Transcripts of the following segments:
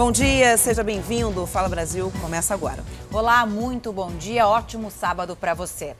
Bom dia, seja bem-vindo. Fala Brasil começa agora. Olá, muito bom dia. Ótimo sábado para você.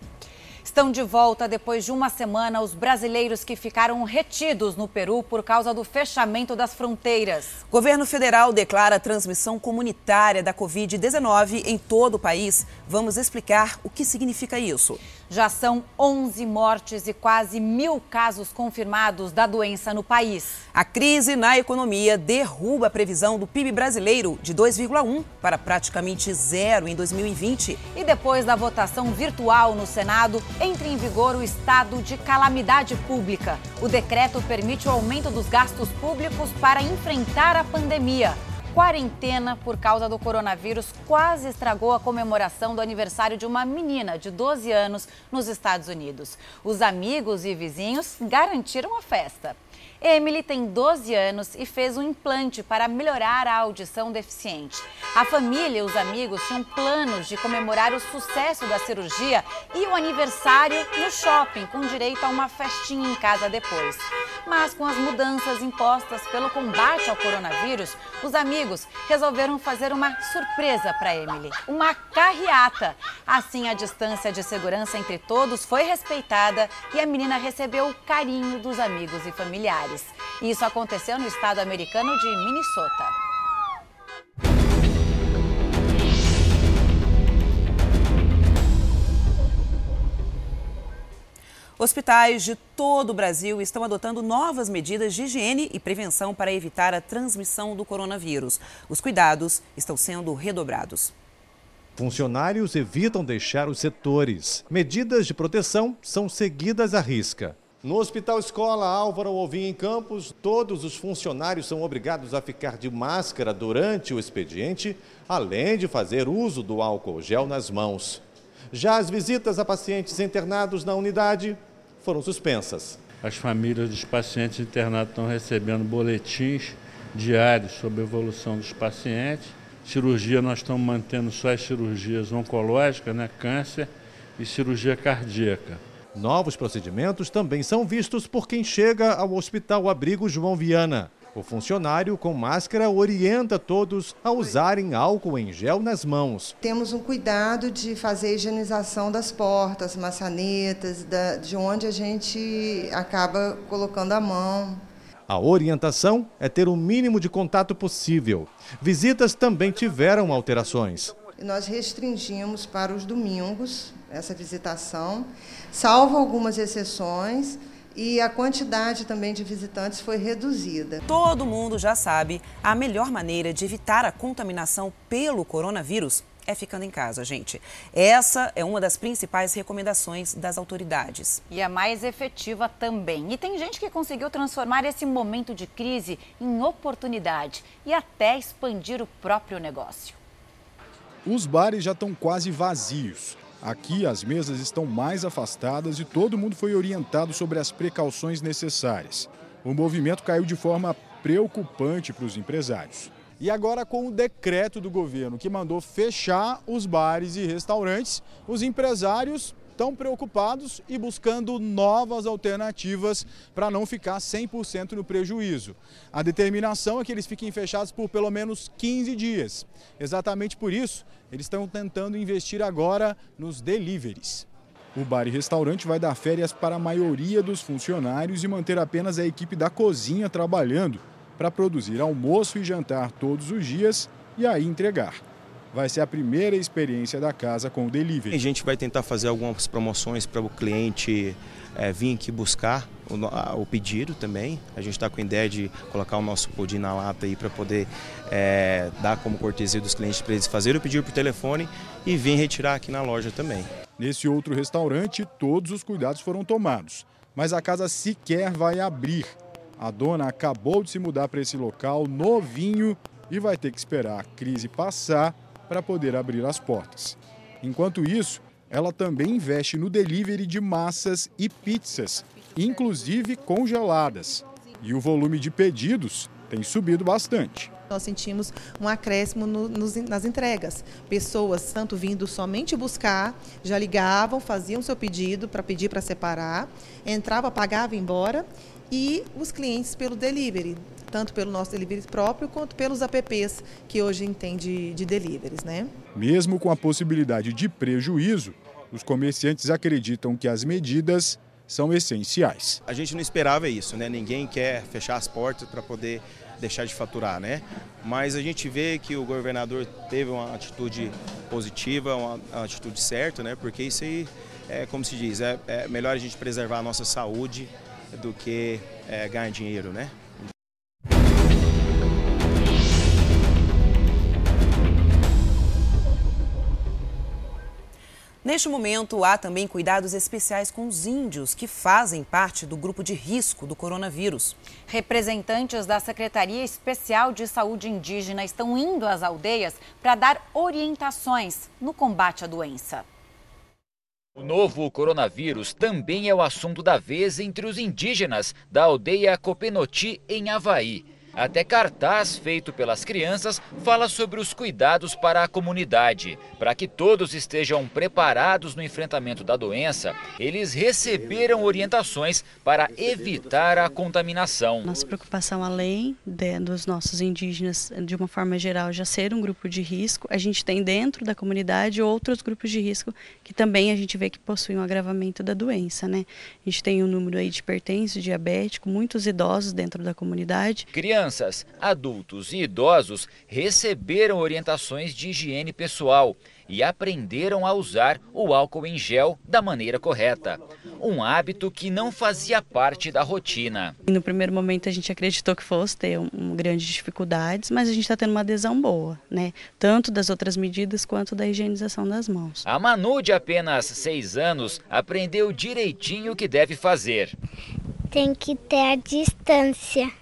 Estão de volta depois de uma semana os brasileiros que ficaram retidos no Peru por causa do fechamento das fronteiras. Governo federal declara a transmissão comunitária da Covid-19 em todo o país. Vamos explicar o que significa isso. Já são 11 mortes e quase mil casos confirmados da doença no país. A crise na economia derruba a previsão do PIB brasileiro de 2,1 para praticamente zero em 2020. E depois da votação virtual no Senado, entra em vigor o estado de calamidade pública. O decreto permite o aumento dos gastos públicos para enfrentar a pandemia quarentena por causa do coronavírus quase estragou a comemoração do aniversário de uma menina de 12 anos nos Estados Unidos. Os amigos e vizinhos garantiram a festa. Emily tem 12 anos e fez um implante para melhorar a audição deficiente. A família e os amigos tinham planos de comemorar o sucesso da cirurgia e o aniversário no shopping, com direito a uma festinha em casa depois. Mas com as mudanças impostas pelo combate ao coronavírus, os amigos resolveram fazer uma surpresa para Emily, uma carreata. Assim, a distância de segurança entre todos foi respeitada e a menina recebeu o carinho dos amigos e familiares. Isso aconteceu no estado americano de Minnesota. Hospitais de todo o Brasil estão adotando novas medidas de higiene e prevenção para evitar a transmissão do coronavírus. Os cuidados estão sendo redobrados. Funcionários evitam deixar os setores. Medidas de proteção são seguidas à risca. No Hospital Escola Álvaro Alvim em Campos, todos os funcionários são obrigados a ficar de máscara durante o expediente, além de fazer uso do álcool gel nas mãos. Já as visitas a pacientes internados na unidade foram suspensas. As famílias dos pacientes internados estão recebendo boletins diários sobre a evolução dos pacientes. Cirurgia, nós estamos mantendo só as cirurgias oncológicas, né, câncer e cirurgia cardíaca. Novos procedimentos também são vistos por quem chega ao Hospital Abrigo João Viana. O funcionário com máscara orienta todos a usarem álcool em gel nas mãos. Temos um cuidado de fazer a higienização das portas, maçanetas, da, de onde a gente acaba colocando a mão. A orientação é ter o mínimo de contato possível. Visitas também tiveram alterações. Nós restringimos para os domingos essa visitação, salvo algumas exceções, e a quantidade também de visitantes foi reduzida. Todo mundo já sabe, a melhor maneira de evitar a contaminação pelo coronavírus é ficando em casa, gente. Essa é uma das principais recomendações das autoridades. E a mais efetiva também. E tem gente que conseguiu transformar esse momento de crise em oportunidade e até expandir o próprio negócio. Os bares já estão quase vazios. Aqui as mesas estão mais afastadas e todo mundo foi orientado sobre as precauções necessárias. O movimento caiu de forma preocupante para os empresários. E agora, com o decreto do governo que mandou fechar os bares e restaurantes, os empresários estão preocupados e buscando novas alternativas para não ficar 100% no prejuízo. A determinação é que eles fiquem fechados por pelo menos 15 dias. Exatamente por isso, eles estão tentando investir agora nos deliveries. O bar e restaurante vai dar férias para a maioria dos funcionários e manter apenas a equipe da cozinha trabalhando para produzir almoço e jantar todos os dias e aí entregar vai ser a primeira experiência da casa com o delivery. A gente vai tentar fazer algumas promoções para o cliente é, vir aqui buscar o, a, o, pedido também. A gente está com a ideia de colocar o nosso pudim na lata aí para poder é, dar como cortesia dos clientes para eles fazerem o pedido por telefone e vir retirar aqui na loja também. Nesse outro restaurante, todos os cuidados foram tomados, mas a casa sequer vai abrir. A dona acabou de se mudar para esse local novinho e vai ter que esperar a crise passar para poder abrir as portas. Enquanto isso, ela também investe no delivery de massas e pizzas, inclusive congeladas. E o volume de pedidos tem subido bastante. Nós sentimos um acréscimo no, nos, nas entregas. Pessoas, tanto vindo somente buscar, já ligavam, faziam seu pedido para pedir para separar, entrava, pagava embora, e os clientes pelo delivery tanto pelo nosso delivery próprio quanto pelos apps que hoje entende de deliveries, né? Mesmo com a possibilidade de prejuízo, os comerciantes acreditam que as medidas são essenciais. A gente não esperava isso, né? Ninguém quer fechar as portas para poder deixar de faturar, né? Mas a gente vê que o governador teve uma atitude positiva, uma atitude certa, né? Porque isso aí, é, como se diz, é, é melhor a gente preservar a nossa saúde do que é, ganhar dinheiro, né? Neste momento, há também cuidados especiais com os índios que fazem parte do grupo de risco do coronavírus. Representantes da Secretaria Especial de Saúde Indígena estão indo às aldeias para dar orientações no combate à doença. O novo coronavírus também é o assunto da vez entre os indígenas da aldeia Copenoti, em Havaí. Até cartaz feito pelas crianças fala sobre os cuidados para a comunidade. Para que todos estejam preparados no enfrentamento da doença, eles receberam orientações para evitar a contaminação. Nossa preocupação, além de, dos nossos indígenas, de uma forma geral, já ser um grupo de risco, a gente tem dentro da comunidade outros grupos de risco que também a gente vê que possuem um agravamento da doença. Né? A gente tem um número aí de hipertenso, diabético, muitos idosos dentro da comunidade. Crianças crianças, adultos e idosos receberam orientações de higiene pessoal e aprenderam a usar o álcool em gel da maneira correta. Um hábito que não fazia parte da rotina. No primeiro momento a gente acreditou que fosse ter um, um grandes dificuldades, mas a gente está tendo uma adesão boa, né? Tanto das outras medidas quanto da higienização das mãos. A Manu, de apenas seis anos, aprendeu direitinho o que deve fazer. Tem que ter a distância.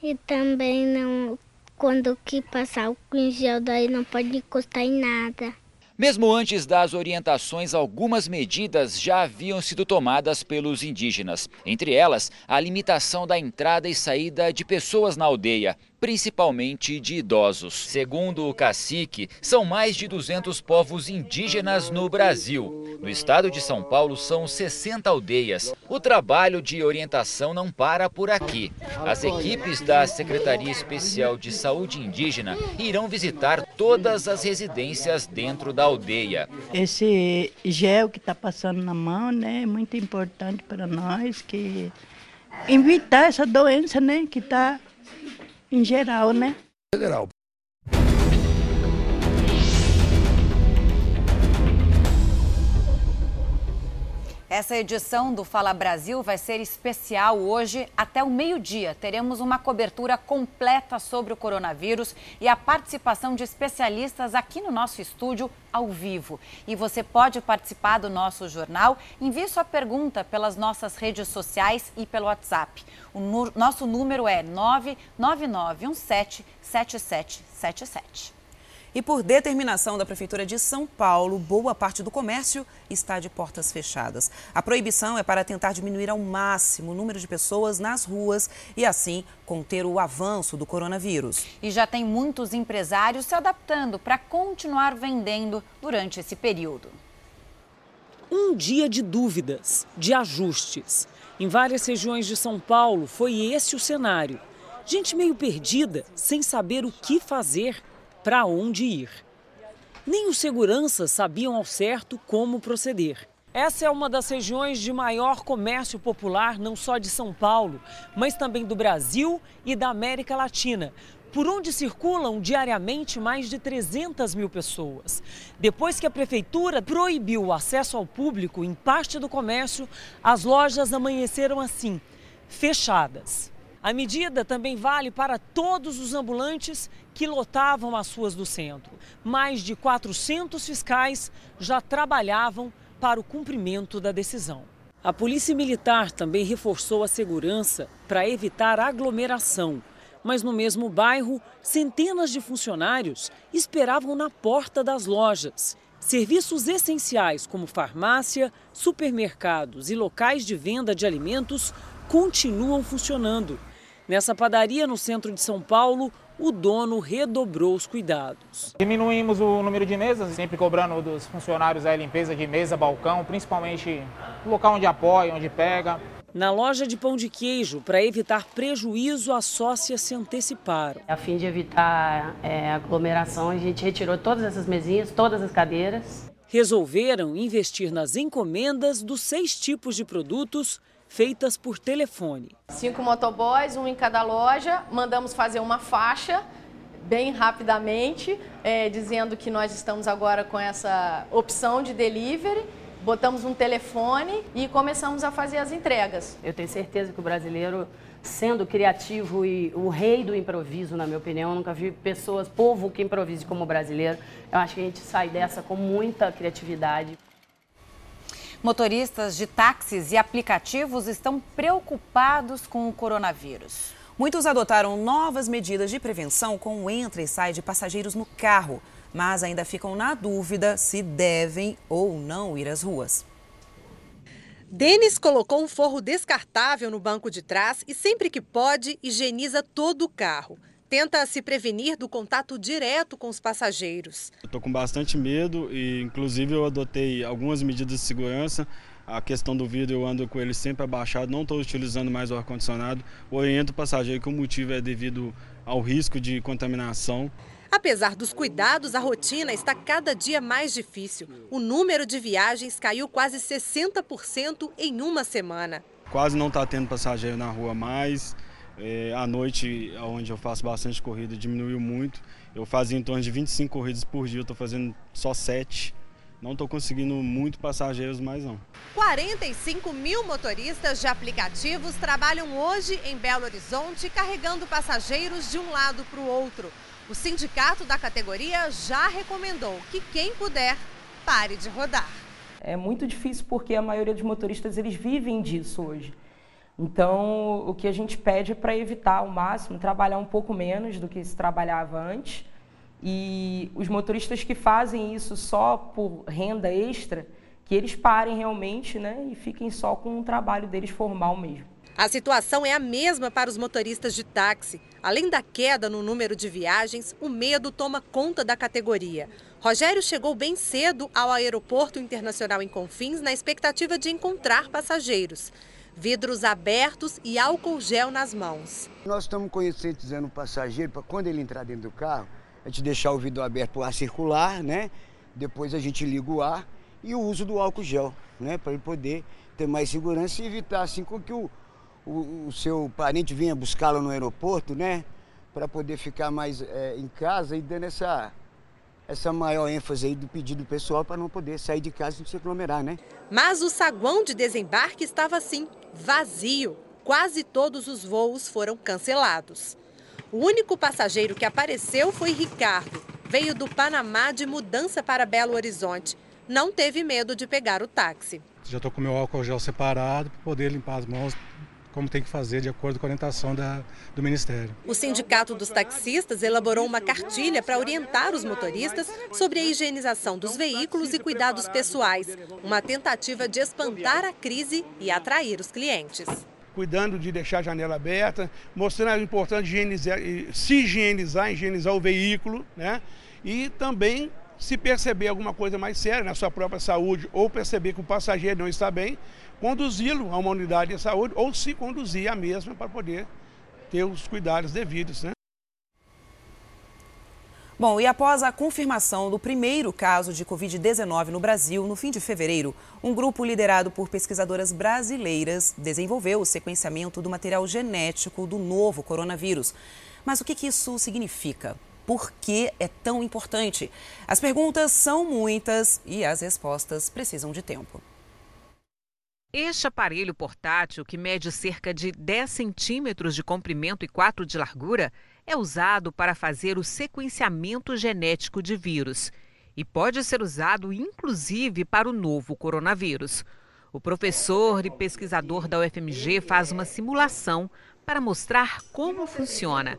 E também não, quando que passar o gel, daí não pode encostar em nada. Mesmo antes das orientações, algumas medidas já haviam sido tomadas pelos indígenas. Entre elas, a limitação da entrada e saída de pessoas na aldeia, principalmente de idosos. Segundo o cacique, são mais de 200 povos indígenas no Brasil. No estado de São Paulo, são 60 aldeias. O trabalho de orientação não para por aqui. As equipes da Secretaria Especial de Saúde Indígena irão visitar todas as residências dentro da aldeia. Esse gel que está passando na mão né, é muito importante para nós, que evitar essa doença né, que está em geral, né? Geral. Essa edição do Fala Brasil vai ser especial hoje até o meio-dia. Teremos uma cobertura completa sobre o coronavírus e a participação de especialistas aqui no nosso estúdio ao vivo. E você pode participar do nosso jornal. Envie sua pergunta pelas nossas redes sociais e pelo WhatsApp. O nosso número é 99917 7777. E por determinação da Prefeitura de São Paulo, boa parte do comércio está de portas fechadas. A proibição é para tentar diminuir ao máximo o número de pessoas nas ruas e, assim, conter o avanço do coronavírus. E já tem muitos empresários se adaptando para continuar vendendo durante esse período. Um dia de dúvidas, de ajustes. Em várias regiões de São Paulo, foi esse o cenário. Gente meio perdida, sem saber o que fazer para onde ir. Nem os seguranças sabiam ao certo como proceder. Essa é uma das regiões de maior comércio popular, não só de São Paulo, mas também do Brasil e da América Latina, por onde circulam diariamente mais de 300 mil pessoas. Depois que a prefeitura proibiu o acesso ao público em parte do comércio, as lojas amanheceram assim, fechadas. A medida também vale para todos os ambulantes que lotavam as ruas do centro. Mais de 400 fiscais já trabalhavam para o cumprimento da decisão. A Polícia Militar também reforçou a segurança para evitar aglomeração. Mas no mesmo bairro, centenas de funcionários esperavam na porta das lojas. Serviços essenciais como farmácia, supermercados e locais de venda de alimentos continuam funcionando. Nessa padaria no centro de São Paulo, o dono redobrou os cuidados. Diminuímos o número de mesas, sempre cobrando dos funcionários a limpeza de mesa, balcão, principalmente o local onde apoia, onde pega. Na loja de pão de queijo, para evitar prejuízo, as sócias se anteciparam. A fim de evitar é, aglomeração, a gente retirou todas essas mesinhas, todas as cadeiras. Resolveram investir nas encomendas dos seis tipos de produtos feitas por telefone. Cinco motoboys, um em cada loja. Mandamos fazer uma faixa bem rapidamente, é, dizendo que nós estamos agora com essa opção de delivery. Botamos um telefone e começamos a fazer as entregas. Eu tenho certeza que o brasileiro, sendo criativo e o rei do improviso, na minha opinião, eu nunca vi pessoas, povo que improvise como o brasileiro. Eu acho que a gente sai dessa com muita criatividade. Motoristas de táxis e aplicativos estão preocupados com o coronavírus. Muitos adotaram novas medidas de prevenção com o entra e sai de passageiros no carro, mas ainda ficam na dúvida se devem ou não ir às ruas. Denis colocou um forro descartável no banco de trás e, sempre que pode, higieniza todo o carro. Tenta se prevenir do contato direto com os passageiros. Estou com bastante medo e, inclusive, eu adotei algumas medidas de segurança a questão do vidro eu ando com ele sempre abaixado, não estou utilizando mais o ar-condicionado. Oriento o passageiro que o motivo é devido ao risco de contaminação. Apesar dos cuidados, a rotina está cada dia mais difícil. O número de viagens caiu quase 60% em uma semana. Quase não está tendo passageiro na rua mais. É, à noite, onde eu faço bastante corrida, diminuiu muito. Eu fazia em torno de 25 corridas por dia, eu estou fazendo só 7 não estou conseguindo muito passageiros mais não. 45 mil motoristas de aplicativos trabalham hoje em Belo Horizonte carregando passageiros de um lado para o outro. O sindicato da categoria já recomendou que quem puder pare de rodar. É muito difícil porque a maioria dos motoristas eles vivem disso hoje. Então, o que a gente pede é para evitar ao máximo trabalhar um pouco menos do que se trabalhava antes e os motoristas que fazem isso só por renda extra, que eles parem realmente né, e fiquem só com o trabalho deles formal mesmo. A situação é a mesma para os motoristas de táxi. Além da queda no número de viagens, o medo toma conta da categoria. Rogério chegou bem cedo ao Aeroporto Internacional em Confins na expectativa de encontrar passageiros. Vidros abertos e álcool gel nas mãos. Nós estamos conscientizando o passageiro para quando ele entrar dentro do carro, a gente deixar o vidro aberto para o ar circular, né? Depois a gente liga o ar e o uso do álcool gel, né? Para ele poder ter mais segurança e evitar assim com que o, o, o seu parente venha buscá-lo no aeroporto, né? Para poder ficar mais é, em casa e dando essa, essa maior ênfase aí do pedido pessoal para não poder sair de casa e se aglomerar, né? Mas o saguão de desembarque estava assim, vazio. Quase todos os voos foram cancelados. O único passageiro que apareceu foi Ricardo. Veio do Panamá de mudança para Belo Horizonte. Não teve medo de pegar o táxi. Já estou com meu álcool gel separado para poder limpar as mãos como tem que fazer de acordo com a orientação da, do Ministério. O Sindicato dos Taxistas elaborou uma cartilha para orientar os motoristas sobre a higienização dos veículos e cuidados pessoais, uma tentativa de espantar a crise e atrair os clientes cuidando de deixar a janela aberta, mostrando a importância de higienizar, se higienizar, higienizar o veículo, né? E também se perceber alguma coisa mais séria na sua própria saúde ou perceber que o passageiro não está bem, conduzi-lo a uma unidade de saúde ou se conduzir a mesma para poder ter os cuidados devidos, né? Bom, e após a confirmação do primeiro caso de Covid-19 no Brasil, no fim de fevereiro, um grupo liderado por pesquisadoras brasileiras desenvolveu o sequenciamento do material genético do novo coronavírus. Mas o que, que isso significa? Por que é tão importante? As perguntas são muitas e as respostas precisam de tempo. Este aparelho portátil, que mede cerca de 10 centímetros de comprimento e 4 de largura, é usado para fazer o sequenciamento genético de vírus e pode ser usado inclusive para o novo coronavírus. O professor e pesquisador da UFMG faz uma simulação para mostrar como funciona.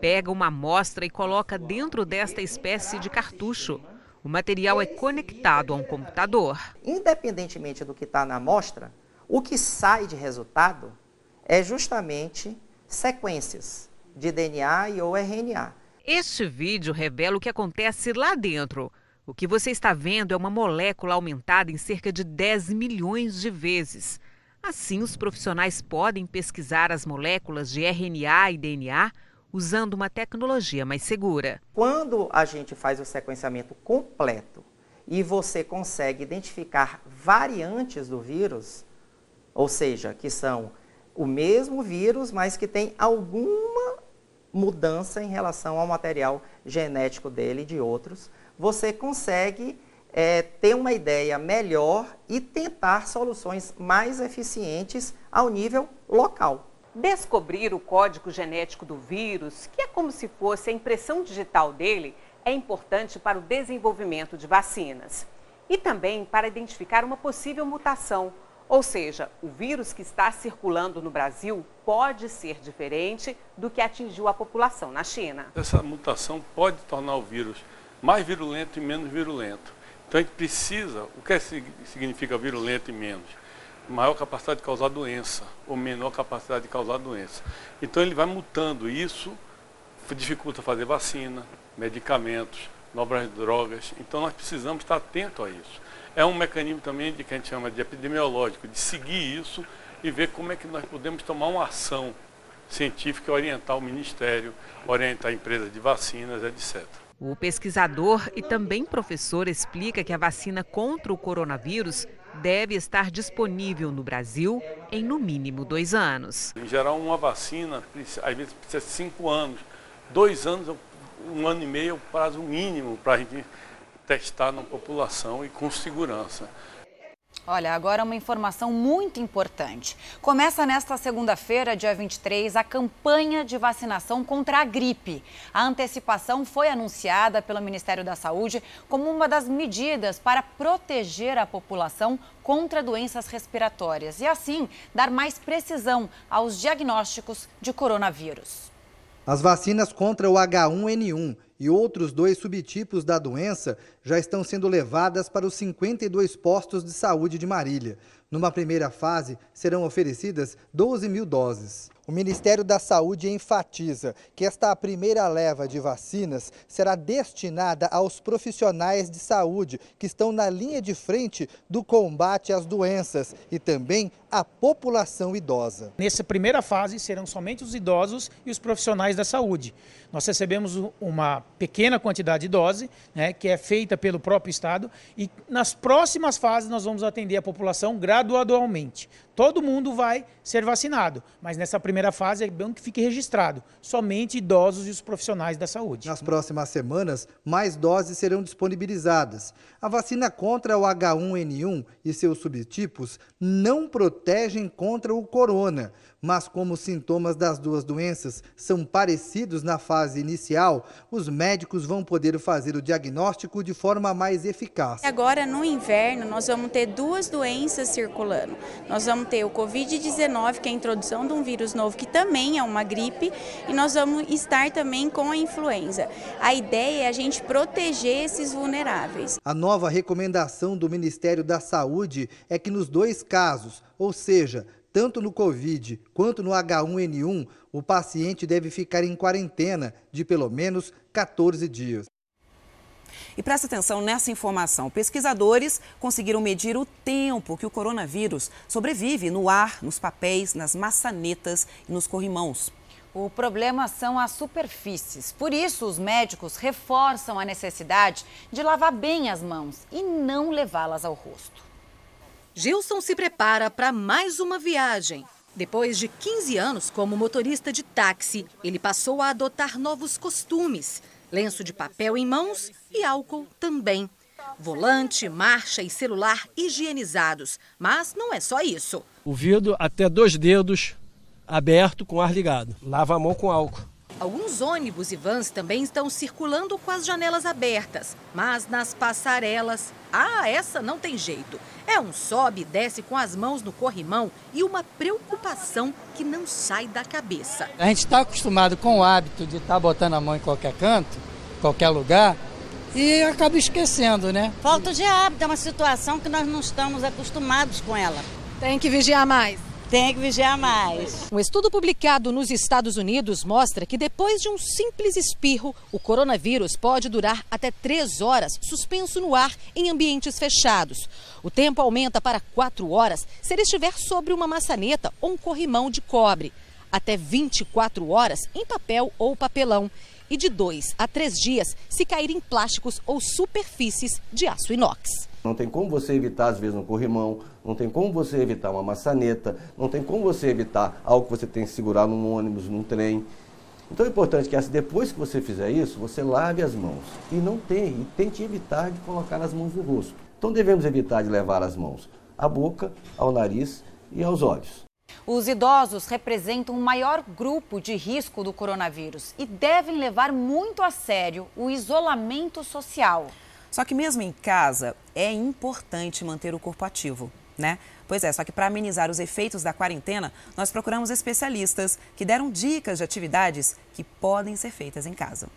Pega uma amostra e coloca dentro desta espécie de cartucho. O material é conectado a um computador. Independentemente do que está na amostra, o que sai de resultado é justamente sequências de DNA e ou RNA. Este vídeo revela o que acontece lá dentro. O que você está vendo é uma molécula aumentada em cerca de 10 milhões de vezes. Assim, os profissionais podem pesquisar as moléculas de RNA e DNA usando uma tecnologia mais segura. Quando a gente faz o sequenciamento completo e você consegue identificar variantes do vírus, ou seja, que são o mesmo vírus, mas que tem alguma mudança em relação ao material genético dele e de outros, você consegue é, ter uma ideia melhor e tentar soluções mais eficientes ao nível local. Descobrir o código genético do vírus, que é como se fosse a impressão digital dele, é importante para o desenvolvimento de vacinas. E também para identificar uma possível mutação, ou seja, o vírus que está circulando no Brasil pode ser diferente do que atingiu a população na China. Essa mutação pode tornar o vírus mais virulento e menos virulento. Então a gente precisa, o que significa virulento e menos? Maior capacidade de causar doença ou menor capacidade de causar doença. Então ele vai mutando. Isso dificulta fazer vacina, medicamentos, novas drogas. Então nós precisamos estar atentos a isso é um mecanismo também de que a gente chama de epidemiológico, de seguir isso e ver como é que nós podemos tomar uma ação científica, orientar o Ministério, orientar a empresa de vacinas, etc. O pesquisador e também professor explica que a vacina contra o coronavírus deve estar disponível no Brasil em no mínimo dois anos. Em geral, uma vacina, às vezes precisa de cinco anos. Dois anos, um ano e meio é o prazo mínimo para a gente testar na população e com segurança. Olha, agora uma informação muito importante. Começa nesta segunda-feira, dia 23, a campanha de vacinação contra a gripe. A antecipação foi anunciada pelo Ministério da Saúde como uma das medidas para proteger a população contra doenças respiratórias e, assim, dar mais precisão aos diagnósticos de coronavírus. As vacinas contra o H1N1 e outros dois subtipos da doença já estão sendo levadas para os 52 postos de saúde de Marília. Numa primeira fase, serão oferecidas 12 mil doses. O Ministério da Saúde enfatiza que esta primeira leva de vacinas será destinada aos profissionais de saúde que estão na linha de frente do combate às doenças e também à população idosa. Nessa primeira fase serão somente os idosos e os profissionais da saúde. Nós recebemos uma pequena quantidade de dose, né, que é feita pelo próprio Estado, e nas próximas fases nós vamos atender a população gradualmente. Todo mundo vai ser vacinado, mas nessa primeira fase é bom que fique registrado somente idosos e os profissionais da saúde. Nas próximas semanas, mais doses serão disponibilizadas. A vacina contra o H1N1 e seus subtipos não protegem contra o corona mas como os sintomas das duas doenças são parecidos na fase inicial, os médicos vão poder fazer o diagnóstico de forma mais eficaz. Agora, no inverno, nós vamos ter duas doenças circulando. Nós vamos ter o Covid-19, que é a introdução de um vírus novo, que também é uma gripe, e nós vamos estar também com a influenza. A ideia é a gente proteger esses vulneráveis. A nova recomendação do Ministério da Saúde é que nos dois casos, ou seja, tanto no Covid quanto no H1N1, o paciente deve ficar em quarentena de pelo menos 14 dias. E presta atenção nessa informação. Pesquisadores conseguiram medir o tempo que o coronavírus sobrevive no ar, nos papéis, nas maçanetas e nos corrimãos. O problema são as superfícies. Por isso, os médicos reforçam a necessidade de lavar bem as mãos e não levá-las ao rosto. Gilson se prepara para mais uma viagem. Depois de 15 anos como motorista de táxi, ele passou a adotar novos costumes: lenço de papel em mãos e álcool também. Volante, marcha e celular higienizados. Mas não é só isso. O vidro até dois dedos aberto com ar ligado. Lava a mão com álcool. Alguns ônibus e vans também estão circulando com as janelas abertas, mas nas passarelas, ah, essa não tem jeito. É um sobe e desce com as mãos no corrimão e uma preocupação que não sai da cabeça. A gente está acostumado com o hábito de estar tá botando a mão em qualquer canto, qualquer lugar, e acaba esquecendo, né? Falta de hábito, é uma situação que nós não estamos acostumados com ela. Tem que vigiar mais. Tem que vigiar mais. Um estudo publicado nos Estados Unidos mostra que depois de um simples espirro, o coronavírus pode durar até três horas suspenso no ar em ambientes fechados. O tempo aumenta para quatro horas se ele estiver sobre uma maçaneta ou um corrimão de cobre. Até 24 horas em papel ou papelão. E de dois a três dias se cair em plásticos ou superfícies de aço inox. Não tem como você evitar, às vezes, um corrimão, não tem como você evitar uma maçaneta, não tem como você evitar algo que você tem que segurar num ônibus, num trem. Então é importante que assim, depois que você fizer isso, você lave as mãos. E não tem, e tente evitar de colocar as mãos no rosto. Então devemos evitar de levar as mãos à boca, ao nariz e aos olhos. Os idosos representam o maior grupo de risco do coronavírus e devem levar muito a sério o isolamento social. Só que mesmo em casa, é importante manter o corpo ativo, né? Pois é, só que para amenizar os efeitos da quarentena, nós procuramos especialistas que deram dicas de atividades que podem ser feitas em casa.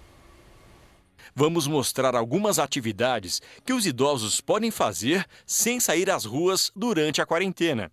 Vamos mostrar algumas atividades que os idosos podem fazer sem sair às ruas durante a quarentena.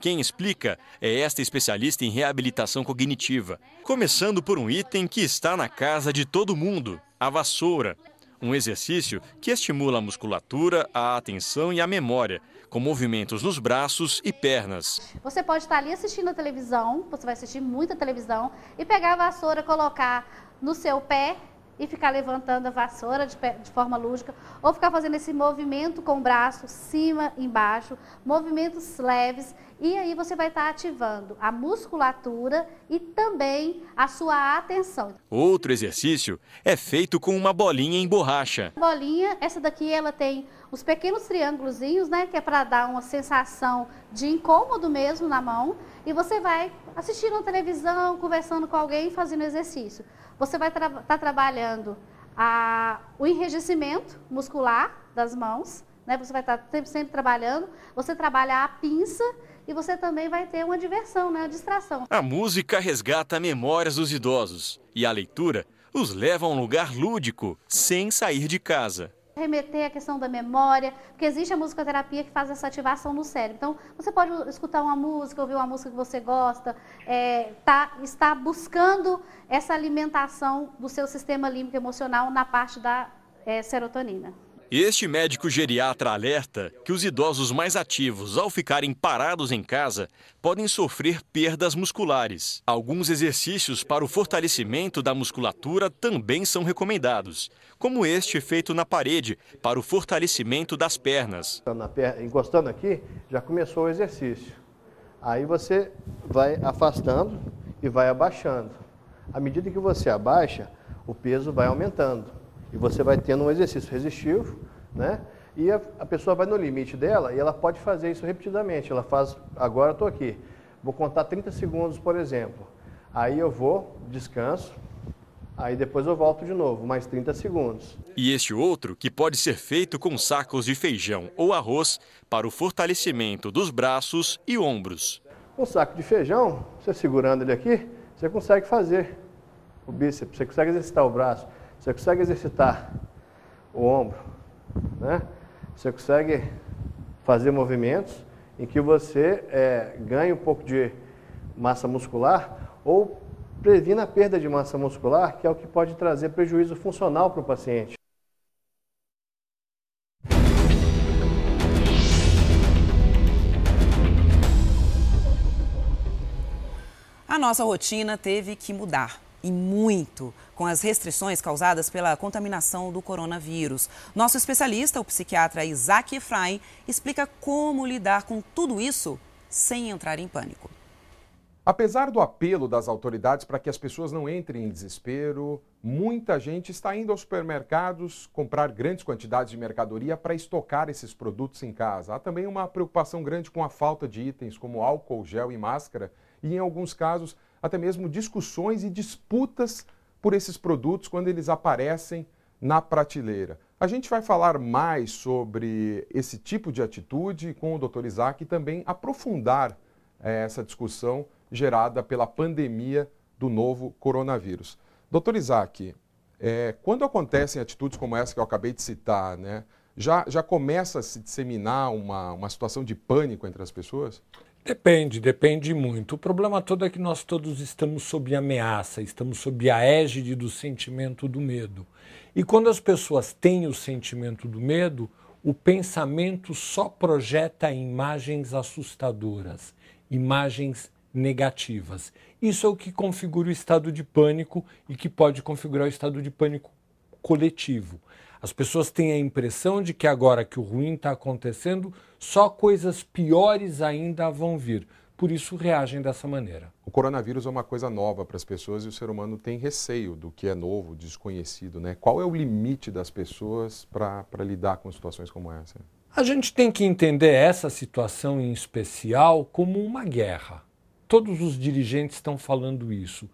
Quem explica é esta especialista em reabilitação cognitiva, começando por um item que está na casa de todo mundo: a vassoura. Um exercício que estimula a musculatura, a atenção e a memória, com movimentos nos braços e pernas. Você pode estar ali assistindo a televisão, você vai assistir muita televisão, e pegar a vassoura, colocar no seu pé e ficar levantando a vassoura de, de, forma lúdica, ou ficar fazendo esse movimento com o braço cima, embaixo, movimentos leves, e aí você vai estar ativando a musculatura e também a sua atenção. Outro exercício é feito com uma bolinha em borracha. A bolinha, essa daqui ela tem os pequenos triângulos, né, que é para dar uma sensação de incômodo mesmo na mão, e você vai assistindo a televisão, conversando com alguém, fazendo exercício. Você vai estar tra tá trabalhando a, o enrijecimento muscular das mãos, né? Você vai estar tá sempre trabalhando. Você trabalha a pinça e você também vai ter uma diversão, né? Uma distração. A música resgata memórias dos idosos e a leitura os leva a um lugar lúdico, sem sair de casa remeter à questão da memória, porque existe a musicoterapia que faz essa ativação no cérebro. Então, você pode escutar uma música, ouvir uma música que você gosta, é, tá, está buscando essa alimentação do seu sistema límbico emocional na parte da é, serotonina. Este médico geriatra alerta que os idosos mais ativos, ao ficarem parados em casa, podem sofrer perdas musculares. Alguns exercícios para o fortalecimento da musculatura também são recomendados, como este feito na parede para o fortalecimento das pernas. Encostando aqui, já começou o exercício. Aí você vai afastando e vai abaixando. À medida que você abaixa, o peso vai aumentando e você vai tendo um exercício resistivo, né? E a, a pessoa vai no limite dela e ela pode fazer isso repetidamente. Ela faz, agora estou aqui, vou contar 30 segundos, por exemplo. Aí eu vou, descanso, aí depois eu volto de novo, mais 30 segundos. E este outro, que pode ser feito com sacos de feijão ou arroz para o fortalecimento dos braços e ombros. Um saco de feijão, você segurando ele aqui, você consegue fazer o bíceps, você consegue exercitar o braço. Você consegue exercitar o ombro, né? Você consegue fazer movimentos em que você é, um pouco de massa muscular ou previna a perda de massa muscular, que é o que pode trazer prejuízo funcional para o paciente. A nossa rotina teve que mudar e muito com as restrições causadas pela contaminação do coronavírus. Nosso especialista, o psiquiatra Isaac Efraim, explica como lidar com tudo isso sem entrar em pânico. Apesar do apelo das autoridades para que as pessoas não entrem em desespero, muita gente está indo aos supermercados comprar grandes quantidades de mercadoria para estocar esses produtos em casa. Há também uma preocupação grande com a falta de itens como álcool, gel e máscara, e em alguns casos até mesmo discussões e disputas por esses produtos quando eles aparecem na prateleira. A gente vai falar mais sobre esse tipo de atitude com o Dr. Isaac e também aprofundar é, essa discussão gerada pela pandemia do novo coronavírus. Dr. Isaac, é, quando acontecem atitudes como essa que eu acabei de citar, né, já, já começa a se disseminar uma, uma situação de pânico entre as pessoas? Depende, depende muito. O problema todo é que nós todos estamos sob ameaça, estamos sob a égide do sentimento do medo. E quando as pessoas têm o sentimento do medo, o pensamento só projeta imagens assustadoras, imagens negativas. Isso é o que configura o estado de pânico e que pode configurar o estado de pânico coletivo. As pessoas têm a impressão de que agora que o ruim está acontecendo, só coisas piores ainda vão vir. Por isso reagem dessa maneira. O coronavírus é uma coisa nova para as pessoas e o ser humano tem receio do que é novo, desconhecido. Né? Qual é o limite das pessoas para lidar com situações como essa? A gente tem que entender essa situação em especial como uma guerra. Todos os dirigentes estão falando isso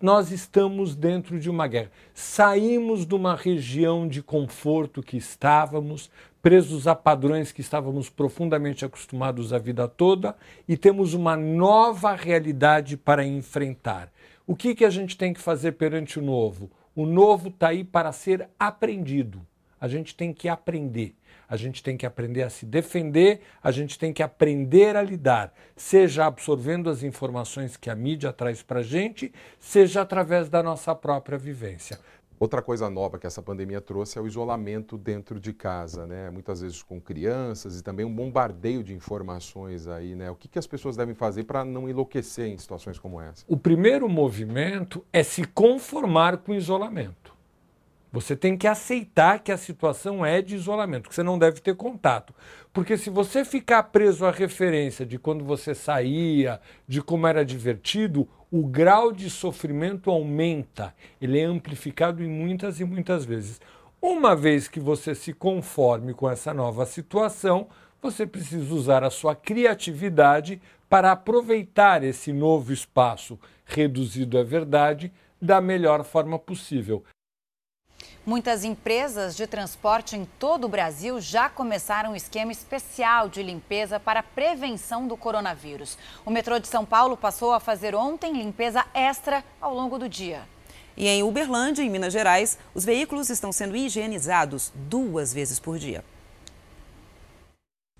nós estamos dentro de uma guerra. Saímos de uma região de conforto que estávamos, presos a padrões que estávamos profundamente acostumados a vida toda, e temos uma nova realidade para enfrentar. O que, que a gente tem que fazer perante o novo? O novo está aí para ser aprendido. A gente tem que aprender a gente tem que aprender a se defender, a gente tem que aprender a lidar, seja absorvendo as informações que a mídia traz para a gente, seja através da nossa própria vivência. Outra coisa nova que essa pandemia trouxe é o isolamento dentro de casa, né? Muitas vezes com crianças e também um bombardeio de informações aí, né? O que, que as pessoas devem fazer para não enlouquecer em situações como essa? O primeiro movimento é se conformar com o isolamento. Você tem que aceitar que a situação é de isolamento, que você não deve ter contato. Porque se você ficar preso à referência de quando você saía, de como era divertido, o grau de sofrimento aumenta. Ele é amplificado em muitas e muitas vezes. Uma vez que você se conforme com essa nova situação, você precisa usar a sua criatividade para aproveitar esse novo espaço reduzido à verdade da melhor forma possível. Muitas empresas de transporte em todo o Brasil já começaram um esquema especial de limpeza para prevenção do coronavírus. O metrô de São Paulo passou a fazer ontem limpeza extra ao longo do dia. E em Uberlândia, em Minas Gerais, os veículos estão sendo higienizados duas vezes por dia.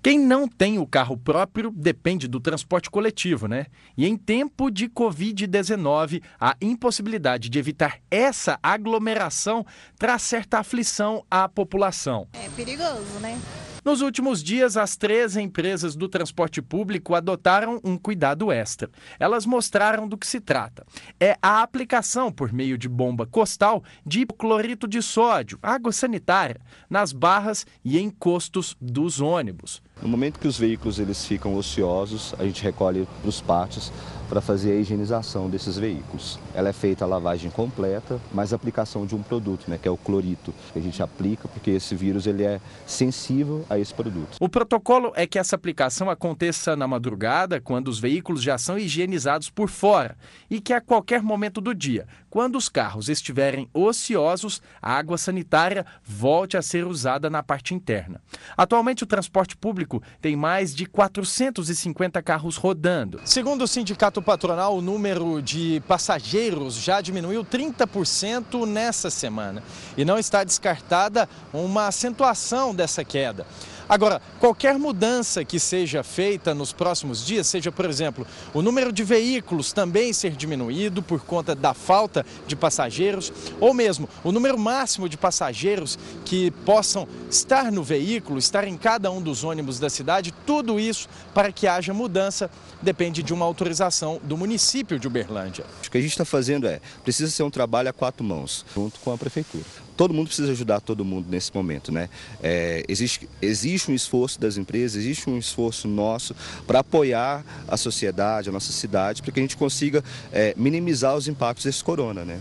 Quem não tem o carro próprio depende do transporte coletivo, né? E em tempo de Covid-19, a impossibilidade de evitar essa aglomeração traz certa aflição à população. É perigoso, né? Nos últimos dias, as três empresas do transporte público adotaram um cuidado extra. Elas mostraram do que se trata. É a aplicação por meio de bomba costal de clorito de sódio, água sanitária, nas barras e encostos dos ônibus. No momento que os veículos eles ficam ociosos, a gente recolhe para os pátios para fazer a higienização desses veículos. Ela é feita a lavagem completa, mais a aplicação de um produto, né, que é o clorito, que a gente aplica porque esse vírus ele é sensível a esse produto. O protocolo é que essa aplicação aconteça na madrugada, quando os veículos já são higienizados por fora, e que a qualquer momento do dia, quando os carros estiverem ociosos, a água sanitária volte a ser usada na parte interna. Atualmente, o transporte público tem mais de 450 carros rodando. Segundo o sindicato patronal, o número de passageiros já diminuiu 30% nessa semana e não está descartada uma acentuação dessa queda. Agora, qualquer mudança que seja feita nos próximos dias, seja, por exemplo, o número de veículos também ser diminuído por conta da falta de passageiros, ou mesmo o número máximo de passageiros que possam estar no veículo, estar em cada um dos ônibus da cidade, tudo isso para que haja mudança depende de uma autorização do município de Uberlândia. O que a gente está fazendo é, precisa ser um trabalho a quatro mãos, junto com a prefeitura todo mundo precisa ajudar todo mundo nesse momento, né? É, existe, existe um esforço das empresas, existe um esforço nosso para apoiar a sociedade, a nossa cidade, para que a gente consiga é, minimizar os impactos desse corona, né?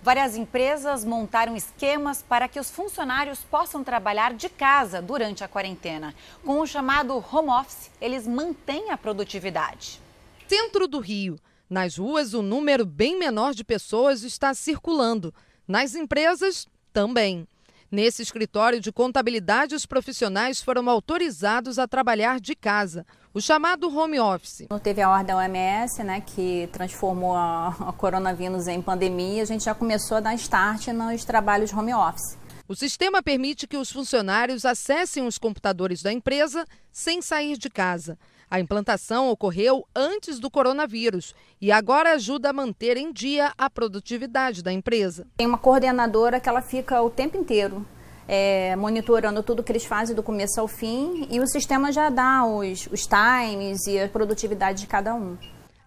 Várias empresas montaram esquemas para que os funcionários possam trabalhar de casa durante a quarentena. Com o chamado home office, eles mantêm a produtividade. Centro do Rio. Nas ruas, o número bem menor de pessoas está circulando. Nas empresas, também. Nesse escritório de contabilidade, os profissionais foram autorizados a trabalhar de casa, o chamado home office. Teve a ordem da OMS, né, que transformou a, a coronavírus em pandemia, a gente já começou a dar start nos trabalhos home office. O sistema permite que os funcionários acessem os computadores da empresa sem sair de casa. A implantação ocorreu antes do coronavírus e agora ajuda a manter em dia a produtividade da empresa. Tem uma coordenadora que ela fica o tempo inteiro é, monitorando tudo que eles fazem do começo ao fim e o sistema já dá os, os times e a produtividade de cada um.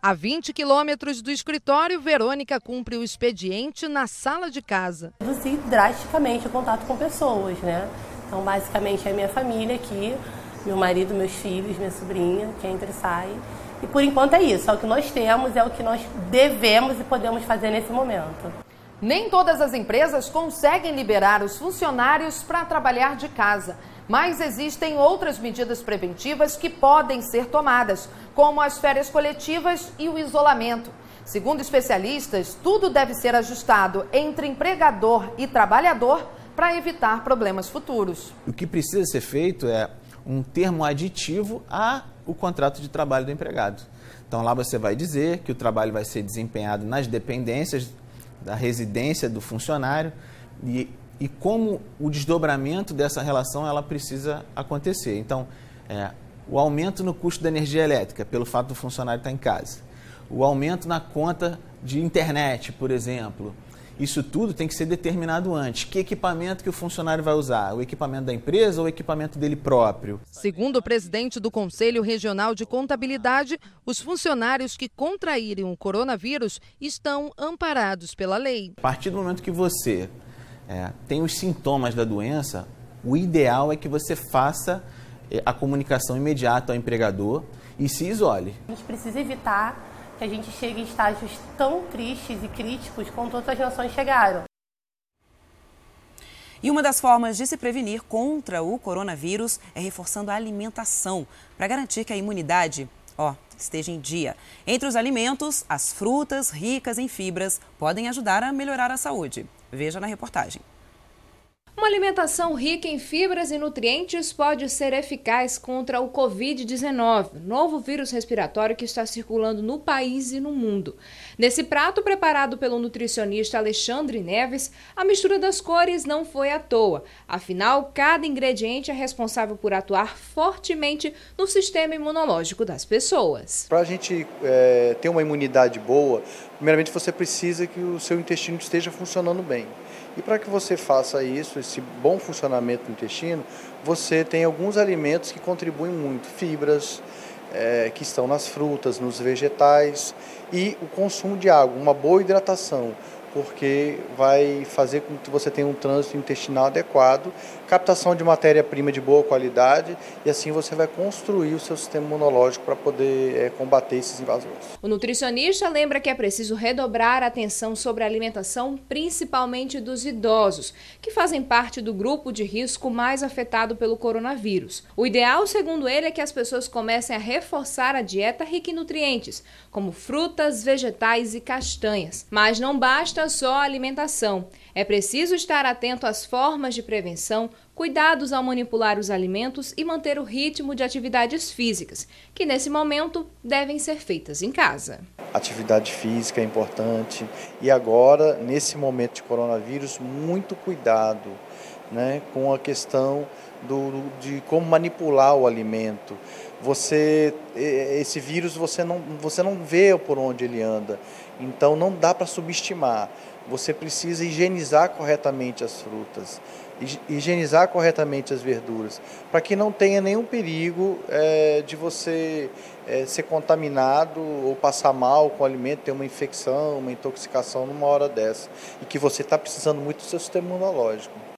A 20 quilômetros do escritório, Verônica cumpre o expediente na sala de casa. Reduzir drasticamente o contato com pessoas, né? Então, basicamente, é minha família aqui, meu marido, meus filhos, minha sobrinha, que entra e sai. E por enquanto é isso, é o que nós temos, é o que nós devemos e podemos fazer nesse momento. Nem todas as empresas conseguem liberar os funcionários para trabalhar de casa, mas existem outras medidas preventivas que podem ser tomadas, como as férias coletivas e o isolamento. Segundo especialistas, tudo deve ser ajustado entre empregador e trabalhador para evitar problemas futuros. O que precisa ser feito é um termo aditivo a o contrato de trabalho do empregado. Então lá você vai dizer que o trabalho vai ser desempenhado nas dependências da residência do funcionário e, e como o desdobramento dessa relação ela precisa acontecer. Então, é, o aumento no custo da energia elétrica pelo fato do funcionário estar em casa, o aumento na conta de internet, por exemplo, isso tudo tem que ser determinado antes. Que equipamento que o funcionário vai usar? O equipamento da empresa ou o equipamento dele próprio? Segundo o presidente do Conselho Regional de Contabilidade, os funcionários que contraírem o coronavírus estão amparados pela lei. A partir do momento que você é, tem os sintomas da doença, o ideal é que você faça é, a comunicação imediata ao empregador e se isole. A gente precisa evitar que a gente chegue em estágios tão tristes e críticos quanto outras nações chegaram. E uma das formas de se prevenir contra o coronavírus é reforçando a alimentação, para garantir que a imunidade ó, esteja em dia. Entre os alimentos, as frutas ricas em fibras podem ajudar a melhorar a saúde. Veja na reportagem. Uma alimentação rica em fibras e nutrientes pode ser eficaz contra o Covid-19, novo vírus respiratório que está circulando no país e no mundo. Nesse prato preparado pelo nutricionista Alexandre Neves, a mistura das cores não foi à toa. Afinal, cada ingrediente é responsável por atuar fortemente no sistema imunológico das pessoas. Para a gente é, ter uma imunidade boa, primeiramente você precisa que o seu intestino esteja funcionando bem. E para que você faça isso, esse bom funcionamento do intestino, você tem alguns alimentos que contribuem muito, fibras, é, que estão nas frutas, nos vegetais e o consumo de água, uma boa hidratação porque vai fazer com que você tenha um trânsito intestinal adequado, captação de matéria-prima de boa qualidade e assim você vai construir o seu sistema imunológico para poder é, combater esses invasores. O nutricionista lembra que é preciso redobrar a atenção sobre a alimentação, principalmente dos idosos, que fazem parte do grupo de risco mais afetado pelo coronavírus. O ideal, segundo ele, é que as pessoas comecem a reforçar a dieta rica em nutrientes, como frutas, vegetais e castanhas. Mas não basta só a alimentação. É preciso estar atento às formas de prevenção, cuidados ao manipular os alimentos e manter o ritmo de atividades físicas, que nesse momento devem ser feitas em casa. Atividade física é importante e agora, nesse momento de coronavírus, muito cuidado né, com a questão do, de como manipular o alimento. Você, esse vírus você não, você não vê por onde ele anda. Então não dá para subestimar. Você precisa higienizar corretamente as frutas, higienizar corretamente as verduras, para que não tenha nenhum perigo é, de você é, ser contaminado ou passar mal com o alimento, ter uma infecção, uma intoxicação numa hora dessa. E que você está precisando muito do seu sistema imunológico.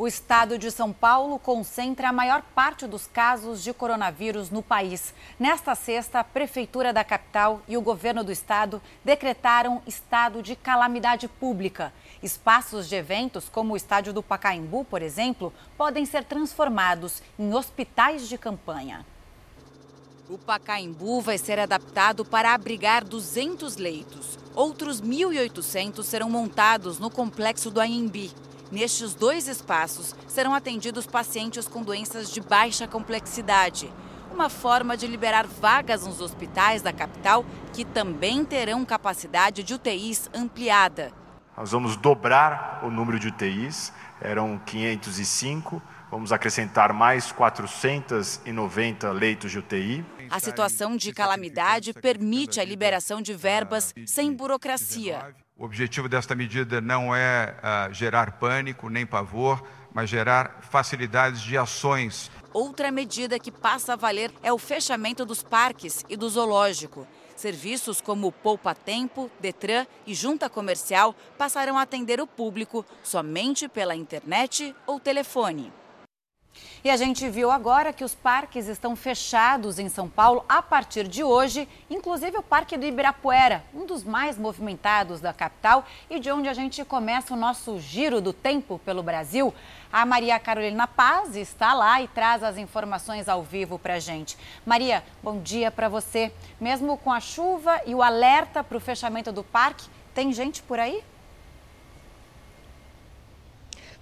O estado de São Paulo concentra a maior parte dos casos de coronavírus no país. Nesta sexta, a Prefeitura da capital e o governo do estado decretaram estado de calamidade pública. Espaços de eventos, como o estádio do Pacaembu, por exemplo, podem ser transformados em hospitais de campanha. O Pacaembu vai ser adaptado para abrigar 200 leitos. Outros 1.800 serão montados no complexo do Anhembi. Nestes dois espaços serão atendidos pacientes com doenças de baixa complexidade. Uma forma de liberar vagas nos hospitais da capital que também terão capacidade de UTIs ampliada. Nós vamos dobrar o número de UTIs, eram 505, vamos acrescentar mais 490 leitos de UTI. A situação de calamidade permite a liberação de verbas sem burocracia. O objetivo desta medida não é uh, gerar pânico nem pavor, mas gerar facilidades de ações. Outra medida que passa a valer é o fechamento dos parques e do zoológico. Serviços como Poupa Tempo, Detran e Junta Comercial passarão a atender o público somente pela internet ou telefone. E a gente viu agora que os parques estão fechados em São Paulo a partir de hoje, inclusive o Parque do Ibirapuera, um dos mais movimentados da capital e de onde a gente começa o nosso giro do tempo pelo Brasil. A Maria Carolina Paz está lá e traz as informações ao vivo para a gente. Maria, bom dia para você. Mesmo com a chuva e o alerta para o fechamento do parque, tem gente por aí?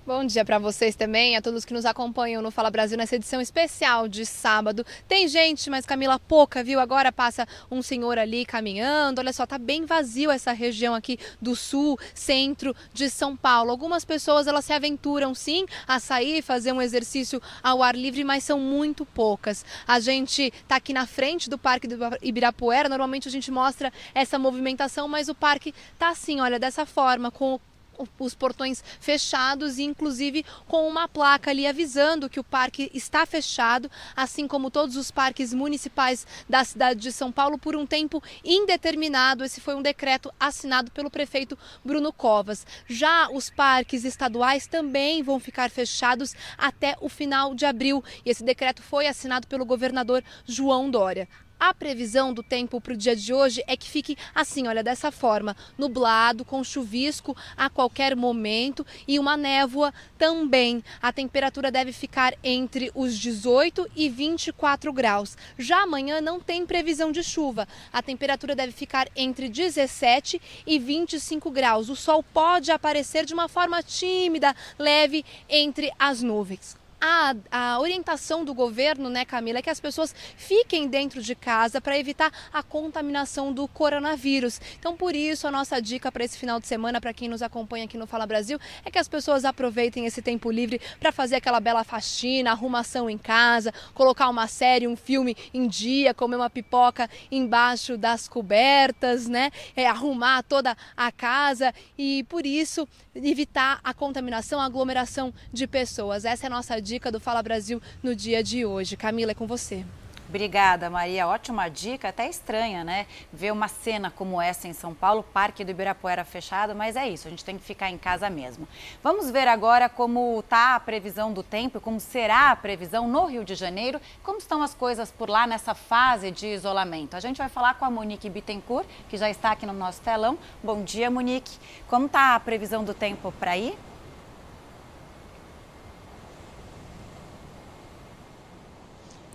Bom dia para vocês também, a todos que nos acompanham no Fala Brasil nessa edição especial de sábado. Tem gente, mas Camila, pouca, viu? Agora passa um senhor ali caminhando. Olha só, tá bem vazio essa região aqui do sul, centro de São Paulo. Algumas pessoas elas se aventuram sim a sair, fazer um exercício ao ar livre, mas são muito poucas. A gente tá aqui na frente do Parque do Ibirapuera. Normalmente a gente mostra essa movimentação, mas o parque tá assim, olha, dessa forma, com os portões fechados e inclusive com uma placa ali avisando que o parque está fechado, assim como todos os parques municipais da cidade de São Paulo por um tempo indeterminado. Esse foi um decreto assinado pelo prefeito Bruno Covas. Já os parques estaduais também vão ficar fechados até o final de abril. E esse decreto foi assinado pelo governador João Dória. A previsão do tempo para o dia de hoje é que fique assim, olha, dessa forma, nublado, com chuvisco a qualquer momento e uma névoa também. A temperatura deve ficar entre os 18 e 24 graus. Já amanhã não tem previsão de chuva. A temperatura deve ficar entre 17 e 25 graus. O sol pode aparecer de uma forma tímida, leve entre as nuvens a, a orientação do governo, né, Camila, é que as pessoas fiquem dentro de casa para evitar a contaminação do coronavírus. Então, por isso, a nossa dica para esse final de semana, para quem nos acompanha aqui no Fala Brasil, é que as pessoas aproveitem esse tempo livre para fazer aquela bela faxina, arrumação em casa, colocar uma série, um filme em dia, comer uma pipoca embaixo das cobertas, né? É, arrumar toda a casa e, por isso, evitar a contaminação, a aglomeração de pessoas. Essa é a nossa dica do Fala Brasil no dia de hoje. Camila, é com você. Obrigada, Maria. Ótima dica, até estranha, né? Ver uma cena como essa em São Paulo, Parque do Ibirapuera fechado, mas é isso, a gente tem que ficar em casa mesmo. Vamos ver agora como está a previsão do tempo, como será a previsão no Rio de Janeiro, como estão as coisas por lá nessa fase de isolamento. A gente vai falar com a Monique Bittencourt, que já está aqui no nosso telão. Bom dia, Monique. Como está a previsão do tempo para ir?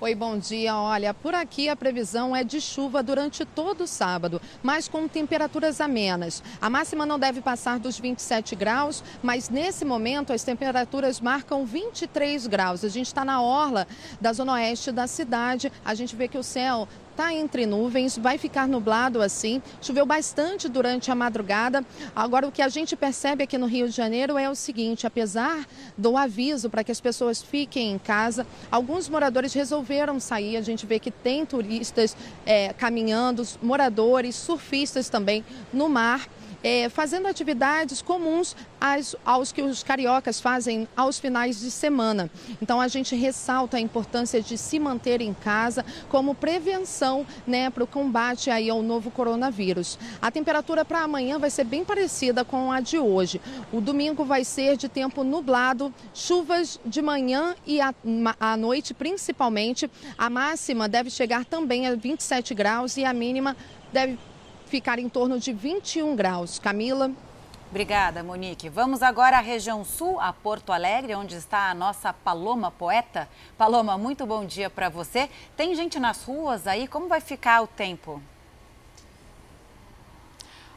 Oi, bom dia. Olha, por aqui a previsão é de chuva durante todo o sábado, mas com temperaturas amenas. A máxima não deve passar dos 27 graus, mas nesse momento as temperaturas marcam 23 graus. A gente está na orla da zona oeste da cidade. A gente vê que o céu está entre nuvens, vai ficar nublado assim. Choveu bastante durante a madrugada. Agora, o que a gente percebe aqui no Rio de Janeiro é o seguinte: apesar do aviso para que as pessoas fiquem em casa, alguns moradores resolveram sair. A gente vê que tem turistas é, caminhando, moradores, surfistas também no mar é, fazendo atividades comuns às, aos que os cariocas fazem aos finais de semana. Então a gente ressalta a importância de se manter em casa como prevenção né, para o combate aí ao novo coronavírus. A temperatura para amanhã vai ser bem parecida com a de hoje. O domingo vai ser de tempo nublado, chuvas de manhã e à, à noite principalmente. A máxima deve chegar também a 27 graus e a mínima deve ficar em torno de 21 graus. Camila. Obrigada, Monique. Vamos agora à região sul, a Porto Alegre, onde está a nossa Paloma Poeta. Paloma, muito bom dia para você. Tem gente nas ruas aí? Como vai ficar o tempo?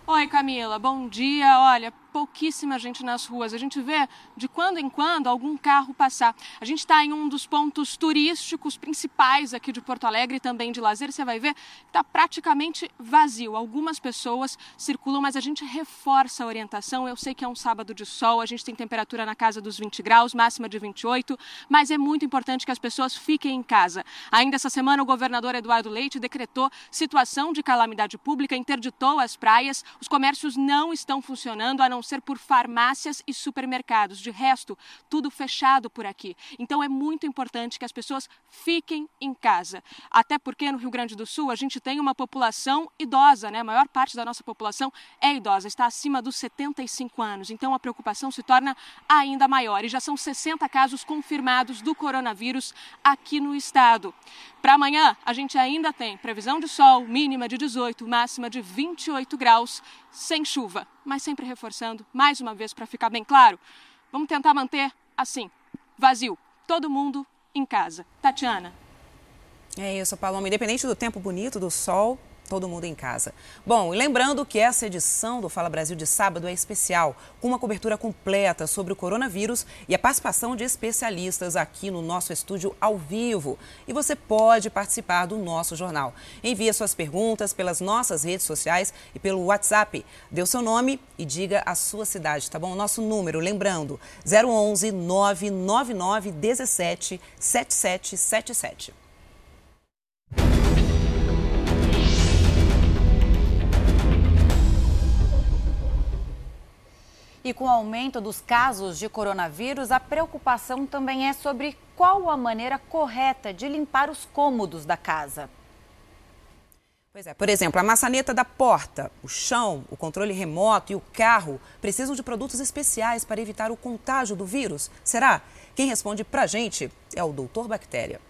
Oi, Camila. Bom dia. Olha, pouquíssima gente nas ruas. A gente vê de quando em quando algum carro passar. A gente está em um dos pontos turísticos principais aqui de Porto Alegre também de lazer. Você vai ver que está praticamente vazio. Algumas pessoas circulam, mas a gente reforça a orientação. Eu sei que é um sábado de sol, a gente tem temperatura na casa dos 20 graus, máxima de 28, mas é muito importante que as pessoas fiquem em casa. Ainda essa semana, o governador Eduardo Leite decretou situação de calamidade pública, interditou as praias. Os comércios não estão funcionando, a não ser por farmácias e supermercados. De resto, tudo fechado por aqui. Então é muito importante que as pessoas fiquem em casa. Até porque no Rio Grande do Sul a gente tem uma população idosa, né? A maior parte da nossa população é idosa, está acima dos 75 anos. Então a preocupação se torna ainda maior. E já são 60 casos confirmados do coronavírus aqui no estado. Para amanhã, a gente ainda tem previsão de sol, mínima de 18, máxima de 28 graus, sem chuva. Mas sempre reforçando, mais uma vez, para ficar bem claro, vamos tentar manter assim, vazio, todo mundo em casa. Tatiana. É isso, Paloma. Independente do tempo bonito, do sol, todo mundo em casa. Bom, e lembrando que essa edição do Fala Brasil de sábado é especial, com uma cobertura completa sobre o coronavírus e a participação de especialistas aqui no nosso estúdio ao vivo. E você pode participar do nosso jornal. Envie suas perguntas pelas nossas redes sociais e pelo WhatsApp. Dê o seu nome e diga a sua cidade, tá bom? O nosso número, lembrando, 011 999 17 7777. E com o aumento dos casos de coronavírus, a preocupação também é sobre qual a maneira correta de limpar os cômodos da casa. Pois é, por exemplo, a maçaneta da porta, o chão, o controle remoto e o carro precisam de produtos especiais para evitar o contágio do vírus. Será? Quem responde pra gente é o doutor Bactéria.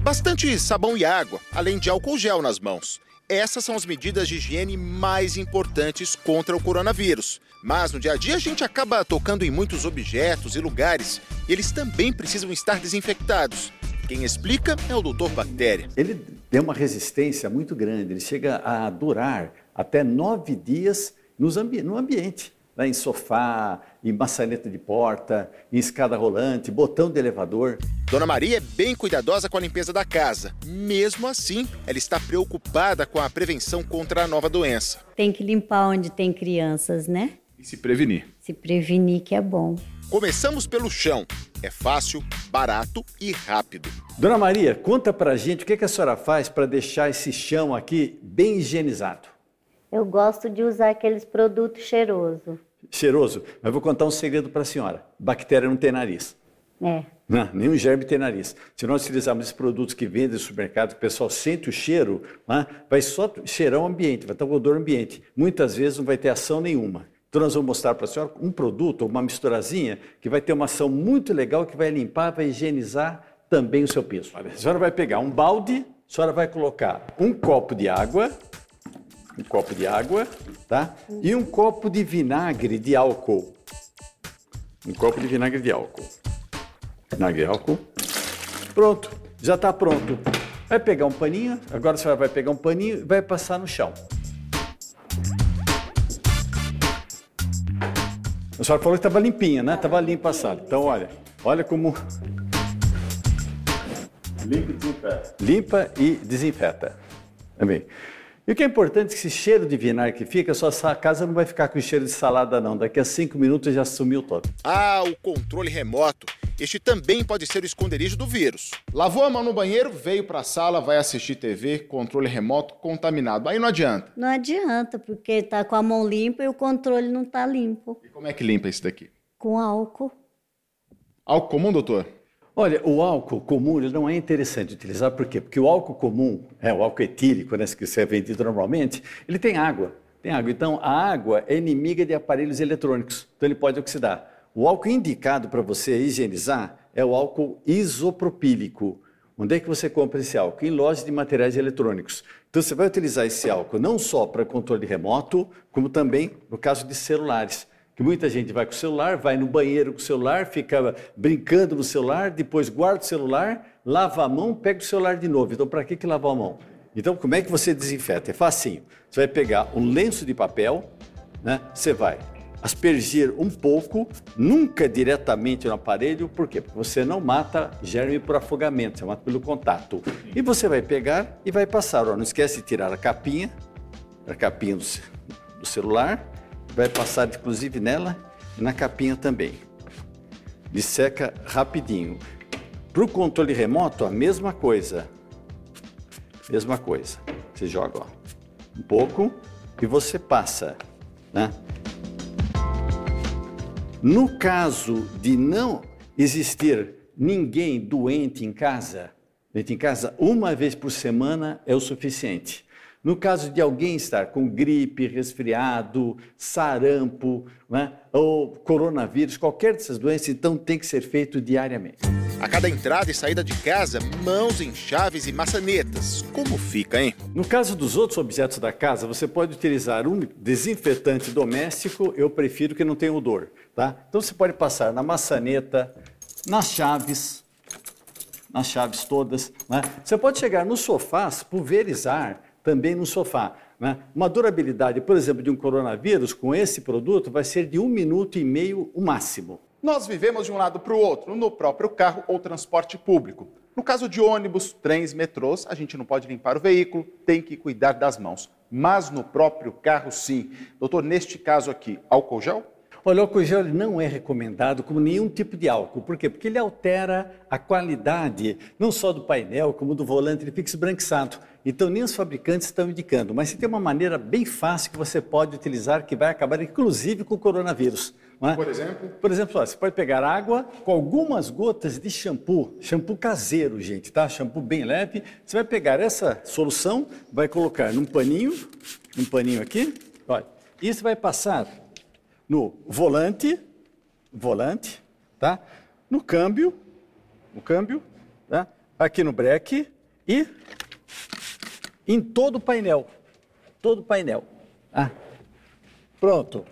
Bastante sabão e água, além de álcool gel nas mãos. Essas são as medidas de higiene mais importantes contra o coronavírus. Mas no dia a dia a gente acaba tocando em muitos objetos e lugares e eles também precisam estar desinfectados. Quem explica é o doutor Bactéria. Ele tem uma resistência muito grande, ele chega a durar até nove dias no ambiente né, em sofá, em maçaneta de porta, em escada rolante, botão de elevador. Dona Maria é bem cuidadosa com a limpeza da casa. Mesmo assim, ela está preocupada com a prevenção contra a nova doença. Tem que limpar onde tem crianças, né? E se prevenir. Se prevenir que é bom. Começamos pelo chão. É fácil, barato e rápido. Dona Maria, conta pra gente o que, que a senhora faz para deixar esse chão aqui bem higienizado. Eu gosto de usar aqueles produtos cheirosos cheiroso. Mas vou contar um segredo para a senhora: bactéria não tem nariz. É. Não, nenhum germe tem nariz. Se nós utilizarmos esses produtos que vendem no supermercado, o pessoal sente o cheiro, né, vai só cheirar o ambiente, vai estar o odor ambiente. Muitas vezes não vai ter ação nenhuma. Então nós vamos mostrar para a senhora um produto, uma misturazinha, que vai ter uma ação muito legal, que vai limpar, vai higienizar também o seu piso. A senhora vai pegar um balde, a senhora vai colocar um copo de água, um copo de água, tá? E um copo de vinagre de álcool. Um copo de vinagre de álcool. Vinagre de álcool. Pronto, já está pronto. Vai pegar um paninho, agora a senhora vai pegar um paninho e vai passar no chão. A senhora falou que estava limpinha, né? Estava limpa a sala. Então, olha, olha como... Limpa e desinfeta. Limpa e desinfeta. Também. E o que é importante é que esse cheiro de vinagre que fica, sua casa não vai ficar com cheiro de salada não. Daqui a cinco minutos já sumiu todo. Ah, o controle remoto. Este também pode ser o esconderijo do vírus. Lavou a mão no banheiro, veio para a sala, vai assistir TV, controle remoto contaminado. Aí não adianta. Não adianta, porque tá com a mão limpa e o controle não tá limpo. E como é que limpa isso daqui? Com álcool. Álcool comum, doutor? Olha, o álcool comum ele não é interessante utilizar, por quê? Porque o álcool comum, é, o álcool etílico, né, que é vendido normalmente, ele tem água. Tem água. Então, a água é inimiga de aparelhos eletrônicos, então ele pode oxidar. O álcool indicado para você higienizar é o álcool isopropílico. Onde é que você compra esse álcool? Em lojas de materiais eletrônicos. Então, você vai utilizar esse álcool não só para controle remoto, como também no caso de celulares que muita gente vai com o celular, vai no banheiro com o celular, fica brincando no celular, depois guarda o celular, lava a mão, pega o celular de novo. Então, para que, que lavar a mão? Então, como é que você desinfeta? É facinho. Você vai pegar um lenço de papel, né? Você vai aspergir um pouco, nunca diretamente no aparelho, por quê? Porque você não mata germe por afogamento, você mata pelo contato. E você vai pegar e vai passar. Ó, não esquece de tirar a capinha, a capinha do, do celular, vai passar inclusive nela e na capinha também. Disseca rapidinho. Para o controle remoto, a mesma coisa. Mesma coisa. Você joga ó, um pouco e você passa. Né? No caso de não existir ninguém doente em casa, doente em casa, uma vez por semana é o suficiente. No caso de alguém estar com gripe, resfriado, sarampo, né, ou coronavírus, qualquer dessas doenças, então tem que ser feito diariamente. A cada entrada e saída de casa, mãos em chaves e maçanetas. Como fica, hein? No caso dos outros objetos da casa, você pode utilizar um desinfetante doméstico, eu prefiro que não tenha odor, tá? Então você pode passar na maçaneta, nas chaves, nas chaves todas, né? Você pode chegar nos sofás, pulverizar também no sofá. Né? Uma durabilidade, por exemplo, de um coronavírus com esse produto vai ser de um minuto e meio o máximo. Nós vivemos de um lado para o outro, no próprio carro ou transporte público. No caso de ônibus, trens, metrôs, a gente não pode limpar o veículo, tem que cuidar das mãos. Mas no próprio carro, sim. Doutor, neste caso aqui, álcool gel? Olha, o álcool gel não é recomendado como nenhum tipo de álcool. Por quê? Porque ele altera a qualidade, não só do painel, como do volante, ele fica esbranquiçado. Então, nem os fabricantes estão indicando. Mas tem uma maneira bem fácil que você pode utilizar, que vai acabar, inclusive, com o coronavírus. É? Por exemplo? Por exemplo, ó, você pode pegar água com algumas gotas de shampoo, shampoo caseiro, gente, tá? Shampoo bem leve. Você vai pegar essa solução, vai colocar num paninho, um paninho aqui, olha, e você vai passar no volante, volante, tá? No câmbio, no câmbio, tá? Aqui no breque e em todo o painel, todo o painel. Ah, pronto.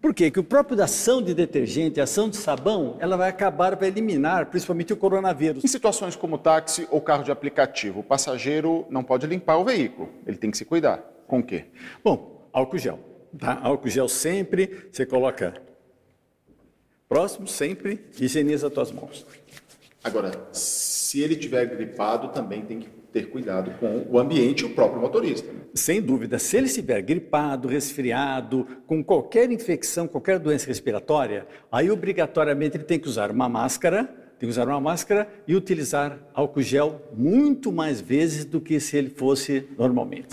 Por quê? Que o próprio da ação de detergente, a ação de sabão, ela vai acabar, vai eliminar principalmente o coronavírus. Em situações como táxi ou carro de aplicativo, o passageiro não pode limpar o veículo, ele tem que se cuidar. Com o quê? Bom, álcool gel. Tá? Álcool gel sempre, você coloca próximo, sempre, higieniza as tuas mãos. Agora, se ele tiver gripado, também tem que ter cuidado com o ambiente e o próprio motorista. Né? Sem dúvida. Se ele estiver gripado, resfriado, com qualquer infecção, qualquer doença respiratória, aí obrigatoriamente ele tem que usar uma máscara, tem que usar uma máscara e utilizar álcool gel muito mais vezes do que se ele fosse normalmente.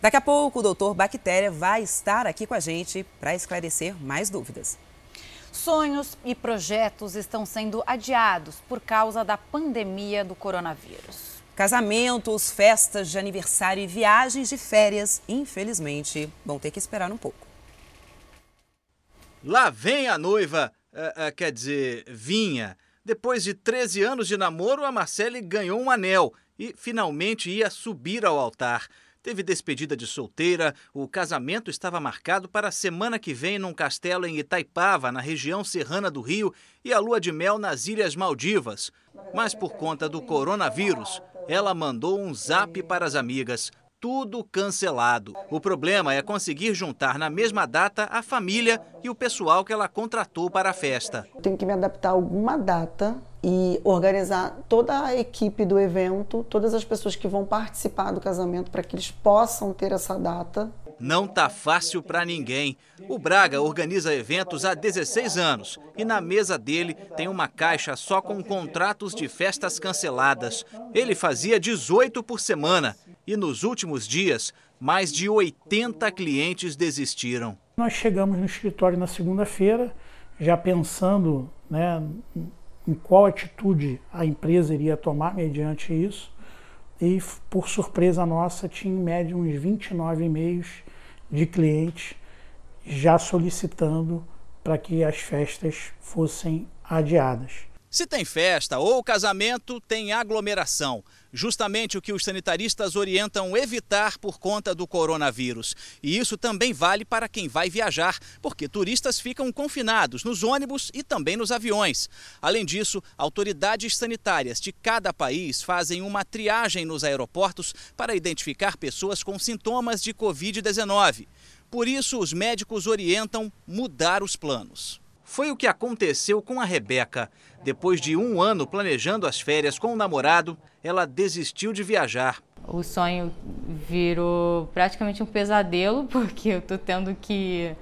Daqui a pouco o doutor Bactéria vai estar aqui com a gente para esclarecer mais dúvidas. Sonhos e projetos estão sendo adiados por causa da pandemia do coronavírus. Casamentos, festas de aniversário e viagens de férias, infelizmente, vão ter que esperar um pouco. Lá vem a noiva, uh, uh, quer dizer, vinha. Depois de 13 anos de namoro, a Marcele ganhou um anel e finalmente ia subir ao altar. Teve despedida de solteira, o casamento estava marcado para a semana que vem num castelo em Itaipava, na região serrana do Rio, e a lua de mel nas Ilhas Maldivas. Mas por conta do coronavírus, ela mandou um zap para as amigas. Tudo cancelado. O problema é conseguir juntar na mesma data a família e o pessoal que ela contratou para a festa. Tenho que me adaptar a alguma data e organizar toda a equipe do evento, todas as pessoas que vão participar do casamento para que eles possam ter essa data. Não tá fácil para ninguém. O Braga organiza eventos há 16 anos e na mesa dele tem uma caixa só com contratos de festas canceladas. Ele fazia 18 por semana e nos últimos dias mais de 80 clientes desistiram. Nós chegamos no escritório na segunda-feira, já pensando né, em qual atitude a empresa iria tomar mediante isso. E, por surpresa nossa, tinha em média uns 29 e-mails de clientes já solicitando para que as festas fossem adiadas. Se tem festa ou casamento, tem aglomeração. Justamente o que os sanitaristas orientam evitar por conta do coronavírus. E isso também vale para quem vai viajar, porque turistas ficam confinados nos ônibus e também nos aviões. Além disso, autoridades sanitárias de cada país fazem uma triagem nos aeroportos para identificar pessoas com sintomas de Covid-19. Por isso, os médicos orientam mudar os planos. Foi o que aconteceu com a Rebeca. Depois de um ano planejando as férias com o namorado, ela desistiu de viajar. O sonho virou praticamente um pesadelo, porque eu tô tendo que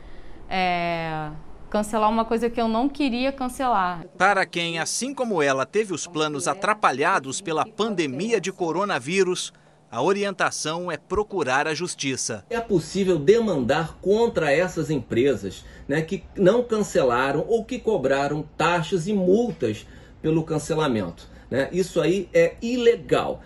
é, cancelar uma coisa que eu não queria cancelar. Para quem, assim como ela, teve os planos atrapalhados pela pandemia de coronavírus, a orientação é procurar a justiça. É possível demandar contra essas empresas né, que não cancelaram ou que cobraram taxas e multas pelo cancelamento. Né? Isso aí é ilegal.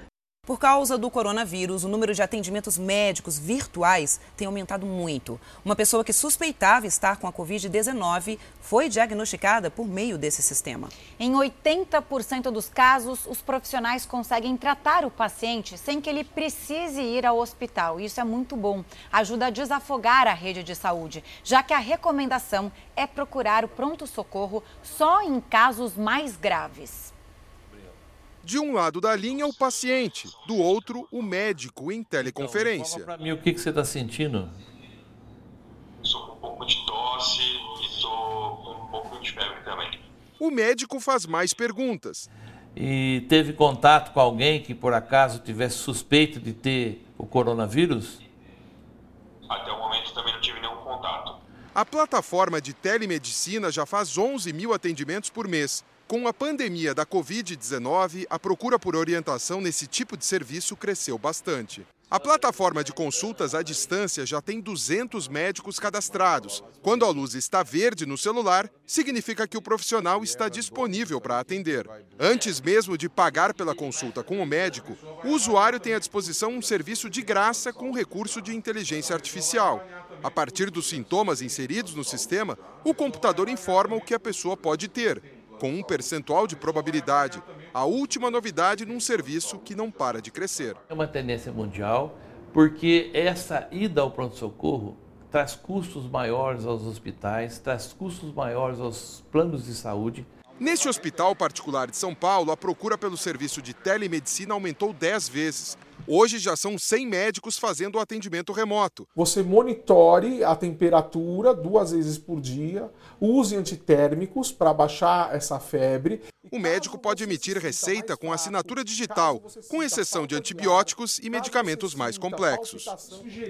Por causa do coronavírus, o número de atendimentos médicos virtuais tem aumentado muito. Uma pessoa que suspeitava estar com a Covid-19 foi diagnosticada por meio desse sistema. Em 80% dos casos, os profissionais conseguem tratar o paciente sem que ele precise ir ao hospital. Isso é muito bom. Ajuda a desafogar a rede de saúde, já que a recomendação é procurar o pronto-socorro só em casos mais graves. De um lado da linha, o paciente, do outro, o médico em teleconferência. Então, para mim, o que, que você está sentindo? Estou com um pouco de tosse e estou com um pouco de febre também. O médico faz mais perguntas. E teve contato com alguém que por acaso tivesse suspeito de ter o coronavírus? Até o momento também não tive nenhum contato. A plataforma de telemedicina já faz 11 mil atendimentos por mês. Com a pandemia da Covid-19, a procura por orientação nesse tipo de serviço cresceu bastante. A plataforma de consultas à distância já tem 200 médicos cadastrados. Quando a luz está verde no celular, significa que o profissional está disponível para atender. Antes mesmo de pagar pela consulta com o médico, o usuário tem à disposição um serviço de graça com recurso de inteligência artificial. A partir dos sintomas inseridos no sistema, o computador informa o que a pessoa pode ter, com um percentual de probabilidade. A última novidade num serviço que não para de crescer. É uma tendência mundial, porque essa ida ao pronto-socorro traz custos maiores aos hospitais, traz custos maiores aos planos de saúde. Neste hospital particular de São Paulo, a procura pelo serviço de telemedicina aumentou 10 vezes. Hoje já são 100 médicos fazendo o atendimento remoto. Você monitore a temperatura duas vezes por dia, use antitérmicos para baixar essa febre. O médico pode emitir receita com assinatura digital, com exceção de antibióticos e medicamentos mais complexos.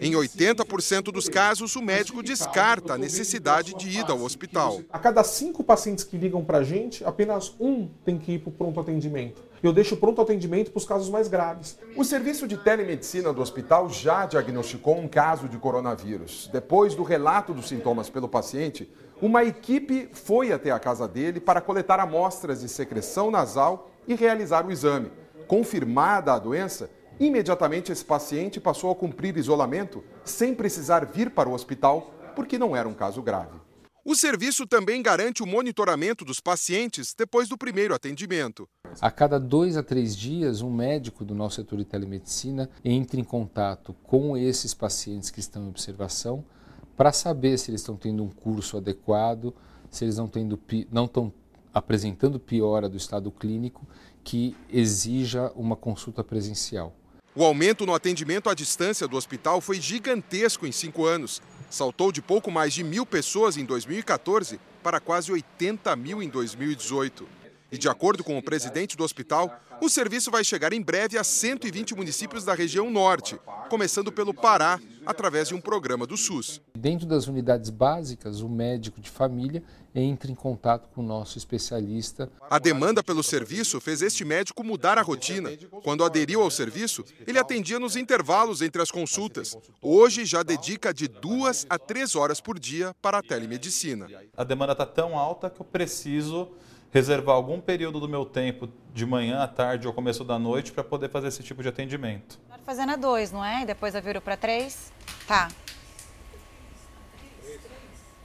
Em 80% dos casos, o médico descarta a necessidade de ida ao hospital. A cada cinco pacientes que ligam para a gente, apenas um tem que ir para o pronto atendimento. Eu deixo pronto atendimento para os casos mais graves. O serviço de telemedicina do hospital já diagnosticou um caso de coronavírus. Depois do relato dos sintomas pelo paciente, uma equipe foi até a casa dele para coletar amostras de secreção nasal e realizar o exame. Confirmada a doença, imediatamente esse paciente passou a cumprir isolamento sem precisar vir para o hospital, porque não era um caso grave. O serviço também garante o monitoramento dos pacientes depois do primeiro atendimento. A cada dois a três dias, um médico do nosso setor de telemedicina entra em contato com esses pacientes que estão em observação para saber se eles estão tendo um curso adequado, se eles não, tendo, não estão apresentando piora do estado clínico que exija uma consulta presencial. O aumento no atendimento à distância do hospital foi gigantesco em cinco anos. Saltou de pouco mais de mil pessoas em 2014 para quase 80 mil em 2018. E de acordo com o presidente do hospital, o serviço vai chegar em breve a 120 municípios da região norte, começando pelo Pará, através de um programa do SUS. Dentro das unidades básicas, o médico de família entra em contato com o nosso especialista. A demanda pelo serviço fez este médico mudar a rotina. Quando aderiu ao serviço, ele atendia nos intervalos entre as consultas. Hoje já dedica de duas a três horas por dia para a telemedicina. A demanda está tão alta que eu preciso reservar algum período do meu tempo, de manhã, à tarde ou começo da noite, para poder fazer esse tipo de atendimento. Fazendo a dois, não é? E depois eu viro para três? Tá.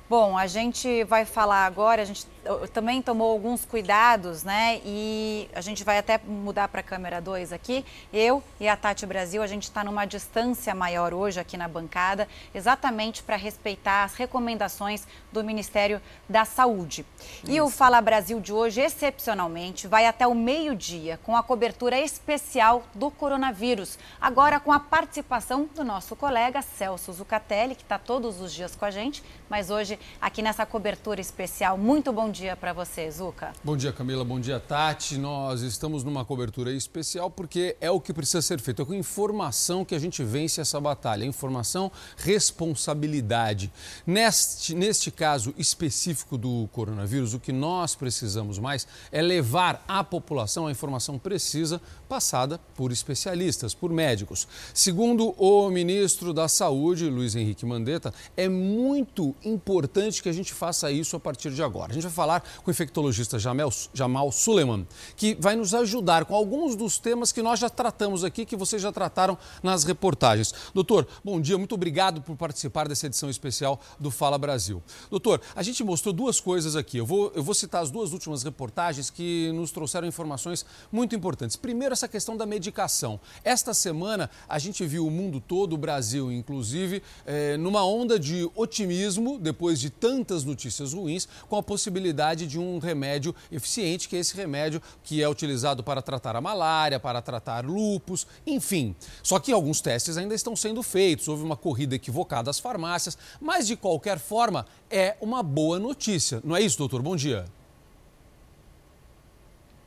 Bom, a gente vai falar agora, a gente também tomou alguns cuidados, né? E a gente vai até mudar para a câmera 2 aqui. Eu e a Tati Brasil, a gente está numa distância maior hoje aqui na bancada, exatamente para respeitar as recomendações do Ministério da Saúde. E o Fala Brasil de hoje, excepcionalmente, vai até o meio-dia com a cobertura especial do coronavírus. Agora com a participação do nosso colega Celso Zucatelli, que está todos os dias com a gente, mas hoje aqui nessa cobertura especial. Muito bom dia para você, Zuca. Bom dia, Camila. Bom dia, Tati. Nós estamos numa cobertura especial porque é o que precisa ser feito. É com informação que a gente vence essa batalha. Informação, responsabilidade. Neste, neste caso específico do coronavírus, o que nós precisamos mais é levar à população a informação precisa passada por especialistas, por médicos. Segundo o ministro da Saúde, Luiz Henrique Mandetta, é muito importante que a gente faça isso a partir de agora. A gente vai falar com o infectologista Jamal, Jamal Suleiman, que vai nos ajudar com alguns dos temas que nós já tratamos aqui, que vocês já trataram nas reportagens. Doutor, bom dia, muito obrigado por participar dessa edição especial do Fala Brasil. Doutor, a gente mostrou duas coisas aqui. Eu vou, eu vou citar as duas últimas reportagens que nos trouxeram informações muito importantes. Primeiro, essa questão da medicação. Esta semana, a gente viu o mundo todo, o Brasil inclusive, eh, numa onda de otimismo, depois de tantas notícias ruins, com a possibilidade de um remédio eficiente, que é esse remédio que é utilizado para tratar a malária, para tratar lupus, enfim. Só que alguns testes ainda estão sendo feitos, houve uma corrida equivocada às farmácias, mas de qualquer forma é uma boa notícia. Não é isso, doutor? Bom dia.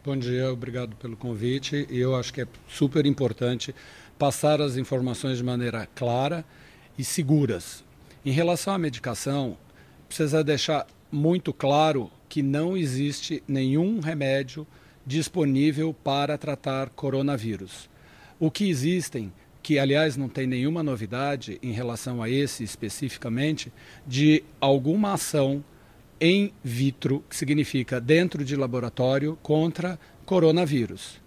Bom dia, obrigado pelo convite. Eu acho que é super importante passar as informações de maneira clara e seguras. Em relação à medicação, precisa deixar muito claro que não existe nenhum remédio disponível para tratar coronavírus. O que existem, que aliás não tem nenhuma novidade em relação a esse especificamente, de alguma ação em vitro, que significa dentro de laboratório, contra coronavírus.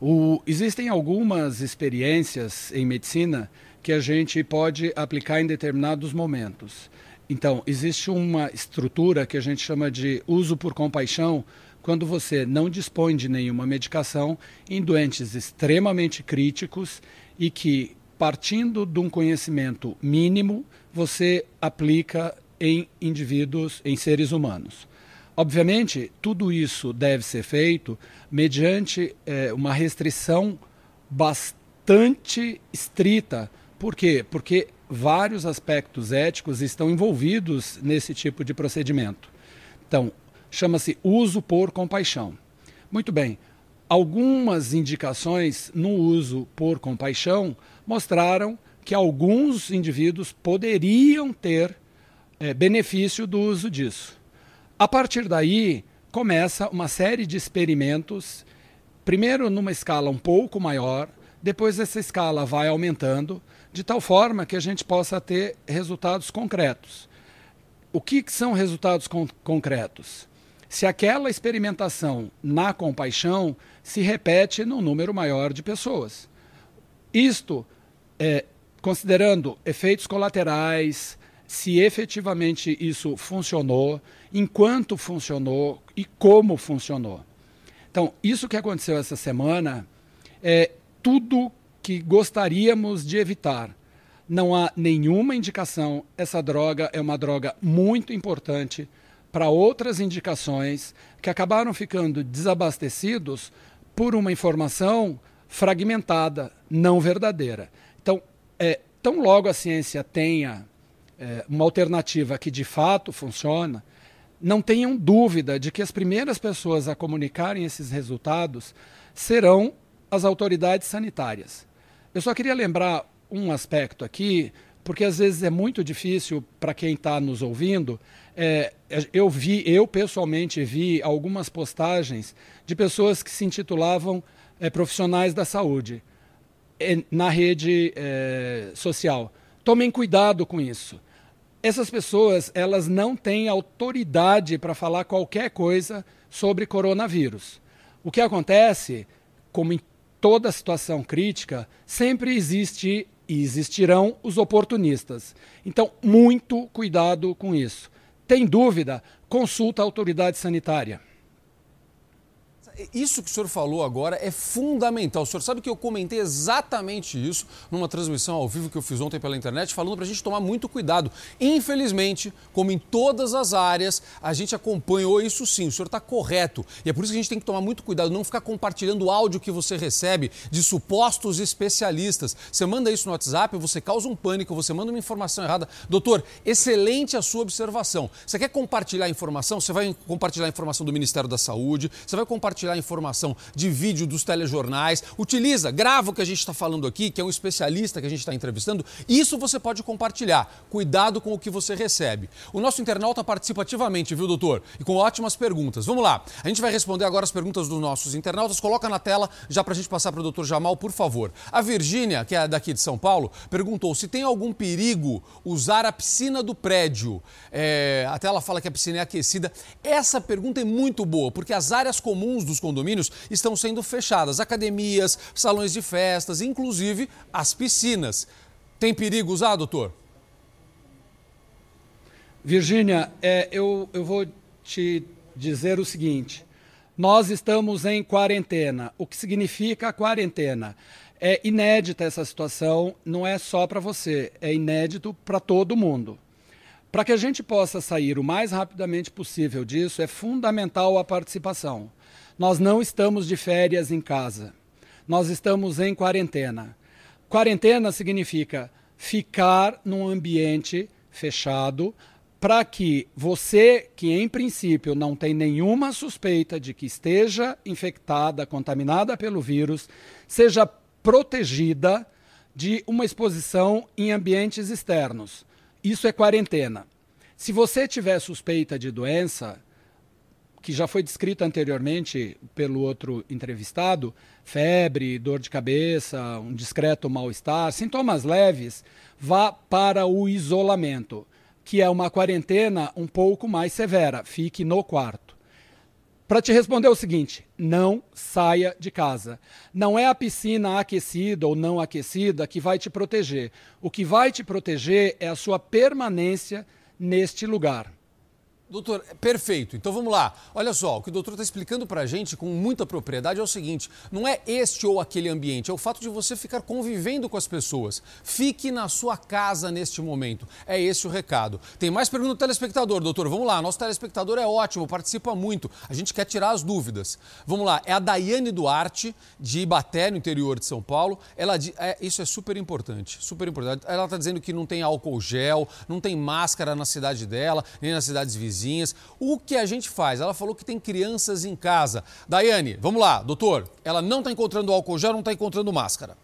O, existem algumas experiências em medicina que a gente pode aplicar em determinados momentos. Então, existe uma estrutura que a gente chama de uso por compaixão, quando você não dispõe de nenhuma medicação em doentes extremamente críticos e que, partindo de um conhecimento mínimo, você aplica em indivíduos, em seres humanos. Obviamente, tudo isso deve ser feito mediante é, uma restrição bastante estrita. Por quê? Porque vários aspectos éticos estão envolvidos nesse tipo de procedimento. Então, chama-se uso por compaixão. Muito bem, algumas indicações no uso por compaixão mostraram que alguns indivíduos poderiam ter é, benefício do uso disso. A partir daí, começa uma série de experimentos, primeiro numa escala um pouco maior, depois essa escala vai aumentando, de tal forma que a gente possa ter resultados concretos. O que, que são resultados con concretos? Se aquela experimentação na compaixão se repete num número maior de pessoas. Isto, é, considerando efeitos colaterais, se efetivamente isso funcionou, enquanto funcionou e como funcionou. Então, isso que aconteceu essa semana é tudo que gostaríamos de evitar. Não há nenhuma indicação. Essa droga é uma droga muito importante para outras indicações que acabaram ficando desabastecidos por uma informação fragmentada, não verdadeira. Então, é, tão logo a ciência tenha é, uma alternativa que de fato funciona, não tenham dúvida de que as primeiras pessoas a comunicarem esses resultados serão as autoridades sanitárias. Eu só queria lembrar um aspecto aqui, porque às vezes é muito difícil para quem está nos ouvindo. É, eu vi, eu pessoalmente vi algumas postagens de pessoas que se intitulavam é, profissionais da saúde é, na rede é, social. Tomem cuidado com isso. Essas pessoas elas não têm autoridade para falar qualquer coisa sobre coronavírus. O que acontece, como em toda situação crítica, sempre existe e existirão os oportunistas. Então, muito cuidado com isso. Tem dúvida? Consulta a autoridade sanitária. Isso que o senhor falou agora é fundamental. O senhor sabe que eu comentei exatamente isso numa transmissão ao vivo que eu fiz ontem pela internet, falando para a gente tomar muito cuidado. Infelizmente, como em todas as áreas, a gente acompanhou isso sim. O senhor está correto. E é por isso que a gente tem que tomar muito cuidado, não ficar compartilhando o áudio que você recebe de supostos especialistas. Você manda isso no WhatsApp, você causa um pânico, você manda uma informação errada. Doutor, excelente a sua observação. Você quer compartilhar informação? Você vai compartilhar informação do Ministério da Saúde, você vai compartilhar compartilhar informação de vídeo dos telejornais, utiliza, grava o que a gente está falando aqui, que é um especialista que a gente está entrevistando, isso você pode compartilhar. Cuidado com o que você recebe. O nosso internauta participa ativamente, viu, doutor? E com ótimas perguntas. Vamos lá. A gente vai responder agora as perguntas dos nossos internautas. Coloca na tela, já para a gente passar para o doutor Jamal, por favor. A Virgínia, que é daqui de São Paulo, perguntou se tem algum perigo usar a piscina do prédio. É, até ela fala que a piscina é aquecida. Essa pergunta é muito boa, porque as áreas comuns dos condomínios estão sendo fechadas. Academias, salões de festas, inclusive as piscinas. Tem perigo usar, doutor? Virgínia, é, eu, eu vou te dizer o seguinte: nós estamos em quarentena. O que significa quarentena? É inédita essa situação, não é só para você, é inédito para todo mundo. Para que a gente possa sair o mais rapidamente possível disso, é fundamental a participação. Nós não estamos de férias em casa. Nós estamos em quarentena. Quarentena significa ficar num ambiente fechado para que você, que em princípio não tem nenhuma suspeita de que esteja infectada, contaminada pelo vírus, seja protegida de uma exposição em ambientes externos. Isso é quarentena. Se você tiver suspeita de doença, que já foi descrita anteriormente pelo outro entrevistado, febre, dor de cabeça, um discreto mal-estar, sintomas leves, vá para o isolamento, que é uma quarentena um pouco mais severa, fique no quarto. Para te responder o seguinte, não saia de casa. Não é a piscina aquecida ou não aquecida que vai te proteger. O que vai te proteger é a sua permanência neste lugar. Doutor, perfeito. Então vamos lá. Olha só, o que o doutor está explicando para a gente com muita propriedade é o seguinte: não é este ou aquele ambiente, é o fato de você ficar convivendo com as pessoas. Fique na sua casa neste momento. É esse o recado. Tem mais pergunta do telespectador, doutor. Vamos lá. Nosso telespectador é ótimo, participa muito. A gente quer tirar as dúvidas. Vamos lá. É a Daiane Duarte, de Ibaté, no interior de São Paulo. Ela, é, isso é super importante. Super importante. Ela está dizendo que não tem álcool gel, não tem máscara na cidade dela, nem nas cidades vizinhas vizinhas. O que a gente faz? Ela falou que tem crianças em casa. Daiane, vamos lá, doutor. Ela não está encontrando álcool gel, não está encontrando máscara.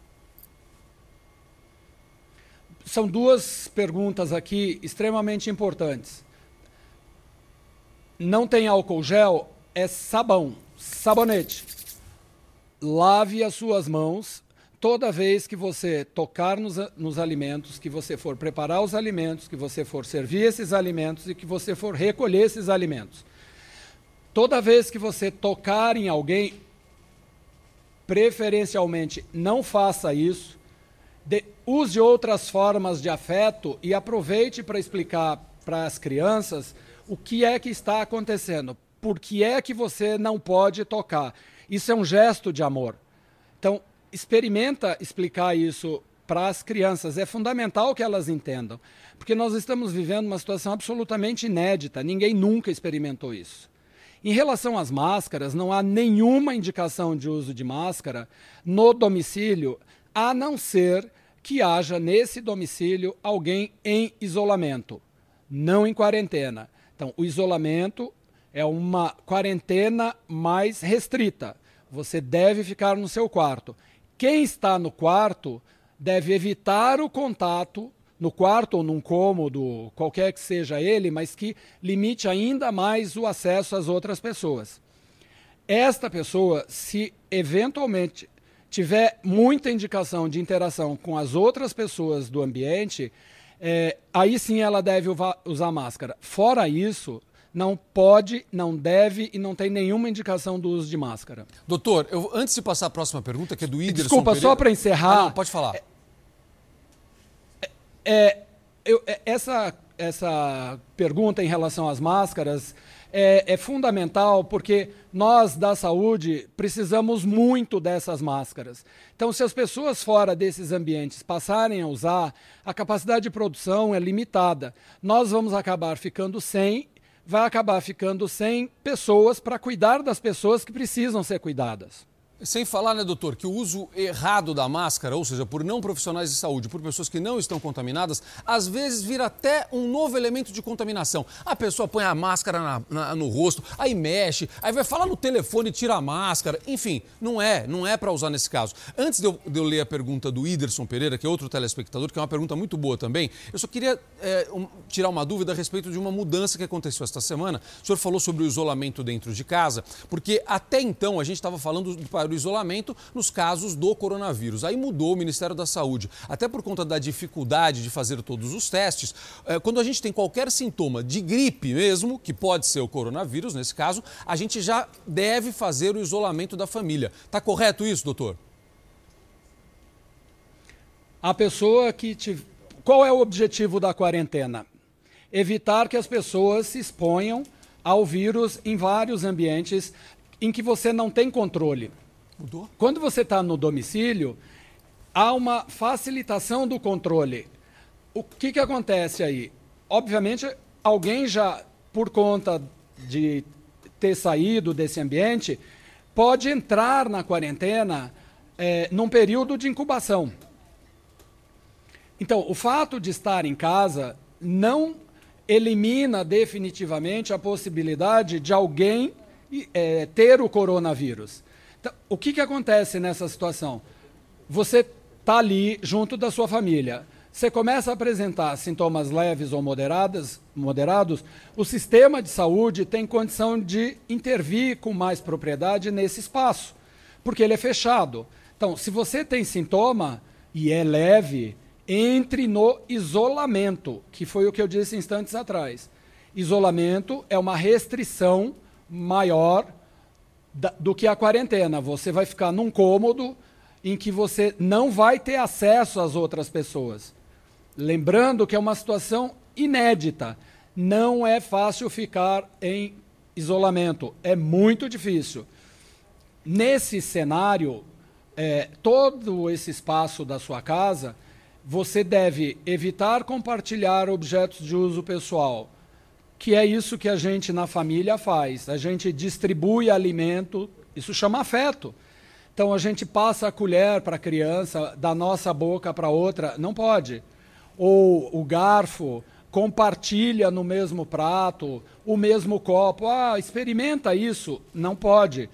São duas perguntas aqui extremamente importantes. Não tem álcool gel, é sabão, sabonete. Lave as suas mãos toda vez que você tocar nos, nos, alimentos, que você for preparar os alimentos, que você for servir esses alimentos e que você for recolher esses alimentos. Toda vez que você tocar em alguém, preferencialmente não faça isso. De, use outras formas de afeto e aproveite para explicar para as crianças o que é que está acontecendo. Por que é que você não pode tocar? Isso é um gesto de amor. Então, experimenta explicar isso para as crianças. É fundamental que elas entendam, porque nós estamos vivendo uma situação absolutamente inédita. Ninguém nunca experimentou isso. Em relação às máscaras, não há nenhuma indicação de uso de máscara no domicílio, a não ser que haja nesse domicílio alguém em isolamento, não em quarentena. Então, o isolamento é uma quarentena mais restrita. Você deve ficar no seu quarto. Quem está no quarto deve evitar o contato no quarto ou num cômodo, qualquer que seja ele, mas que limite ainda mais o acesso às outras pessoas. Esta pessoa, se eventualmente tiver muita indicação de interação com as outras pessoas do ambiente, é, aí sim ela deve usar máscara. Fora isso, não pode, não deve e não tem nenhuma indicação do uso de máscara. Doutor, eu, antes de passar a próxima pergunta, que é do Iderson Desculpa, Pereira... só para encerrar... Ah, não, pode falar. É, é, eu, é, essa essa pergunta em relação às máscaras é, é, fundamental porque nós da saúde precisamos muito dessas máscaras. Então, se as pessoas fora desses ambientes passarem a usar, a capacidade de produção é limitada. Nós vamos acabar ficando sem, vai acabar ficando sem pessoas para cuidar das pessoas que precisam ser cuidadas. Sem falar, né, doutor, que o uso errado da máscara, ou seja, por não profissionais de saúde, por pessoas que não estão contaminadas, às vezes vira até um novo elemento de contaminação. A pessoa põe a máscara na, na, no rosto, aí mexe, aí vai falar no telefone e tira a máscara. Enfim, não é, não é para usar nesse caso. Antes de eu, de eu, ler a pergunta do Iderson Pereira, que é outro telespectador, que é uma pergunta muito boa também, eu só queria é, um, tirar uma dúvida a respeito de uma mudança que aconteceu esta semana. O senhor falou sobre o isolamento dentro de casa, porque até então a gente estava falando para isolamento nos casos do coronavírus. Aí mudou o Ministério da Saúde, até por conta da dificuldade de fazer todos os testes. É, quando a gente tem qualquer sintoma de gripe mesmo, que pode ser o coronavírus nesse caso, a gente já deve fazer o isolamento da família. Está correto isso, doutor? A pessoa que te... Qual é o objetivo da quarentena? Evitar que as pessoas se exponham ao vírus em vários ambientes em que você não tem controle. Mudou? Quando você está no domicílio, há uma facilitação do controle. O que, que acontece aí? Obviamente, alguém já, por conta de ter saído desse ambiente, pode entrar na quarentena é, num período de incubação. Então, o fato de estar em casa não elimina definitivamente a possibilidade de alguém é, ter o coronavírus. Então, o que, que acontece nessa situação? Você está ali junto da sua família. Você começa a apresentar sintomas leves ou moderadas, moderados, o sistema de saúde tem condição de intervir com mais propriedade nesse espaço, porque ele é fechado. Então, se você tem sintoma e é leve, entre no isolamento, que foi o que eu disse instantes atrás. Isolamento é uma restrição maior do que a quarentena. Você vai ficar num cômodo em que você não vai ter acesso às outras pessoas. Lembrando que é uma situação inédita. Não é fácil ficar em isolamento, é muito difícil. Nesse cenário, é, todo esse espaço da sua casa, você deve evitar compartilhar objetos de uso pessoal que é isso que a gente na família faz. A gente distribui alimento, isso chama afeto. Então a gente passa a colher para a criança, da nossa boca para outra, não pode. Ou o garfo, compartilha no mesmo prato, o mesmo copo. Ah, experimenta isso. Não pode.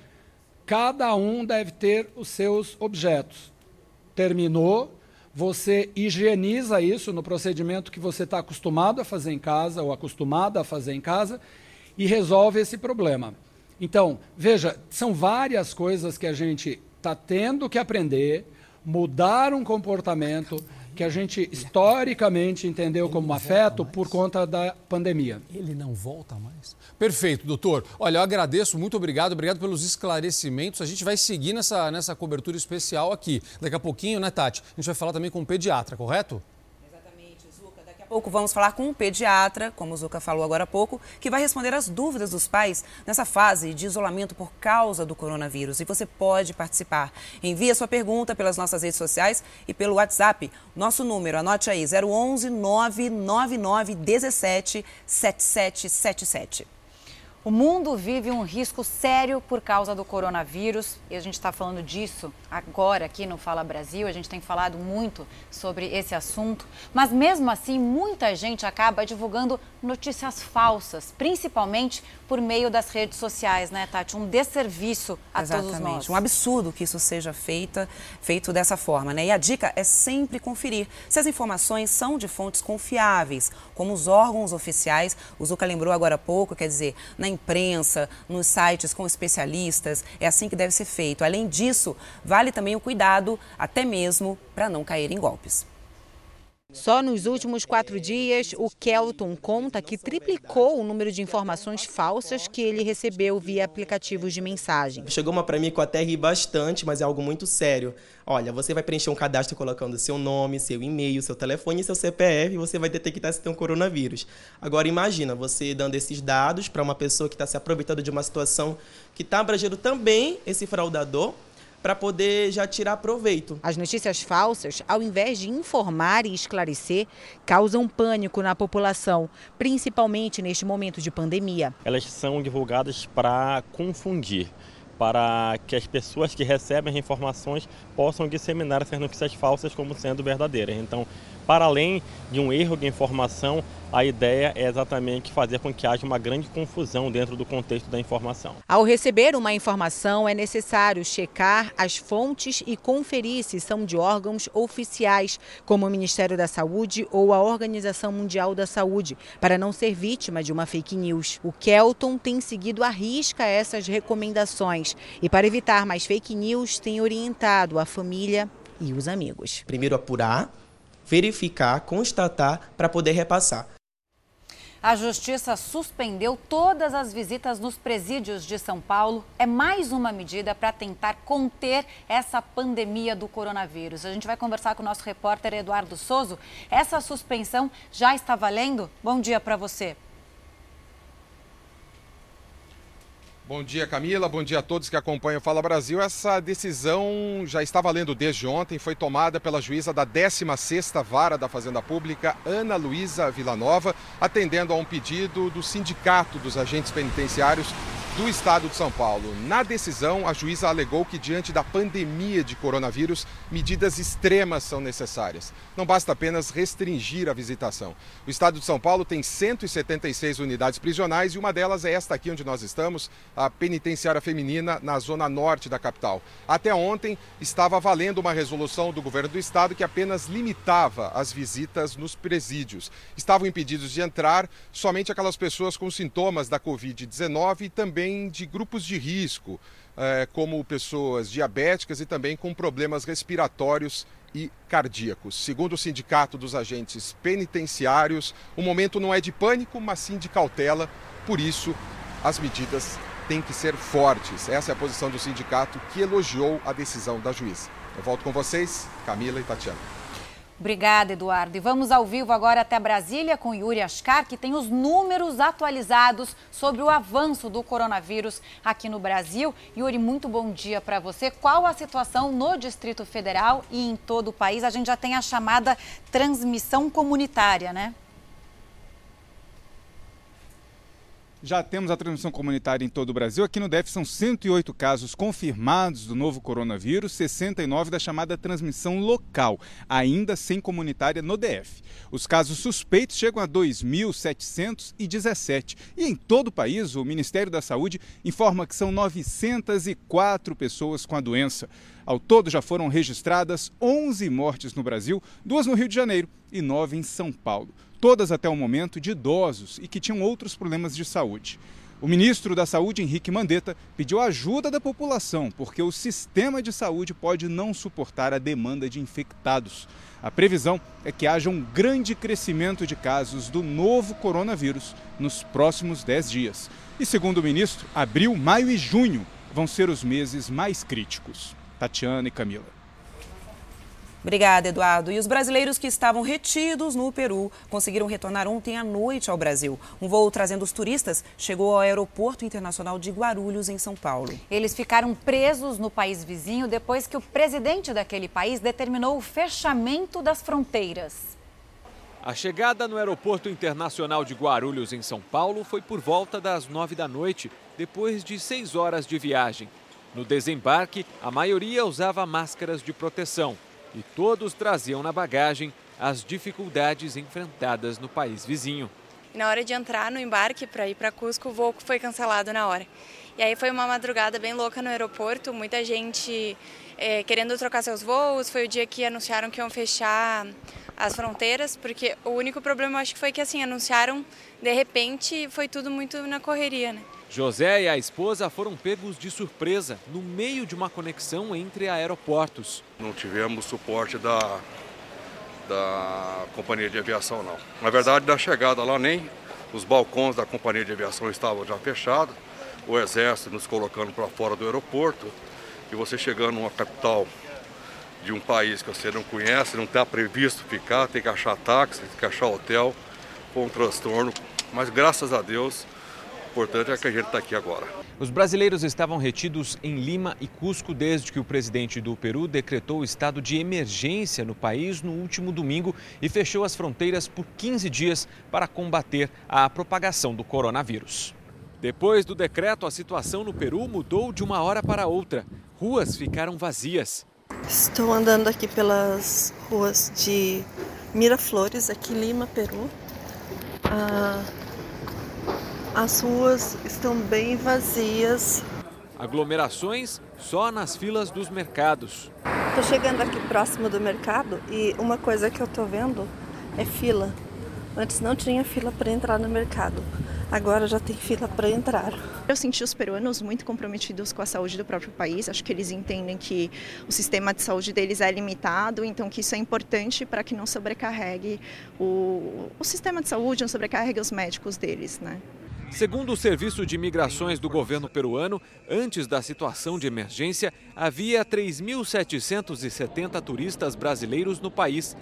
Cada um deve ter os seus objetos. Terminou, você higieniza isso no procedimento que você está acostumado a fazer em casa ou acostumada a fazer em casa e resolve esse problema. Então, veja, são várias coisas que a gente está tendo que aprender, mudar um comportamento que a gente historicamente entendeu como afeto por conta da pandemia. Ele não volta mais? Perfeito, doutor. Olha, eu agradeço, muito obrigado, obrigado pelos esclarecimentos. A gente vai seguir nessa, nessa cobertura especial aqui. Daqui a pouquinho, né, Tati? A gente vai falar também com o pediatra, correto? Pouco vamos falar com um pediatra, como o Zuca falou agora há pouco, que vai responder as dúvidas dos pais nessa fase de isolamento por causa do coronavírus. E você pode participar. Envie a sua pergunta pelas nossas redes sociais e pelo WhatsApp. Nosso número, anote aí, 011 999 17 7777. O mundo vive um risco sério por causa do coronavírus e a gente está falando disso agora aqui no Fala Brasil. A gente tem falado muito sobre esse assunto, mas mesmo assim, muita gente acaba divulgando notícias falsas, principalmente por meio das redes sociais, né, Tati? Um desserviço a Exatamente. todos nós. Um absurdo que isso seja feita, feito dessa forma, né? E a dica é sempre conferir se as informações são de fontes confiáveis, como os órgãos oficiais. O Zuca lembrou agora há pouco, quer dizer, na imprensa, nos sites com especialistas. É assim que deve ser feito. Além disso, vale também o cuidado, até mesmo para não cair em golpes. Só nos últimos quatro dias, o Kelton conta que triplicou o número de informações falsas que ele recebeu via aplicativos de mensagem. Chegou uma para mim que eu até ri bastante, mas é algo muito sério. Olha, você vai preencher um cadastro colocando seu nome, seu e-mail, seu telefone e seu CPF e você vai detectar se tem um coronavírus. Agora imagina você dando esses dados para uma pessoa que está se aproveitando de uma situação que está abrangendo também esse fraudador para poder já tirar proveito. As notícias falsas, ao invés de informar e esclarecer, causam pânico na população, principalmente neste momento de pandemia. Elas são divulgadas para confundir para que as pessoas que recebem as informações possam disseminar essas notícias falsas como sendo verdadeiras. Então, para além de um erro de informação, a ideia é exatamente fazer com que haja uma grande confusão dentro do contexto da informação. Ao receber uma informação, é necessário checar as fontes e conferir se são de órgãos oficiais, como o Ministério da Saúde ou a Organização Mundial da Saúde, para não ser vítima de uma fake news. O Kelton tem seguido à risca essas recomendações e, para evitar mais fake news, tem orientado a família e os amigos. Primeiro apurar verificar, constatar para poder repassar. A Justiça suspendeu todas as visitas nos presídios de São Paulo. É mais uma medida para tentar conter essa pandemia do coronavírus. A gente vai conversar com o nosso repórter Eduardo Souza. Essa suspensão já está valendo? Bom dia para você. Bom dia, Camila. Bom dia a todos que acompanham o Fala Brasil. Essa decisão já está valendo desde ontem. Foi tomada pela juíza da 16ª Vara da Fazenda Pública, Ana Luísa Villanova, atendendo a um pedido do Sindicato dos Agentes Penitenciários do Estado de São Paulo. Na decisão, a juíza alegou que, diante da pandemia de coronavírus, medidas extremas são necessárias. Não basta apenas restringir a visitação. O Estado de São Paulo tem 176 unidades prisionais e uma delas é esta aqui onde nós estamos, a penitenciária feminina na zona norte da capital. Até ontem estava valendo uma resolução do governo do estado que apenas limitava as visitas nos presídios. Estavam impedidos de entrar somente aquelas pessoas com sintomas da Covid-19 e também de grupos de risco, eh, como pessoas diabéticas e também com problemas respiratórios e cardíacos. Segundo o Sindicato dos Agentes Penitenciários, o momento não é de pânico, mas sim de cautela. Por isso, as medidas têm que ser fortes. Essa é a posição do sindicato que elogiou a decisão da juíza. Eu volto com vocês, Camila e Tatiana. Obrigada, Eduardo. E vamos ao vivo agora até Brasília com Yuri Ascar, que tem os números atualizados sobre o avanço do coronavírus aqui no Brasil. Yuri, muito bom dia para você. Qual a situação no Distrito Federal e em todo o país? A gente já tem a chamada transmissão comunitária, né? Já temos a transmissão comunitária em todo o Brasil. Aqui no DF são 108 casos confirmados do novo coronavírus, 69 da chamada transmissão local, ainda sem comunitária no DF. Os casos suspeitos chegam a 2.717 e em todo o país o Ministério da Saúde informa que são 904 pessoas com a doença. Ao todo já foram registradas 11 mortes no Brasil, duas no Rio de Janeiro e nove em São Paulo todas até o momento de idosos e que tinham outros problemas de saúde. O ministro da Saúde, Henrique Mandetta, pediu ajuda da população, porque o sistema de saúde pode não suportar a demanda de infectados. A previsão é que haja um grande crescimento de casos do novo coronavírus nos próximos 10 dias. E, segundo o ministro, abril, maio e junho vão ser os meses mais críticos. Tatiana e Camila. Obrigada, Eduardo. E os brasileiros que estavam retidos no Peru conseguiram retornar ontem à noite ao Brasil. Um voo trazendo os turistas chegou ao Aeroporto Internacional de Guarulhos, em São Paulo. Eles ficaram presos no país vizinho depois que o presidente daquele país determinou o fechamento das fronteiras. A chegada no Aeroporto Internacional de Guarulhos, em São Paulo, foi por volta das nove da noite, depois de seis horas de viagem. No desembarque, a maioria usava máscaras de proteção e todos traziam na bagagem as dificuldades enfrentadas no país vizinho. Na hora de entrar no embarque para ir para Cusco, o voo foi cancelado na hora. E aí foi uma madrugada bem louca no aeroporto, muita gente é, querendo trocar seus voos. Foi o dia que anunciaram que iam fechar as fronteiras, porque o único problema acho que foi que assim anunciaram de repente, foi tudo muito na correria, né? José e a esposa foram pegos de surpresa no meio de uma conexão entre aeroportos. Não tivemos suporte da, da companhia de aviação, não. Na verdade, da chegada lá, nem os balcões da companhia de aviação estavam já fechados, o exército nos colocando para fora do aeroporto, e você chegando numa capital de um país que você não conhece, não está previsto ficar, tem que achar táxi, tem que achar hotel, foi um transtorno, mas graças a Deus, importante é que a gente está aqui agora. Os brasileiros estavam retidos em Lima e Cusco desde que o presidente do Peru decretou o estado de emergência no país no último domingo e fechou as fronteiras por 15 dias para combater a propagação do coronavírus. Depois do decreto, a situação no Peru mudou de uma hora para outra. Ruas ficaram vazias. Estou andando aqui pelas ruas de Miraflores, aqui em Lima, Peru. Ah, as ruas estão bem vazias. Aglomerações só nas filas dos mercados. Estou chegando aqui próximo do mercado e uma coisa que eu estou vendo é fila. Antes não tinha fila para entrar no mercado agora já tem fila para entrar. Eu senti os peruanos muito comprometidos com a saúde do próprio país. Acho que eles entendem que o sistema de saúde deles é limitado, então que isso é importante para que não sobrecarregue o, o sistema de saúde, não sobrecarregue os médicos deles, né? Segundo o Serviço de Migrações do governo peruano, antes da situação de emergência, havia 3.770 turistas brasileiros no país.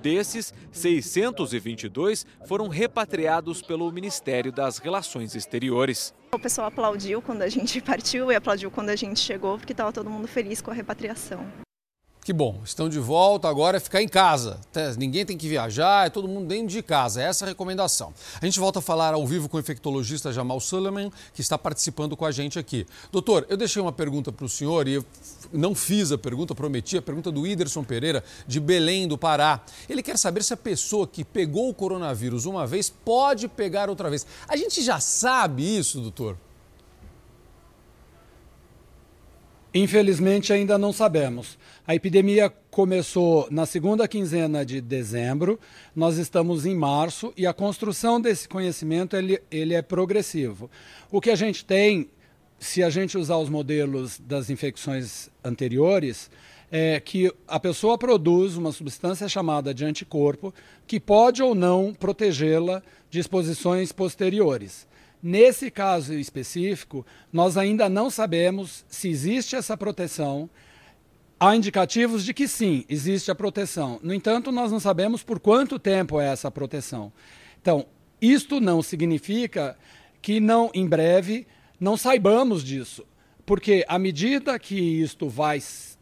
Desses, 622 foram repatriados pelo Ministério das Relações Exteriores. O pessoal aplaudiu quando a gente partiu e aplaudiu quando a gente chegou, porque estava todo mundo feliz com a repatriação. Que bom, estão de volta, agora é ficar em casa. Ninguém tem que viajar, é todo mundo dentro de casa, é essa a recomendação. A gente volta a falar ao vivo com o infectologista Jamal Sullivan, que está participando com a gente aqui. Doutor, eu deixei uma pergunta para o senhor e eu não fiz a pergunta, prometi, a pergunta do Iderson Pereira, de Belém, do Pará. Ele quer saber se a pessoa que pegou o coronavírus uma vez pode pegar outra vez. A gente já sabe isso, doutor? Infelizmente ainda não sabemos. A epidemia começou na segunda quinzena de dezembro, nós estamos em março e a construção desse conhecimento ele, ele é progressivo. O que a gente tem, se a gente usar os modelos das infecções anteriores, é que a pessoa produz uma substância chamada de anticorpo que pode ou não protegê-la de exposições posteriores. Nesse caso específico, nós ainda não sabemos se existe essa proteção. Há indicativos de que sim, existe a proteção. No entanto, nós não sabemos por quanto tempo é essa proteção. Então, isto não significa que não em breve não saibamos disso, porque à medida que isto vai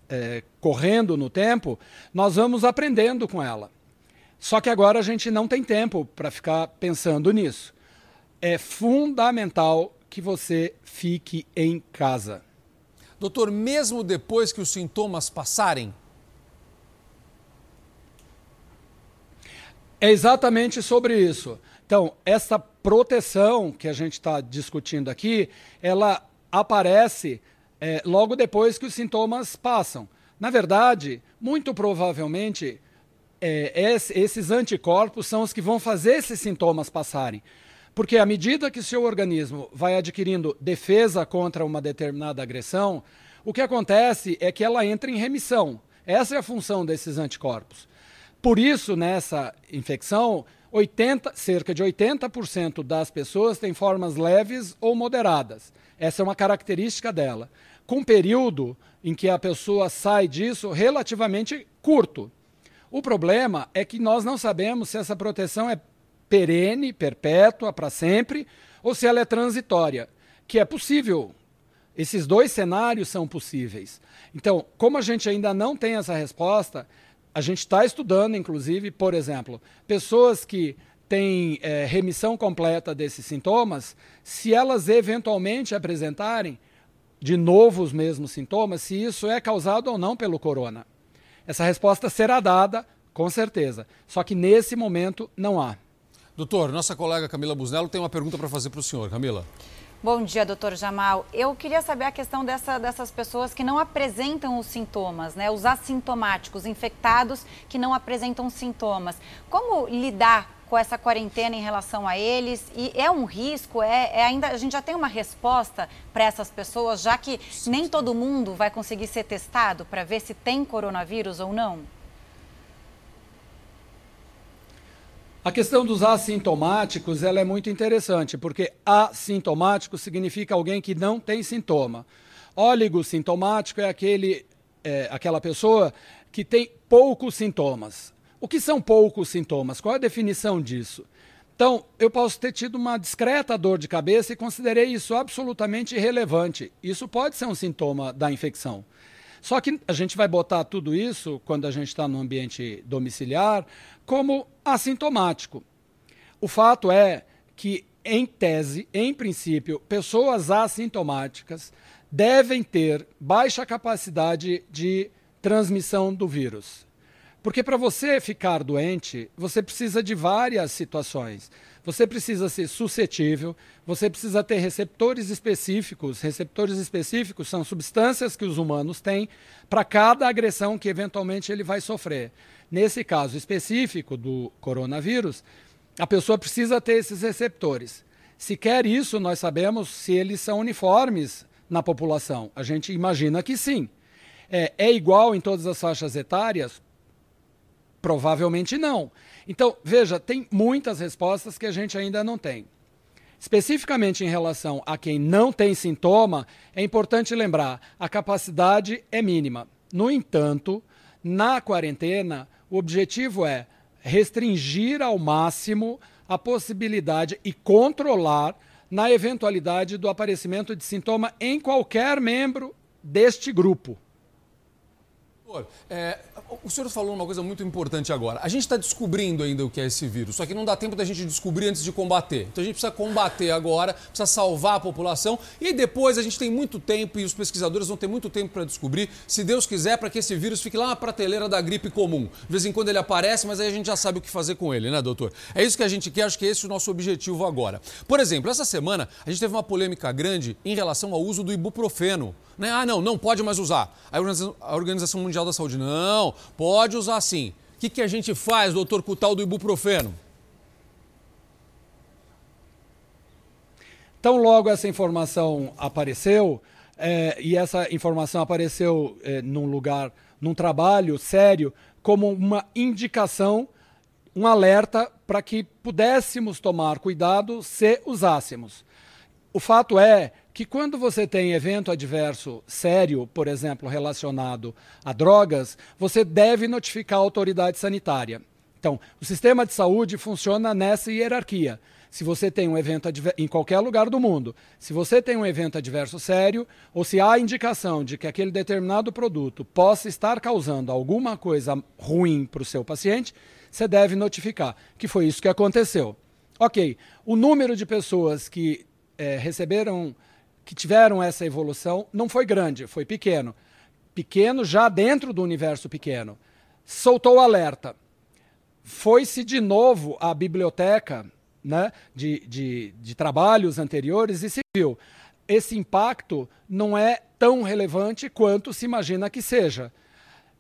é, correndo no tempo, nós vamos aprendendo com ela. Só que agora a gente não tem tempo para ficar pensando nisso é fundamental que você fique em casa. Doutor, mesmo depois que os sintomas passarem? É exatamente sobre isso. Então, essa proteção que a gente está discutindo aqui, ela aparece é, logo depois que os sintomas passam. Na verdade, muito provavelmente, é, esses anticorpos são os que vão fazer esses sintomas passarem. Porque à medida que seu organismo vai adquirindo defesa contra uma determinada agressão, o que acontece é que ela entra em remissão. Essa é a função desses anticorpos. Por isso, nessa infecção, 80, cerca de 80% das pessoas têm formas leves ou moderadas. Essa é uma característica dela. Com um período em que a pessoa sai disso relativamente curto. O problema é que nós não sabemos se essa proteção é perene, perpétua, para sempre, ou se ela é transitória, que é possível. Esses dois cenários são possíveis. Então, como a gente ainda não tem essa resposta, a gente está estudando, inclusive, por exemplo, pessoas que têm é, remissão completa desses sintomas, se elas eventualmente apresentarem de novo os mesmos sintomas, se isso é causado ou não pelo corona. Essa resposta será dada, com certeza. Só que nesse momento não há. Doutor, nossa colega Camila Busnello tem uma pergunta para fazer para o senhor. Camila. Bom dia, doutor Jamal. Eu queria saber a questão dessa, dessas pessoas que não apresentam os sintomas, né? Os assintomáticos, infectados que não apresentam sintomas. Como lidar com essa quarentena em relação a eles? E é um risco? É, é ainda a gente já tem uma resposta para essas pessoas, já que nem todo mundo vai conseguir ser testado para ver se tem coronavírus ou não? A questão dos assintomáticos ela é muito interessante, porque assintomático significa alguém que não tem sintoma. Oligosintomático é, aquele, é aquela pessoa que tem poucos sintomas. O que são poucos sintomas? Qual é a definição disso? Então, eu posso ter tido uma discreta dor de cabeça e considerei isso absolutamente irrelevante. Isso pode ser um sintoma da infecção. Só que a gente vai botar tudo isso, quando a gente está no ambiente domiciliar, como assintomático. O fato é que, em tese, em princípio, pessoas assintomáticas devem ter baixa capacidade de transmissão do vírus. Porque para você ficar doente, você precisa de várias situações. Você precisa ser suscetível, você precisa ter receptores específicos. Receptores específicos são substâncias que os humanos têm para cada agressão que eventualmente ele vai sofrer. Nesse caso específico do coronavírus, a pessoa precisa ter esses receptores. Se quer isso, nós sabemos se eles são uniformes na população. A gente imagina que sim. É, é igual em todas as faixas etárias? Provavelmente não. Então, veja, tem muitas respostas que a gente ainda não tem. Especificamente em relação a quem não tem sintoma, é importante lembrar: a capacidade é mínima. No entanto, na quarentena, o objetivo é restringir ao máximo a possibilidade e controlar na eventualidade do aparecimento de sintoma em qualquer membro deste grupo. É, o senhor falou uma coisa muito importante agora. A gente está descobrindo ainda o que é esse vírus, só que não dá tempo da gente descobrir antes de combater. Então a gente precisa combater agora, precisa salvar a população e depois a gente tem muito tempo e os pesquisadores vão ter muito tempo para descobrir, se Deus quiser, para que esse vírus fique lá na prateleira da gripe comum. De vez em quando ele aparece, mas aí a gente já sabe o que fazer com ele, né, doutor? É isso que a gente quer, acho que esse é o nosso objetivo agora. Por exemplo, essa semana a gente teve uma polêmica grande em relação ao uso do ibuprofeno. Né? Ah, não, não pode mais usar. A Organização Mundial da Saúde, não, pode usar sim. O que, que a gente faz, doutor, com o tal do ibuprofeno? Então, logo essa informação apareceu, é, e essa informação apareceu é, num lugar, num trabalho sério, como uma indicação, um alerta para que pudéssemos tomar cuidado se usássemos. O fato é que quando você tem evento adverso sério, por exemplo, relacionado a drogas, você deve notificar a autoridade sanitária. Então, o sistema de saúde funciona nessa hierarquia. Se você tem um evento em qualquer lugar do mundo, se você tem um evento adverso sério, ou se há indicação de que aquele determinado produto possa estar causando alguma coisa ruim para o seu paciente, você deve notificar, que foi isso que aconteceu. Ok, o número de pessoas que é, receberam que tiveram essa evolução não foi grande, foi pequeno. Pequeno já dentro do universo pequeno. Soltou o alerta. Foi-se de novo à biblioteca né, de, de, de trabalhos anteriores e se viu. Esse impacto não é tão relevante quanto se imagina que seja.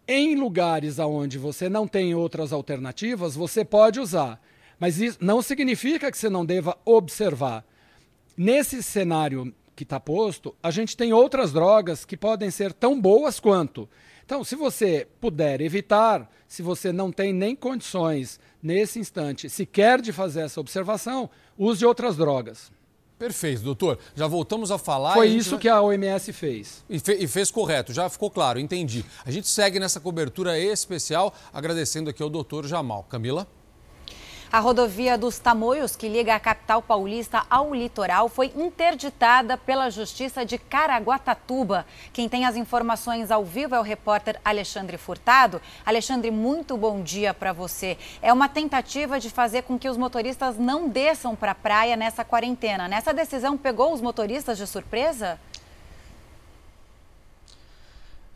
Em lugares onde você não tem outras alternativas, você pode usar. Mas isso não significa que você não deva observar. Nesse cenário que está posto, a gente tem outras drogas que podem ser tão boas quanto. Então, se você puder evitar, se você não tem nem condições nesse instante sequer de fazer essa observação, use outras drogas. Perfeito, doutor. Já voltamos a falar. Foi a isso vai... que a OMS fez. E, fe... e, fez correto, já ficou claro, entendi. A gente segue nessa cobertura especial, agradecendo aqui ao doutor Jamal. Camila? A rodovia dos Tamoios, que liga a capital paulista ao litoral, foi interditada pela Justiça de Caraguatatuba. Quem tem as informações ao vivo é o repórter Alexandre Furtado. Alexandre, muito bom dia para você. É uma tentativa de fazer com que os motoristas não desçam para a praia nessa quarentena. Nessa decisão pegou os motoristas de surpresa?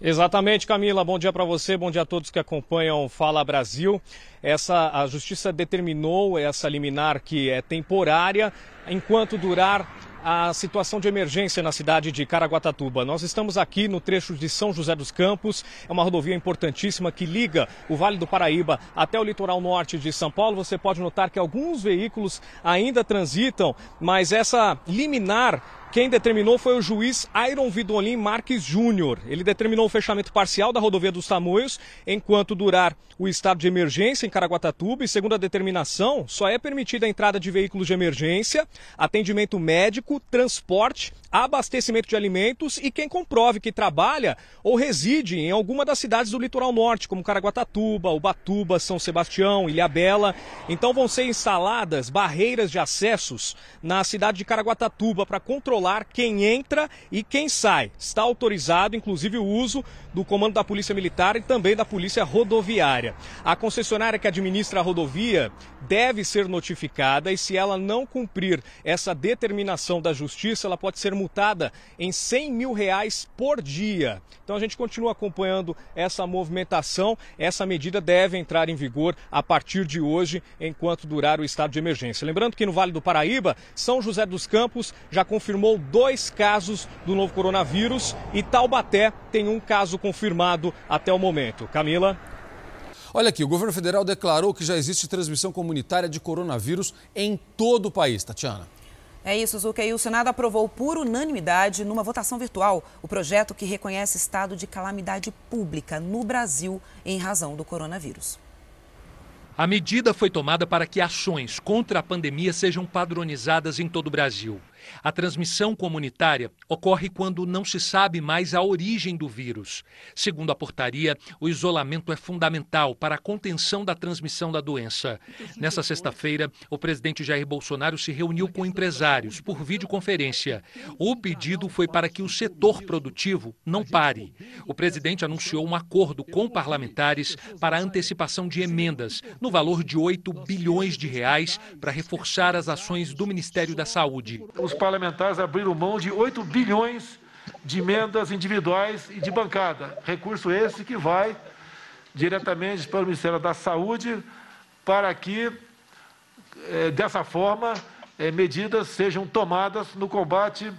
Exatamente, Camila. Bom dia para você, bom dia a todos que acompanham Fala Brasil. Essa a justiça determinou essa liminar que é temporária enquanto durar a situação de emergência na cidade de Caraguatatuba. Nós estamos aqui no trecho de São José dos Campos, é uma rodovia importantíssima que liga o Vale do Paraíba até o litoral norte de São Paulo. Você pode notar que alguns veículos ainda transitam, mas essa liminar Quem determinou foi o juiz Iron Vidolin Marques Júnior. Ele determinou o fechamento parcial da rodovia dos Tamoios enquanto durar o estado de emergência em Caraguatatuba e, segundo a determinação, só é permitida a entrada de veículos de emergência, atendimento médico, transporte, abastecimento de alimentos e quem comprove que trabalha ou reside em alguma das cidades do litoral norte, como Caraguatatuba, Ubatuba, São Sebastião, Ilhabela. Então vão ser instaladas barreiras de acessos na cidade de Caraguatatuba para controlar quem entra e quem sai. Está autorizado, inclusive, o uso do comando da Polícia Militar e também da Polícia Rodoviária. A concessionária que administra a rodovia deve ser notificada e, se ela não cumprir essa determinação da Justiça, ela pode ser multada em 100 mil reais por dia. Então a gente continua acompanhando essa movimentação. Essa medida deve entrar em vigor a partir de hoje, enquanto durar o estado de emergência. Lembrando que no Vale do Paraíba, São José dos Campos já confirmou dois casos do novo coronavírus e Taubaté tem um caso confirmado até o momento. Camila. Olha aqui, o governo federal declarou que já existe transmissão comunitária de coronavírus em todo o país. Tatiana. É isso, Zuca. E o Senado aprovou por unanimidade, numa votação virtual, o projeto que reconhece estado de calamidade pública no Brasil em razão do coronavírus. A medida foi tomada para que ações contra a pandemia sejam padronizadas em todo o Brasil. A transmissão comunitária ocorre quando não se sabe mais a origem do vírus. Segundo a portaria, o isolamento é fundamental para a contenção da transmissão da doença. Nessa sexta-feira, o presidente Jair Bolsonaro se reuniu com empresários por videoconferência. O pedido foi para que o setor produtivo não pare. O presidente anunciou um acordo com parlamentares para a antecipação de emendas no valor de 8 bilhões de reais para reforçar as ações do Ministério da Saúde. Os parlamentares abriram mão de 8 bilhões de emendas individuais e de bancada. Recurso esse que vai diretamente para o Ministério da Saúde para que, é, dessa forma, é, medidas sejam tomadas no combate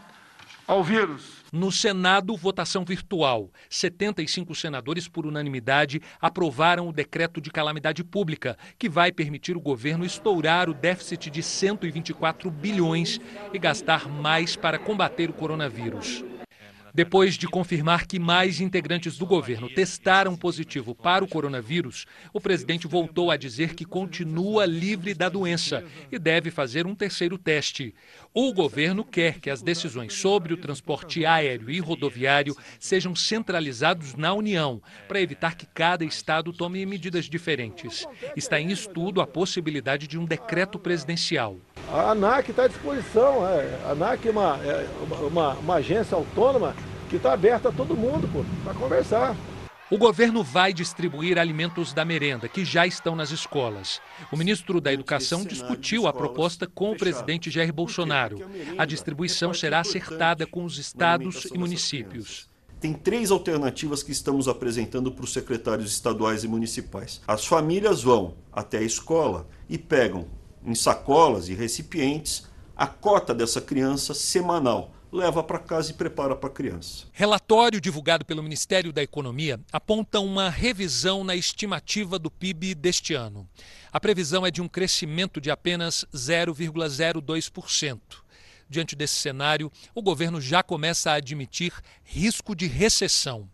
ao vírus. No Senado, votação virtual. 75 senadores, por unanimidade, aprovaram o decreto de calamidade pública, que vai permitir o governo estourar o déficit de 124 bilhões e gastar mais para combater o coronavírus. Depois de confirmar que mais integrantes do governo testaram positivo para o coronavírus, o presidente voltou a dizer que continua livre da doença e deve fazer um terceiro teste. O governo quer que as decisões sobre o transporte aéreo e rodoviário sejam centralizados na União, para evitar que cada estado tome medidas diferentes. Está em estudo a possibilidade de um decreto presidencial. A ANAC está à disposição. É. A ANAC é uma, é uma, uma agência autônoma que está aberta a todo mundo para conversar. O governo vai distribuir alimentos da merenda, que já estão nas escolas. O ministro da Educação discutiu a proposta com o presidente Jair Bolsonaro. A distribuição será acertada com os estados e municípios. Tem três alternativas que estamos apresentando para os secretários estaduais e municipais. As famílias vão até a escola e pegam em sacolas e recipientes a cota dessa criança semanal. Leva para casa e prepara para a criança. Relatório divulgado pelo Ministério da Economia aponta uma revisão na estimativa do PIB deste ano. A previsão é de um crescimento de apenas 0,02%. Diante desse cenário, o governo já começa a admitir risco de recessão.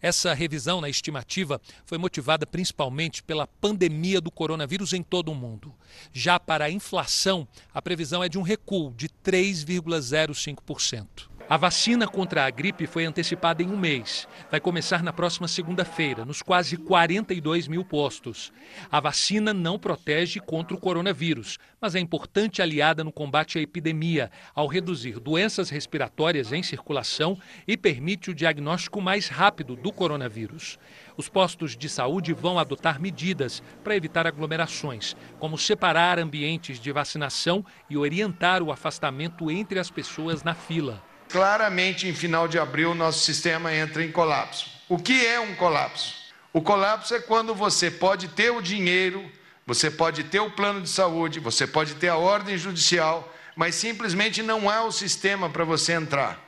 Essa revisão na estimativa foi motivada principalmente pela pandemia do coronavírus em todo o mundo. Já para a inflação, a previsão é de um recuo de 3,05%. A vacina contra a gripe foi antecipada em um mês. Vai começar na próxima segunda-feira, nos quase 42 mil postos. A vacina não protege contra o coronavírus, mas é importante aliada no combate à epidemia, ao reduzir doenças respiratórias em circulação e permite o diagnóstico mais rápido do coronavírus. Os postos de saúde vão adotar medidas para evitar aglomerações, como separar ambientes de vacinação e orientar o afastamento entre as pessoas na fila claramente em final de abril nosso sistema entra em colapso. O que é um colapso? O colapso é quando você pode ter o dinheiro, você pode ter o plano de saúde, você pode ter a ordem judicial, mas simplesmente não há o sistema para você entrar.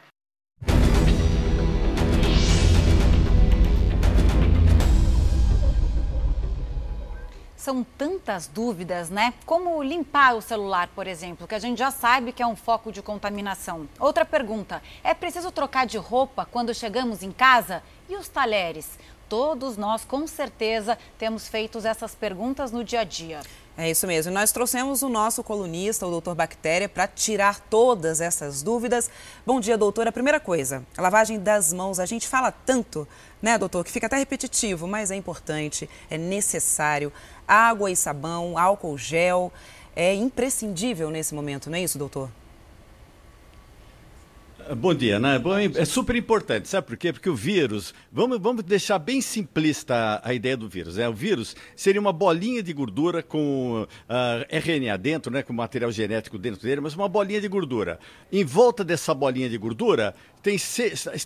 São tantas dúvidas, né? Como limpar o celular, por exemplo, que a gente já sabe que é um foco de contaminação. Outra pergunta: é preciso trocar de roupa quando chegamos em casa? E os talheres? Todos nós, com certeza, temos feito essas perguntas no dia a dia. É isso mesmo. Nós trouxemos o nosso colunista, o doutor Bactéria, para tirar todas essas dúvidas. Bom dia, doutor. A primeira coisa, a lavagem das mãos. A gente fala tanto, né, doutor, que fica até repetitivo, mas é importante, é necessário. Água e sabão, álcool gel, é imprescindível nesse momento, não é isso, doutor? Bom dia, né? É super importante, sabe por quê? Porque o vírus, vamos, vamos deixar bem simplista a, a ideia do vírus. Né? O vírus seria uma bolinha de gordura com uh, ah, RNA dentro, né? com material genético dentro dele, mas uma bolinha de gordura. Em volta dessa bolinha de gordura tem,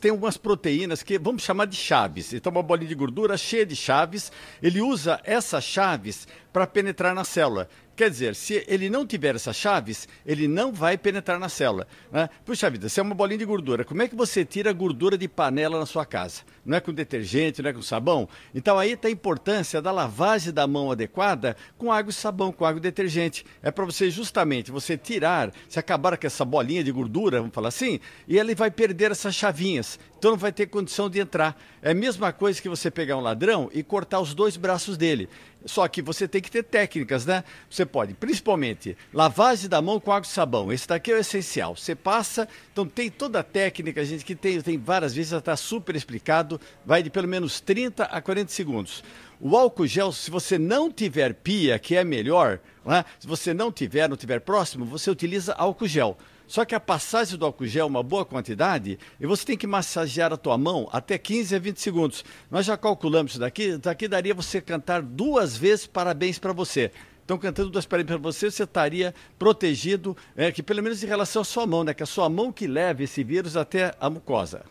tem algumas proteínas que vamos chamar de chaves. Então, uma bolinha de gordura cheia de chaves, ele usa essas chaves para penetrar na célula. Quer dizer, se ele não tiver essas chaves, ele não vai penetrar na célula. Né? Puxa vida, se é uma bolinha de gordura, como é que você tira gordura de panela na sua casa? Não é com detergente, não é com sabão? Então aí está a importância da lavagem da mão adequada com água e sabão, com água e detergente. É para você justamente você tirar, se acabar com essa bolinha de gordura, vamos falar assim, e ele vai perder essas chavinhas. Então não vai ter condição de entrar. É a mesma coisa que você pegar um ladrão e cortar os dois braços dele. Só que você tem que ter técnicas, né? Você pode, principalmente, lavagem da mão com água e sabão. Esse daqui é o essencial. Você passa, então tem toda a técnica, gente que tem, tem várias vezes, já está super explicado, vai de pelo menos 30 a 40 segundos. O álcool gel, se você não tiver pia, que é melhor, né? se você não tiver, não tiver próximo, você utiliza álcool gel. Só que a passagem do álcool gel é uma boa quantidade e você tem que massagear a tua mão até 15 a 20 segundos. Nós já calculamos isso daqui, daqui daria você cantar duas vezes parabéns para você. Então, cantando duas parabéns para você, você estaria protegido, é, que pelo menos em relação à sua mão, né? Que é a sua mão que leve esse vírus até a mucosa.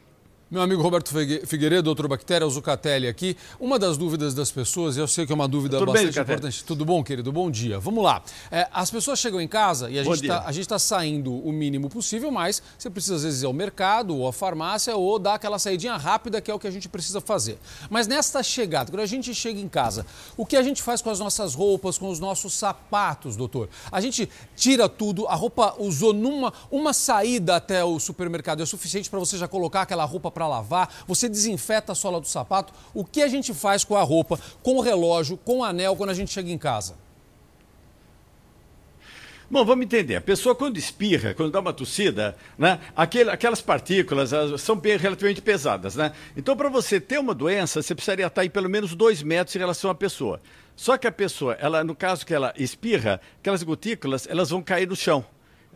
Meu amigo Roberto Figueiredo, doutor Bactéria, Zucatelli aqui. Uma das dúvidas das pessoas, e eu sei que é uma dúvida Tudo bastante bem, importante. Tudo bom, querido? Bom dia. Vamos lá. É, as pessoas chegam em casa e a gente está tá saindo o mínimo possível, mas você precisa às vezes ir ao mercado ou à farmácia ou dar aquela saidinha rápida que é o que a gente precisa fazer. Mas nesta chegada, quando a gente chega em casa, o que a gente faz com as nossas roupas, com os nossos sapatos, doutor? A gente tira tudo, a roupa usou numa uma saída até o supermercado é suficiente para você já colocar aquela roupa para lavar, você desinfeta a sola do sapato. O que a gente faz com a roupa, com o relógio, com o anel quando a gente chega em casa? Bom, vamos entender. A pessoa quando espirra, quando dá uma tossida, né, aquelas partículas são bem, relativamente pesadas, né? Então, para você ter uma doença, você precisaria estar em pelo menos dois metros em relação à pessoa. Só que a pessoa, ela, no caso que ela espirra, aquelas gotículas, elas vão cair no chão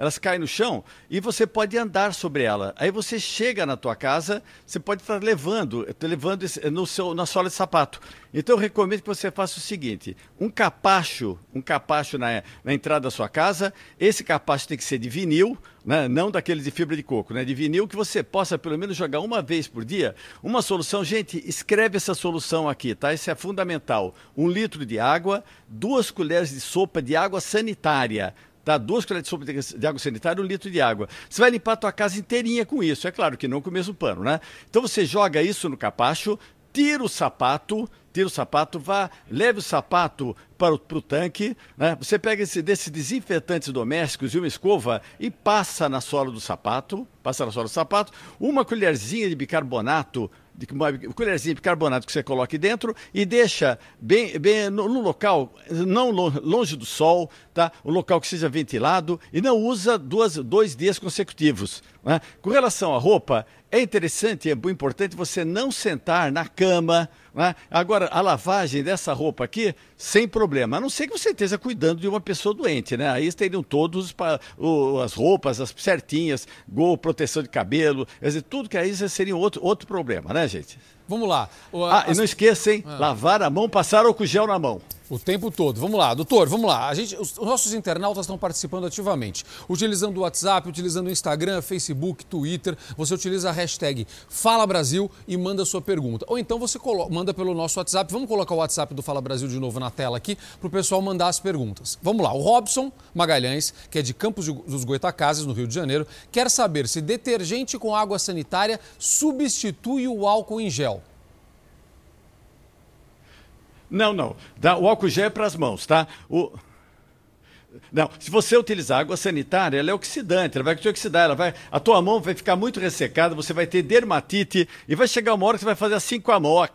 elas caem no chão e você pode andar sobre ela. Aí você chega na tua casa, você pode estar levando, levando no seu, na sola de sapato. Então eu recomendo que você faça o seguinte: um capacho, um capacho na, na entrada da sua casa. Esse capacho tem que ser de vinil, né? não daquele de fibra de coco, né? de vinil que você possa pelo menos jogar uma vez por dia. Uma solução, gente, escreve essa solução aqui, tá? Isso é fundamental. Um litro de água, duas colheres de sopa de água sanitária Tá? Duas colheres de sopa de água sanitária, um litro de água. Você vai limpar a tua casa inteirinha com isso. É claro que não com o mesmo pano, né? Então você joga isso no capacho, tira o sapato, tira o sapato, vá, leve o sapato para o, para o tanque, né? Você pega esse, desses desinfetantes domésticos e uma escova e passa na sola do sapato, passa na sola do sapato, uma colherzinha de bicarbonato de colherzinha de bicarbonato que você coloque dentro e deixa bem, bem no, no, local, não longe do sol, tá? Um local que seja ventilado e não usa duas, dois dias consecutivos. Né? Com relação à roupa, é interessante, é muito importante você não sentar na cama. Né? Agora, a lavagem dessa roupa aqui, sem problema. A não ser que você esteja cuidando de uma pessoa doente, né? Aí teriam todos as roupas, as certinhas, gol, proteção de cabelo, dizer, tudo que aí seria outro, outro problema, né, gente? Vamos lá. Ah, e não esqueça, hein? Ah. Lavar a mão, passar álcool gel na mão. O tempo todo. Vamos lá, doutor, vamos lá. A gente, os, os nossos internautas estão participando ativamente, utilizando o WhatsApp, utilizando o Instagram, Facebook, Twitter. Você utiliza a hashtag Fala Brasil e manda sua pergunta. Ou então você manda pelo nosso WhatsApp. Vamos colocar o WhatsApp do Fala Brasil de novo na tela aqui para o pessoal mandar as perguntas. Vamos lá. O Robson Magalhães, que é de Campos dos Goitacazes, no Rio de Janeiro, quer saber se detergente com água sanitária substitui o álcool em gel. Não, não. Tá? O álcool gel é para as mãos, tá? O... Não, se você utilizar água sanitária, ela é oxidante, ela vai te oxidar, ela vai, a tua mão vai ficar muito ressecada, você vai ter dermatite e vai chegar uma hora que você vai fazer assim com a mão, a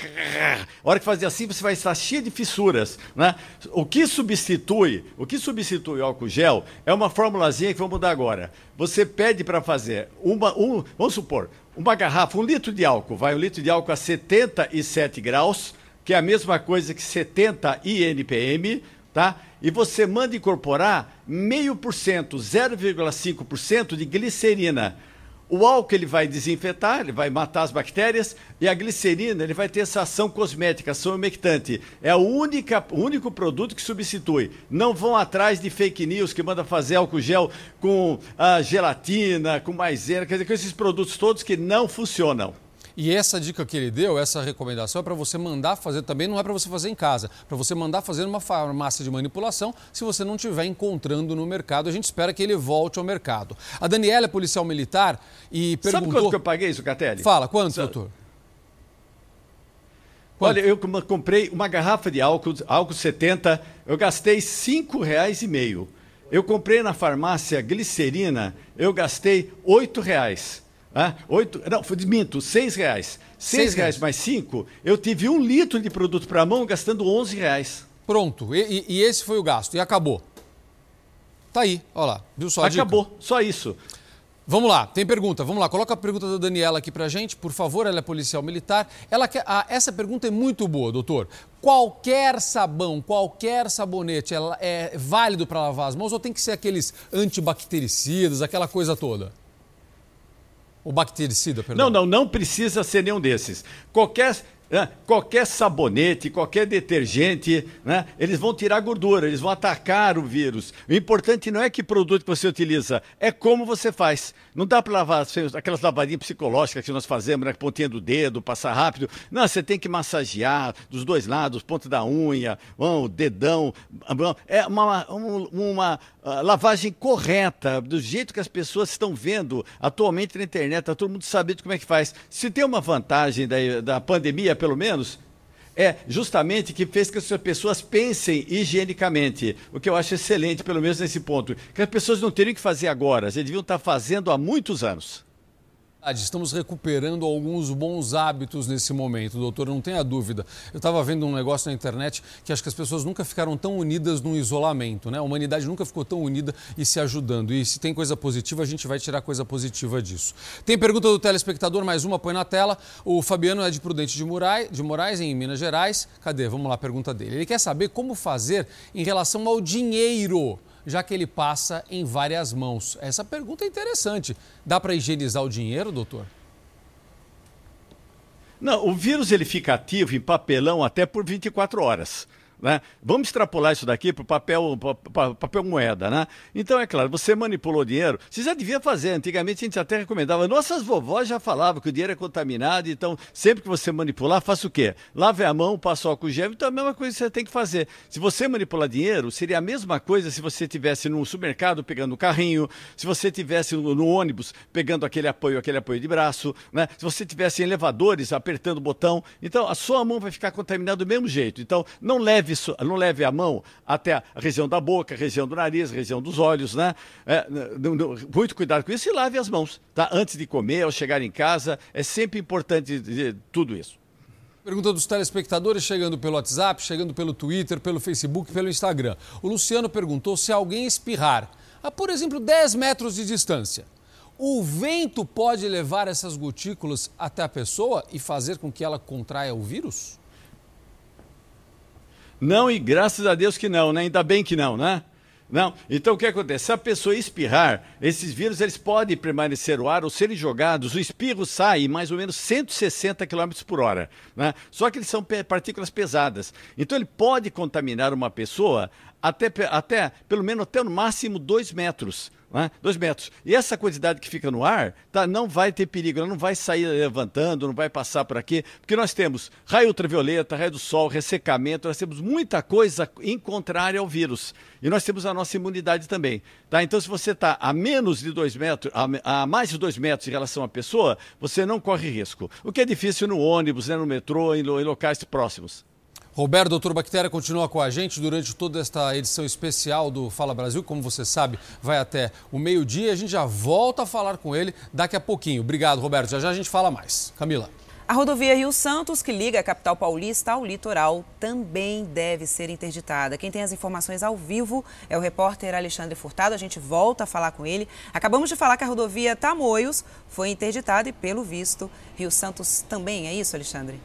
hora que fazer assim você vai estar cheio de fissuras, né? O que substitui, o que substitui o álcool gel é uma formulazinha que vamos mudar agora. Você pede para fazer uma, um, vamos supor, uma garrafa, um litro de álcool, vai um litro de álcool a 77 graus, que é a mesma coisa que 70 INPM, tá? E você manda incorporar meio por cento, 0,5% de glicerina. O álcool ele vai desinfetar, ele vai matar as bactérias e a glicerina ele vai ter essa ação cosmética, ação umectante. É a única, o único produto que substitui. Não vão atrás de fake news que manda fazer álcool gel com a gelatina, com maisena, quer dizer, com esses produtos todos que não funcionam. E essa dica que ele deu, essa recomendação é para você mandar fazer também, não é para você fazer em casa, para você mandar fazer numa farmácia de manipulação se você não estiver encontrando no mercado. A gente espera que ele volte ao mercado. A Daniela é policial militar e perguntou... Sabe quanto que eu paguei isso, Catelli? Fala, quanto, Sabe? doutor? Quanto? Olha, eu comprei uma garrafa de álcool, álcool 70, eu gastei cinco reais e meio. Eu comprei na farmácia glicerina, eu gastei oito reais. Ah, oito, não, minto, seis reais. Seis, reais mais cinco, eu tive um litro de produto para a mão gastando onze reais. Pronto, e, e, esse foi o gasto, e acabou. Tá aí, olha lá, viu só Acabou, só isso. Vamos lá, tem pergunta. Vamos lá, coloca a pergunta da Daniela aqui pra gente, por favor. Ela é policial militar. Ela quer, ah, essa pergunta é muito boa, doutor. Qualquer sabão, qualquer sabonete é, é válido para lavar as mãos ou tem que ser aqueles antibactericidas, aquela coisa toda? O bactericida, perdão. Não, não, não precisa ser nenhum desses. Qualquer? Qualquer sabonete, qualquer detergente, né? eles vão tirar gordura, eles vão atacar o vírus. O importante não é que produto que você utiliza, é como você faz. Não dá para lavar aquelas lavadinhas psicológicas que nós fazemos, né? pontinha do dedo, passar rápido. Não, você tem que massagear dos dois lados, ponta da unha, o dedão. É uma, uma, uma uh, lavagem correta, do jeito que as pessoas estão vendo atualmente na internet, está todo mundo sabendo como é que faz. Se tem uma vantagem da, da pandemia, pelo menos, é justamente que fez que as pessoas pensem higienicamente, o que eu acho excelente, pelo menos nesse ponto, que as pessoas não teriam que fazer agora, elas deviam estar fazendo há muitos anos. Estamos recuperando alguns bons hábitos nesse momento, doutor, não tenha dúvida. Eu estava vendo um negócio na internet que acho que as pessoas nunca ficaram tão unidas no isolamento, né? A humanidade nunca ficou tão unida e se ajudando. E se tem coisa positiva, a gente vai tirar coisa positiva disso. Tem pergunta do telespectador, mais uma, põe na tela. O Fabiano é de Prudente de Moraes, de Moraes, em Minas Gerais. Cadê? Vamos lá, pergunta dele. Ele quer saber como fazer em relação ao dinheiro já que ele passa em várias mãos? Essa pergunta é interessante. Dá para higienizar o dinheiro, doutor? Não, o vírus ele fica ativo em papelão até por 24 horas. Né? Vamos extrapolar isso daqui para o papel, papel moeda. Né? Então, é claro, você manipulou dinheiro. Você já devia fazer. Antigamente a gente até recomendava. Nossas vovós já falavam que o dinheiro é contaminado. Então, sempre que você manipular, faça o quê? Lave a mão, passe álcool gel. Então, é a mesma coisa que você tem que fazer. Se você manipular dinheiro, seria a mesma coisa se você estivesse no supermercado pegando o carrinho, se você estivesse no, no, ônibus pegando aquele apoio, aquele apoio de braço, né? se você estivesse em elevadores apertando o botão. Então, a sua mão vai ficar contaminada do mesmo jeito. Então, não leve leve, não leve a mão até a região da boca, região do nariz, região dos olhos, né? É, muito cuidado com isso e lave as mãos, tá? Antes de comer, ao chegar em casa, é sempre importante tudo isso. Pergunta dos telespectadores chegando pelo WhatsApp, chegando pelo Twitter, pelo Facebook, pelo Instagram. O Luciano perguntou se alguém espirrar a, por exemplo, 10 metros de distância. O vento pode levar essas gotículas até a pessoa e fazer com que ela contraia o vírus? Não, e graças a Deus que não, né? Ainda bem que não, né? Não. Então o que acontece? Se a pessoa espirrar, esses vírus eles podem permanecer no ar ou serem jogados. O espirro sai mais ou menos 160 km por hora. Né? Só que eles são partículas pesadas. Então ele pode contaminar uma pessoa até, até pelo menos até no máximo 2 metros né? dois metros. E essa quantidade que fica no ar tá, não vai ter perigo, ela não vai sair levantando, não vai passar por aqui, porque nós temos raio ultravioleta, raio do sol, ressecamento, nós temos muita coisa em contrário ao vírus. E nós temos a nossa imunidade também. Tá? Então, se você está a menos de dois metros, a, a, mais de dois metros em relação à pessoa, você não corre risco. O que é difícil no ônibus, né, no metrô, em, em locais próximos. Roberto, doutor Bactéria, continua com a gente durante toda esta edição especial do Fala Brasil. Como você sabe, vai até o meio-dia. A gente já volta a falar com ele daqui a pouquinho. Obrigado, Roberto. Já já a gente fala mais. Camila. A rodovia Rio Santos, que liga a capital paulista ao litoral, também deve ser interditada. Quem tem as informações ao vivo é o repórter Alexandre Furtado. A gente volta a falar com ele. Acabamos de falar que a rodovia Tamoios foi interditada e, pelo visto, Rio Santos também. É isso, Alexandre?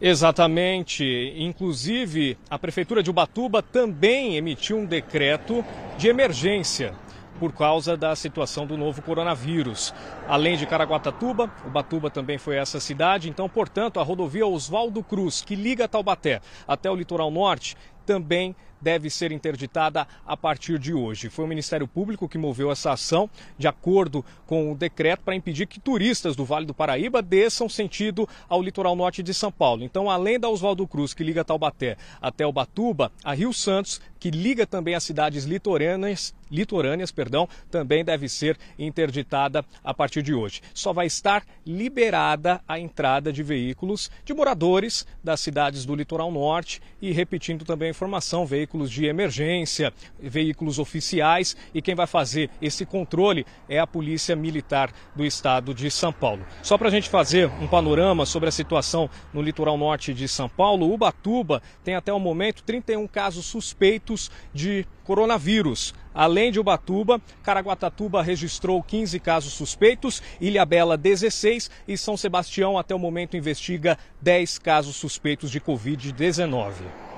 Exatamente. Inclusive, a Prefeitura de Ubatuba também emitiu um decreto de emergência por causa da situação do novo coronavírus. Além de Caraguatatuba, Ubatuba também foi essa cidade, então, portanto, a rodovia Oswaldo Cruz, que liga Taubaté até o litoral norte, também deve ser interditada a partir de hoje. Foi o Ministério Público que moveu essa ação, de acordo com o decreto, para impedir que turistas do Vale do Paraíba desçam sentido ao litoral norte de São Paulo. Então, além da Oswaldo Cruz, que liga Taubaté até Ubatuba, a Rio Santos, que liga também as cidades litorâneas, litorâneas, perdão, também deve ser interditada a partir de hoje. Só vai estar liberada a entrada de veículos de moradores das cidades do litoral norte e repetindo também a informação, veículos de emergência, veículos oficiais e quem vai fazer esse controle é a Polícia Militar do Estado de São Paulo. Só para a gente fazer um panorama sobre a situação no litoral norte de São Paulo, Ubatuba tem até o momento 31 casos suspeitos de coronavírus. Além de Ubatuba, Caraguatatuba registrou 15 casos suspeitos, Ilhabela 16 e São Sebastião até o momento investiga 10 casos suspeitos de Covid-19.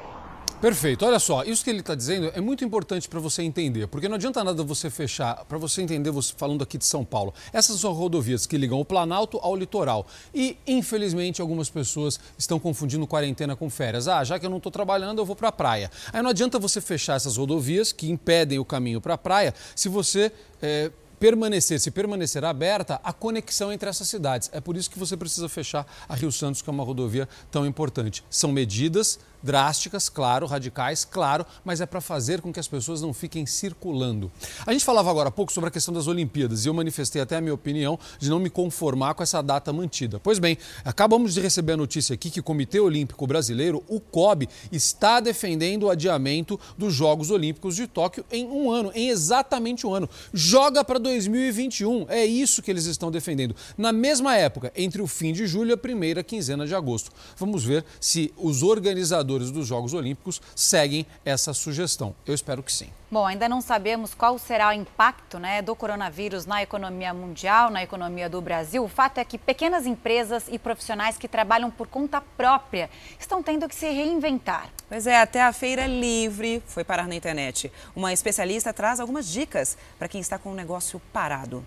Perfeito. Olha só, isso que ele está dizendo é muito importante para você entender, porque não adianta nada você fechar, para você entender, você falando aqui de São Paulo, essas são rodovias que ligam o Planalto ao litoral. E, infelizmente, algumas pessoas estão confundindo quarentena com férias. Ah, já que eu não estou trabalhando, eu vou para a praia. Aí não adianta você fechar essas rodovias que impedem o caminho para a praia se você. É, permanecer, se permanecer aberta, a conexão entre essas cidades. É por isso que você precisa fechar a Rio Santos, que é uma rodovia tão importante. São medidas drásticas, claro, radicais, claro, mas é para fazer com que as pessoas não fiquem circulando. A gente falava agora há pouco sobre a questão das Olimpíadas e eu manifestei até a minha opinião de não me conformar com essa data mantida. Pois bem, acabamos de receber a notícia aqui que o Comitê Olímpico Brasileiro, o COB, está defendendo o adiamento dos Jogos Olímpicos de Tóquio em um ano, em exatamente um ano. Joga para 2021, é isso que eles estão defendendo. Na mesma época, entre o fim de julho e a primeira quinzena de agosto. Vamos ver se os organizadores organizadores dos Jogos Olímpicos seguem essa sugestão. Eu espero que sim. Bom, ainda não sabemos qual será o impacto né, do coronavírus na economia mundial, na economia do Brasil. O fato é que pequenas empresas e profissionais que trabalham por conta própria estão tendo que se reinventar. Pois é, até a Feira Livre foi parar na internet. Uma especialista traz algumas dicas para quem está com o negócio parado.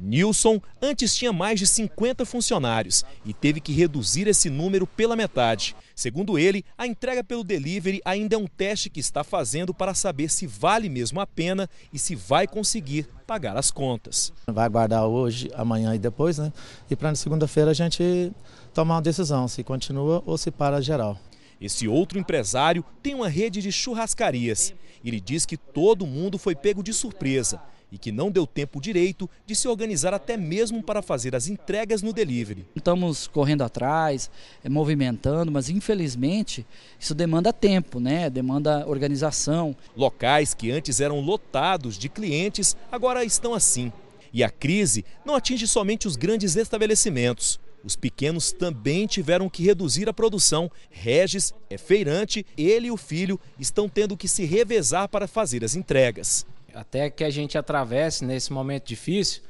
Nilson antes tinha mais de 50 funcionários e teve que reduzir esse número pela metade. Segundo ele, a entrega pelo delivery ainda é um teste que está fazendo para saber se vale mesmo a pena e se vai conseguir pagar as contas. Vai aguardar hoje, amanhã e depois, né? E para segunda-feira a gente tomar uma decisão se continua ou se para geral. Esse outro empresário tem uma rede de churrascarias. Ele diz que todo mundo foi pego de surpresa e que não deu tempo direito de se organizar até mesmo para fazer as entregas no delivery. Estamos correndo atrás, eh, movimentando, mas infelizmente isso demanda tempo, né? Demanda organização. Locais que antes eram lotados de clientes agora estão assim. E a crise não atinge somente os grandes estabelecimentos. Os pequenos também tiveram que reduzir a produção. Regis é feirante, ele e o filho estão tendo que se revezar para fazer as entregas até que a gente atravesse nesse momento difícil,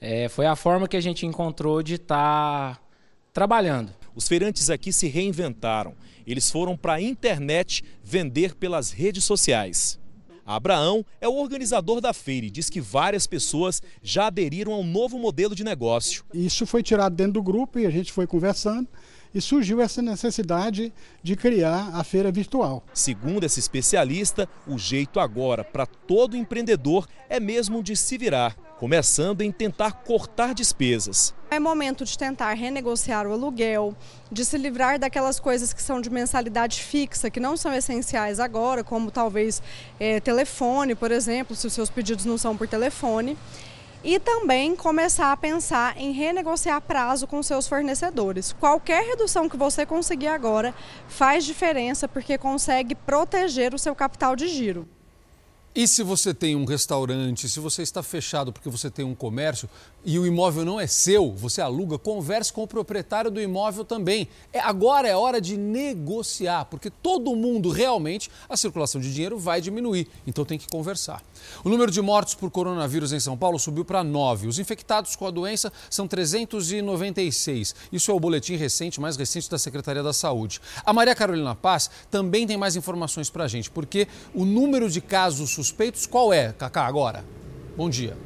é, foi a forma que a gente encontrou de estar tá trabalhando. Os feirantes aqui se reinventaram. Eles foram para a internet vender pelas redes sociais. Abraão é o organizador da feira e diz que várias pessoas já aderiram ao novo modelo de negócio. Isso foi tirado dentro do grupo e a gente foi conversando e surgiu essa necessidade de criar a feira virtual. Segundo esse especialista, o jeito agora para todo empreendedor é mesmo de se virar, começando em tentar cortar despesas. É momento de tentar renegociar o aluguel, de se livrar daquelas coisas que são de mensalidade fixa, que não são essenciais agora, como talvez é, telefone, por exemplo, se os seus pedidos não são por telefone e também começar a pensar em renegociar prazo com seus fornecedores. Qualquer redução que você conseguir agora faz diferença porque consegue proteger o seu capital de giro. E se você tem um restaurante, se você está fechado porque você tem um comércio e o imóvel não é seu, você aluga, converse com o proprietário do imóvel também. É, agora é hora de negociar, porque todo mundo realmente a circulação de dinheiro vai diminuir, então tem que conversar. O número de mortos por coronavírus em São Paulo subiu para 9. Os infectados com a doença são 396. Isso é o boletim recente, mais recente da Secretaria da Saúde. A Maria Carolina Paz também tem mais informações para a gente, porque o número de casos suspeitos qual é, Cacá, agora? Bom dia.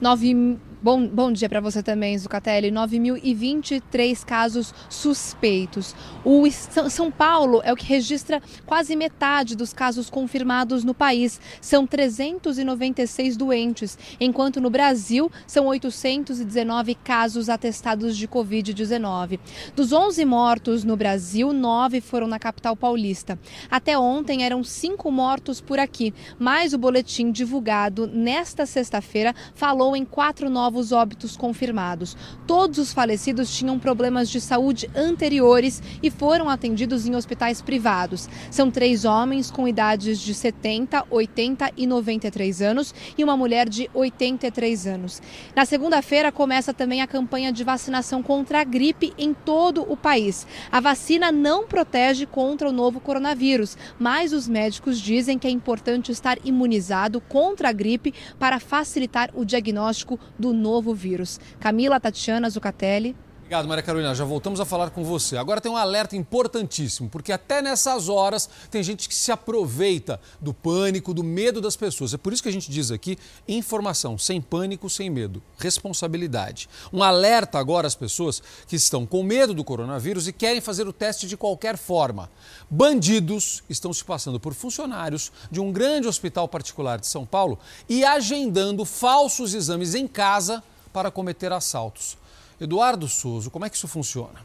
9 Bom, bom dia para você também, Zucatelli. 9.023 casos suspeitos. O São Paulo é o que registra quase metade dos casos confirmados no país. São 396 doentes, enquanto no Brasil são 819 casos atestados de Covid-19. Dos 11 mortos no Brasil, 9 foram na capital paulista. Até ontem eram cinco mortos por aqui, mas o boletim divulgado nesta sexta-feira falou em quatro novos novos óbitos confirmados. Todos os falecidos tinham problemas de saúde anteriores e foram atendidos em hospitais privados. São três homens com idades de 70, 80 e 93 anos e uma mulher de 83 anos. Na segunda-feira começa também a campanha de vacinação contra a gripe em todo o país. A vacina não protege contra o novo coronavírus, mas os médicos dizem que é importante estar imunizado contra a gripe para facilitar o diagnóstico do novo vírus. Camila Tatiana Zucatelli. Obrigado, Maria Carolina. Já voltamos a falar com você. Agora tem um alerta importantíssimo, porque até nessas horas tem gente que se aproveita do pânico, do medo das pessoas. É por isso que a gente diz aqui: informação, sem pânico, sem medo, responsabilidade. Um alerta agora às pessoas que estão com medo do coronavírus e querem fazer o teste de qualquer forma. Bandidos estão se passando por funcionários de um grande hospital particular de São Paulo e agendando falsos exames em casa para cometer assaltos. Eduardo Souza, como é que isso funciona?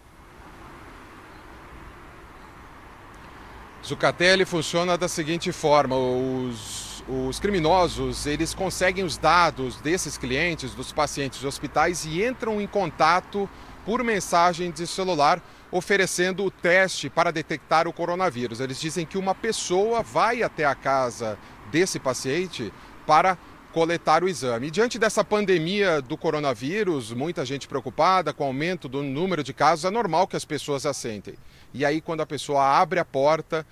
Zucatelli funciona da seguinte forma: os, os criminosos eles conseguem os dados desses clientes, dos pacientes de hospitais e entram em contato por mensagem de celular oferecendo o teste para detectar o coronavírus. Eles dizem que uma pessoa vai até a casa desse paciente para coletar o exame. E diante dessa pandemia do coronavírus, muita gente preocupada com o aumento do número de casos, é normal que as pessoas assentem. E aí, quando a pessoa abre a porta,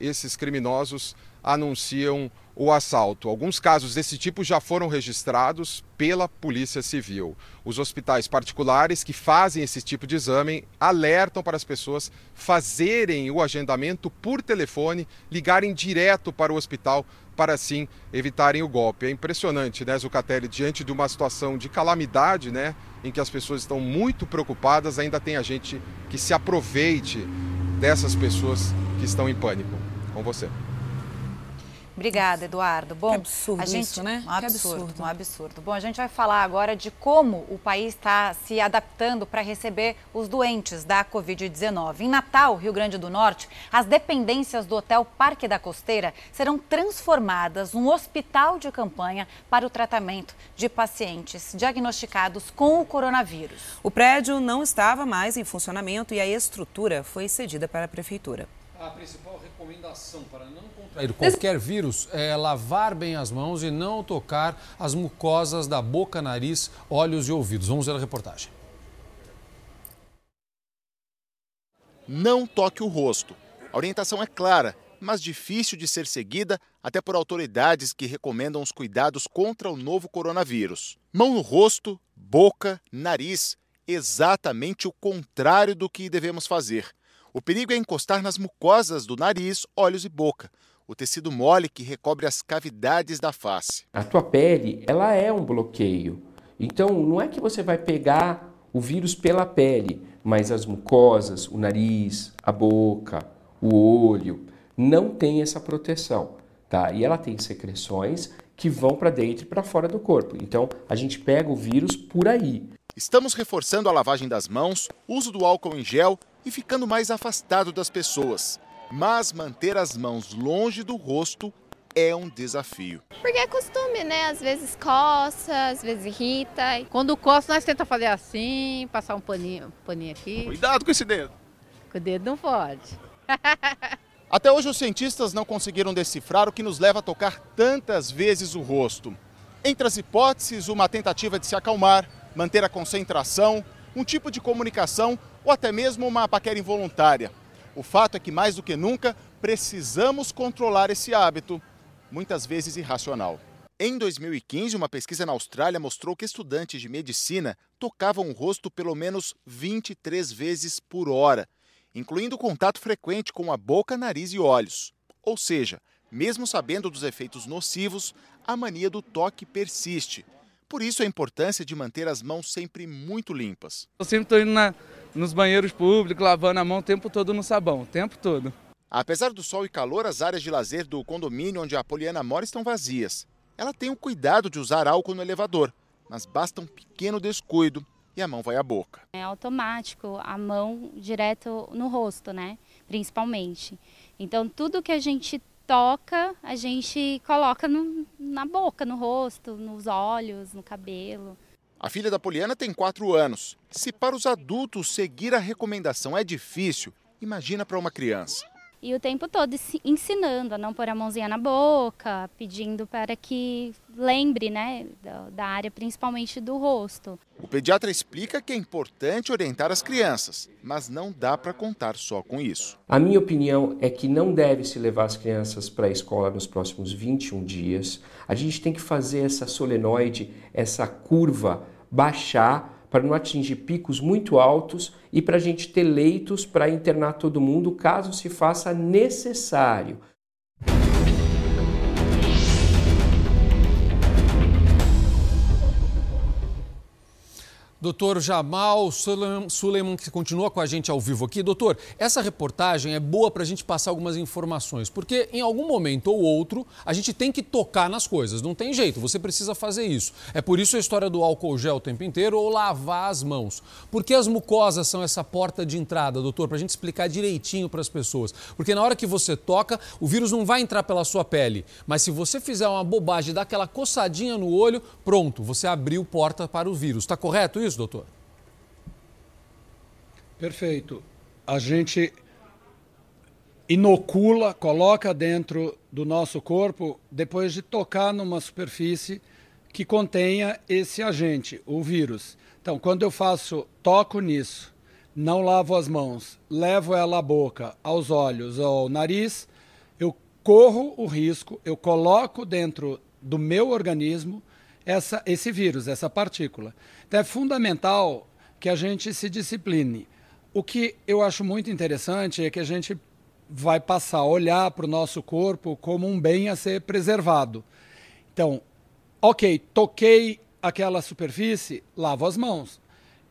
esses criminosos anunciam o assalto. Alguns casos desse tipo já foram registrados pela Polícia Civil. Os hospitais particulares que fazem esse tipo de exame alertam para as pessoas fazerem o agendamento por telefone, ligarem direto para o hospital para assim evitarem o golpe. É impressionante, né, Zucatelli, diante de uma situação de calamidade, né, em que as pessoas estão muito preocupadas, ainda tem a gente que se aproveite dessas pessoas que estão em pânico. Com você. Obrigada, Eduardo. Bom, que absurdo a gente, isso, né? Um absurdo, absurdo, um absurdo. Bom, a gente vai falar agora de como o país está se adaptando para receber os doentes da Covid-19. Em Natal, Rio Grande do Norte, as dependências do Hotel Parque da Costeira serão transformadas num hospital de campanha para o tratamento de pacientes diagnosticados com o coronavírus. O prédio não estava mais em funcionamento e a estrutura foi cedida para a prefeitura. A principal recomendação para não contrair qualquer vírus é lavar bem as mãos e não tocar as mucosas da boca, nariz, olhos e ouvidos. Vamos ver a reportagem. Não toque o rosto. A orientação é clara, mas difícil de ser seguida até por autoridades que recomendam os cuidados contra o novo coronavírus. Mão no rosto, boca, nariz, exatamente o contrário do que devemos fazer. O perigo é encostar nas mucosas do nariz, olhos e boca, o tecido mole que recobre as cavidades da face. A tua pele, ela é um bloqueio. Então, não é que você vai pegar o vírus pela pele, mas as mucosas, o nariz, a boca, o olho, não tem essa proteção, tá? E ela tem secreções que vão para dentro e para fora do corpo. Então, a gente pega o vírus por aí. Estamos reforçando a lavagem das mãos, uso do álcool em gel e ficando mais afastado das pessoas. Mas manter as mãos longe do rosto é um desafio. Porque é costume, né? Às vezes coça, às vezes irrita. Quando coça, nós tentamos fazer assim, passar um paninho, um paninho aqui. Cuidado com esse dedo. Com o dedo não pode. Até hoje, os cientistas não conseguiram decifrar o que nos leva a tocar tantas vezes o rosto. Entre as hipóteses, uma tentativa de se acalmar, manter a concentração, um tipo de comunicação ou até mesmo uma paquera involuntária. O fato é que, mais do que nunca, precisamos controlar esse hábito, muitas vezes irracional. Em 2015, uma pesquisa na Austrália mostrou que estudantes de medicina tocavam o rosto pelo menos 23 vezes por hora incluindo contato frequente com a boca, nariz e olhos. Ou seja, mesmo sabendo dos efeitos nocivos, a mania do toque persiste. Por isso a importância de manter as mãos sempre muito limpas. Eu sempre estou indo na, nos banheiros públicos, lavando a mão o tempo todo no sabão, o tempo todo. Apesar do sol e calor, as áreas de lazer do condomínio onde a Poliana mora estão vazias. Ela tem o cuidado de usar álcool no elevador, mas basta um pequeno descuido e a mão vai à boca. É automático, a mão direto no rosto, né? Principalmente. Então, tudo que a gente toca, a gente coloca no, na boca, no rosto, nos olhos, no cabelo. A filha da Poliana tem 4 anos. Se para os adultos seguir a recomendação é difícil, imagina para uma criança e o tempo todo ensinando a não pôr a mãozinha na boca, pedindo para que lembre, né, da área principalmente do rosto. O pediatra explica que é importante orientar as crianças, mas não dá para contar só com isso. A minha opinião é que não deve se levar as crianças para a escola nos próximos 21 dias. A gente tem que fazer essa solenoide, essa curva baixar para não atingir picos muito altos e para a gente ter leitos para internar todo mundo caso se faça necessário. Doutor Jamal Suleiman, que continua com a gente ao vivo aqui. Doutor, essa reportagem é boa para a gente passar algumas informações, porque em algum momento ou outro a gente tem que tocar nas coisas, não tem jeito, você precisa fazer isso. É por isso a história do álcool gel o tempo inteiro ou lavar as mãos. Porque as mucosas são essa porta de entrada, doutor, para a gente explicar direitinho para as pessoas. Porque na hora que você toca, o vírus não vai entrar pela sua pele, mas se você fizer uma bobagem, dar aquela coçadinha no olho, pronto, você abriu porta para o vírus. Está correto isso? Isso, doutor? Perfeito. A gente inocula, coloca dentro do nosso corpo depois de tocar numa superfície que contenha esse agente, o vírus. Então, quando eu faço, toco nisso, não lavo as mãos, levo ela à boca, aos olhos, ao nariz, eu corro o risco, eu coloco dentro do meu organismo essa, esse vírus, essa partícula. Então é fundamental que a gente se discipline. O que eu acho muito interessante é que a gente vai passar a olhar para o nosso corpo como um bem a ser preservado. Então, ok, toquei aquela superfície, lavo as mãos.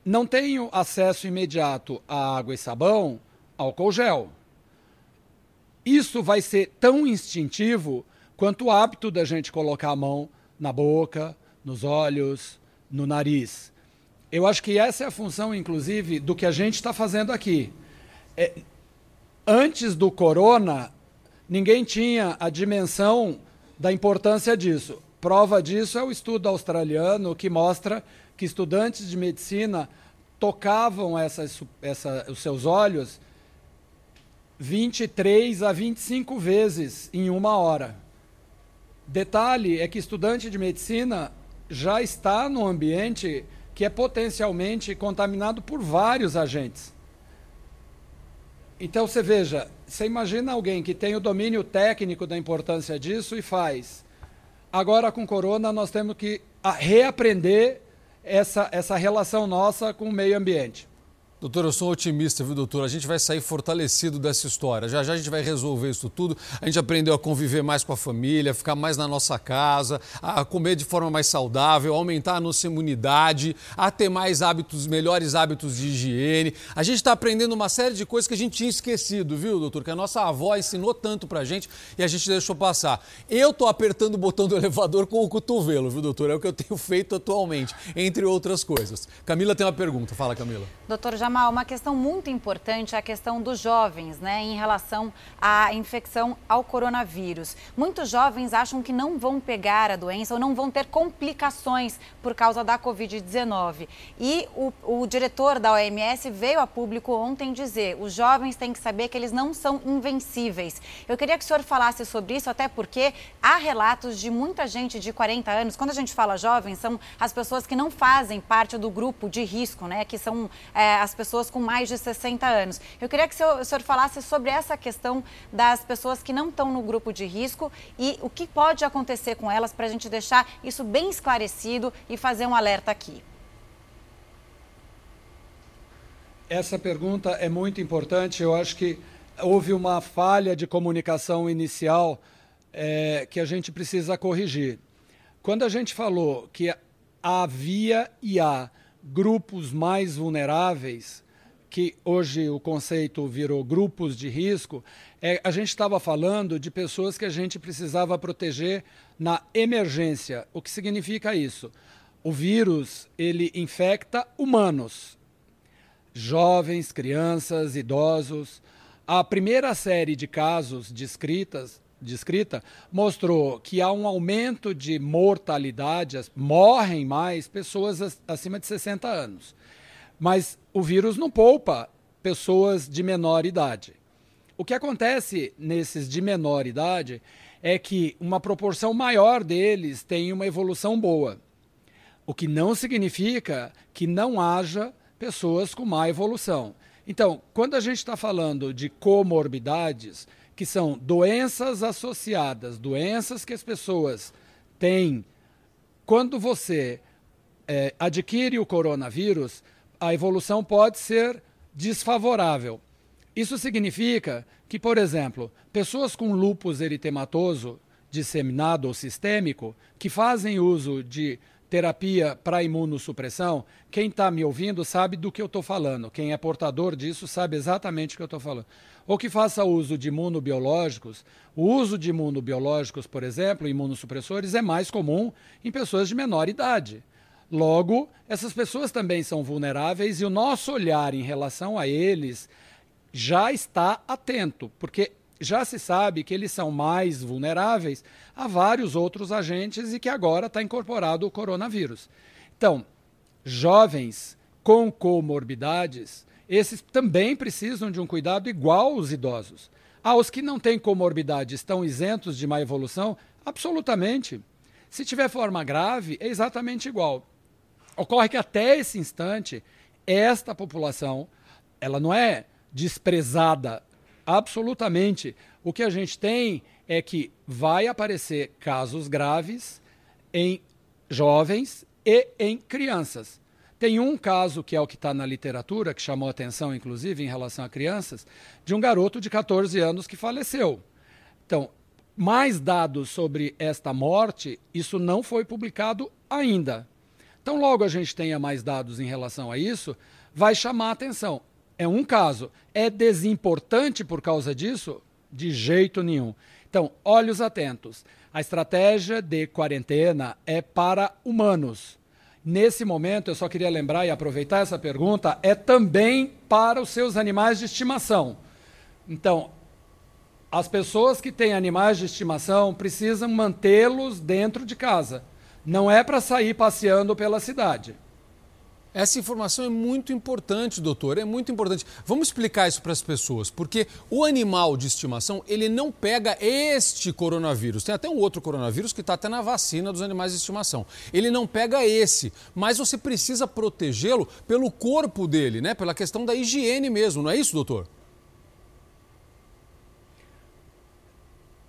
Não tenho acesso imediato a água e sabão, álcool gel. Isso vai ser tão instintivo quanto o hábito da gente colocar a mão na boca, nos olhos, no nariz. Eu acho que essa é a função, inclusive, do que a gente está fazendo aqui. É, antes do corona, ninguém tinha a dimensão da importância disso. Prova disso é o estudo australiano que mostra que estudantes de medicina tocavam essas, essa, os seus olhos 23 a 25 vezes em uma hora. Detalhe é que estudante de medicina já está no ambiente que é potencialmente contaminado por vários agentes. Então você veja, você imagina alguém que tem o domínio técnico da importância disso e faz. Agora com corona nós temos que reaprender essa, essa relação nossa com o meio ambiente. Doutor, eu sou otimista, viu, doutor? A gente vai sair fortalecido dessa história. Já já a gente vai resolver isso tudo. A gente aprendeu a conviver mais com a família, ficar mais na nossa casa, a comer de forma mais saudável, aumentar a nossa imunidade, a ter mais hábitos, melhores hábitos de higiene. A gente está aprendendo uma série de coisas que a gente tinha esquecido, viu, doutor? Que a nossa avó ensinou tanto pra gente e a gente deixou passar. Eu tô apertando o botão do elevador com o cotovelo, viu, doutor? É o que eu tenho feito atualmente, entre outras coisas. Camila tem uma pergunta. Fala, Camila. Doutor, já Jamal, uma questão muito importante é a questão dos jovens, né, em relação à infecção ao coronavírus. Muitos jovens acham que não vão pegar a doença ou não vão ter complicações por causa da Covid-19. E o, o diretor da OMS veio a público ontem dizer: os jovens têm que saber que eles não são invencíveis. Eu queria que o senhor falasse sobre isso, até porque há relatos de muita gente de 40 anos. Quando a gente fala jovens, são as pessoas que não fazem parte do grupo de risco, né, que são é, as pessoas com mais de 60 anos. Eu queria que o senhor, o senhor falasse sobre essa questão das pessoas que não estão no grupo de risco e o que pode acontecer com elas para a gente deixar isso bem esclarecido e fazer um alerta aqui. Essa pergunta é muito importante. Eu acho que houve uma falha de comunicação inicial é, que a gente precisa corrigir. Quando a gente falou que havia e há grupos mais vulneráveis, que hoje o conceito virou grupos de risco, é, a gente estava falando de pessoas que a gente precisava proteger na emergência. O que significa isso? O vírus ele infecta humanos, jovens, crianças, idosos. A primeira série de casos descritas descrita mostrou que há um aumento de mortalidade, morrem mais pessoas acima de 60 anos. Mas o vírus não poupa pessoas de menor idade. O que acontece nesses de menor idade é que uma proporção maior deles tem uma evolução boa. O que não significa que não haja pessoas com má evolução. Então, quando a gente está falando de comorbidades, que são doenças associadas, doenças que as pessoas têm. Quando você é, adquire o coronavírus, a evolução pode ser desfavorável. Isso significa que, por exemplo, pessoas com lúpus eritematoso disseminado ou sistêmico, que fazem uso de terapia para imunossupressão, quem está me ouvindo sabe do que eu estou falando. Quem é portador disso sabe exatamente o que eu estou falando ou que faça uso de imunobiológicos. O uso de imunobiológicos, por exemplo, imunossupressores, é mais comum em pessoas de menor idade. Logo, essas pessoas também são vulneráveis e o nosso olhar em relação a eles já está atento, porque já se sabe que eles são mais vulneráveis a vários outros agentes e que agora está incorporado o coronavírus. Então, jovens com comorbidades esses também precisam de um cuidado igual aos idosos. Aos que não têm comorbidade estão isentos de má evolução? Absolutamente. Se tiver forma grave, é exatamente igual. Ocorre que até esse instante, esta população, ela não é desprezada absolutamente. O que a gente tem é que vai aparecer casos graves em jovens e em crianças. Tem um caso, que é o que está na literatura, que chamou atenção, inclusive, em relação a crianças, de um garoto de 14 anos que faleceu. Então, mais dados sobre esta morte, isso não foi publicado ainda. Então, logo a gente tenha mais dados em relação a isso, vai chamar a atenção. É um caso. É desimportante por causa disso? De jeito nenhum. Então, olhos atentos. A estratégia de quarentena é para humanos Nesse momento, eu só queria lembrar e aproveitar essa pergunta, é também para os seus animais de estimação. Então, as pessoas que têm animais de estimação precisam mantê-los dentro de casa. Não é para sair passeando pela cidade. Essa informação é muito importante, doutor, é muito importante. Vamos explicar isso para as pessoas, porque o animal de estimação, ele não pega este coronavírus. Tem até um outro coronavírus que está até na vacina dos animais de estimação. Ele não pega esse, mas você precisa protegê-lo pelo corpo dele, né? Pela questão da higiene mesmo, não é isso, doutor?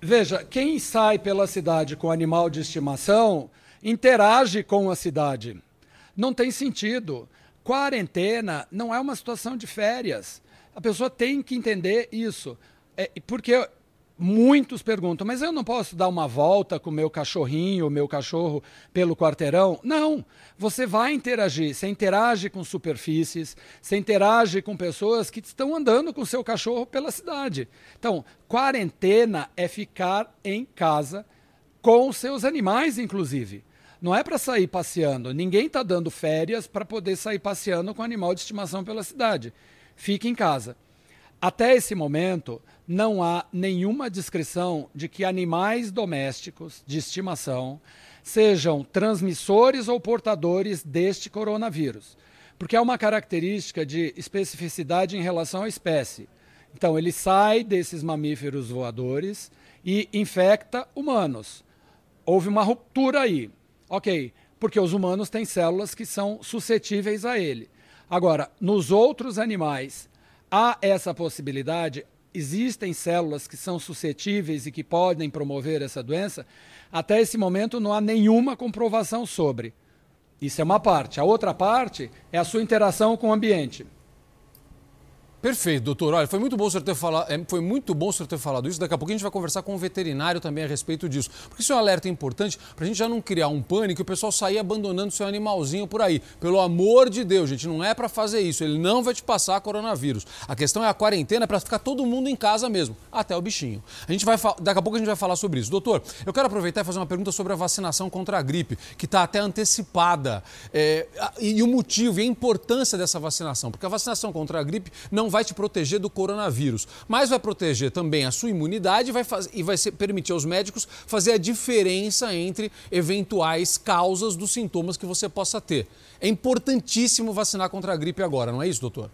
Veja, quem sai pela cidade com animal de estimação interage com a cidade. Não tem sentido. Quarentena não é uma situação de férias. A pessoa tem que entender isso. É, porque muitos perguntam, mas eu não posso dar uma volta com o meu cachorrinho, o meu cachorro pelo quarteirão? Não. Você vai interagir. Você interage com superfícies, você interage com pessoas que estão andando com o seu cachorro pela cidade. Então, quarentena é ficar em casa com seus animais, inclusive. Não é para sair passeando. Ninguém está dando férias para poder sair passeando com animal de estimação pela cidade. Fique em casa. Até esse momento, não há nenhuma descrição de que animais domésticos de estimação sejam transmissores ou portadores deste coronavírus, porque é uma característica de especificidade em relação à espécie. Então, ele sai desses mamíferos voadores e infecta humanos. Houve uma ruptura aí. Ok, porque os humanos têm células que são suscetíveis a ele. Agora, nos outros animais, há essa possibilidade, existem células que são suscetíveis e que podem promover essa doença. Até esse momento, não há nenhuma comprovação sobre. Isso é uma parte. A outra parte é a sua interação com o ambiente. Perfeito, doutor. Olha, foi muito bom o senhor ter falado, é, foi muito bom o senhor ter falado isso. Daqui a pouco a gente vai conversar com um veterinário também a respeito disso. Porque isso é um alerta importante para a gente já não criar um pânico e o pessoal sair abandonando seu animalzinho por aí. Pelo amor de Deus, gente, não é para fazer isso. Ele não vai te passar coronavírus. A questão é a quarentena para ficar todo mundo em casa mesmo, até o bichinho. A gente vai daqui a pouco a gente vai falar sobre isso. Doutor, eu quero aproveitar e fazer uma pergunta sobre a vacinação contra a gripe, que está até antecipada. É, e, e o motivo e a importância dessa vacinação, porque a vacinação contra a gripe não vai te proteger do coronavírus, mas vai proteger também a sua imunidade vai faz... e vai ser... permitir aos médicos fazer a diferença entre eventuais causas dos sintomas que você possa ter. É importantíssimo vacinar contra a gripe agora, não é isso, doutor?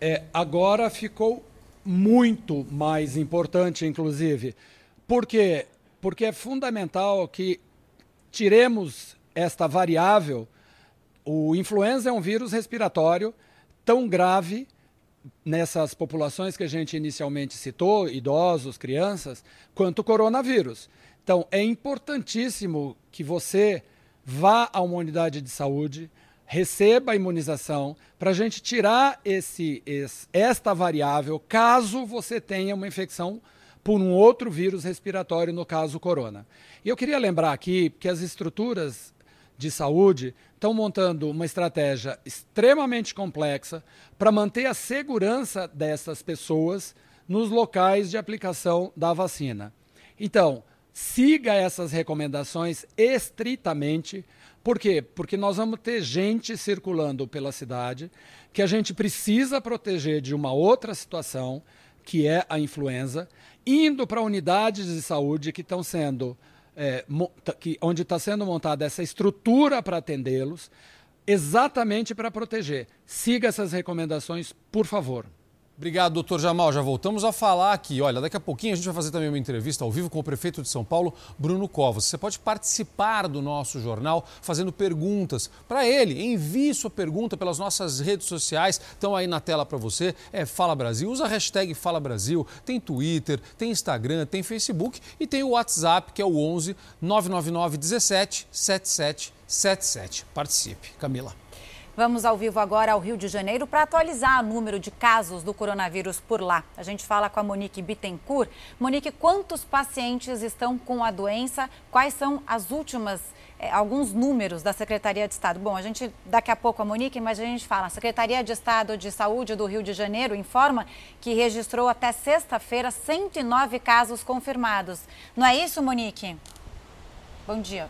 É, agora ficou muito mais importante, inclusive. Por quê? Porque é fundamental que tiremos esta variável. O influenza é um vírus respiratório tão grave nessas populações que a gente inicialmente citou, idosos, crianças, quanto o coronavírus. Então, é importantíssimo que você vá a uma unidade de saúde, receba a imunização, para a gente tirar esse, esse, esta variável caso você tenha uma infecção por um outro vírus respiratório, no caso corona. E eu queria lembrar aqui que as estruturas de saúde estão montando uma estratégia extremamente complexa para manter a segurança dessas pessoas nos locais de aplicação da vacina. Então, siga essas recomendações estritamente. Por quê? Porque nós vamos ter gente circulando pela cidade que a gente precisa proteger de uma outra situação, que é a influenza, indo para unidades de saúde que estão sendo é, que, onde está sendo montada essa estrutura para atendê-los, exatamente para proteger. Siga essas recomendações, por favor. Obrigado, doutor Jamal. Já voltamos a falar aqui. Olha, daqui a pouquinho a gente vai fazer também uma entrevista ao vivo com o prefeito de São Paulo, Bruno Covas. Você pode participar do nosso jornal fazendo perguntas para ele. Envie sua pergunta pelas nossas redes sociais. Estão aí na tela para você. É Fala Brasil. Usa a hashtag Fala Brasil. Tem Twitter, tem Instagram, tem Facebook e tem o WhatsApp, que é o 11 999 17 7777. Participe. Camila. Vamos ao vivo agora ao Rio de Janeiro para atualizar o número de casos do coronavírus por lá. A gente fala com a Monique Bittencourt. Monique, quantos pacientes estão com a doença? Quais são as últimas, eh, alguns números da Secretaria de Estado? Bom, a gente, daqui a pouco a Monique, mas a gente fala. A Secretaria de Estado de Saúde do Rio de Janeiro informa que registrou até sexta-feira 109 casos confirmados. Não é isso, Monique? Bom dia.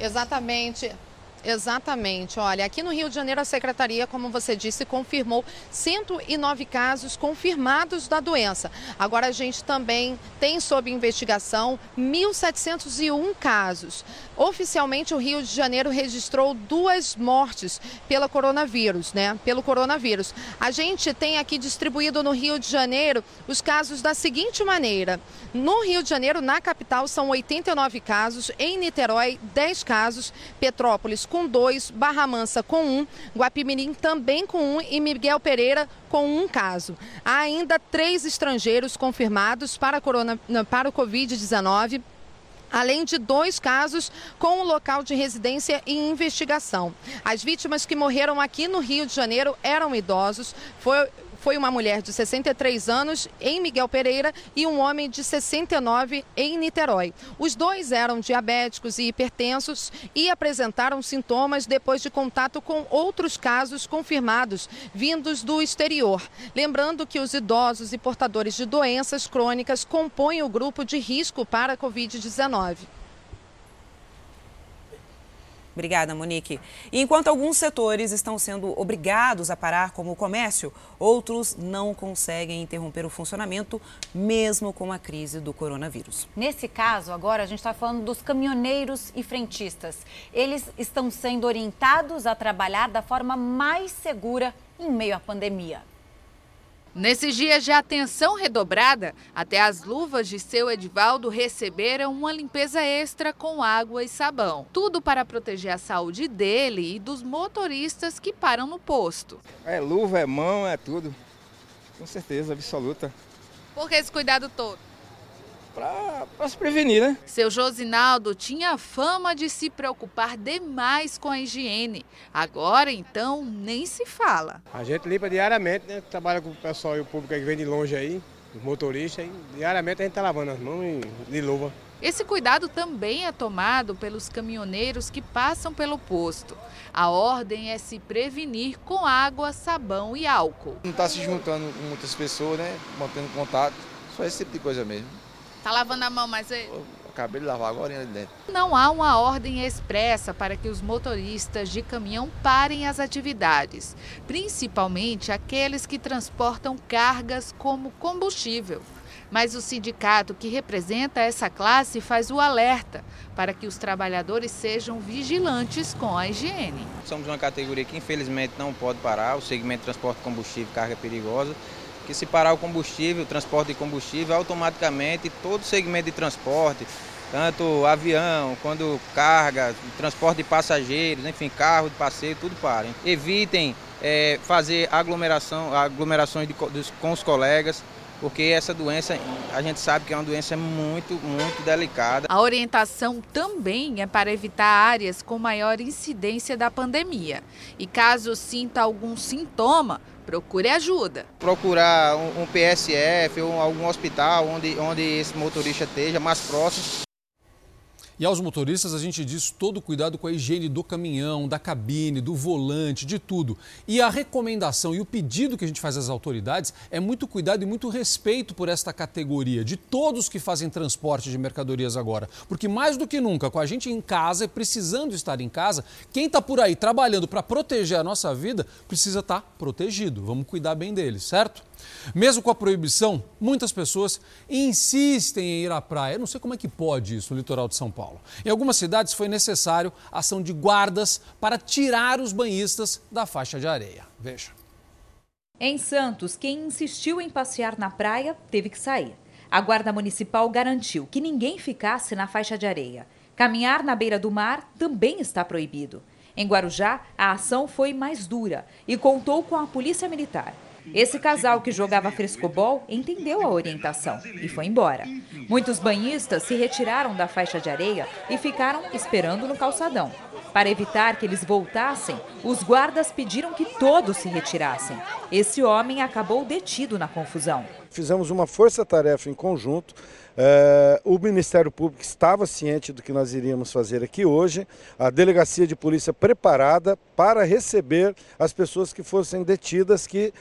Exatamente. Exatamente. Olha, aqui no Rio de Janeiro, a secretaria, como você disse, confirmou 109 casos confirmados da doença. Agora, a gente também tem sob investigação 1.701 casos. Oficialmente, o Rio de Janeiro registrou duas mortes pela coronavírus, né? Pelo coronavírus. A gente tem aqui distribuído no Rio de Janeiro os casos da seguinte maneira: no Rio de Janeiro, na capital, são 89 casos, em Niterói, 10 casos, Petrópolis com dois, Barra Mansa com um, Guapimirim também com um e Miguel Pereira com um caso. Há ainda três estrangeiros confirmados para, corona, para o Covid-19 além de dois casos com o local de residência em investigação. As vítimas que morreram aqui no Rio de Janeiro eram idosos. Foi foi uma mulher de 63 anos em Miguel Pereira e um homem de 69 em Niterói. Os dois eram diabéticos e hipertensos e apresentaram sintomas depois de contato com outros casos confirmados vindos do exterior. Lembrando que os idosos e portadores de doenças crônicas compõem o grupo de risco para a Covid-19. Obrigada, Monique. E enquanto alguns setores estão sendo obrigados a parar, como o comércio, outros não conseguem interromper o funcionamento, mesmo com a crise do coronavírus. Nesse caso, agora a gente está falando dos caminhoneiros e frentistas. Eles estão sendo orientados a trabalhar da forma mais segura em meio à pandemia. Nesses dias de atenção redobrada, até as luvas de seu Edivaldo receberam uma limpeza extra com água e sabão. Tudo para proteger a saúde dele e dos motoristas que param no posto. É luva, é mão, é tudo. Com certeza, absoluta. Por que esse cuidado todo? Para se prevenir, né? Seu Josinaldo tinha fama de se preocupar demais com a higiene. Agora, então, nem se fala. A gente limpa diariamente, né? Trabalha com o pessoal e o público que vem de longe aí, os motoristas, e diariamente a gente tá lavando as mãos de luva. Esse cuidado também é tomado pelos caminhoneiros que passam pelo posto. A ordem é se prevenir com água, sabão e álcool. Não está se juntando com muitas pessoas, né? Mantendo contato, só esse tipo de coisa mesmo. Tá lavando a mão mais vezes? Acabei de lavar agora ali dentro. Não há uma ordem expressa para que os motoristas de caminhão parem as atividades, principalmente aqueles que transportam cargas como combustível. Mas o sindicato que representa essa classe faz o alerta para que os trabalhadores sejam vigilantes com a higiene. Somos uma categoria que infelizmente não pode parar, o segmento de transporte de combustível carga perigosa que se parar o combustível, o transporte de combustível, automaticamente todo segmento de transporte, tanto avião, quando carga, transporte de passageiros, enfim, carro de passeio, tudo para. Evitem é, fazer aglomeração, aglomerações de, de, com os colegas, porque essa doença, a gente sabe que é uma doença muito, muito delicada. A orientação também é para evitar áreas com maior incidência da pandemia. E caso sinta algum sintoma, procure ajuda. Procurar um, um PSF ou algum hospital onde, onde esse motorista esteja mais próximo. E aos motoristas a gente diz todo cuidado com a higiene do caminhão, da cabine, do volante, de tudo. E a recomendação e o pedido que a gente faz às autoridades é muito cuidado e muito respeito por esta categoria, de todos que fazem transporte de mercadorias agora. Porque mais do que nunca, com a gente em casa e precisando estar em casa, quem está por aí trabalhando para proteger a nossa vida precisa estar tá protegido. Vamos cuidar bem deles, certo? Mesmo com a proibição, muitas pessoas insistem em ir à praia. Eu não sei como é que pode isso no litoral de São Paulo. Em algumas cidades foi necessário ação de guardas para tirar os banhistas da faixa de areia. Veja. Em Santos, quem insistiu em passear na praia teve que sair. A Guarda Municipal garantiu que ninguém ficasse na faixa de areia. Caminhar na beira do mar também está proibido. Em Guarujá, a ação foi mais dura e contou com a Polícia Militar. Esse casal que jogava frescobol entendeu a orientação e foi embora. Muitos banhistas se retiraram da faixa de areia e ficaram esperando no calçadão. Para evitar que eles voltassem, os guardas pediram que todos se retirassem. Esse homem acabou detido na confusão. Fizemos uma força-tarefa em conjunto. É, o Ministério Público estava ciente do que nós iríamos fazer aqui hoje. A delegacia de polícia preparada para receber as pessoas que fossem detidas que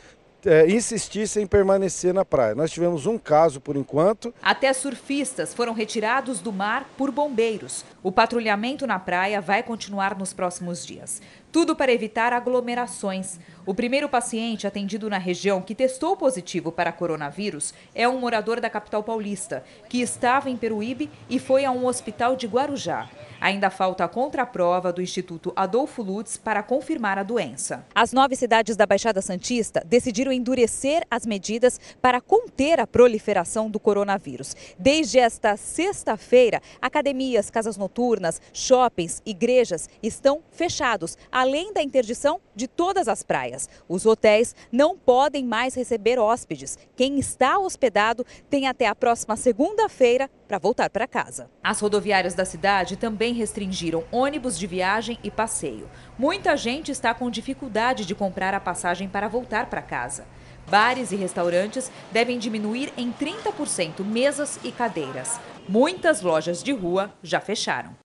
é, insistisse em permanecer na praia. Nós tivemos um caso por enquanto. Até surfistas foram retirados do mar por bombeiros. O patrulhamento na praia vai continuar nos próximos dias. Tudo para evitar aglomerações. O primeiro paciente atendido na região que testou positivo para coronavírus é um morador da capital paulista, que estava em Peruíbe e foi a um hospital de Guarujá. Ainda falta a contraprova do Instituto Adolfo Lutz para confirmar a doença. As nove cidades da Baixada Santista decidiram endurecer as medidas para conter a proliferação do coronavírus. Desde esta sexta-feira, academias, casas noturnas, shoppings, igrejas estão fechados, além da interdição de todas as praias. Os hotéis não podem mais receber hóspedes. Quem está hospedado tem até a próxima segunda-feira para voltar para casa. As rodoviárias da cidade também restringiram ônibus de viagem e passeio. Muita gente está com dificuldade de comprar a passagem para voltar para casa. Bares e restaurantes devem diminuir em 30% mesas e cadeiras. Muitas lojas de rua já fecharam.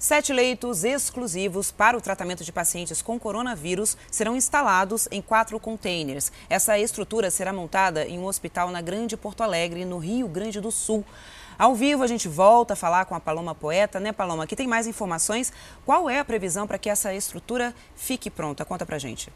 Sete leitos exclusivos para o tratamento de pacientes com coronavírus serão instalados em quatro containers. Essa estrutura será montada em um hospital na Grande Porto Alegre, no Rio Grande do Sul. Ao vivo, a gente volta a falar com a Paloma Poeta, né, Paloma? Aqui tem mais informações. Qual é a previsão para que essa estrutura fique pronta? Conta pra gente.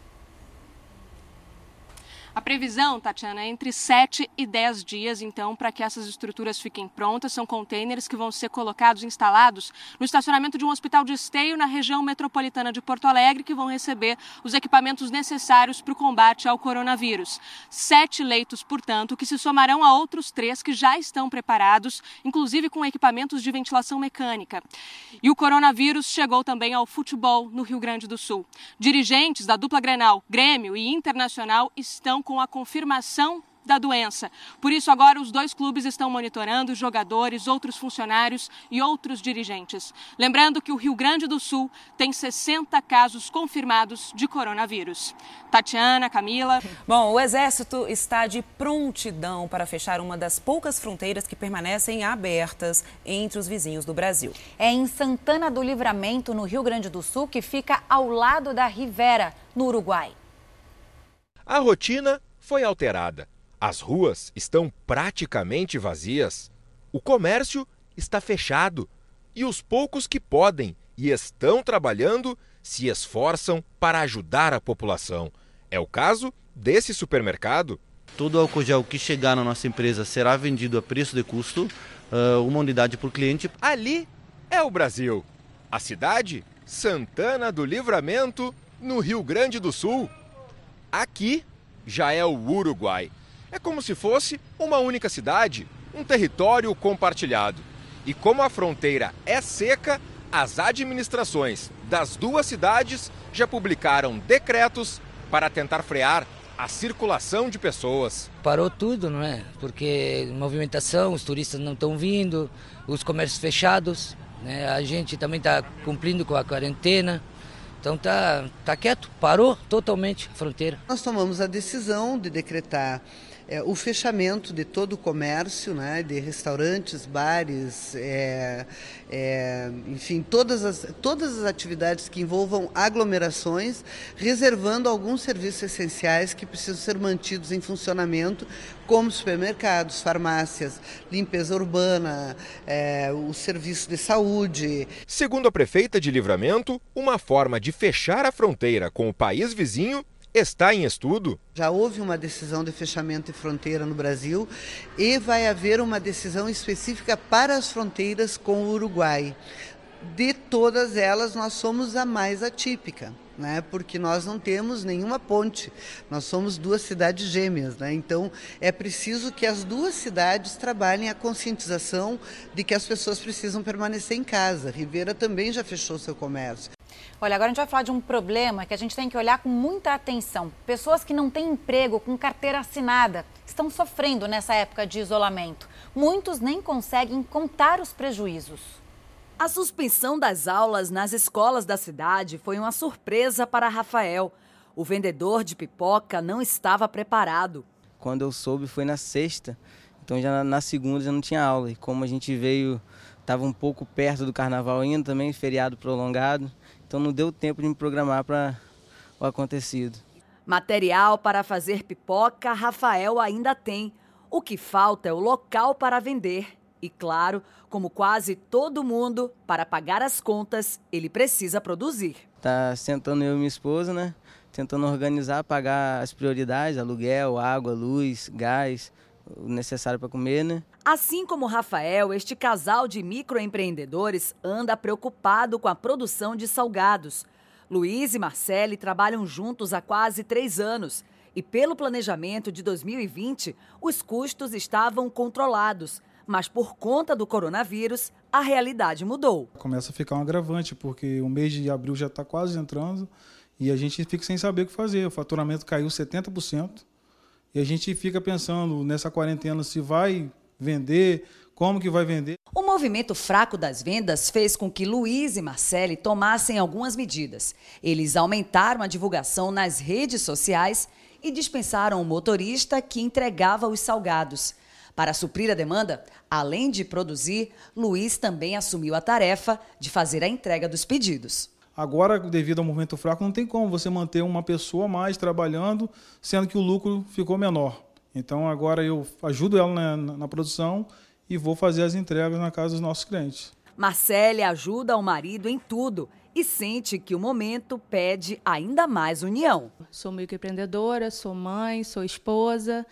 A previsão, Tatiana, é entre 7 e 10 dias, então, para que essas estruturas fiquem prontas. São containers que vão ser colocados, instalados no estacionamento de um hospital de esteio na região metropolitana de Porto Alegre, que vão receber os equipamentos necessários para o combate ao coronavírus. Sete leitos, portanto, que se somarão a outros três que já estão preparados, inclusive com equipamentos de ventilação mecânica. E o coronavírus chegou também ao futebol no Rio Grande do Sul. Dirigentes da dupla Grenal, Grêmio e Internacional estão com a confirmação da doença. Por isso, agora os dois clubes estão monitorando jogadores, outros funcionários e outros dirigentes. Lembrando que o Rio Grande do Sul tem 60 casos confirmados de coronavírus. Tatiana, Camila. Bom, o Exército está de prontidão para fechar uma das poucas fronteiras que permanecem abertas entre os vizinhos do Brasil. É em Santana do Livramento, no Rio Grande do Sul, que fica ao lado da Rivera, no Uruguai. A rotina foi alterada. As ruas estão praticamente vazias. O comércio está fechado. E os poucos que podem e estão trabalhando se esforçam para ajudar a população. É o caso desse supermercado. Todo álcool gel que chegar na nossa empresa será vendido a preço de custo, uma unidade por cliente. Ali é o Brasil. A cidade, Santana do Livramento, no Rio Grande do Sul. Aqui já é o Uruguai. É como se fosse uma única cidade, um território compartilhado. E como a fronteira é seca, as administrações das duas cidades já publicaram decretos para tentar frear a circulação de pessoas. Parou tudo, não é? Porque movimentação, os turistas não estão vindo, os comércios fechados, né? a gente também está cumprindo com a quarentena. Então tá, tá quieto, parou totalmente a fronteira. Nós tomamos a decisão de decretar é, o fechamento de todo o comércio, né, de restaurantes, bares, é, é, enfim, todas as, todas as atividades que envolvam aglomerações, reservando alguns serviços essenciais que precisam ser mantidos em funcionamento, como supermercados, farmácias, limpeza urbana, é, o serviço de saúde. Segundo a prefeita de Livramento, uma forma de fechar a fronteira com o país vizinho está em estudo. Já houve uma decisão de fechamento de fronteira no Brasil e vai haver uma decisão específica para as fronteiras com o Uruguai. De todas elas, nós somos a mais atípica. Né, porque nós não temos nenhuma ponte, nós somos duas cidades gêmeas, né, então é preciso que as duas cidades trabalhem a conscientização de que as pessoas precisam permanecer em casa. Ribeira também já fechou seu comércio. Olha, agora a gente vai falar de um problema que a gente tem que olhar com muita atenção. Pessoas que não têm emprego com carteira assinada estão sofrendo nessa época de isolamento. Muitos nem conseguem contar os prejuízos. A suspensão das aulas nas escolas da cidade foi uma surpresa para Rafael. O vendedor de pipoca não estava preparado. Quando eu soube foi na sexta, então já na segunda já não tinha aula. E como a gente veio, estava um pouco perto do carnaval ainda, também feriado prolongado, então não deu tempo de me programar para o acontecido. Material para fazer pipoca, Rafael ainda tem. O que falta é o local para vender. E claro, como quase todo mundo, para pagar as contas, ele precisa produzir. Tá sentando eu e minha esposa, né? Tentando organizar, pagar as prioridades, aluguel, água, luz, gás, o necessário para comer, né? Assim como Rafael, este casal de microempreendedores anda preocupado com a produção de salgados. Luiz e Marcele trabalham juntos há quase três anos e, pelo planejamento de 2020, os custos estavam controlados. Mas por conta do coronavírus, a realidade mudou. Começa a ficar um agravante, porque o mês de abril já está quase entrando e a gente fica sem saber o que fazer. O faturamento caiu 70%. E a gente fica pensando nessa quarentena se vai vender, como que vai vender. O movimento fraco das vendas fez com que Luiz e Marcele tomassem algumas medidas. Eles aumentaram a divulgação nas redes sociais e dispensaram o motorista que entregava os salgados. Para suprir a demanda, além de produzir, Luiz também assumiu a tarefa de fazer a entrega dos pedidos. Agora, devido ao movimento fraco, não tem como você manter uma pessoa mais trabalhando, sendo que o lucro ficou menor. Então, agora eu ajudo ela na, na, na produção e vou fazer as entregas na casa dos nossos clientes. Marcele ajuda o marido em tudo e sente que o momento pede ainda mais união. Sou microempreendedora, sou mãe, sou esposa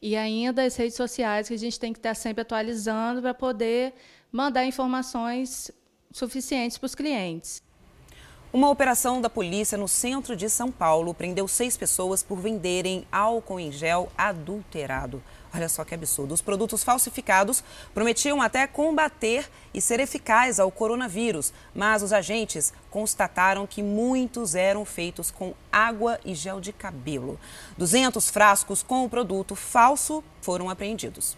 e ainda as redes sociais que a gente tem que estar sempre atualizando para poder mandar informações suficientes para os clientes. Uma operação da polícia no centro de São Paulo prendeu seis pessoas por venderem álcool em gel adulterado. Olha só que absurdo. Os produtos falsificados prometiam até combater e ser eficaz ao coronavírus, mas os agentes constataram que muitos eram feitos com água e gel de cabelo. 200 frascos com o produto falso foram apreendidos.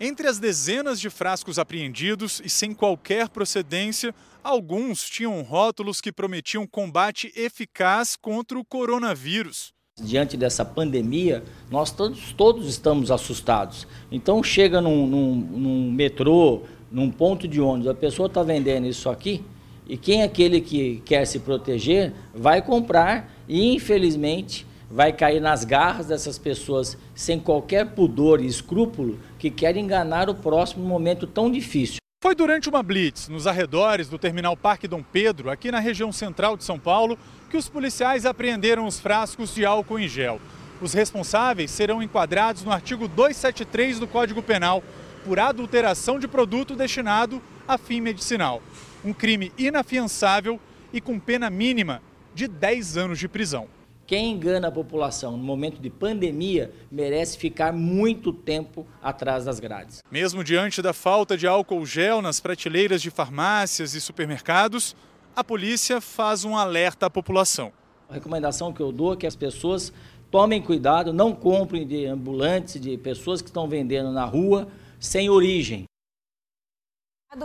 Entre as dezenas de frascos apreendidos e sem qualquer procedência, Alguns tinham rótulos que prometiam combate eficaz contra o coronavírus. Diante dessa pandemia, nós todos, todos estamos assustados. Então chega num, num, num metrô, num ponto de ônibus, a pessoa está vendendo isso aqui, e quem é aquele que quer se proteger vai comprar e infelizmente vai cair nas garras dessas pessoas sem qualquer pudor e escrúpulo que querem enganar o próximo momento tão difícil. Foi durante uma blitz nos arredores do terminal Parque Dom Pedro, aqui na região central de São Paulo, que os policiais apreenderam os frascos de álcool em gel. Os responsáveis serão enquadrados no artigo 273 do Código Penal por adulteração de produto destinado a fim medicinal. Um crime inafiançável e com pena mínima de 10 anos de prisão. Quem engana a população no momento de pandemia merece ficar muito tempo atrás das grades. Mesmo diante da falta de álcool gel nas prateleiras de farmácias e supermercados, a polícia faz um alerta à população. A recomendação que eu dou é que as pessoas tomem cuidado, não comprem de ambulantes, de pessoas que estão vendendo na rua sem origem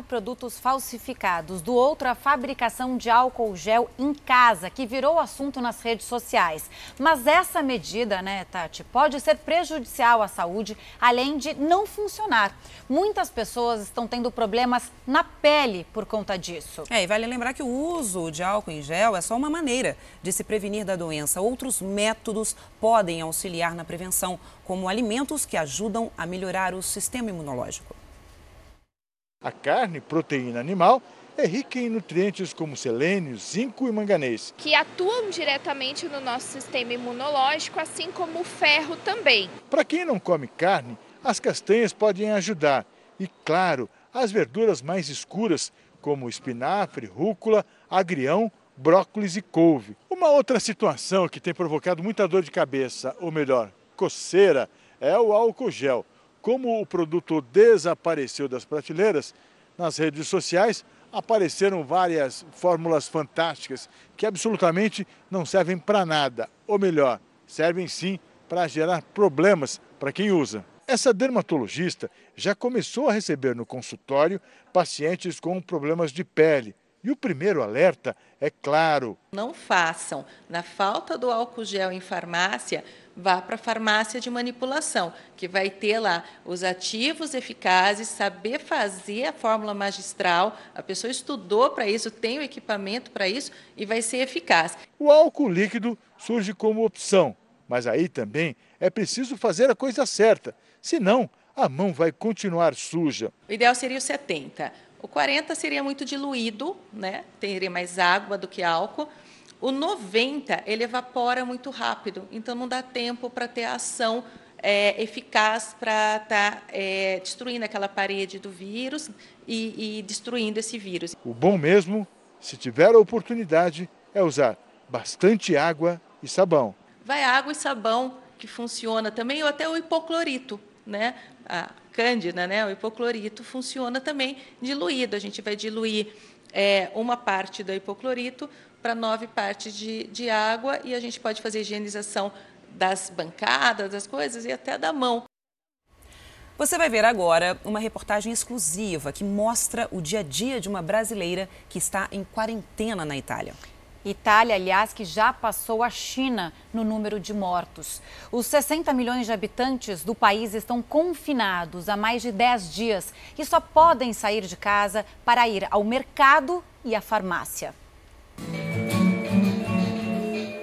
produtos falsificados, do outro a fabricação de álcool gel em casa, que virou assunto nas redes sociais. Mas essa medida, né, Tati, pode ser prejudicial à saúde, além de não funcionar. Muitas pessoas estão tendo problemas na pele por conta disso. É, e vale lembrar que o uso de álcool em gel é só uma maneira de se prevenir da doença. Outros métodos podem auxiliar na prevenção, como alimentos que ajudam a melhorar o sistema imunológico. A carne, proteína animal, é rica em nutrientes como selênio, zinco e manganês. Que atuam diretamente no nosso sistema imunológico, assim como o ferro também. Para quem não come carne, as castanhas podem ajudar. E, claro, as verduras mais escuras, como espinafre, rúcula, agrião, brócolis e couve. Uma outra situação que tem provocado muita dor de cabeça, ou melhor, coceira, é o álcool gel. Como o produto desapareceu das prateleiras, nas redes sociais apareceram várias fórmulas fantásticas que absolutamente não servem para nada, ou melhor, servem sim para gerar problemas para quem usa. Essa dermatologista já começou a receber no consultório pacientes com problemas de pele. E o primeiro alerta é claro: não façam. Na falta do álcool gel em farmácia, vá para a farmácia de manipulação, que vai ter lá os ativos eficazes, saber fazer a fórmula magistral, a pessoa estudou para isso, tem o equipamento para isso e vai ser eficaz. O álcool líquido surge como opção, mas aí também é preciso fazer a coisa certa, senão a mão vai continuar suja. O ideal seria o 70. O 40 seria muito diluído, né? Teria mais água do que álcool. O 90, ele evapora muito rápido, então não dá tempo para ter a ação é, eficaz para estar tá, é, destruindo aquela parede do vírus e, e destruindo esse vírus. O bom mesmo, se tiver a oportunidade, é usar bastante água e sabão. Vai água e sabão que funciona também, ou até o hipoclorito, né? A cândida, né? O hipoclorito funciona também diluído. A gente vai diluir é, uma parte do hipoclorito para nove partes de, de água e a gente pode fazer higienização das bancadas, das coisas e até da mão. Você vai ver agora uma reportagem exclusiva que mostra o dia a dia de uma brasileira que está em quarentena na Itália. Itália, aliás, que já passou a China no número de mortos. Os 60 milhões de habitantes do país estão confinados há mais de 10 dias e só podem sair de casa para ir ao mercado e à farmácia.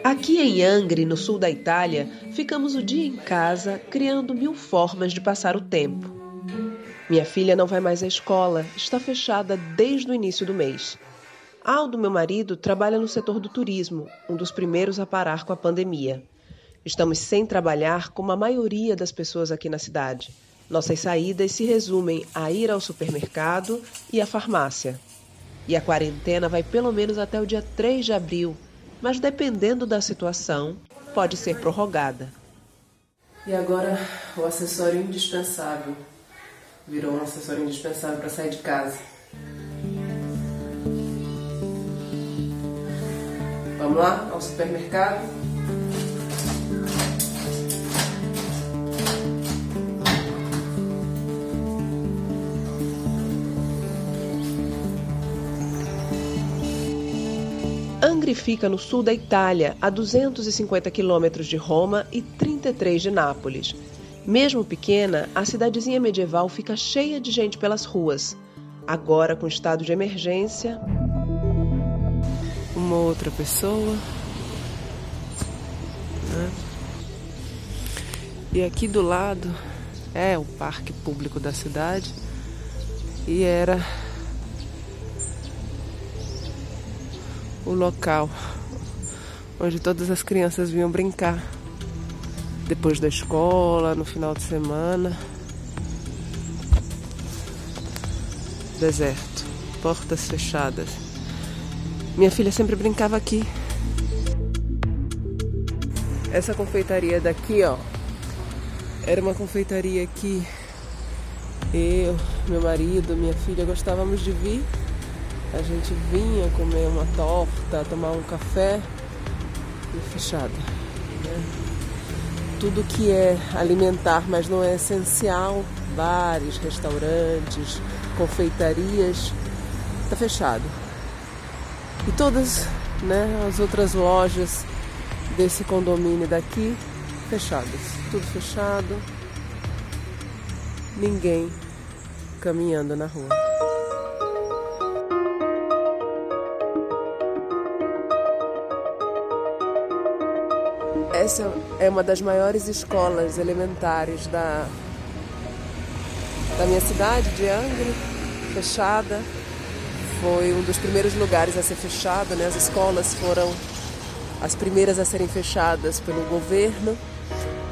Aqui em Angri, no sul da Itália, ficamos o dia em casa criando mil formas de passar o tempo. Minha filha não vai mais à escola, está fechada desde o início do mês. Aldo, meu marido, trabalha no setor do turismo, um dos primeiros a parar com a pandemia. Estamos sem trabalhar como a maioria das pessoas aqui na cidade. Nossas saídas se resumem a ir ao supermercado e à farmácia. E a quarentena vai pelo menos até o dia 3 de abril, mas dependendo da situação, pode ser prorrogada. E agora o acessório indispensável. Virou um acessório indispensável para sair de casa. Vamos lá ao supermercado. Angri fica no sul da Itália, a 250 quilômetros de Roma e 33 de Nápoles. Mesmo pequena, a cidadezinha medieval fica cheia de gente pelas ruas. Agora, com estado de emergência, uma outra pessoa. Né? E aqui do lado é o parque público da cidade e era o local onde todas as crianças vinham brincar depois da escola, no final de semana. Deserto, portas fechadas. Minha filha sempre brincava aqui. Essa confeitaria daqui, ó, era uma confeitaria que eu, meu marido, minha filha gostávamos de vir. A gente vinha comer uma torta, tomar um café e fechada. Né? Tudo que é alimentar, mas não é essencial, bares, restaurantes, confeitarias, tá fechado. E todas né, as outras lojas desse condomínio daqui fechadas. Tudo fechado. Ninguém caminhando na rua. Essa é uma das maiores escolas elementares da, da minha cidade, de Angra, fechada foi um dos primeiros lugares a ser fechado, né? As escolas foram as primeiras a serem fechadas pelo governo.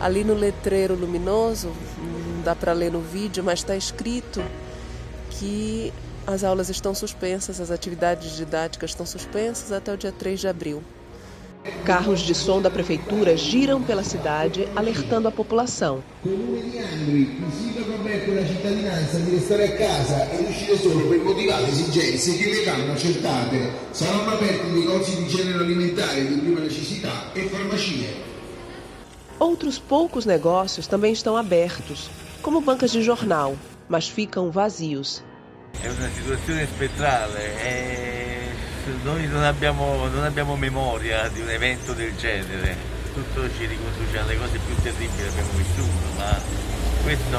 Ali no letreiro luminoso, não dá para ler no vídeo, mas está escrito que as aulas estão suspensas, as atividades didáticas estão suspensas até o dia 3 de abril. Carros de som da prefeitura giram pela cidade, alertando a população. Outros poucos negócios também estão abertos, como bancas de jornal, mas ficam vazios. É uma situação espectral. É noi non abbiamo, non abbiamo memoria di un evento del genere, tutto ci riconduce alle cose più terribili che abbiamo vissuto, ma questo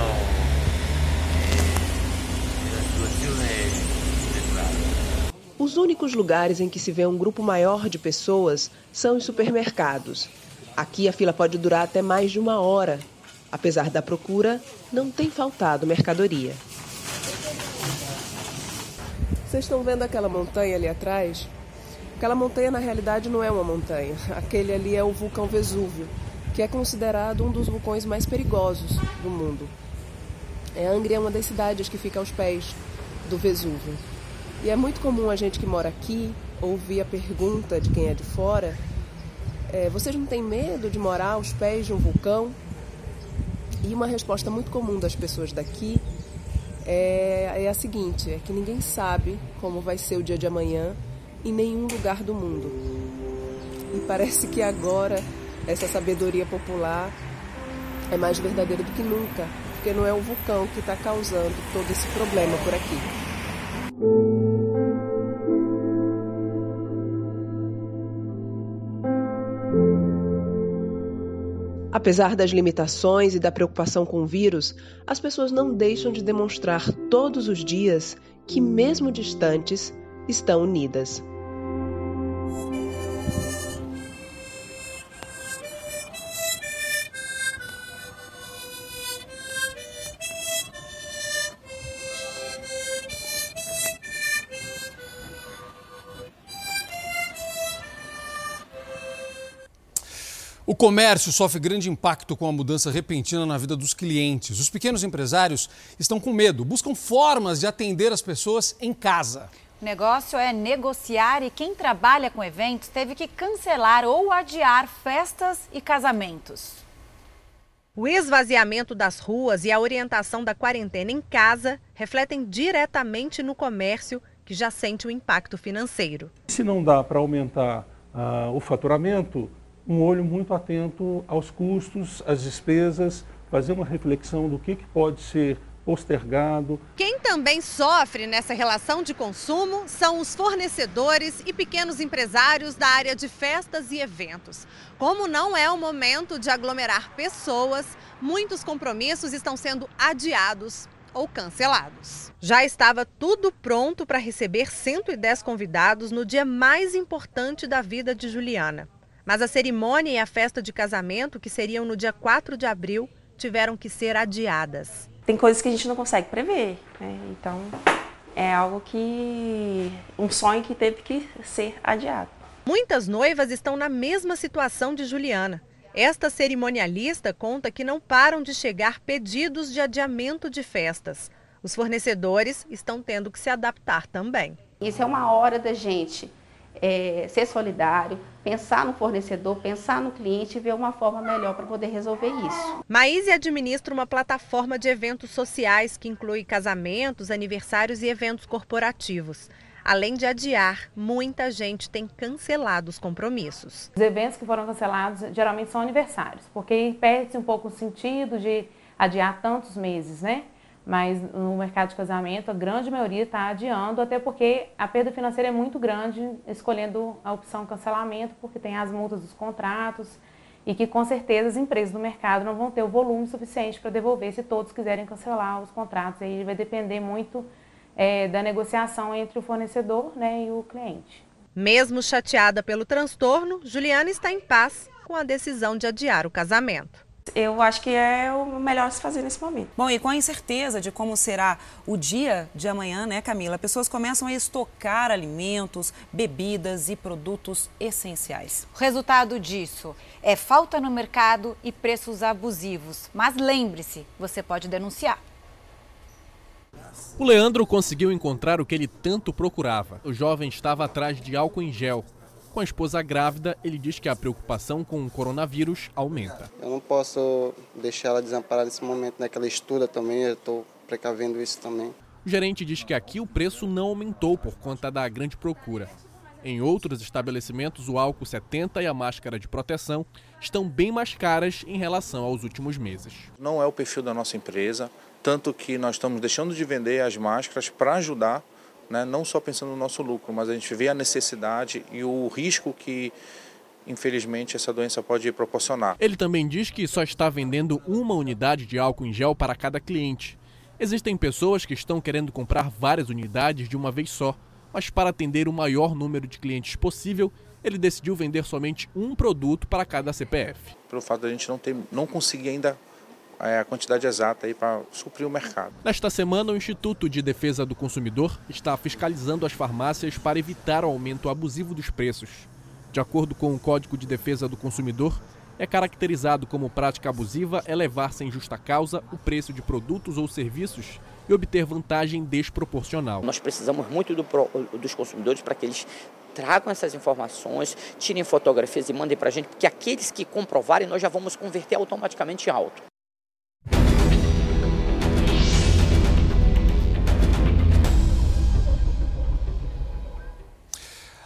è una situazione centrale. Os únicos lugares em que se vê um grupo maior de pessoas são os supermercados. Aqui a fila pode durar até mais de uma hora. Apesar da procura, não tem faltado mercadoria. Vocês estão vendo aquela montanha ali atrás? Aquela montanha na realidade não é uma montanha. Aquele ali é o vulcão Vesúvio, que é considerado um dos vulcões mais perigosos do mundo. É, é uma das cidades que fica aos pés do Vesúvio. E é muito comum a gente que mora aqui ouvir a pergunta de quem é de fora: é, vocês não têm medo de morar aos pés de um vulcão? E uma resposta muito comum das pessoas daqui é, é a seguinte: é que ninguém sabe como vai ser o dia de amanhã em nenhum lugar do mundo. E parece que agora essa sabedoria popular é mais verdadeira do que nunca, porque não é o vulcão que está causando todo esse problema por aqui. Apesar das limitações e da preocupação com o vírus, as pessoas não deixam de demonstrar todos os dias que, mesmo distantes, estão unidas. O comércio sofre grande impacto com a mudança repentina na vida dos clientes. Os pequenos empresários estão com medo, buscam formas de atender as pessoas em casa. O negócio é negociar e quem trabalha com eventos teve que cancelar ou adiar festas e casamentos. O esvaziamento das ruas e a orientação da quarentena em casa refletem diretamente no comércio, que já sente o impacto financeiro. Se não dá para aumentar uh, o faturamento, um olho muito atento aos custos, às despesas, fazer uma reflexão do que, que pode ser postergado. Quem também sofre nessa relação de consumo são os fornecedores e pequenos empresários da área de festas e eventos. Como não é o momento de aglomerar pessoas, muitos compromissos estão sendo adiados ou cancelados. Já estava tudo pronto para receber 110 convidados no dia mais importante da vida de Juliana. Mas a cerimônia e a festa de casamento, que seriam no dia 4 de abril, tiveram que ser adiadas. Tem coisas que a gente não consegue prever, né? então é algo que. um sonho que teve que ser adiado. Muitas noivas estão na mesma situação de Juliana. Esta cerimonialista conta que não param de chegar pedidos de adiamento de festas. Os fornecedores estão tendo que se adaptar também. Isso é uma hora da gente é, ser solidário, pensar no fornecedor, pensar no cliente e ver uma forma melhor para poder resolver isso. Maíse administra uma plataforma de eventos sociais que inclui casamentos, aniversários e eventos corporativos. Além de adiar, muita gente tem cancelado os compromissos. Os eventos que foram cancelados geralmente são aniversários, porque perde-se um pouco o sentido de adiar tantos meses, né? Mas no mercado de casamento a grande maioria está adiando, até porque a perda financeira é muito grande escolhendo a opção cancelamento, porque tem as multas dos contratos e que com certeza as empresas do mercado não vão ter o volume suficiente para devolver se todos quiserem cancelar os contratos. Aí vai depender muito é, da negociação entre o fornecedor né, e o cliente. Mesmo chateada pelo transtorno, Juliana está em paz com a decisão de adiar o casamento eu acho que é o melhor se fazer nesse momento. Bom, e com a incerteza de como será o dia de amanhã, né, Camila? Pessoas começam a estocar alimentos, bebidas e produtos essenciais. O resultado disso é falta no mercado e preços abusivos. Mas lembre-se, você pode denunciar. O Leandro conseguiu encontrar o que ele tanto procurava. O jovem estava atrás de álcool em gel com a esposa grávida, ele diz que a preocupação com o coronavírus aumenta. Eu não posso deixar ela desamparada nesse momento, né? Que ela estuda também, eu estou precavendo isso também. O gerente diz que aqui o preço não aumentou por conta da grande procura. Em outros estabelecimentos, o álcool 70 e a máscara de proteção estão bem mais caras em relação aos últimos meses. Não é o perfil da nossa empresa, tanto que nós estamos deixando de vender as máscaras para ajudar né? não só pensando no nosso lucro, mas a gente vê a necessidade e o risco que infelizmente essa doença pode proporcionar. Ele também diz que só está vendendo uma unidade de álcool em gel para cada cliente. Existem pessoas que estão querendo comprar várias unidades de uma vez só, mas para atender o maior número de clientes possível, ele decidiu vender somente um produto para cada CPF. Pelo fato de a gente não, ter, não conseguir ainda a quantidade exata para suprir o mercado. Nesta semana, o Instituto de Defesa do Consumidor está fiscalizando as farmácias para evitar o aumento abusivo dos preços. De acordo com o Código de Defesa do Consumidor, é caracterizado como prática abusiva elevar sem justa causa o preço de produtos ou serviços e obter vantagem desproporcional. Nós precisamos muito do, dos consumidores para que eles tragam essas informações, tirem fotografias e mandem para a gente, porque aqueles que comprovarem nós já vamos converter automaticamente alto.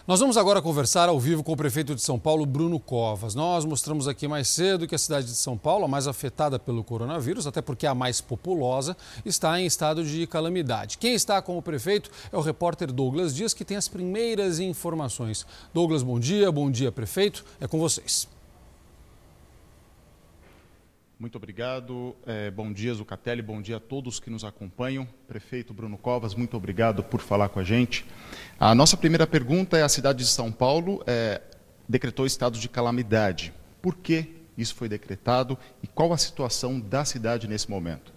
Nós vamos agora conversar ao vivo com o prefeito de São Paulo, Bruno Covas. Nós mostramos aqui mais cedo que a cidade de São Paulo, a mais afetada pelo coronavírus, até porque a mais populosa, está em estado de calamidade. Quem está com o prefeito é o repórter Douglas Dias, que tem as primeiras informações. Douglas, bom dia. Bom dia, prefeito. É com vocês. Muito obrigado. É, bom dia, Zucatelli. Bom dia a todos que nos acompanham. Prefeito Bruno Covas, muito obrigado por falar com a gente. A nossa primeira pergunta é: a cidade de São Paulo é, decretou estado de calamidade. Por que isso foi decretado e qual a situação da cidade nesse momento?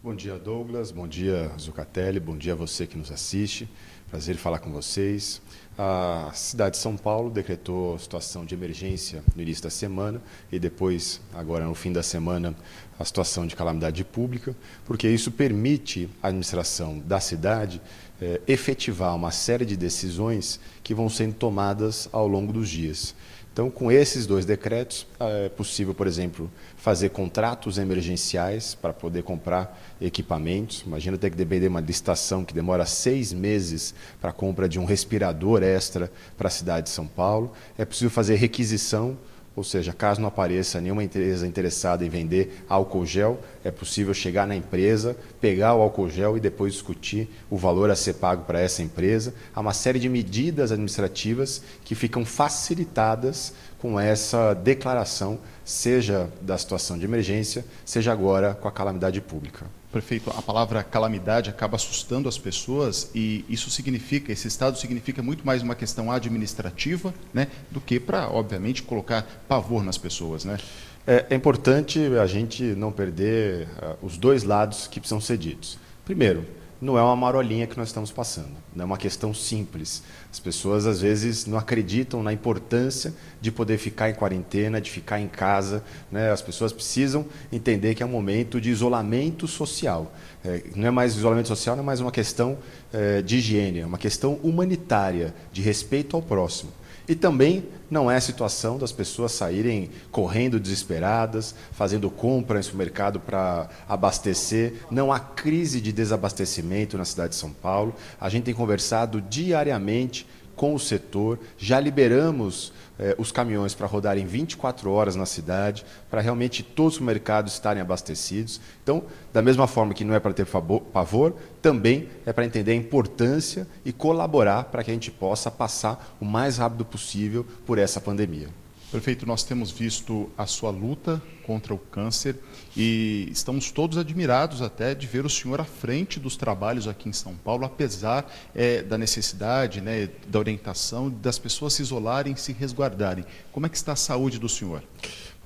Bom dia, Douglas. Bom dia, Zucatelli. Bom dia a você que nos assiste. Prazer em falar com vocês. A cidade de São Paulo decretou situação de emergência no início da semana e depois, agora no fim da semana, a situação de calamidade pública, porque isso permite à administração da cidade eh, efetivar uma série de decisões que vão sendo tomadas ao longo dos dias. Então, com esses dois decretos, é possível, por exemplo, fazer contratos emergenciais para poder comprar equipamentos. Imagina ter que depender de uma licitação que demora seis meses para a compra de um respirador extra para a cidade de São Paulo. É possível fazer requisição ou seja, caso não apareça nenhuma empresa interessada em vender álcool gel, é possível chegar na empresa, pegar o álcool gel e depois discutir o valor a ser pago para essa empresa. Há uma série de medidas administrativas que ficam facilitadas com essa declaração, seja da situação de emergência, seja agora com a calamidade pública. Prefeito, a palavra calamidade acaba assustando as pessoas e isso significa, esse estado significa muito mais uma questão administrativa, né, do que para, obviamente, colocar pavor nas pessoas, né? É, é importante a gente não perder uh, os dois lados que precisam ser ditos. Primeiro, não é uma marolinha que nós estamos passando, não é uma questão simples. As pessoas às vezes não acreditam na importância de poder ficar em quarentena, de ficar em casa. Né? As pessoas precisam entender que é um momento de isolamento social. É, não é mais isolamento social, não é mais uma questão é, de higiene, é uma questão humanitária, de respeito ao próximo. E também não é a situação das pessoas saírem correndo desesperadas, fazendo compra em supermercado para abastecer. Não há crise de desabastecimento na cidade de São Paulo. A gente tem conversado diariamente com o setor, já liberamos eh, os caminhões para rodarem 24 horas na cidade, para realmente todos os mercados estarem abastecidos. Então, da mesma forma que não é para ter pavor, também é para entender a importância e colaborar para que a gente possa passar o mais rápido possível por essa pandemia. Prefeito, nós temos visto a sua luta contra o câncer e estamos todos admirados até de ver o senhor à frente dos trabalhos aqui em São Paulo, apesar é, da necessidade, né, da orientação das pessoas se isolarem, se resguardarem. Como é que está a saúde do senhor?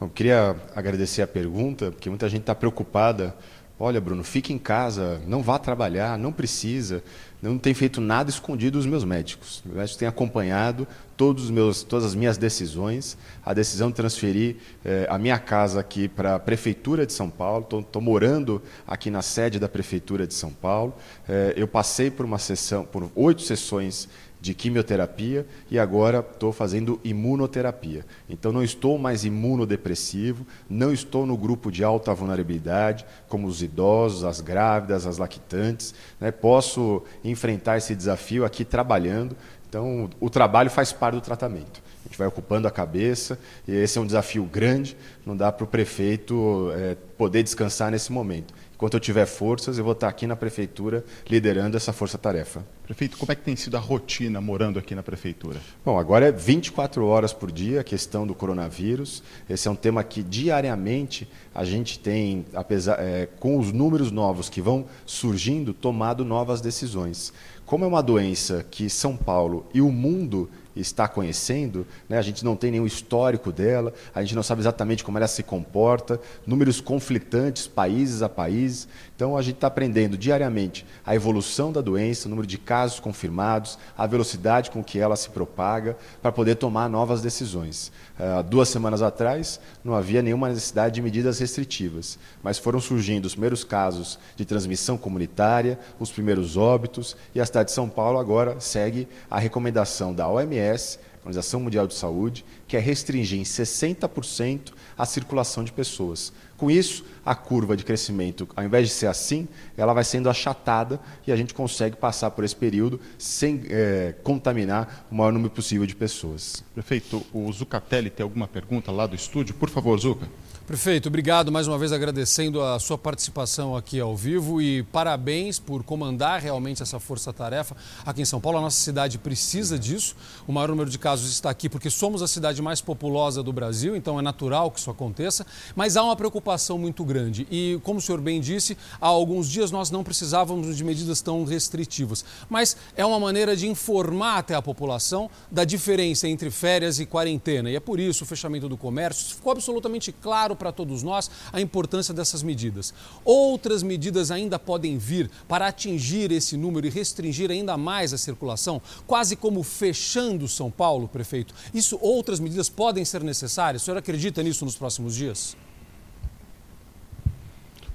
Eu queria agradecer a pergunta, porque muita gente está preocupada. Olha, Bruno, fique em casa, não vá trabalhar, não precisa não tem feito nada escondido dos meus médicos. Os médicos têm acompanhado todos meus, todas as minhas decisões. A decisão de transferir eh, a minha casa aqui para a Prefeitura de São Paulo. Estou morando aqui na sede da Prefeitura de São Paulo. Eh, eu passei por uma sessão, por oito sessões de quimioterapia e agora estou fazendo imunoterapia. Então não estou mais imunodepressivo, não estou no grupo de alta vulnerabilidade, como os idosos, as grávidas, as lactantes. Né? Posso enfrentar esse desafio aqui trabalhando. Então o trabalho faz parte do tratamento. A gente vai ocupando a cabeça e esse é um desafio grande. Não dá para o prefeito é, poder descansar nesse momento. Enquanto eu tiver forças, eu vou estar aqui na prefeitura liderando essa força-tarefa. Prefeito, como é que tem sido a rotina morando aqui na prefeitura? Bom, agora é 24 horas por dia a questão do coronavírus. Esse é um tema que diariamente a gente tem, apesar, é, com os números novos que vão surgindo, tomado novas decisões. Como é uma doença que São Paulo e o mundo está conhecendo, né? a gente não tem nenhum histórico dela, a gente não sabe exatamente como ela se comporta, números conflitantes, países a países. Então a gente está aprendendo diariamente a evolução da doença, o número de casos confirmados, a velocidade com que ela se propaga, para poder tomar novas decisões. Uh, duas semanas atrás não havia nenhuma necessidade de medidas restritivas, mas foram surgindo os primeiros casos de transmissão comunitária, os primeiros óbitos, e a cidade de São Paulo agora segue a recomendação da OMS Organização Mundial de Saúde, que é restringir em 60% a circulação de pessoas. Com isso, a curva de crescimento, ao invés de ser assim, ela vai sendo achatada e a gente consegue passar por esse período sem é, contaminar o maior número possível de pessoas. Prefeito, o Zucatelli tem alguma pergunta lá do estúdio? Por favor, Zuca. Prefeito, obrigado mais uma vez agradecendo a sua participação aqui ao vivo e parabéns por comandar realmente essa força-tarefa aqui em São Paulo. A nossa cidade precisa disso. O maior número de casos casos está aqui porque somos a cidade mais populosa do Brasil, então é natural que isso aconteça, mas há uma preocupação muito grande. E, como o senhor bem disse, há alguns dias nós não precisávamos de medidas tão restritivas. Mas é uma maneira de informar até a população da diferença entre férias e quarentena. E é por isso o fechamento do comércio ficou absolutamente claro para todos nós a importância dessas medidas. Outras medidas ainda podem vir para atingir esse número e restringir ainda mais a circulação, quase como fechando São Paulo, prefeito. Isso, outras medidas podem ser necessárias? O senhor acredita nisso nos próximos dias?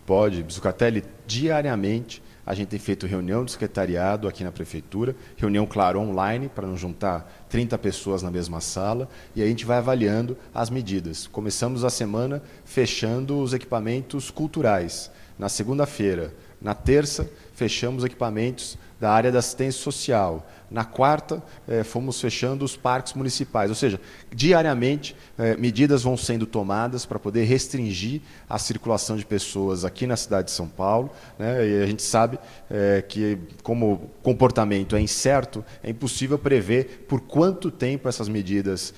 Pode, Biscatelli, diariamente a gente tem feito reunião de secretariado aqui na prefeitura, reunião, claro, online, para não juntar 30 pessoas na mesma sala, e a gente vai avaliando as medidas. Começamos a semana fechando os equipamentos culturais. Na segunda-feira, na terça, fechamos equipamentos da área da assistência social. Na quarta, eh, fomos fechando os parques municipais. Ou seja, diariamente, eh, medidas vão sendo tomadas para poder restringir a circulação de pessoas aqui na cidade de São Paulo. Né? E a gente sabe eh, que, como o comportamento é incerto, é impossível prever por quanto tempo essas medidas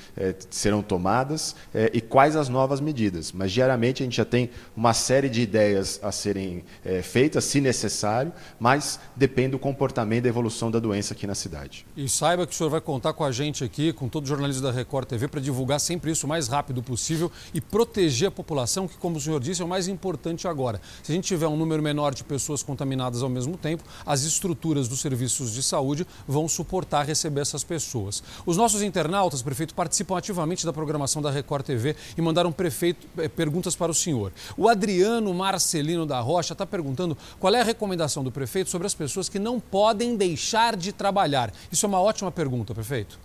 serão tomadas e quais as novas medidas. Mas, diariamente, a gente já tem uma série de ideias a serem feitas, se necessário, mas depende do comportamento e da evolução da doença aqui na cidade. E saiba que o senhor vai contar com a gente aqui, com todos os jornalistas da Record TV, para divulgar sempre isso o mais rápido possível e proteger a população, que, como o senhor disse, é o mais importante agora. Se a gente tiver um número menor de pessoas contaminadas ao mesmo tempo, as estruturas dos serviços de saúde vão suportar receber essas pessoas. Os nossos internautas, prefeito, participam ativamente da programação da Record TV e mandaram prefeito, eh, perguntas para o senhor. O Adriano Marcelino da Rocha está perguntando qual é a recomendação do prefeito sobre as pessoas que não podem deixar de trabalhar. Isso é uma ótima pergunta, prefeito.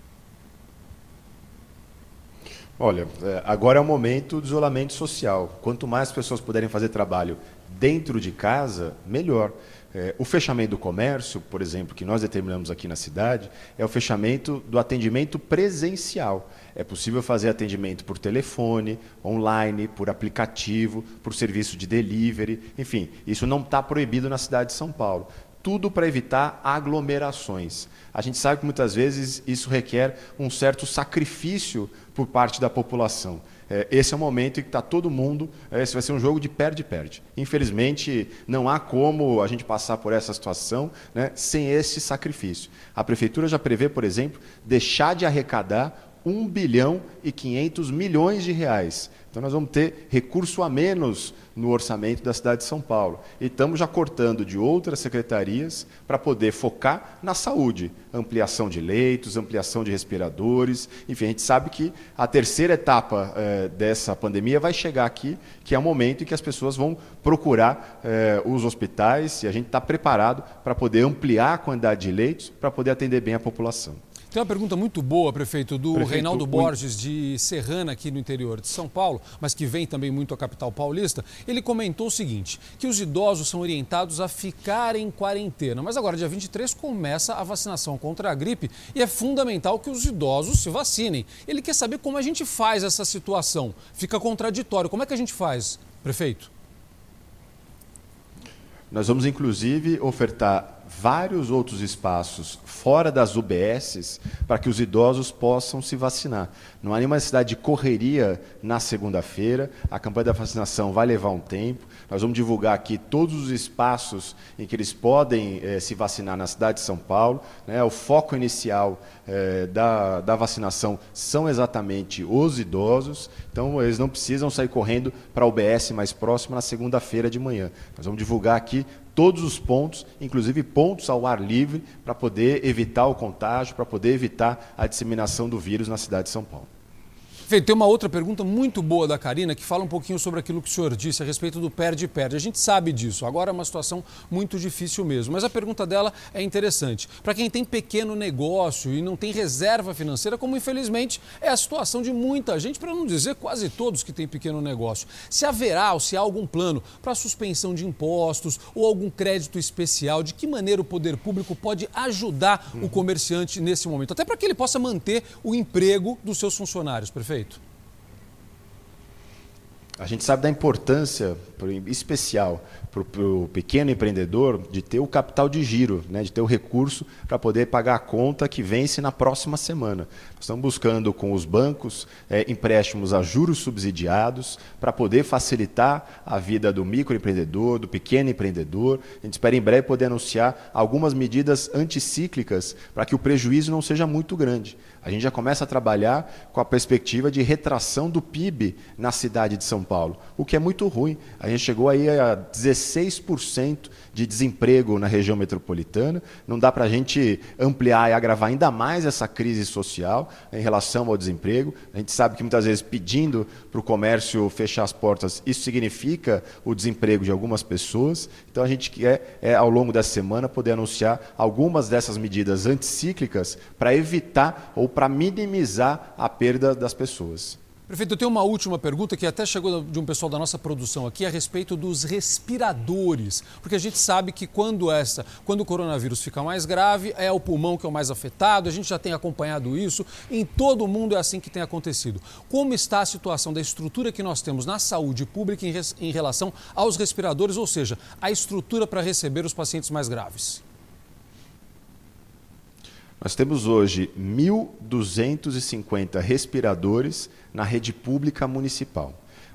Olha, é, agora é o momento do isolamento social. Quanto mais pessoas puderem fazer trabalho dentro de casa, melhor. É, o fechamento do comércio, por exemplo, que nós determinamos aqui na cidade, é o fechamento do atendimento presencial. É possível fazer atendimento por telefone, online, por aplicativo, por serviço de delivery, enfim, isso não está proibido na cidade de São Paulo tudo para evitar aglomerações. A gente sabe que muitas vezes isso requer um certo sacrifício por parte da população. É, esse é o momento em que está todo mundo. É, esse vai ser um jogo de perde-perde. Infelizmente, não há como a gente passar por essa situação né, sem esse sacrifício. A prefeitura já prevê, por exemplo, deixar de arrecadar 1 bilhão e 500 milhões de reais. Então nós vamos ter recurso a menos no orçamento da cidade de São Paulo. E estamos já cortando de outras secretarias para poder focar na saúde, ampliação de leitos, ampliação de respiradores. Enfim, a gente sabe que a terceira etapa eh, dessa pandemia vai chegar aqui, que é o momento em que as pessoas vão procurar eh, os hospitais e a gente está preparado para poder ampliar a quantidade de leitos para poder atender bem a população. Tem uma pergunta muito boa, prefeito, do prefeito, Reinaldo Borges, de Serrana, aqui no interior de São Paulo, mas que vem também muito à capital paulista. Ele comentou o seguinte: que os idosos são orientados a ficarem em quarentena. Mas agora, dia 23, começa a vacinação contra a gripe e é fundamental que os idosos se vacinem. Ele quer saber como a gente faz essa situação. Fica contraditório. Como é que a gente faz, prefeito? Nós vamos, inclusive, ofertar vários outros espaços fora das UBSs para que os idosos possam se vacinar. Não há nenhuma necessidade de correria na segunda-feira, a campanha da vacinação vai levar um tempo. Nós vamos divulgar aqui todos os espaços em que eles podem eh, se vacinar na cidade de São Paulo. Né? O foco inicial eh, da, da vacinação são exatamente os idosos, então eles não precisam sair correndo para a UBS mais próxima na segunda-feira de manhã. Nós vamos divulgar aqui todos os pontos, inclusive pontos ao ar livre, para poder evitar o contágio, para poder evitar a disseminação do vírus na cidade de São Paulo. Feito, tem uma outra pergunta muito boa da Karina que fala um pouquinho sobre aquilo que o senhor disse a respeito do perde-perde. A gente sabe disso, agora é uma situação muito difícil mesmo. Mas a pergunta dela é interessante. Para quem tem pequeno negócio e não tem reserva financeira, como infelizmente é a situação de muita gente, para não dizer quase todos que têm pequeno negócio, se haverá ou se há algum plano para suspensão de impostos ou algum crédito especial, de que maneira o poder público pode ajudar o comerciante nesse momento, até para que ele possa manter o emprego dos seus funcionários, prefeito? A gente sabe da importância especial para o pequeno empreendedor de ter o capital de giro, né, de ter o recurso para poder pagar a conta que vence na próxima semana. Estamos buscando com os bancos é, empréstimos a juros subsidiados para poder facilitar a vida do microempreendedor, do pequeno empreendedor. A gente espera em breve poder anunciar algumas medidas anticíclicas para que o prejuízo não seja muito grande. A gente já começa a trabalhar com a perspectiva de retração do PIB na cidade de São Paulo, o que é muito ruim. A gente chegou aí a 16% de desemprego na região metropolitana. Não dá para a gente ampliar e agravar ainda mais essa crise social em relação ao desemprego. A gente sabe que muitas vezes pedindo para o comércio fechar as portas, isso significa o desemprego de algumas pessoas. Então a gente quer, é, ao longo dessa semana, poder anunciar algumas dessas medidas anticíclicas para evitar ou para minimizar a perda das pessoas. Prefeito, eu tenho uma última pergunta que até chegou de um pessoal da nossa produção aqui a respeito dos respiradores. Porque a gente sabe que quando essa, quando o coronavírus fica mais grave, é o pulmão que é o mais afetado, a gente já tem acompanhado isso, em todo o mundo é assim que tem acontecido. Como está a situação da estrutura que nós temos na saúde pública em, em relação aos respiradores, ou seja, a estrutura para receber os pacientes mais graves? Nós temos hoje 1.250 respiradores na rede pública municipal.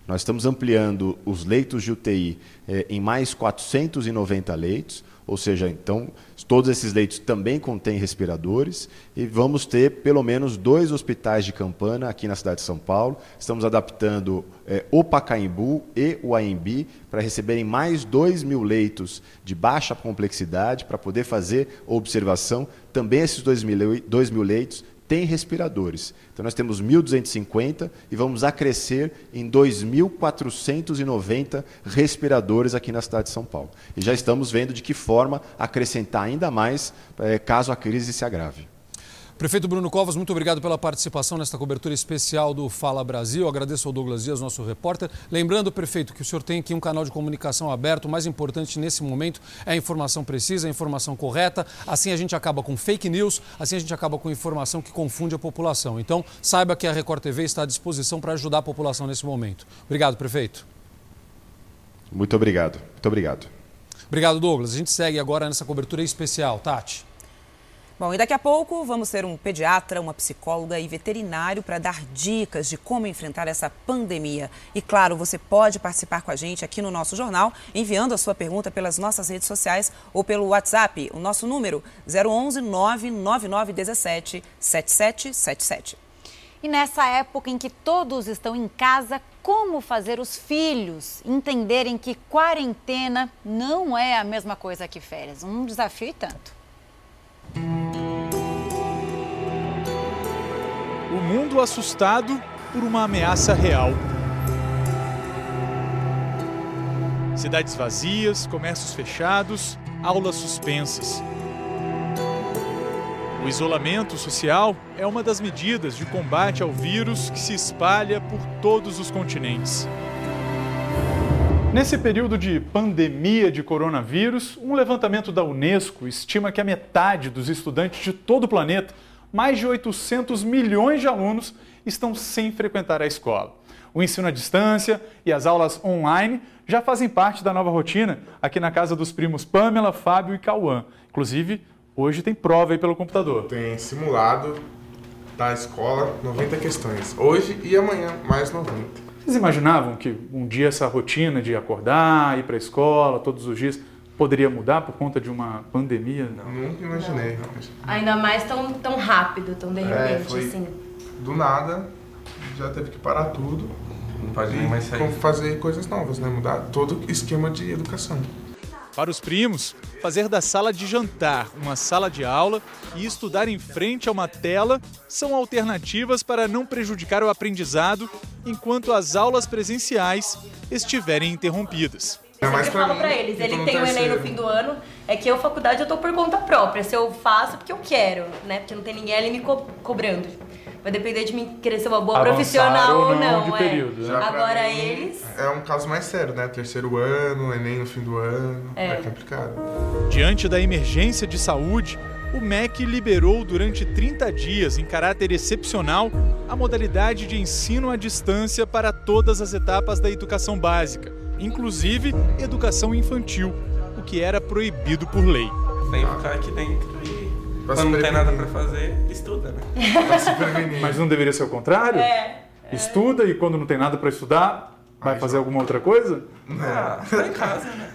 Nós estamos ampliando os leitos de UTI eh, em mais 490 leitos, ou seja, então todos esses leitos também contêm respiradores e vamos ter pelo menos dois hospitais de campana aqui na cidade de São Paulo. Estamos adaptando eh, o Pacaembu e o AMB para receberem mais 2 mil leitos de baixa complexidade para poder fazer observação. Também esses 2 mil, 2 mil leitos tem respiradores. Então nós temos 1.250 e vamos acrescer em 2.490 respiradores aqui na cidade de São Paulo. E já estamos vendo de que forma acrescentar ainda mais é, caso a crise se agrave. Prefeito Bruno Covas, muito obrigado pela participação nesta cobertura especial do Fala Brasil. Agradeço ao Douglas Dias, nosso repórter. Lembrando, prefeito, que o senhor tem aqui um canal de comunicação aberto. O mais importante nesse momento é a informação precisa, a informação correta. Assim a gente acaba com fake news, assim a gente acaba com informação que confunde a população. Então, saiba que a Record TV está à disposição para ajudar a população nesse momento. Obrigado, prefeito. Muito obrigado. Muito obrigado. Obrigado, Douglas. A gente segue agora nessa cobertura especial. Tati. Bom, e daqui a pouco vamos ter um pediatra, uma psicóloga e veterinário para dar dicas de como enfrentar essa pandemia. E claro, você pode participar com a gente aqui no nosso jornal, enviando a sua pergunta pelas nossas redes sociais ou pelo WhatsApp, o nosso número 011 99917 7777. E nessa época em que todos estão em casa, como fazer os filhos entenderem que quarentena não é a mesma coisa que férias? Um desafio e tanto. O mundo assustado por uma ameaça real. Cidades vazias, comércios fechados, aulas suspensas. O isolamento social é uma das medidas de combate ao vírus que se espalha por todos os continentes. Nesse período de pandemia de coronavírus, um levantamento da Unesco estima que a metade dos estudantes de todo o planeta, mais de 800 milhões de alunos, estão sem frequentar a escola. O ensino à distância e as aulas online já fazem parte da nova rotina aqui na casa dos primos Pamela, Fábio e Cauã. Inclusive, hoje tem prova aí pelo computador. Tem simulado da escola 90 questões. Hoje e amanhã, mais 90. Vocês imaginavam que um dia essa rotina de acordar, ir para a escola todos os dias poderia mudar por conta de uma pandemia? Não. Nunca imaginei. Não. Ainda mais tão, tão rápido, tão de repente, é, foi assim. Do nada, já teve que parar tudo. Não pode nem mais sair. Fazer coisas novas, né? Mudar todo o esquema de educação. Para os primos, fazer da sala de jantar uma sala de aula e estudar em frente a uma tela são alternativas para não prejudicar o aprendizado enquanto as aulas presenciais estiverem interrompidas. É mais eu falo para eles, ele tem o Enem no fim do ano, é que eu, faculdade, eu tô por conta própria. Se eu faço, porque eu quero, né? Porque não tem ninguém ali me co cobrando. Vai depender de mim querer ser uma boa Avançar profissional ou não, não é. Período, né? Agora eles. É um caso mais sério, né? Terceiro ano, Enem no fim do ano. É, é complicado. Diante da emergência de saúde, o MEC liberou durante 30 dias, em caráter excepcional, a modalidade de ensino à distância para todas as etapas da educação básica, inclusive educação infantil, o que era proibido por lei. Tem que ficar aqui dentro e quando não tem nada para fazer, estuda, né? Mas não deveria ser o contrário? É. Estuda e quando não tem nada para estudar, vai fazer alguma outra coisa? Ah, tá em casa, né?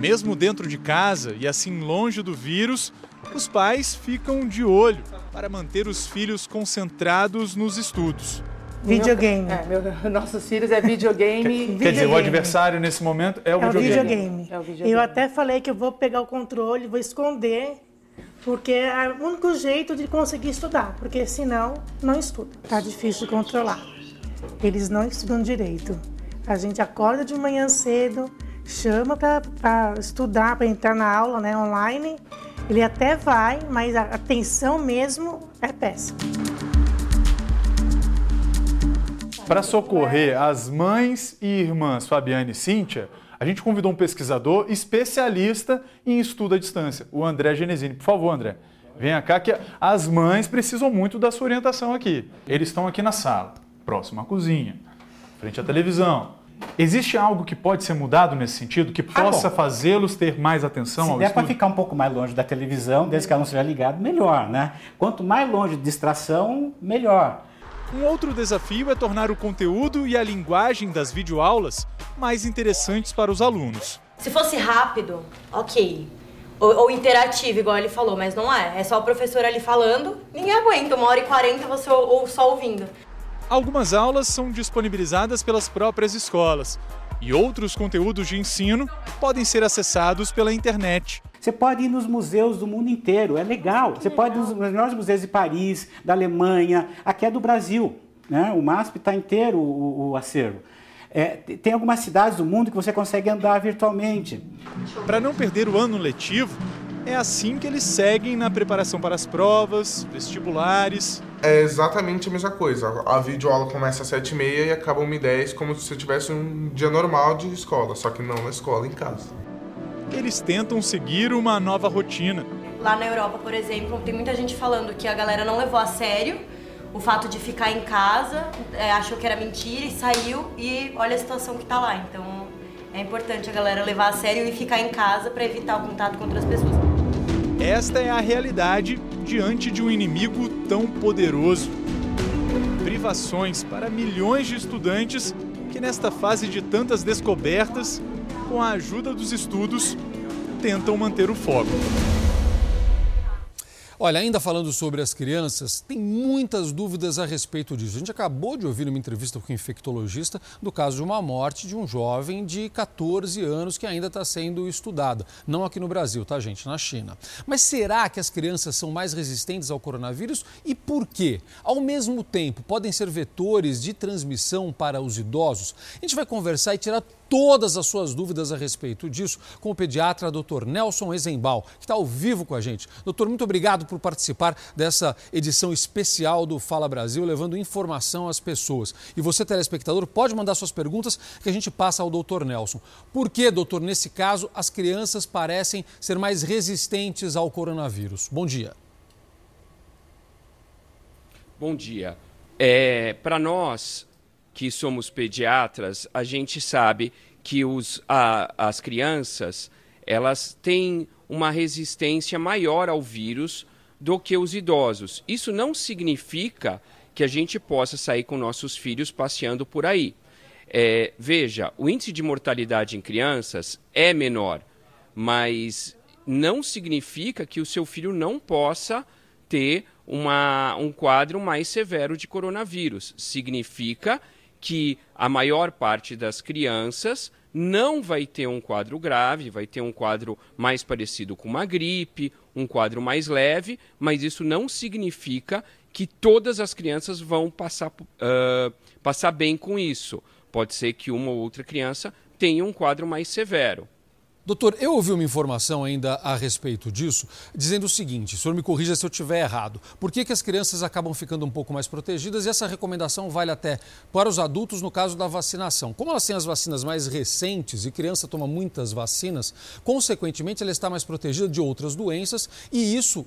Mesmo dentro de casa e assim longe do vírus, os pais ficam de olho para manter os filhos concentrados nos estudos. Videogame. É, meu, nossos filhos é videogame. Quer dizer, o adversário nesse momento é o É o videogame. videogame. É o videogame. Eu até falei que eu vou pegar o controle, vou esconder, porque é o único jeito de conseguir estudar, porque senão não estuda. Tá difícil de controlar. Eles não estudam direito. A gente acorda de manhã cedo, chama para estudar, para entrar na aula né, online. Ele até vai, mas a atenção mesmo é péssima. Para socorrer as mães e irmãs Fabiane e Cíntia, a gente convidou um pesquisador especialista em estudo à distância, o André Genesini. Por favor, André, venha cá que as mães precisam muito da sua orientação aqui. Eles estão aqui na sala, próximo à cozinha, frente à televisão. Existe algo que pode ser mudado nesse sentido, que possa fazê-los ter mais atenção Se ao der para estudo? ficar um pouco mais longe da televisão, desde que ela não seja ligada, melhor, né? Quanto mais longe de distração, melhor. Um outro desafio é tornar o conteúdo e a linguagem das videoaulas mais interessantes para os alunos. Se fosse rápido, ok. Ou, ou interativo, igual ele falou, mas não é. É só o professor ali falando, ninguém aguenta. Uma hora e quarenta você ou, ou só ouvindo. Algumas aulas são disponibilizadas pelas próprias escolas e outros conteúdos de ensino podem ser acessados pela internet. Você pode ir nos museus do mundo inteiro, é legal. Você pode ir nos melhores museus de Paris, da Alemanha, aqui é do Brasil. Né? O MASP está inteiro, o, o acervo. É, tem algumas cidades do mundo que você consegue andar virtualmente. Para não perder o ano letivo, é assim que eles seguem na preparação para as provas, vestibulares. É exatamente a mesma coisa. A videoaula começa às 7h30 e acaba às 1h10, como se tivesse um dia normal de escola, só que não na escola, em casa. Eles tentam seguir uma nova rotina. Lá na Europa, por exemplo, tem muita gente falando que a galera não levou a sério o fato de ficar em casa, é, achou que era mentira e saiu e olha a situação que tá lá. Então é importante a galera levar a sério e ficar em casa para evitar o contato com outras pessoas. Esta é a realidade diante de um inimigo tão poderoso. Privações para milhões de estudantes que, nesta fase de tantas descobertas, com a ajuda dos estudos, tentam manter o foco. Olha, ainda falando sobre as crianças, tem muitas dúvidas a respeito disso. A gente acabou de ouvir uma entrevista com um infectologista do caso de uma morte de um jovem de 14 anos que ainda está sendo estudada. Não aqui no Brasil, tá, gente? Na China. Mas será que as crianças são mais resistentes ao coronavírus e por quê? Ao mesmo tempo, podem ser vetores de transmissão para os idosos? A gente vai conversar e tirar todas as suas dúvidas a respeito disso com o pediatra Dr. Nelson Eisenbaum, que está ao vivo com a gente. Doutor, muito obrigado por participar dessa edição especial do Fala Brasil, levando informação às pessoas. E você, telespectador, pode mandar suas perguntas que a gente passa ao Dr. Nelson. Por que, doutor, nesse caso, as crianças parecem ser mais resistentes ao coronavírus? Bom dia. Bom dia. É, Para nós que somos pediatras, a gente sabe que os, a, as crianças elas têm uma resistência maior ao vírus do que os idosos. Isso não significa que a gente possa sair com nossos filhos passeando por aí. É, veja, o índice de mortalidade em crianças é menor, mas não significa que o seu filho não possa ter uma, um quadro mais severo de coronavírus. Significa que a maior parte das crianças não vai ter um quadro grave, vai ter um quadro mais parecido com uma gripe, um quadro mais leve, mas isso não significa que todas as crianças vão passar, uh, passar bem com isso. Pode ser que uma ou outra criança tenha um quadro mais severo. Doutor, eu ouvi uma informação ainda a respeito disso, dizendo o seguinte: o senhor me corrija se eu estiver errado. Por que, que as crianças acabam ficando um pouco mais protegidas? E essa recomendação vale até para os adultos no caso da vacinação. Como elas têm as vacinas mais recentes e criança toma muitas vacinas, consequentemente ela está mais protegida de outras doenças e isso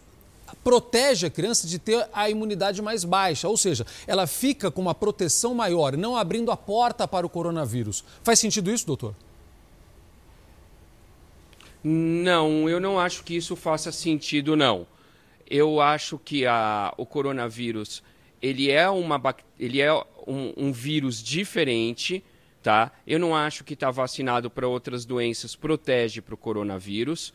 protege a criança de ter a imunidade mais baixa, ou seja, ela fica com uma proteção maior, não abrindo a porta para o coronavírus. Faz sentido isso, doutor? Não, eu não acho que isso faça sentido, não. Eu acho que a, o coronavírus ele é, uma, ele é um, um vírus diferente, tá? Eu não acho que estar tá vacinado para outras doenças protege para o coronavírus.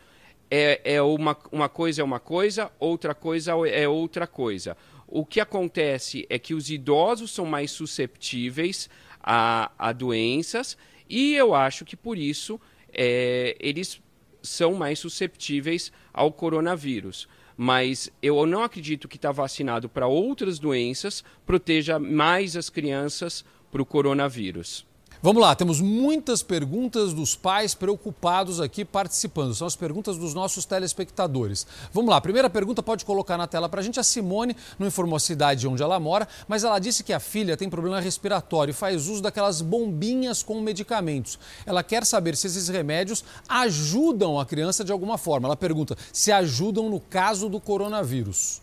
É, é uma, uma coisa é uma coisa, outra coisa é outra coisa. O que acontece é que os idosos são mais susceptíveis a, a doenças e eu acho que por isso é, eles são mais susceptíveis ao coronavírus. Mas eu não acredito que estar tá vacinado para outras doenças proteja mais as crianças para o coronavírus. Vamos lá, temos muitas perguntas dos pais preocupados aqui participando. São as perguntas dos nossos telespectadores. Vamos lá, a primeira pergunta pode colocar na tela para a gente. A Simone não informou a cidade onde ela mora, mas ela disse que a filha tem problema respiratório e faz uso daquelas bombinhas com medicamentos. Ela quer saber se esses remédios ajudam a criança de alguma forma. Ela pergunta se ajudam no caso do coronavírus.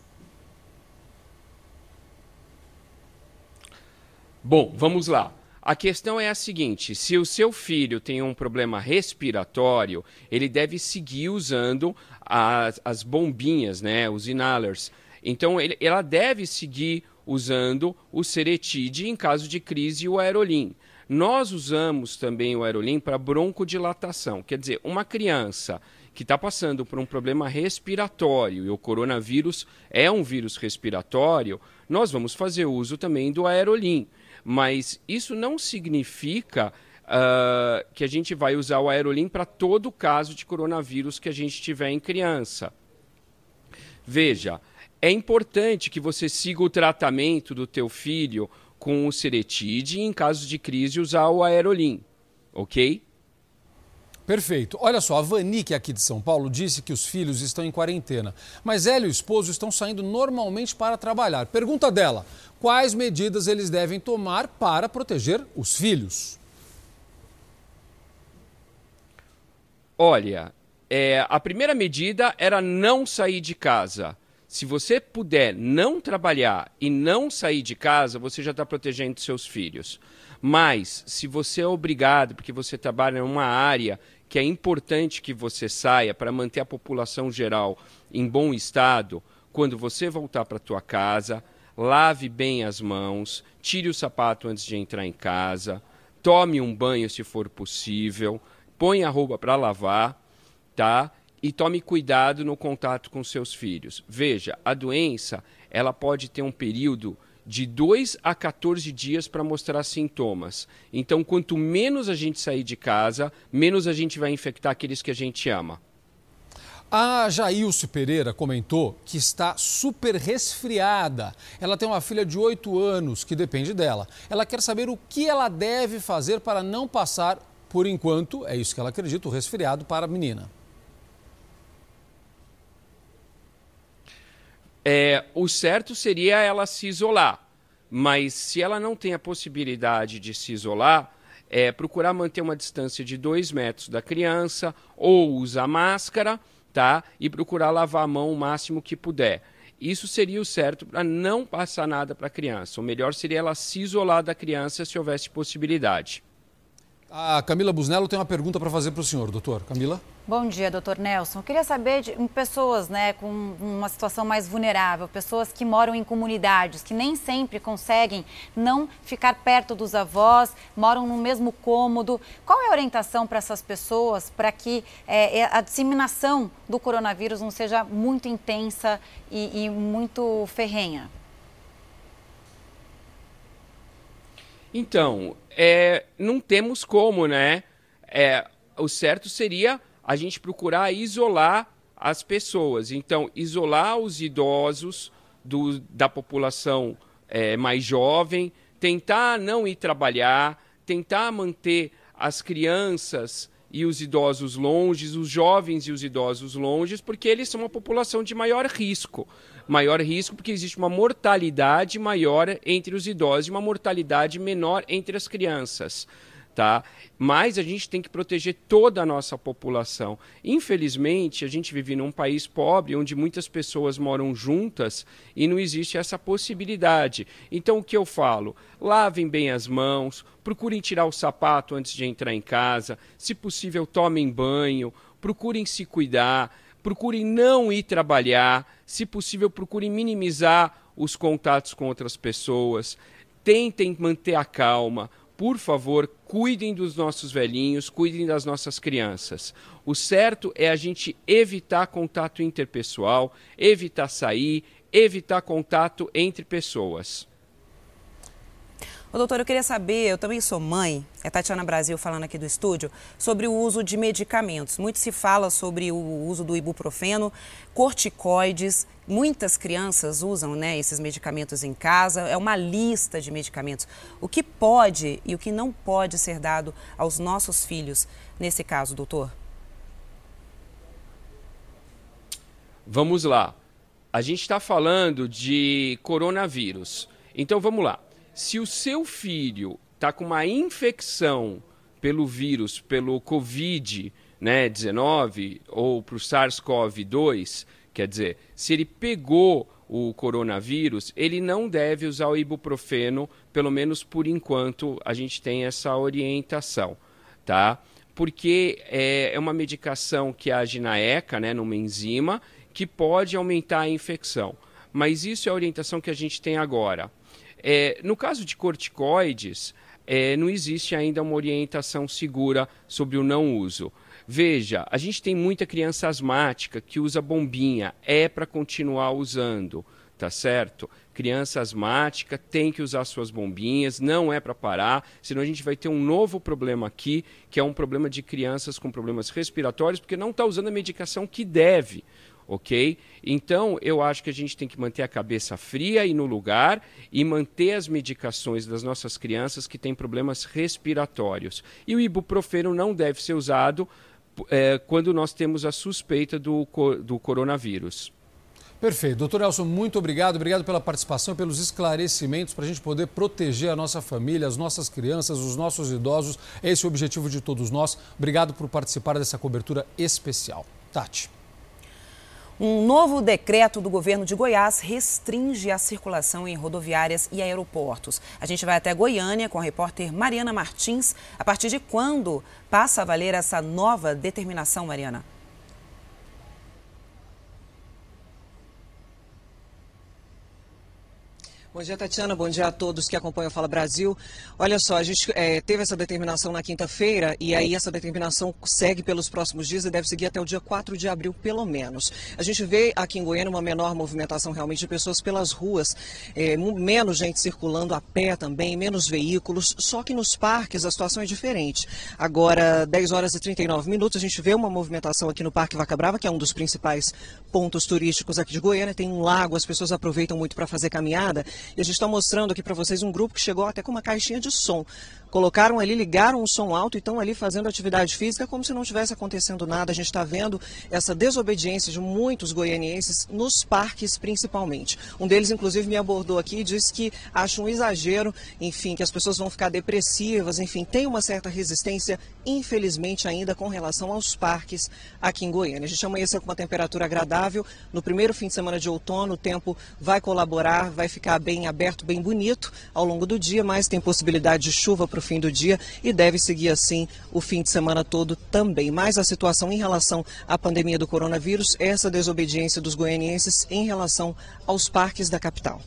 Bom, vamos lá. A questão é a seguinte: se o seu filho tem um problema respiratório, ele deve seguir usando as, as bombinhas, né, os inhalers. Então, ele, ela deve seguir usando o Ceretide em caso de crise e o Aerolim. Nós usamos também o Aerolim para broncodilatação. Quer dizer, uma criança que está passando por um problema respiratório e o coronavírus é um vírus respiratório, nós vamos fazer uso também do Aerolim. Mas isso não significa uh, que a gente vai usar o aerolim para todo caso de coronavírus que a gente tiver em criança. Veja, é importante que você siga o tratamento do teu filho com o Ceretide e, em caso de crise, usar o aerolim, ok? Perfeito. Olha só, a Vani, que é aqui de São Paulo, disse que os filhos estão em quarentena, mas ela e o esposo estão saindo normalmente para trabalhar. Pergunta dela: quais medidas eles devem tomar para proteger os filhos? Olha, é, a primeira medida era não sair de casa. Se você puder não trabalhar e não sair de casa, você já está protegendo seus filhos. Mas, se você é obrigado, porque você trabalha em uma área que é importante que você saia para manter a população geral em bom estado, quando você voltar para tua casa, lave bem as mãos, tire o sapato antes de entrar em casa, tome um banho se for possível, põe a roupa para lavar, tá? E tome cuidado no contato com seus filhos. Veja, a doença, ela pode ter um período de 2 a 14 dias para mostrar sintomas. Então, quanto menos a gente sair de casa, menos a gente vai infectar aqueles que a gente ama. A Jailce Pereira comentou que está super resfriada. Ela tem uma filha de 8 anos que depende dela. Ela quer saber o que ela deve fazer para não passar, por enquanto, é isso que ela acredita, o resfriado para a menina. É, o certo seria ela se isolar, mas se ela não tem a possibilidade de se isolar, é procurar manter uma distância de dois metros da criança ou usar máscara, tá? E procurar lavar a mão o máximo que puder. Isso seria o certo para não passar nada para a criança. O melhor seria ela se isolar da criança se houvesse possibilidade. A Camila Busnello tem uma pergunta para fazer para o senhor, doutor. Camila? Bom dia, doutor Nelson. Eu queria saber de pessoas né, com uma situação mais vulnerável, pessoas que moram em comunidades, que nem sempre conseguem não ficar perto dos avós, moram no mesmo cômodo. Qual é a orientação para essas pessoas para que é, a disseminação do coronavírus não seja muito intensa e, e muito ferrenha? Então, é, não temos como, né? É, o certo seria a gente procurar isolar as pessoas. Então, isolar os idosos do, da população é, mais jovem, tentar não ir trabalhar, tentar manter as crianças e os idosos longe, os jovens e os idosos longe, porque eles são uma população de maior risco. Maior risco porque existe uma mortalidade maior entre os idosos e uma mortalidade menor entre as crianças tá? Mas a gente tem que proteger toda a nossa população. Infelizmente, a gente vive num país pobre onde muitas pessoas moram juntas e não existe essa possibilidade. Então, o que eu falo? Lavem bem as mãos, procurem tirar o sapato antes de entrar em casa, se possível, tomem banho, procurem se cuidar, procurem não ir trabalhar, se possível, procurem minimizar os contatos com outras pessoas, tentem manter a calma por favor, cuidem dos nossos velhinhos, cuidem das nossas crianças. O certo é a gente evitar contato interpessoal, evitar sair, evitar contato entre pessoas. Ô, doutor, eu queria saber, eu também sou mãe, é Tatiana Brasil falando aqui do estúdio, sobre o uso de medicamentos. Muito se fala sobre o uso do ibuprofeno, corticoides. Muitas crianças usam né, esses medicamentos em casa. É uma lista de medicamentos. O que pode e o que não pode ser dado aos nossos filhos nesse caso, doutor? Vamos lá. A gente está falando de coronavírus. Então vamos lá. Se o seu filho está com uma infecção pelo vírus, pelo Covid, né, 19 ou para o SARS-CoV-2, quer dizer, se ele pegou o coronavírus, ele não deve usar o ibuprofeno, pelo menos por enquanto a gente tem essa orientação, tá? Porque é, é uma medicação que age na ECA, né, numa enzima, que pode aumentar a infecção. Mas isso é a orientação que a gente tem agora. É, no caso de corticoides, é, não existe ainda uma orientação segura sobre o não uso. Veja, a gente tem muita criança asmática que usa bombinha, é para continuar usando, tá certo? Criança asmática tem que usar suas bombinhas, não é para parar, senão a gente vai ter um novo problema aqui, que é um problema de crianças com problemas respiratórios, porque não está usando a medicação que deve ok? Então, eu acho que a gente tem que manter a cabeça fria e no lugar e manter as medicações das nossas crianças que têm problemas respiratórios. E o ibuprofeno não deve ser usado é, quando nós temos a suspeita do, do coronavírus. Perfeito. Doutor Elson, muito obrigado. Obrigado pela participação pelos esclarecimentos para a gente poder proteger a nossa família, as nossas crianças, os nossos idosos. Esse é o objetivo de todos nós. Obrigado por participar dessa cobertura especial. Tati. Um novo decreto do governo de Goiás restringe a circulação em rodoviárias e aeroportos. A gente vai até Goiânia com a repórter Mariana Martins. A partir de quando passa a valer essa nova determinação, Mariana? Bom dia, Tatiana. Bom dia a todos que acompanham o Fala Brasil. Olha só, a gente é, teve essa determinação na quinta-feira e aí essa determinação segue pelos próximos dias e deve seguir até o dia 4 de abril, pelo menos. A gente vê aqui em Goiânia uma menor movimentação realmente de pessoas pelas ruas, é, menos gente circulando a pé também, menos veículos, só que nos parques a situação é diferente. Agora, 10 horas e 39 minutos, a gente vê uma movimentação aqui no Parque Vaca Brava, que é um dos principais pontos turísticos aqui de Goiânia. Tem um lago, as pessoas aproveitam muito para fazer caminhada. E a gente está mostrando aqui para vocês um grupo que chegou até com uma caixinha de som colocaram ali, ligaram o som alto e estão ali fazendo atividade física como se não tivesse acontecendo nada. A gente está vendo essa desobediência de muitos goianienses nos parques, principalmente. Um deles, inclusive, me abordou aqui e disse que acha um exagero, enfim, que as pessoas vão ficar depressivas, enfim, tem uma certa resistência, infelizmente, ainda com relação aos parques aqui em Goiânia. A gente amanheceu com uma temperatura agradável. No primeiro fim de semana de outono, o tempo vai colaborar, vai ficar bem aberto, bem bonito ao longo do dia, mas tem possibilidade de chuva para o fim do dia e deve seguir assim o fim de semana todo também. Mas a situação em relação à pandemia do coronavírus essa desobediência dos goianienses em relação aos parques da capital.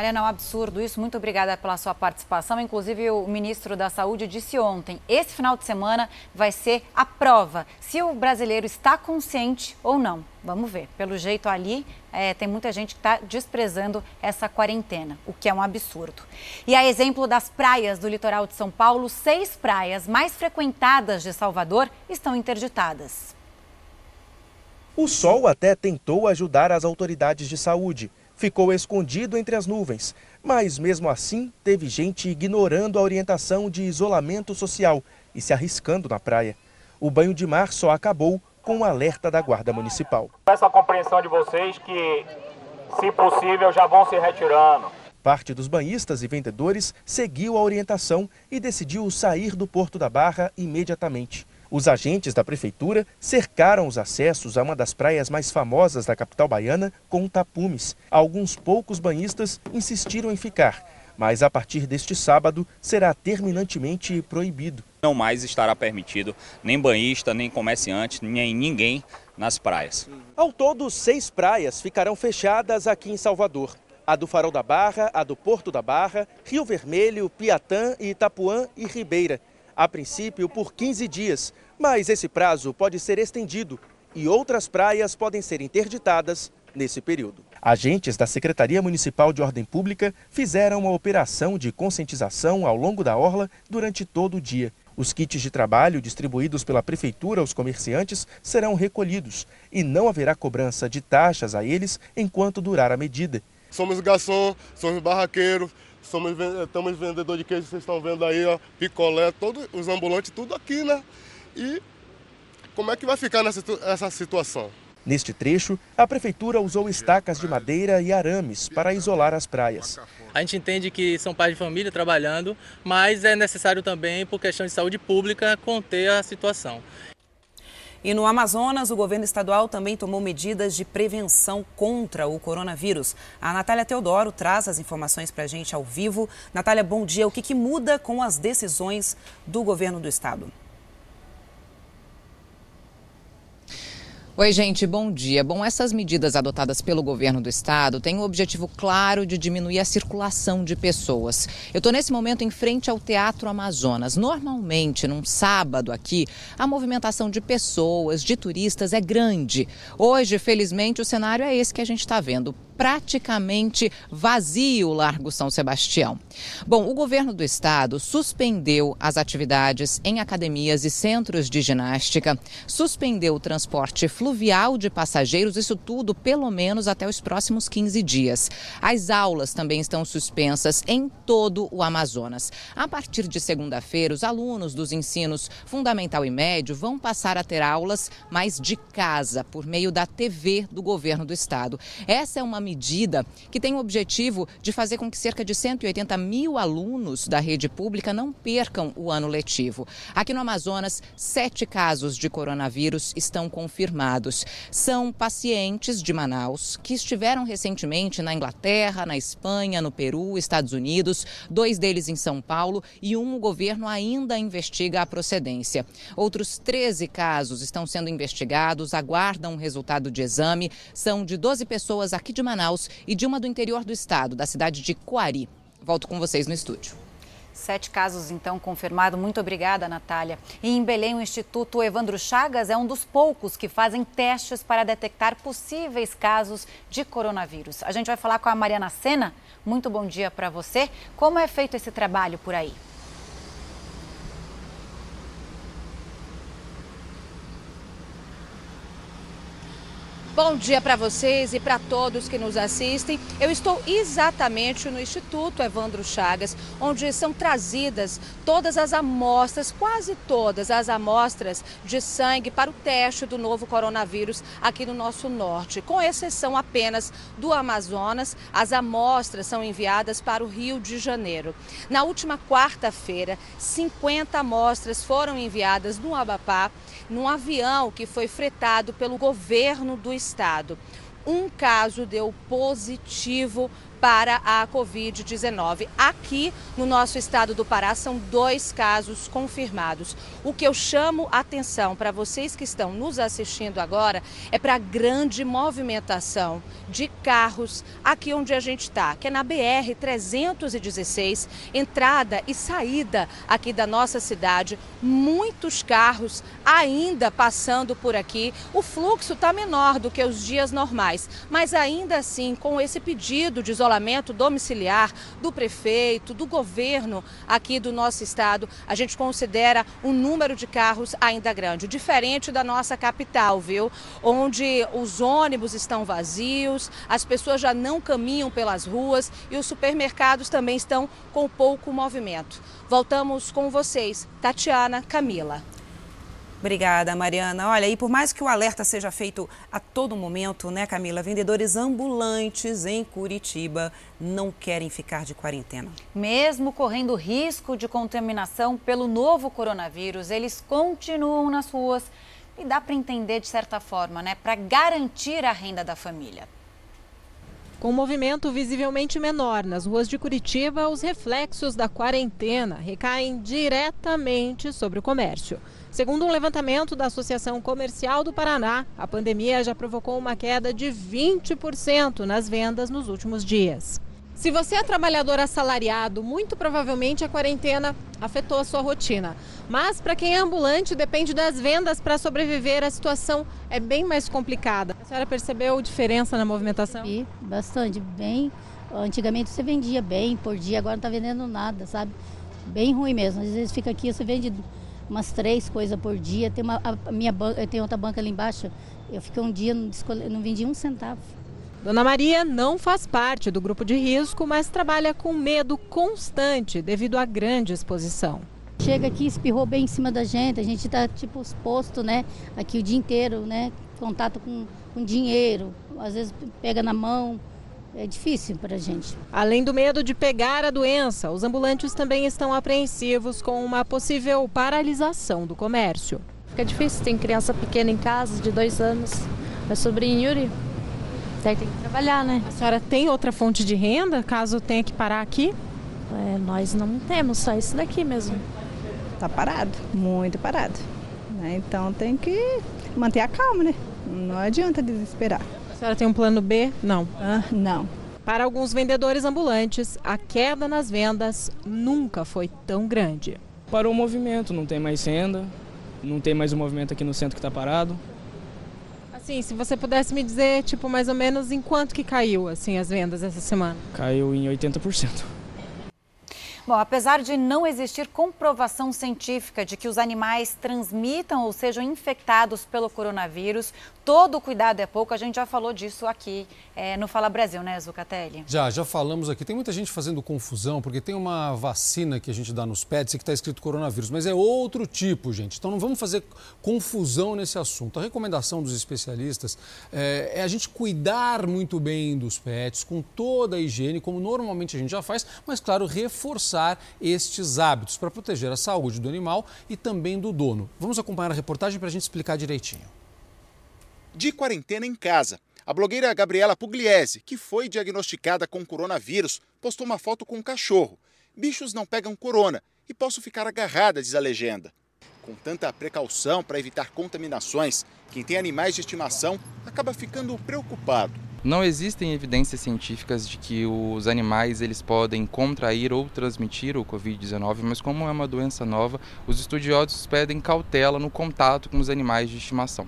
Mariana, é um absurdo isso. Muito obrigada pela sua participação. Inclusive, o ministro da Saúde disse ontem: esse final de semana vai ser a prova se o brasileiro está consciente ou não. Vamos ver. Pelo jeito ali, é, tem muita gente que está desprezando essa quarentena, o que é um absurdo. E a exemplo das praias do litoral de São Paulo, seis praias mais frequentadas de Salvador estão interditadas. O sol até tentou ajudar as autoridades de saúde ficou escondido entre as nuvens, mas mesmo assim teve gente ignorando a orientação de isolamento social e se arriscando na praia. O banho de mar só acabou com o alerta da Guarda Municipal. Essa compreensão de vocês que, se possível, já vão se retirando. Parte dos banhistas e vendedores seguiu a orientação e decidiu sair do Porto da Barra imediatamente. Os agentes da prefeitura cercaram os acessos a uma das praias mais famosas da capital baiana com tapumes. Alguns poucos banhistas insistiram em ficar, mas a partir deste sábado será terminantemente proibido. Não mais estará permitido nem banhista, nem comerciante, nem ninguém nas praias. Ao todo, seis praias ficarão fechadas aqui em Salvador. A do Farol da Barra, a do Porto da Barra, Rio Vermelho, Piatã, Itapuã e Ribeira a princípio por 15 dias, mas esse prazo pode ser estendido e outras praias podem ser interditadas nesse período. Agentes da Secretaria Municipal de Ordem Pública fizeram uma operação de conscientização ao longo da orla durante todo o dia. Os kits de trabalho distribuídos pela Prefeitura aos comerciantes serão recolhidos e não haverá cobrança de taxas a eles enquanto durar a medida. Somos garçom, somos barraqueiros, somos, estamos vendedor de queijo, vocês estão vendo aí, ó, picolé, todos os ambulantes, tudo aqui, né? E como é que vai ficar nessa essa situação? Neste trecho, a prefeitura usou estacas de madeira e arames para isolar as praias. A gente entende que são pais de família trabalhando, mas é necessário também, por questão de saúde pública, conter a situação. E no Amazonas, o governo estadual também tomou medidas de prevenção contra o coronavírus. A Natália Teodoro traz as informações para a gente ao vivo. Natália, bom dia. O que, que muda com as decisões do governo do estado? Oi, gente, bom dia. Bom, essas medidas adotadas pelo governo do estado têm o objetivo claro de diminuir a circulação de pessoas. Eu estou nesse momento em frente ao Teatro Amazonas. Normalmente, num sábado aqui, a movimentação de pessoas, de turistas é grande. Hoje, felizmente, o cenário é esse que a gente está vendo praticamente vazio o Largo São Sebastião. Bom, o governo do estado suspendeu as atividades em academias e centros de ginástica, suspendeu o transporte fluvial de passageiros, isso tudo pelo menos até os próximos 15 dias. As aulas também estão suspensas em todo o Amazonas. A partir de segunda-feira, os alunos dos ensinos fundamental e médio vão passar a ter aulas mais de casa, por meio da TV do governo do estado. Essa é uma medida que tem o objetivo de fazer com que cerca de 180 mil alunos da rede pública não percam o ano letivo. Aqui no Amazonas, sete casos de coronavírus estão confirmados. São pacientes de Manaus que estiveram recentemente na Inglaterra, na Espanha, no Peru, Estados Unidos, dois deles em São Paulo e um o governo ainda investiga a procedência. Outros 13 casos estão sendo investigados, aguardam o resultado de exame. São de 12 pessoas aqui de Manaus Manaus e de uma do interior do estado, da cidade de Coari. Volto com vocês no estúdio. Sete casos, então, confirmados. Muito obrigada, Natália. E em Belém, o Instituto Evandro Chagas é um dos poucos que fazem testes para detectar possíveis casos de coronavírus. A gente vai falar com a Mariana Sena. Muito bom dia para você. Como é feito esse trabalho por aí? Bom dia para vocês e para todos que nos assistem. Eu estou exatamente no Instituto Evandro Chagas, onde são trazidas todas as amostras, quase todas as amostras de sangue para o teste do novo coronavírus aqui no nosso norte, com exceção apenas do Amazonas. As amostras são enviadas para o Rio de Janeiro. Na última quarta-feira, 50 amostras foram enviadas no Abapá, num avião que foi fretado pelo governo do estado estado. Um caso deu positivo para a Covid-19. Aqui no nosso estado do Pará são dois casos confirmados. O que eu chamo atenção para vocês que estão nos assistindo agora é para a grande movimentação de carros aqui onde a gente está, que é na BR 316, entrada e saída aqui da nossa cidade. Muitos carros ainda passando por aqui. O fluxo está menor do que os dias normais, mas ainda assim, com esse pedido de isolamento isolamento domiciliar do prefeito, do governo aqui do nosso estado, a gente considera um número de carros ainda grande, diferente da nossa capital, viu? Onde os ônibus estão vazios, as pessoas já não caminham pelas ruas e os supermercados também estão com pouco movimento. Voltamos com vocês, Tatiana, Camila. Obrigada, Mariana. Olha, e por mais que o alerta seja feito a todo momento, né, Camila? Vendedores ambulantes em Curitiba não querem ficar de quarentena. Mesmo correndo risco de contaminação pelo novo coronavírus, eles continuam nas ruas. E dá para entender de certa forma, né? Para garantir a renda da família. Com um movimento visivelmente menor nas ruas de Curitiba, os reflexos da quarentena recaem diretamente sobre o comércio. Segundo um levantamento da Associação Comercial do Paraná, a pandemia já provocou uma queda de 20% nas vendas nos últimos dias. Se você é trabalhador assalariado, muito provavelmente a quarentena afetou a sua rotina. Mas para quem é ambulante, depende das vendas para sobreviver, a situação é bem mais complicada. A senhora percebeu diferença na movimentação? Sim, bastante, bem. Antigamente você vendia bem por dia, agora não está vendendo nada, sabe? Bem ruim mesmo. Às vezes fica aqui, você vende umas três coisas por dia. Tem uma a minha banca, tem outra banca ali embaixo. Eu fiquei um dia não, não vendi um centavo. Dona Maria não faz parte do grupo de risco, mas trabalha com medo constante devido à grande exposição. Chega aqui, espirrou bem em cima da gente, a gente está tipo exposto, né? Aqui o dia inteiro, né? Contato com, com dinheiro, às vezes pega na mão, é difícil para a gente. Além do medo de pegar a doença, os ambulantes também estão apreensivos com uma possível paralisação do comércio. Fica difícil, tem criança pequena em casa, de dois anos. Meu sobrinho Yuri Daí tem que trabalhar, né? A senhora tem outra fonte de renda caso tenha que parar aqui? É, nós não temos, só isso daqui mesmo. Tá parado, muito parado. Né? Então tem que manter a calma, né? Não adianta desesperar. A senhora tem um plano B? Não. Ah, não. Para alguns vendedores ambulantes, a queda nas vendas nunca foi tão grande. Parou o movimento, não tem mais renda, não tem mais o movimento aqui no centro que está parado. Sim, se você pudesse me dizer, tipo, mais ou menos em quanto que caiu, assim, as vendas essa semana? Caiu em 80%. Bom, apesar de não existir comprovação científica de que os animais transmitam ou sejam infectados pelo coronavírus, todo cuidado é pouco. A gente já falou disso aqui é, no Fala Brasil, né, Zucatelli? Já, já falamos aqui. Tem muita gente fazendo confusão, porque tem uma vacina que a gente dá nos pets que está escrito coronavírus, mas é outro tipo, gente. Então não vamos fazer confusão nesse assunto. A recomendação dos especialistas é, é a gente cuidar muito bem dos pets, com toda a higiene, como normalmente a gente já faz, mas, claro, reforçar estes hábitos para proteger a saúde do animal e também do dono. Vamos acompanhar a reportagem para a gente explicar direitinho. De quarentena em casa. A blogueira Gabriela Pugliese, que foi diagnosticada com coronavírus, postou uma foto com um cachorro. Bichos não pegam corona e posso ficar agarrada, diz a legenda. Com tanta precaução para evitar contaminações, quem tem animais de estimação acaba ficando preocupado. Não existem evidências científicas de que os animais eles podem contrair ou transmitir o Covid-19, mas como é uma doença nova, os estudiosos pedem cautela no contato com os animais de estimação.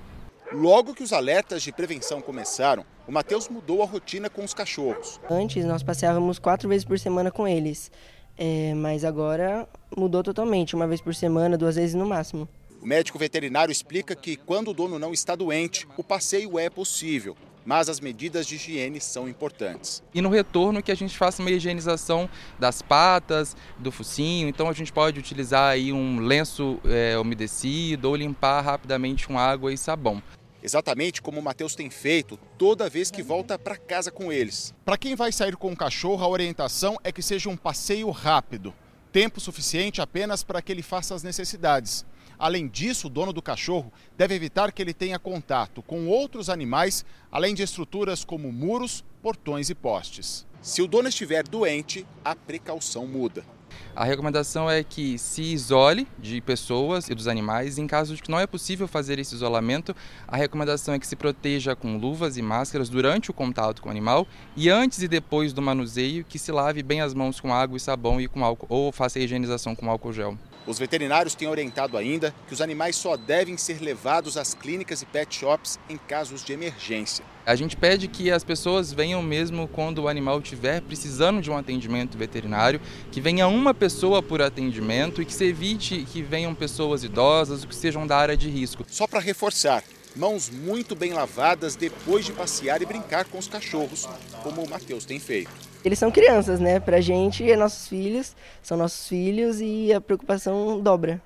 Logo que os alertas de prevenção começaram, o Matheus mudou a rotina com os cachorros. Antes nós passeávamos quatro vezes por semana com eles, é, mas agora mudou totalmente, uma vez por semana, duas vezes no máximo. O médico veterinário explica que quando o dono não está doente, o passeio é possível, mas as medidas de higiene são importantes. E no retorno que a gente faça uma higienização das patas, do focinho, então a gente pode utilizar aí um lenço é, umedecido ou limpar rapidamente com água e sabão. Exatamente como o Matheus tem feito toda vez que volta para casa com eles. Para quem vai sair com o cachorro, a orientação é que seja um passeio rápido, tempo suficiente apenas para que ele faça as necessidades. Além disso, o dono do cachorro deve evitar que ele tenha contato com outros animais, além de estruturas como muros, portões e postes. Se o dono estiver doente, a precaução muda. A recomendação é que se isole de pessoas e dos animais. Em caso de que não é possível fazer esse isolamento, a recomendação é que se proteja com luvas e máscaras durante o contato com o animal e antes e depois do manuseio que se lave bem as mãos com água e sabão e com álcool ou faça a higienização com álcool gel. Os veterinários têm orientado ainda que os animais só devem ser levados às clínicas e pet shops em casos de emergência. A gente pede que as pessoas venham mesmo quando o animal estiver precisando de um atendimento veterinário, que venha uma pessoa por atendimento e que se evite que venham pessoas idosas ou que sejam da área de risco. Só para reforçar, mãos muito bem lavadas depois de passear e brincar com os cachorros, como o Matheus tem feito eles são crianças, né? Pra gente, é nossos filhos, são nossos filhos e a preocupação dobra.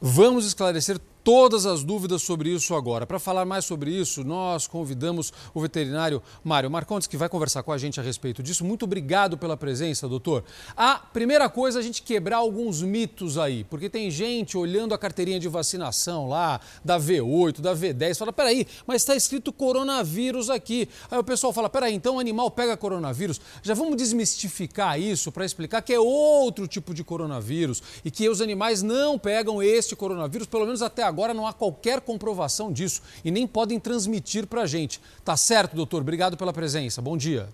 Vamos esclarecer todas as dúvidas sobre isso agora. Para falar mais sobre isso, nós convidamos o veterinário Mário Marcondes, que vai conversar com a gente a respeito disso. Muito obrigado pela presença, doutor. A primeira coisa é a gente quebrar alguns mitos aí, porque tem gente olhando a carteirinha de vacinação lá, da V8, da V10, fala, peraí, mas está escrito coronavírus aqui. Aí o pessoal fala, peraí, então o animal pega coronavírus. Já vamos desmistificar isso para explicar que é outro tipo de coronavírus e que os animais não pegam este coronavírus, pelo menos até agora agora não há qualquer comprovação disso e nem podem transmitir para a gente. Tá certo, doutor? Obrigado pela presença. Bom dia.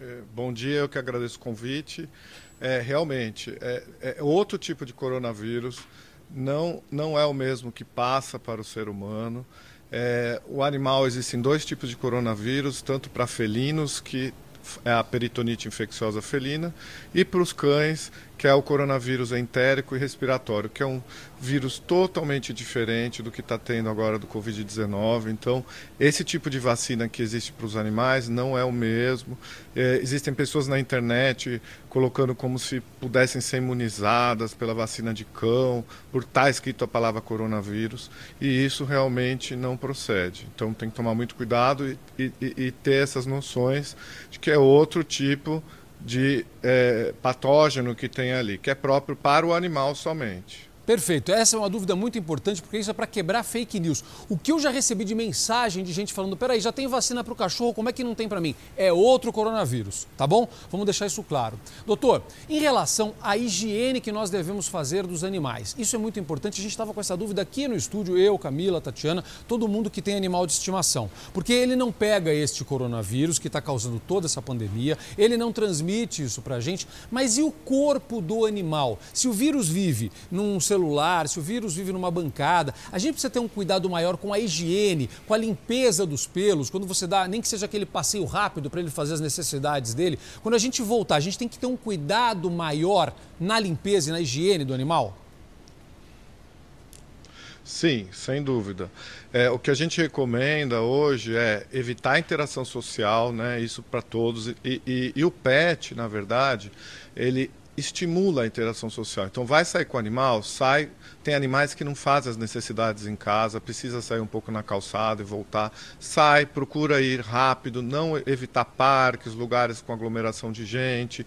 É, bom dia, eu que agradeço o convite. É, realmente, é, é outro tipo de coronavírus, não, não é o mesmo que passa para o ser humano. É, o animal existem dois tipos de coronavírus, tanto para felinos, que é a peritonite infecciosa felina, e para os cães, que é o coronavírus entérico e respiratório, que é um vírus totalmente diferente do que está tendo agora do Covid-19. Então, esse tipo de vacina que existe para os animais não é o mesmo. É, existem pessoas na internet colocando como se pudessem ser imunizadas pela vacina de cão, por estar tá escrito a palavra coronavírus, e isso realmente não procede. Então, tem que tomar muito cuidado e, e, e ter essas noções de que é outro tipo de de é, patógeno que tem ali, que é próprio para o animal somente. Perfeito. Essa é uma dúvida muito importante, porque isso é para quebrar fake news. O que eu já recebi de mensagem de gente falando: peraí, já tem vacina para o cachorro, como é que não tem para mim? É outro coronavírus, tá bom? Vamos deixar isso claro. Doutor, em relação à higiene que nós devemos fazer dos animais, isso é muito importante. A gente estava com essa dúvida aqui no estúdio, eu, Camila, Tatiana, todo mundo que tem animal de estimação. Porque ele não pega este coronavírus que está causando toda essa pandemia, ele não transmite isso para a gente, mas e o corpo do animal? Se o vírus vive num celular, se o vírus vive numa bancada, a gente precisa ter um cuidado maior com a higiene, com a limpeza dos pelos, quando você dá, nem que seja aquele passeio rápido para ele fazer as necessidades dele. Quando a gente voltar, a gente tem que ter um cuidado maior na limpeza e na higiene do animal? Sim, sem dúvida. É, o que a gente recomenda hoje é evitar a interação social, né? Isso para todos. E, e, e, o pet, na verdade, ele estimula a interação social. Então, vai sair com o animal, sai. Tem animais que não fazem as necessidades em casa, precisa sair um pouco na calçada e voltar. Sai, procura ir rápido, não evitar parques, lugares com aglomeração de gente.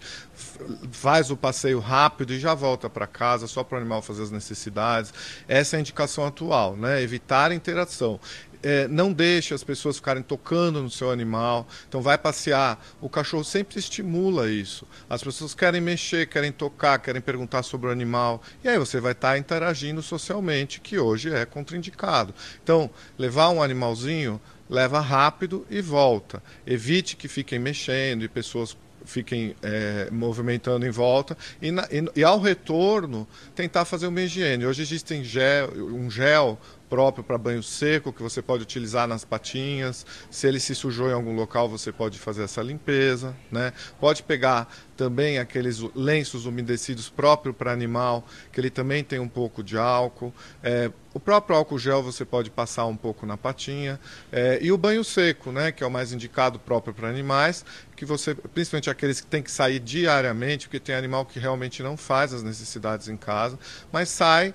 Faz o passeio rápido e já volta para casa, só para o animal fazer as necessidades. Essa é a indicação atual, né? Evitar a interação é, não deixe as pessoas ficarem tocando no seu animal. Então, vai passear. O cachorro sempre estimula isso. As pessoas querem mexer, querem tocar, querem perguntar sobre o animal. E aí você vai estar tá interagindo socialmente, que hoje é contraindicado. Então, levar um animalzinho, leva rápido e volta. Evite que fiquem mexendo e pessoas fiquem é, movimentando em volta e, na, e, e, ao retorno tentar fazer uma higiene. Hoje existem gel, um gel próprio para banho seco que você pode utilizar nas patinhas. Se ele se sujou em algum local, você pode fazer essa limpeza, né? Pode pegar também aqueles lenços umedecidos próprio para animal, que ele também tem um pouco de álcool. É, o próprio álcool gel você pode passar um pouco na patinha. É, e o banho seco, né, que é o mais indicado próprio para animais, que você, principalmente aqueles que tem que sair diariamente, porque tem animal que realmente não faz as necessidades em casa, mas sai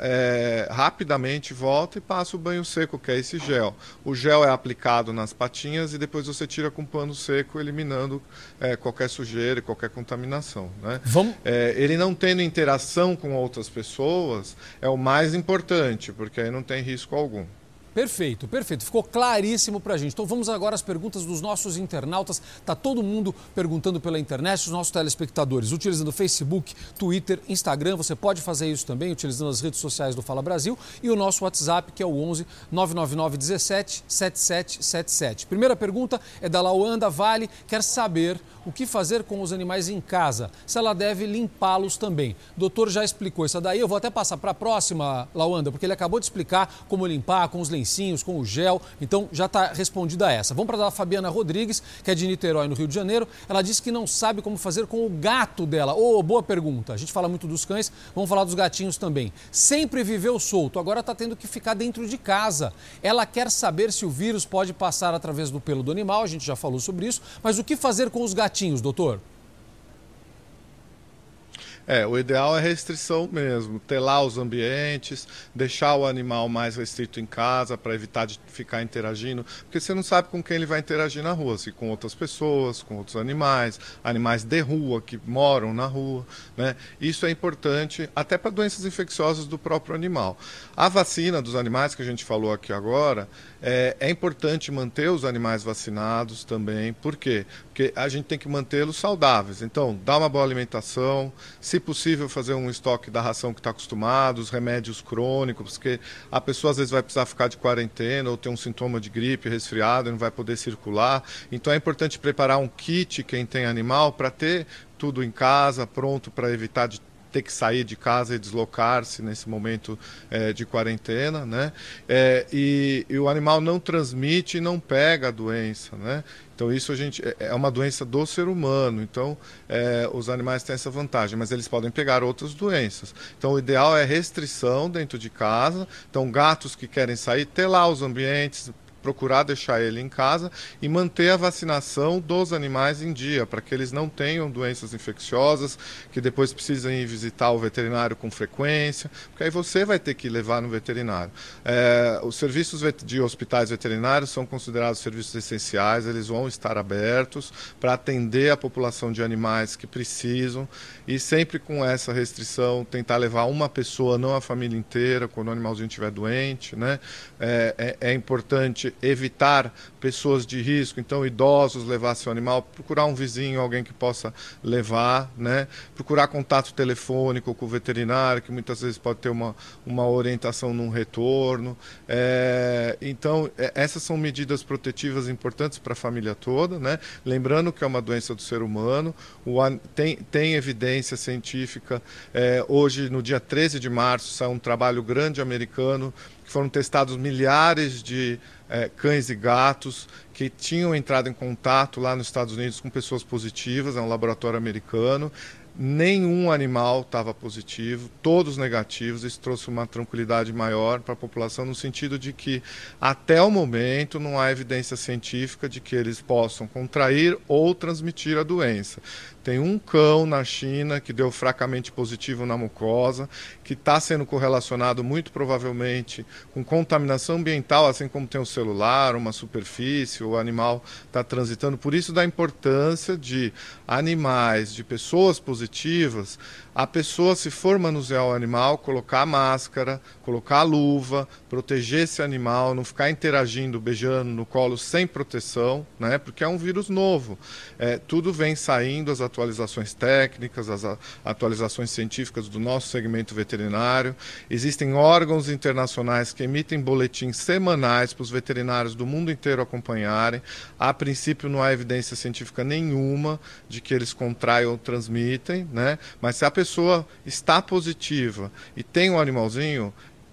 é, rapidamente volta e passa o banho seco, que é esse gel. O gel é aplicado nas patinhas e depois você tira com pano seco, eliminando é, qualquer sujeira e qualquer contaminação. Né? Vamos... É, ele não tendo interação com outras pessoas é o mais importante, porque aí não tem risco algum. Perfeito, perfeito. Ficou claríssimo para a gente. Então vamos agora às perguntas dos nossos internautas. Tá todo mundo perguntando pela internet, os nossos telespectadores, utilizando Facebook, Twitter, Instagram. Você pode fazer isso também utilizando as redes sociais do Fala Brasil e o nosso WhatsApp, que é o 11 999 17 7777. Primeira pergunta é da Lauanda Vale, quer saber o que fazer com os animais em casa, se ela deve limpá-los também. O doutor já explicou isso daí, eu vou até passar para a próxima, Lauanda, porque ele acabou de explicar como limpar com os lencinhos, com o gel, então já está respondida essa. Vamos para a Fabiana Rodrigues, que é de Niterói, no Rio de Janeiro. Ela disse que não sabe como fazer com o gato dela. Oh, boa pergunta. A gente fala muito dos cães, vamos falar dos gatinhos também. Sempre viveu solto, agora está tendo que ficar dentro de casa. Ela quer saber se o vírus pode passar através do pelo do animal, a gente já falou sobre isso, mas o que fazer com os gatinhos? Doutor? É, o ideal é restrição mesmo, telar os ambientes, deixar o animal mais restrito em casa para evitar de ficar interagindo, porque você não sabe com quem ele vai interagir na rua, se com outras pessoas, com outros animais, animais de rua que moram na rua, né? Isso é importante até para doenças infecciosas do próprio animal. A vacina dos animais que a gente falou aqui agora, é, é, importante manter os animais vacinados também. Por quê? Porque a gente tem que mantê-los saudáveis. Então, dar uma boa alimentação, se possível, fazer um estoque da ração que está acostumado, os remédios crônicos, porque a pessoa às vezes vai precisar ficar de quarentena ou ter um sintoma de gripe, resfriado, e não vai poder circular. Então, é importante preparar um kit, quem tem animal, para ter tudo em casa, pronto para evitar de ter que sair de casa e deslocar-se nesse momento é, de quarentena, né? É, e, e, o animal não transmite e não pega a doença, né? Então isso a gente é, é uma doença do ser humano. Então é, os animais têm essa vantagem, mas eles podem pegar outras doenças. Então o ideal é restrição dentro de casa. Então gatos que querem sair, ter lá os ambientes procurar deixar ele em casa e manter a vacinação dos animais em dia, para que eles não tenham doenças infecciosas, que depois precisem ir visitar o veterinário com frequência, porque aí você vai ter que levar no veterinário. É, os serviços de hospitais veterinários são considerados serviços essenciais, eles vão estar abertos para atender a população de animais que precisam e sempre com essa restrição tentar levar uma pessoa, não a família inteira, quando o animalzinho estiver doente, né? é, é, é importante evitar pessoas de risco, então idosos levar seu animal, procurar um vizinho, alguém que possa levar, né? Procurar contato telefônico com o veterinário, que muitas vezes pode ter uma, uma orientação num retorno. É, então, é, essas são medidas protetivas importantes para a família toda, né? Lembrando que é uma doença do ser humano, o, tem, tem evidência científica. É, hoje, no dia 13 de março, saiu um trabalho grande americano que foram testados milhares de é, cães e gatos que tinham entrado em contato lá nos Estados Unidos com pessoas positivas, é um laboratório americano. Nenhum animal estava positivo, todos negativos. Isso trouxe uma tranquilidade maior para a população, no sentido de que, até o momento, não há evidência científica de que eles possam contrair ou transmitir a doença. Tem um cão na China que deu fracamente positivo na mucosa, que está sendo correlacionado muito provavelmente com contaminação ambiental, assim como tem o celular, uma superfície, o animal está transitando. Por isso da importância de animais, de pessoas positivas, a pessoa, se for manusear o animal, colocar máscara, colocar luva, proteger esse animal, não ficar interagindo, beijando no colo sem proteção, né? porque é um vírus novo. É, tudo vem saindo, as técnicas, as atualizações científicas do nosso segmento veterinário. Existem órgãos internacionais que emitem boletins semanais para os veterinários do mundo inteiro acompanharem. A princípio, não há evidência científica nenhuma de que eles contraem ou transmitem, né? mas se a pessoa está positiva e tem um animalzinho,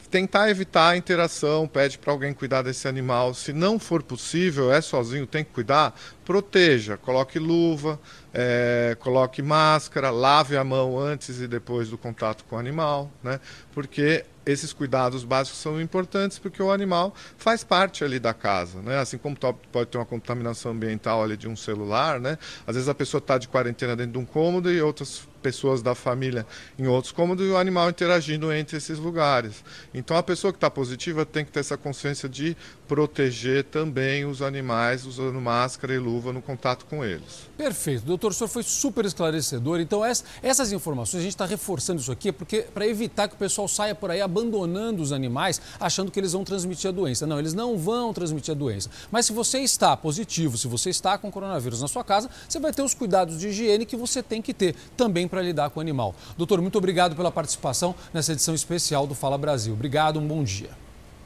tentar evitar a interação, pede para alguém cuidar desse animal. Se não for possível, é sozinho, tem que cuidar, proteja, coloque luva, é, coloque máscara, lave a mão antes e depois do contato com o animal, né? Porque esses cuidados básicos são importantes porque o animal faz parte ali da casa, né? Assim como pode ter uma contaminação ambiental ali de um celular, né? Às vezes a pessoa está de quarentena dentro de um cômodo e outras pessoas da família em outros cômodos e o animal interagindo entre esses lugares. Então a pessoa que está positiva tem que ter essa consciência de proteger também os animais usando máscara e luva no contato com eles. Perfeito. Doutor, o senhor foi super esclarecedor. Então, essas informações, a gente está reforçando isso aqui porque para evitar que o pessoal saia por aí abandonando os animais, achando que eles vão transmitir a doença. Não, eles não vão transmitir a doença. Mas se você está positivo, se você está com coronavírus na sua casa, você vai ter os cuidados de higiene que você tem que ter também para lidar com o animal. Doutor, muito obrigado pela participação nessa edição especial do Fala Brasil. Obrigado, um bom dia.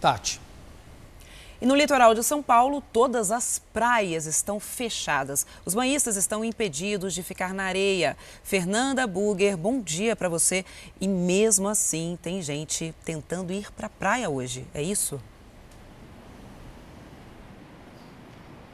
Tati. E no litoral de São Paulo, todas as praias estão fechadas. Os banhistas estão impedidos de ficar na areia. Fernanda Burger, bom dia para você. E mesmo assim, tem gente tentando ir para a praia hoje, é isso?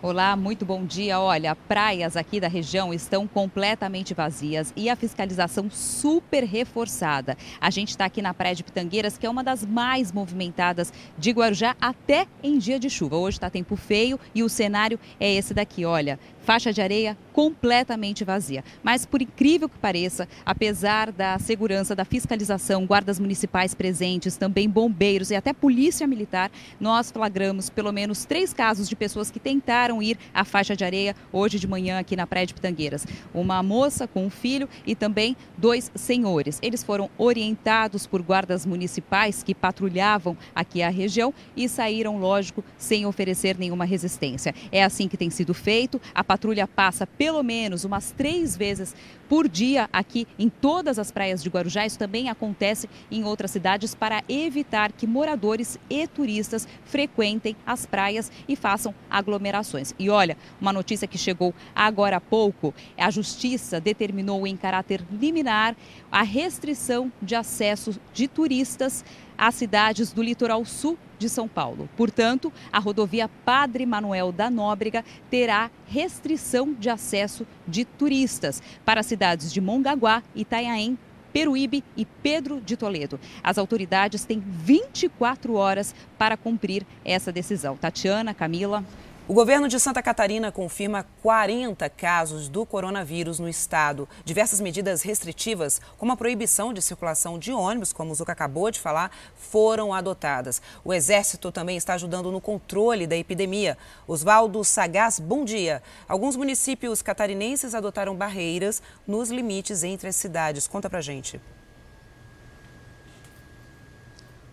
Olá, muito bom dia. Olha, praias aqui da região estão completamente vazias e a fiscalização super reforçada. A gente está aqui na Praia de Pitangueiras, que é uma das mais movimentadas de Guarujá, até em dia de chuva. Hoje está tempo feio e o cenário é esse daqui, olha faixa de areia completamente vazia. Mas, por incrível que pareça, apesar da segurança, da fiscalização, guardas municipais presentes, também bombeiros e até polícia militar, nós flagramos pelo menos três casos de pessoas que tentaram ir à faixa de areia hoje de manhã aqui na Praia de Pitangueiras. Uma moça com um filho e também dois senhores. Eles foram orientados por guardas municipais que patrulhavam aqui a região e saíram, lógico, sem oferecer nenhuma resistência. É assim que tem sido feito. A patrulha passa pelo menos umas três vezes por dia aqui em todas as praias de Guarujá. Isso também acontece em outras cidades para evitar que moradores e turistas frequentem as praias e façam aglomerações. E olha, uma notícia que chegou agora há pouco: a Justiça determinou em caráter liminar a restrição de acesso de turistas às cidades do litoral sul de São Paulo. Portanto, a rodovia Padre Manuel da Nóbrega terá restrição de acesso de turistas para as cidades de Mongaguá, Itanhaém, Peruíbe e Pedro de Toledo. As autoridades têm 24 horas para cumprir essa decisão. Tatiana, Camila. O governo de Santa Catarina confirma 40 casos do coronavírus no estado. Diversas medidas restritivas, como a proibição de circulação de ônibus, como o Zuca acabou de falar, foram adotadas. O Exército também está ajudando no controle da epidemia. Oswaldo Sagaz, bom dia. Alguns municípios catarinenses adotaram barreiras nos limites entre as cidades. Conta pra gente.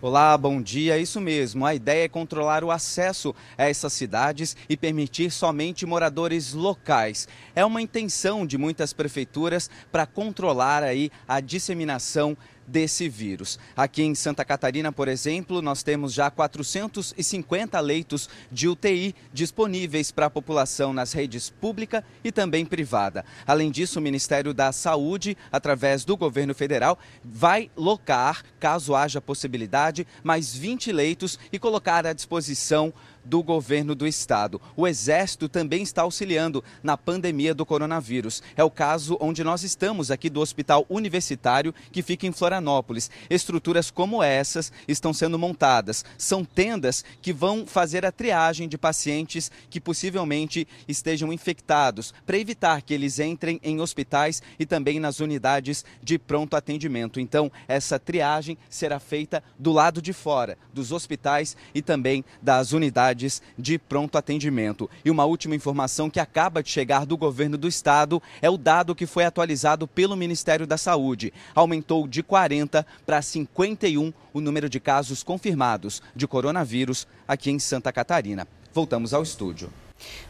Olá, bom dia. Isso mesmo. A ideia é controlar o acesso a essas cidades e permitir somente moradores locais. É uma intenção de muitas prefeituras para controlar aí a disseminação desse vírus. Aqui em Santa Catarina, por exemplo, nós temos já 450 leitos de UTI disponíveis para a população nas redes pública e também privada. Além disso, o Ministério da Saúde, através do governo federal, vai locar, caso haja possibilidade, mais 20 leitos e colocar à disposição do governo do estado. O Exército também está auxiliando na pandemia do coronavírus. É o caso onde nós estamos aqui do Hospital Universitário, que fica em Florianópolis. Estruturas como essas estão sendo montadas. São tendas que vão fazer a triagem de pacientes que possivelmente estejam infectados, para evitar que eles entrem em hospitais e também nas unidades de pronto atendimento. Então, essa triagem será feita do lado de fora dos hospitais e também das unidades unidades de pronto atendimento. E uma última informação que acaba de chegar do governo do estado é o dado que foi atualizado pelo Ministério da Saúde. Aumentou de 40 para 51 o número de casos confirmados de coronavírus aqui em Santa Catarina. Voltamos ao estúdio.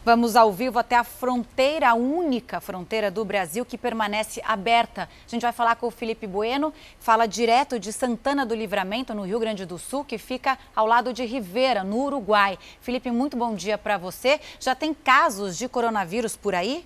Vamos ao vivo até a fronteira, a única fronteira do Brasil que permanece aberta. A gente vai falar com o Felipe Bueno, fala direto de Santana do Livramento, no Rio Grande do Sul, que fica ao lado de Rivera, no Uruguai. Felipe, muito bom dia para você. Já tem casos de coronavírus por aí?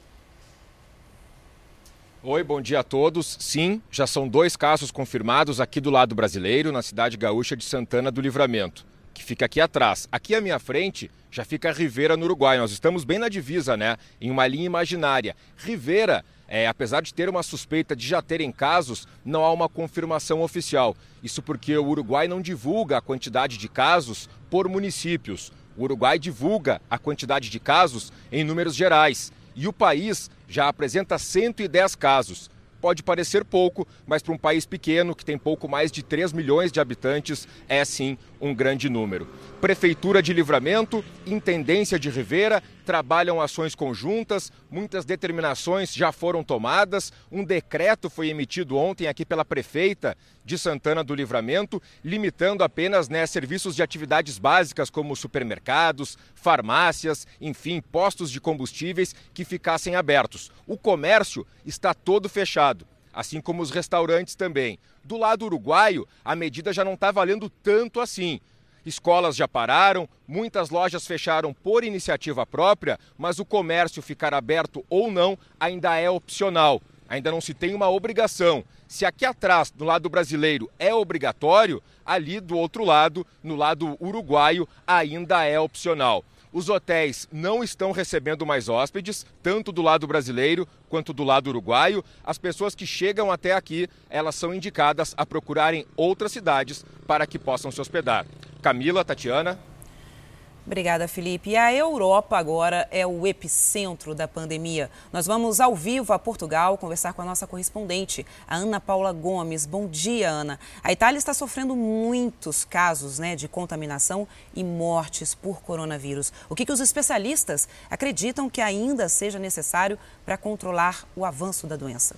Oi, bom dia a todos. Sim, já são dois casos confirmados aqui do lado brasileiro, na cidade gaúcha de Santana do Livramento que fica aqui atrás. Aqui à minha frente já fica Rivera, no Uruguai. Nós estamos bem na divisa, né? Em uma linha imaginária. Rivera, é, apesar de ter uma suspeita de já terem casos, não há uma confirmação oficial. Isso porque o Uruguai não divulga a quantidade de casos por municípios. O Uruguai divulga a quantidade de casos em números gerais. E o país já apresenta 110 casos. Pode parecer pouco, mas para um país pequeno, que tem pouco mais de 3 milhões de habitantes, é sim um grande número. Prefeitura de Livramento, Intendência de Rivera trabalham ações conjuntas, muitas determinações já foram tomadas. Um decreto foi emitido ontem aqui pela prefeita de Santana do Livramento, limitando apenas né, serviços de atividades básicas como supermercados, farmácias, enfim, postos de combustíveis que ficassem abertos. O comércio está todo fechado assim como os restaurantes também. Do lado uruguaio, a medida já não está valendo tanto assim. Escolas já pararam, muitas lojas fecharam por iniciativa própria, mas o comércio ficar aberto ou não ainda é opcional. Ainda não se tem uma obrigação. Se aqui atrás, do lado brasileiro, é obrigatório, ali do outro lado, no lado uruguaio, ainda é opcional. Os hotéis não estão recebendo mais hóspedes, tanto do lado brasileiro quanto do lado uruguaio. As pessoas que chegam até aqui, elas são indicadas a procurarem outras cidades para que possam se hospedar. Camila, Tatiana. Obrigada, Felipe. E a Europa agora é o epicentro da pandemia. Nós vamos ao vivo a Portugal conversar com a nossa correspondente, a Ana Paula Gomes. Bom dia, Ana. A Itália está sofrendo muitos casos né, de contaminação e mortes por coronavírus. O que, que os especialistas acreditam que ainda seja necessário para controlar o avanço da doença?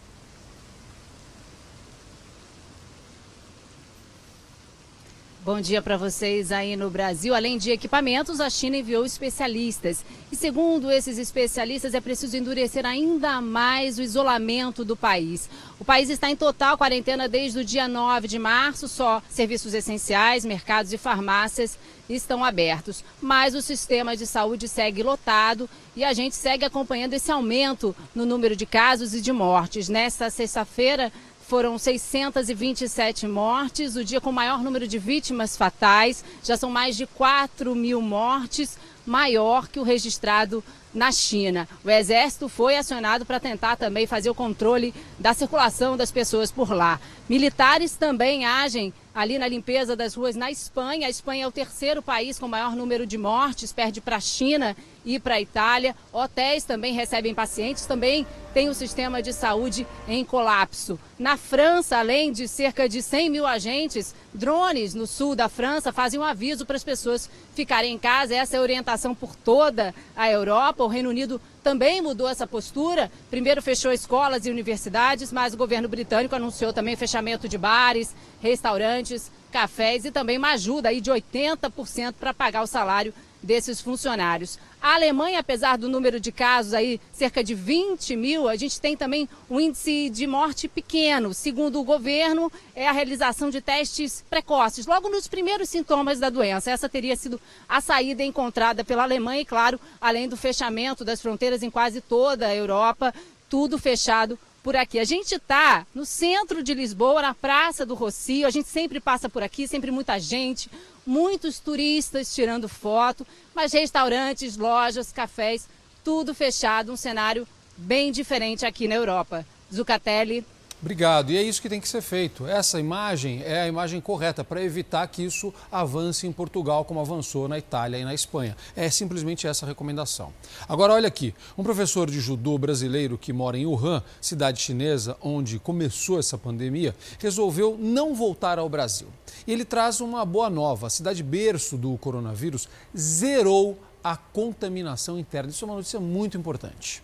Bom dia para vocês aí no Brasil. Além de equipamentos, a China enviou especialistas. E segundo esses especialistas, é preciso endurecer ainda mais o isolamento do país. O país está em total quarentena desde o dia 9 de março. Só serviços essenciais, mercados e farmácias estão abertos. Mas o sistema de saúde segue lotado e a gente segue acompanhando esse aumento no número de casos e de mortes. Nesta sexta-feira, foram 627 mortes, o dia com maior número de vítimas fatais. Já são mais de 4 mil mortes, maior que o registrado na China. O exército foi acionado para tentar também fazer o controle da circulação das pessoas por lá. Militares também agem ali na limpeza das ruas na Espanha. A Espanha é o terceiro país com maior número de mortes, perde para a China e para a Itália. Hotéis também recebem pacientes, também tem o sistema de saúde em colapso. Na França, além de cerca de 100 mil agentes, drones no sul da França fazem um aviso para as pessoas ficarem em casa. Essa é a orientação por toda a Europa. O Reino Unido também mudou essa postura. Primeiro fechou escolas e universidades, mas o governo britânico anunciou também fechamento de bares, restaurantes, cafés e também uma ajuda aí de 80% para pagar o salário desses funcionários. A Alemanha, apesar do número de casos aí, cerca de 20 mil, a gente tem também um índice de morte pequeno. Segundo o governo, é a realização de testes precoces, logo nos primeiros sintomas da doença. Essa teria sido a saída encontrada pela Alemanha e, claro, além do fechamento das fronteiras em quase toda a Europa, tudo fechado por aqui. A gente está no centro de Lisboa, na Praça do Rocio. A gente sempre passa por aqui, sempre muita gente, muitos turistas tirando foto, mas restaurantes, lojas, cafés, tudo fechado, um cenário bem diferente aqui na Europa. Zucatelli, Obrigado. E é isso que tem que ser feito. Essa imagem é a imagem correta para evitar que isso avance em Portugal, como avançou na Itália e na Espanha. É simplesmente essa recomendação. Agora, olha aqui: um professor de judô brasileiro que mora em Wuhan, cidade chinesa onde começou essa pandemia, resolveu não voltar ao Brasil. E ele traz uma boa nova: a cidade berço do coronavírus zerou a contaminação interna. Isso é uma notícia muito importante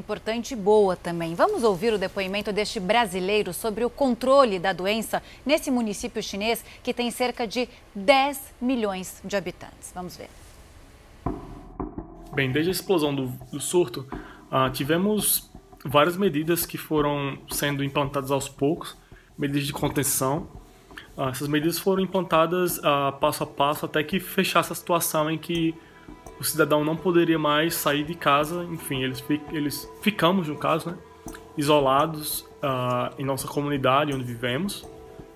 importante e boa também. Vamos ouvir o depoimento deste brasileiro sobre o controle da doença nesse município chinês que tem cerca de 10 milhões de habitantes. Vamos ver. Bem, desde a explosão do, do surto, uh, tivemos várias medidas que foram sendo implantadas aos poucos, medidas de contenção. Uh, essas medidas foram implantadas uh, passo a passo até que fechasse a situação em que o cidadão não poderia mais sair de casa, enfim, eles, eles ficamos, no caso, né, isolados uh, em nossa comunidade onde vivemos,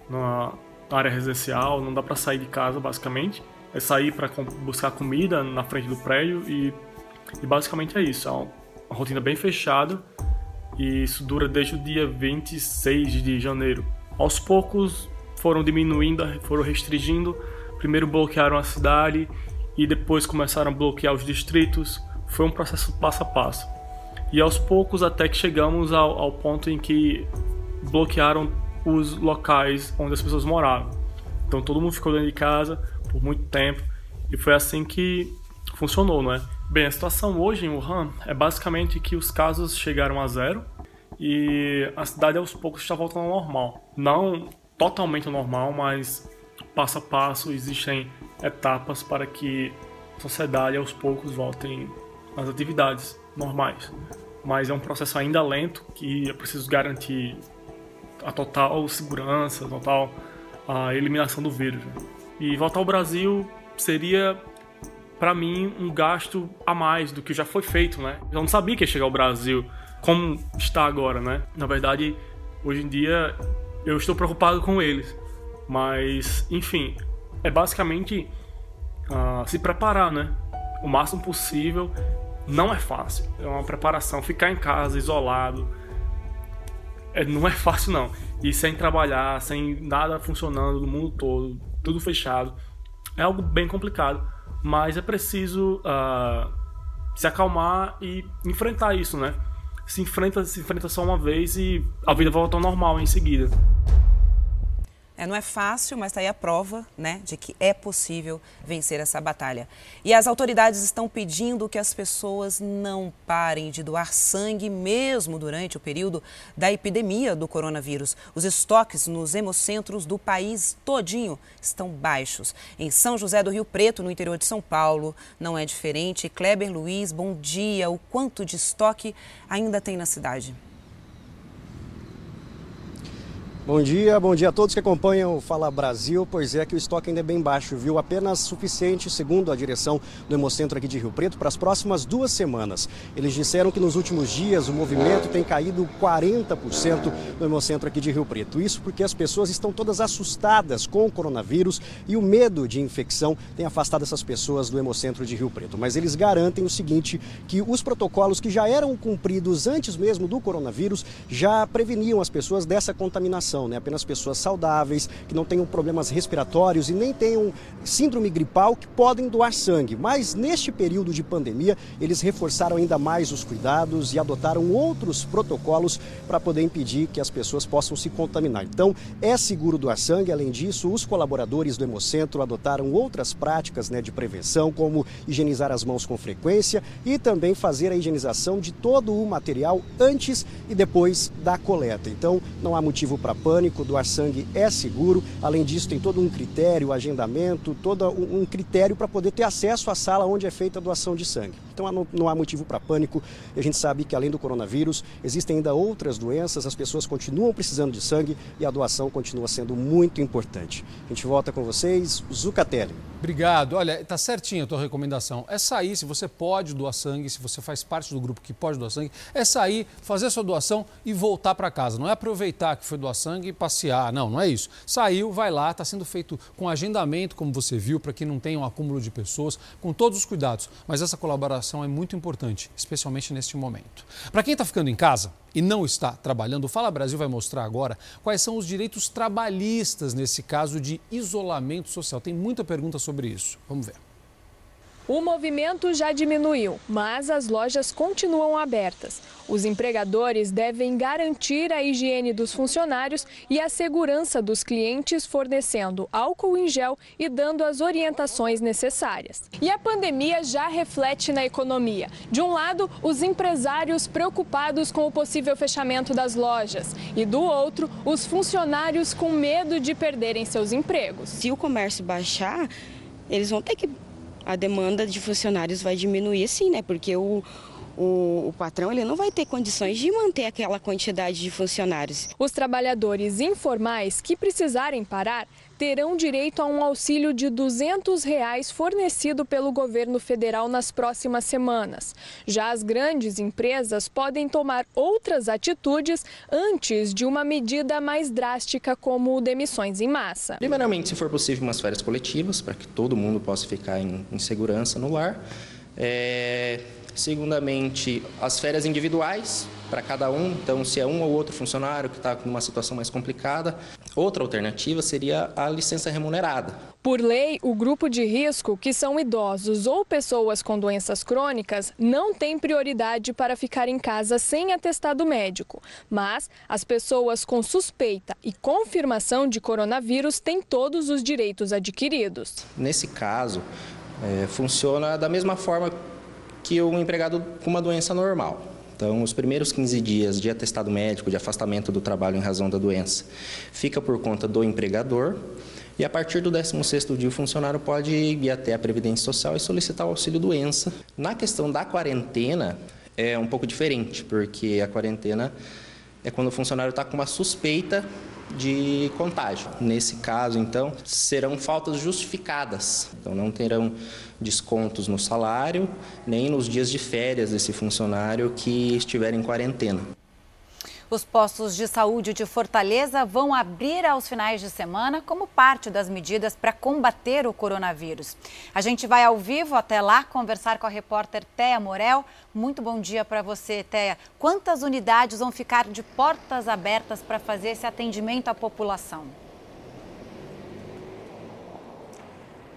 na área residencial, não dá para sair de casa basicamente, é sair para buscar comida na frente do prédio e, e basicamente é isso, é uma, rotina bem fechada e isso dura desde o dia 26 de janeiro. Aos poucos foram diminuindo, foram restringindo, primeiro bloquearam a cidade e depois começaram a bloquear os distritos. Foi um processo passo a passo. E aos poucos até que chegamos ao, ao ponto em que bloquearam os locais onde as pessoas moravam. Então todo mundo ficou dentro de casa por muito tempo e foi assim que funcionou, não é? Bem, a situação hoje em Wuhan é basicamente que os casos chegaram a zero e a cidade aos poucos está voltando ao normal. Não totalmente ao normal, mas passo a passo existem etapas para que a sociedade aos poucos voltem às atividades normais. Mas é um processo ainda lento que é preciso garantir a total segurança, a total a eliminação do vírus. E voltar ao Brasil seria para mim um gasto a mais do que já foi feito, né? Eu não sabia que ia chegar ao Brasil como está agora, né? Na verdade, hoje em dia eu estou preocupado com eles, mas enfim, é basicamente uh, se preparar, né? O máximo possível. Não é fácil. É uma preparação. Ficar em casa, isolado, é, não é fácil, não. E sem trabalhar, sem nada funcionando no mundo todo, tudo fechado, é algo bem complicado. mas é preciso uh, se acalmar e enfrentar isso, né? Se enfrenta, se enfrenta só uma vez e a vida volta ao normal em seguida. É, não é fácil, mas está aí a prova né, de que é possível vencer essa batalha. E as autoridades estão pedindo que as pessoas não parem de doar sangue, mesmo durante o período da epidemia do coronavírus. Os estoques nos hemocentros do país todinho estão baixos. Em São José do Rio Preto, no interior de São Paulo, não é diferente. Kleber Luiz, bom dia. O quanto de estoque ainda tem na cidade? Bom dia, bom dia a todos que acompanham o Fala Brasil. Pois é que o estoque ainda é bem baixo, viu? Apenas suficiente, segundo a direção do Hemocentro aqui de Rio Preto, para as próximas duas semanas. Eles disseram que nos últimos dias o movimento tem caído 40% no Hemocentro aqui de Rio Preto. Isso porque as pessoas estão todas assustadas com o coronavírus e o medo de infecção tem afastado essas pessoas do Hemocentro de Rio Preto. Mas eles garantem o seguinte, que os protocolos que já eram cumpridos antes mesmo do coronavírus já preveniam as pessoas dessa contaminação população, né? apenas pessoas saudáveis, que não tenham problemas respiratórios e nem tenham síndrome gripal que podem doar sangue. Mas neste período de pandemia, eles reforçaram ainda mais os cuidados e adotaram outros protocolos para poder impedir que as pessoas possam se contaminar. Então, é seguro doar sangue. Além disso, os colaboradores do Hemocentro adotaram outras práticas né, de prevenção, como higienizar as mãos com frequência e também fazer a higienização de todo o material antes e depois da coleta. Então, não há motivo para pânico, doar sangue é seguro. Além disso, tem todo um critério, agendamento, todo um critério para poder ter acesso à sala onde é feita a doação de sangue. Então não há motivo para pânico. A gente sabe que além do coronavírus, existem ainda outras doenças, as pessoas continuam precisando de sangue e a doação continua sendo muito importante. A gente volta com vocês, Zucatelli. Obrigado. Olha, está certinho a tua recomendação. É sair, se você pode doar sangue, se você faz parte do grupo que pode doar sangue, é sair, fazer a sua doação e voltar para casa. Não é aproveitar que foi doar sangue e passear. Não, não é isso. Saiu, vai lá, está sendo feito com agendamento, como você viu, para que não tenha um acúmulo de pessoas, com todos os cuidados. Mas essa colaboração é muito importante, especialmente neste momento. Para quem está ficando em casa, e não está trabalhando, o Fala Brasil vai mostrar agora quais são os direitos trabalhistas nesse caso de isolamento social. Tem muita pergunta sobre isso. Vamos ver. O movimento já diminuiu, mas as lojas continuam abertas. Os empregadores devem garantir a higiene dos funcionários e a segurança dos clientes, fornecendo álcool em gel e dando as orientações necessárias. E a pandemia já reflete na economia. De um lado, os empresários preocupados com o possível fechamento das lojas, e do outro, os funcionários com medo de perderem seus empregos. Se o comércio baixar, eles vão ter que a demanda de funcionários vai diminuir sim, né? Porque o, o, o, patrão ele não vai ter condições de manter aquela quantidade de funcionários. Os trabalhadores informais que precisarem parar terão direito a um auxílio de 200 reais fornecido pelo governo federal nas próximas semanas. Já as grandes empresas podem tomar outras atitudes antes de uma medida mais drástica, como demissões em massa. Primeiramente, se for possível, umas férias coletivas, para que todo mundo possa ficar em, em segurança no lar. É Segundamente, as férias individuais para cada um. Então, se é um ou outro funcionário que está numa situação mais complicada. Outra alternativa seria a licença remunerada. Por lei, o grupo de risco, que são idosos ou pessoas com doenças crônicas, não tem prioridade para ficar em casa sem atestado médico. Mas as pessoas com suspeita e confirmação de coronavírus têm todos os direitos adquiridos. Nesse caso, é, funciona da mesma forma que o empregado com uma doença normal. Então, os primeiros 15 dias de atestado médico, de afastamento do trabalho em razão da doença, fica por conta do empregador. E a partir do 16º dia, o funcionário pode ir até a Previdência Social e solicitar o auxílio doença. Na questão da quarentena, é um pouco diferente, porque a quarentena é quando o funcionário está com uma suspeita de contágio. Nesse caso, então, serão faltas justificadas. Então, não terão descontos no salário, nem nos dias de férias desse funcionário que estiver em quarentena. Os postos de saúde de Fortaleza vão abrir aos finais de semana como parte das medidas para combater o coronavírus. A gente vai ao vivo até lá conversar com a repórter Téa Morel. Muito bom dia para você, Téa. Quantas unidades vão ficar de portas abertas para fazer esse atendimento à população?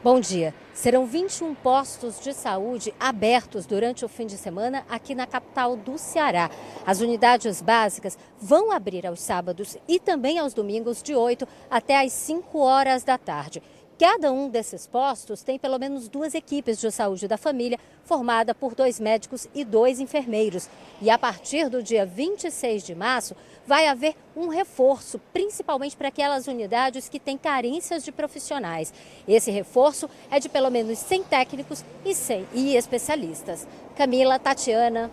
Bom dia. Serão 21 postos de saúde abertos durante o fim de semana aqui na capital do Ceará. As unidades básicas vão abrir aos sábados e também aos domingos de 8 até às 5 horas da tarde. Cada um desses postos tem pelo menos duas equipes de saúde da família, formada por dois médicos e dois enfermeiros. E a partir do dia 26 de março, vai haver um reforço, principalmente para aquelas unidades que têm carências de profissionais. Esse reforço é de pelo menos 100 técnicos e 100 e especialistas. Camila, Tatiana,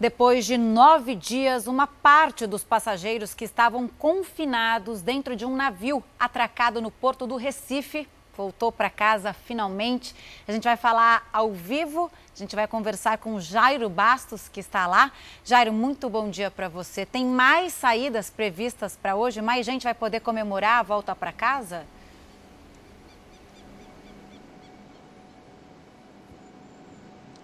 depois de nove dias, uma parte dos passageiros que estavam confinados dentro de um navio atracado no porto do Recife voltou para casa finalmente. A gente vai falar ao vivo, a gente vai conversar com Jairo Bastos, que está lá. Jairo, muito bom dia para você. Tem mais saídas previstas para hoje? Mais gente vai poder comemorar a volta para casa?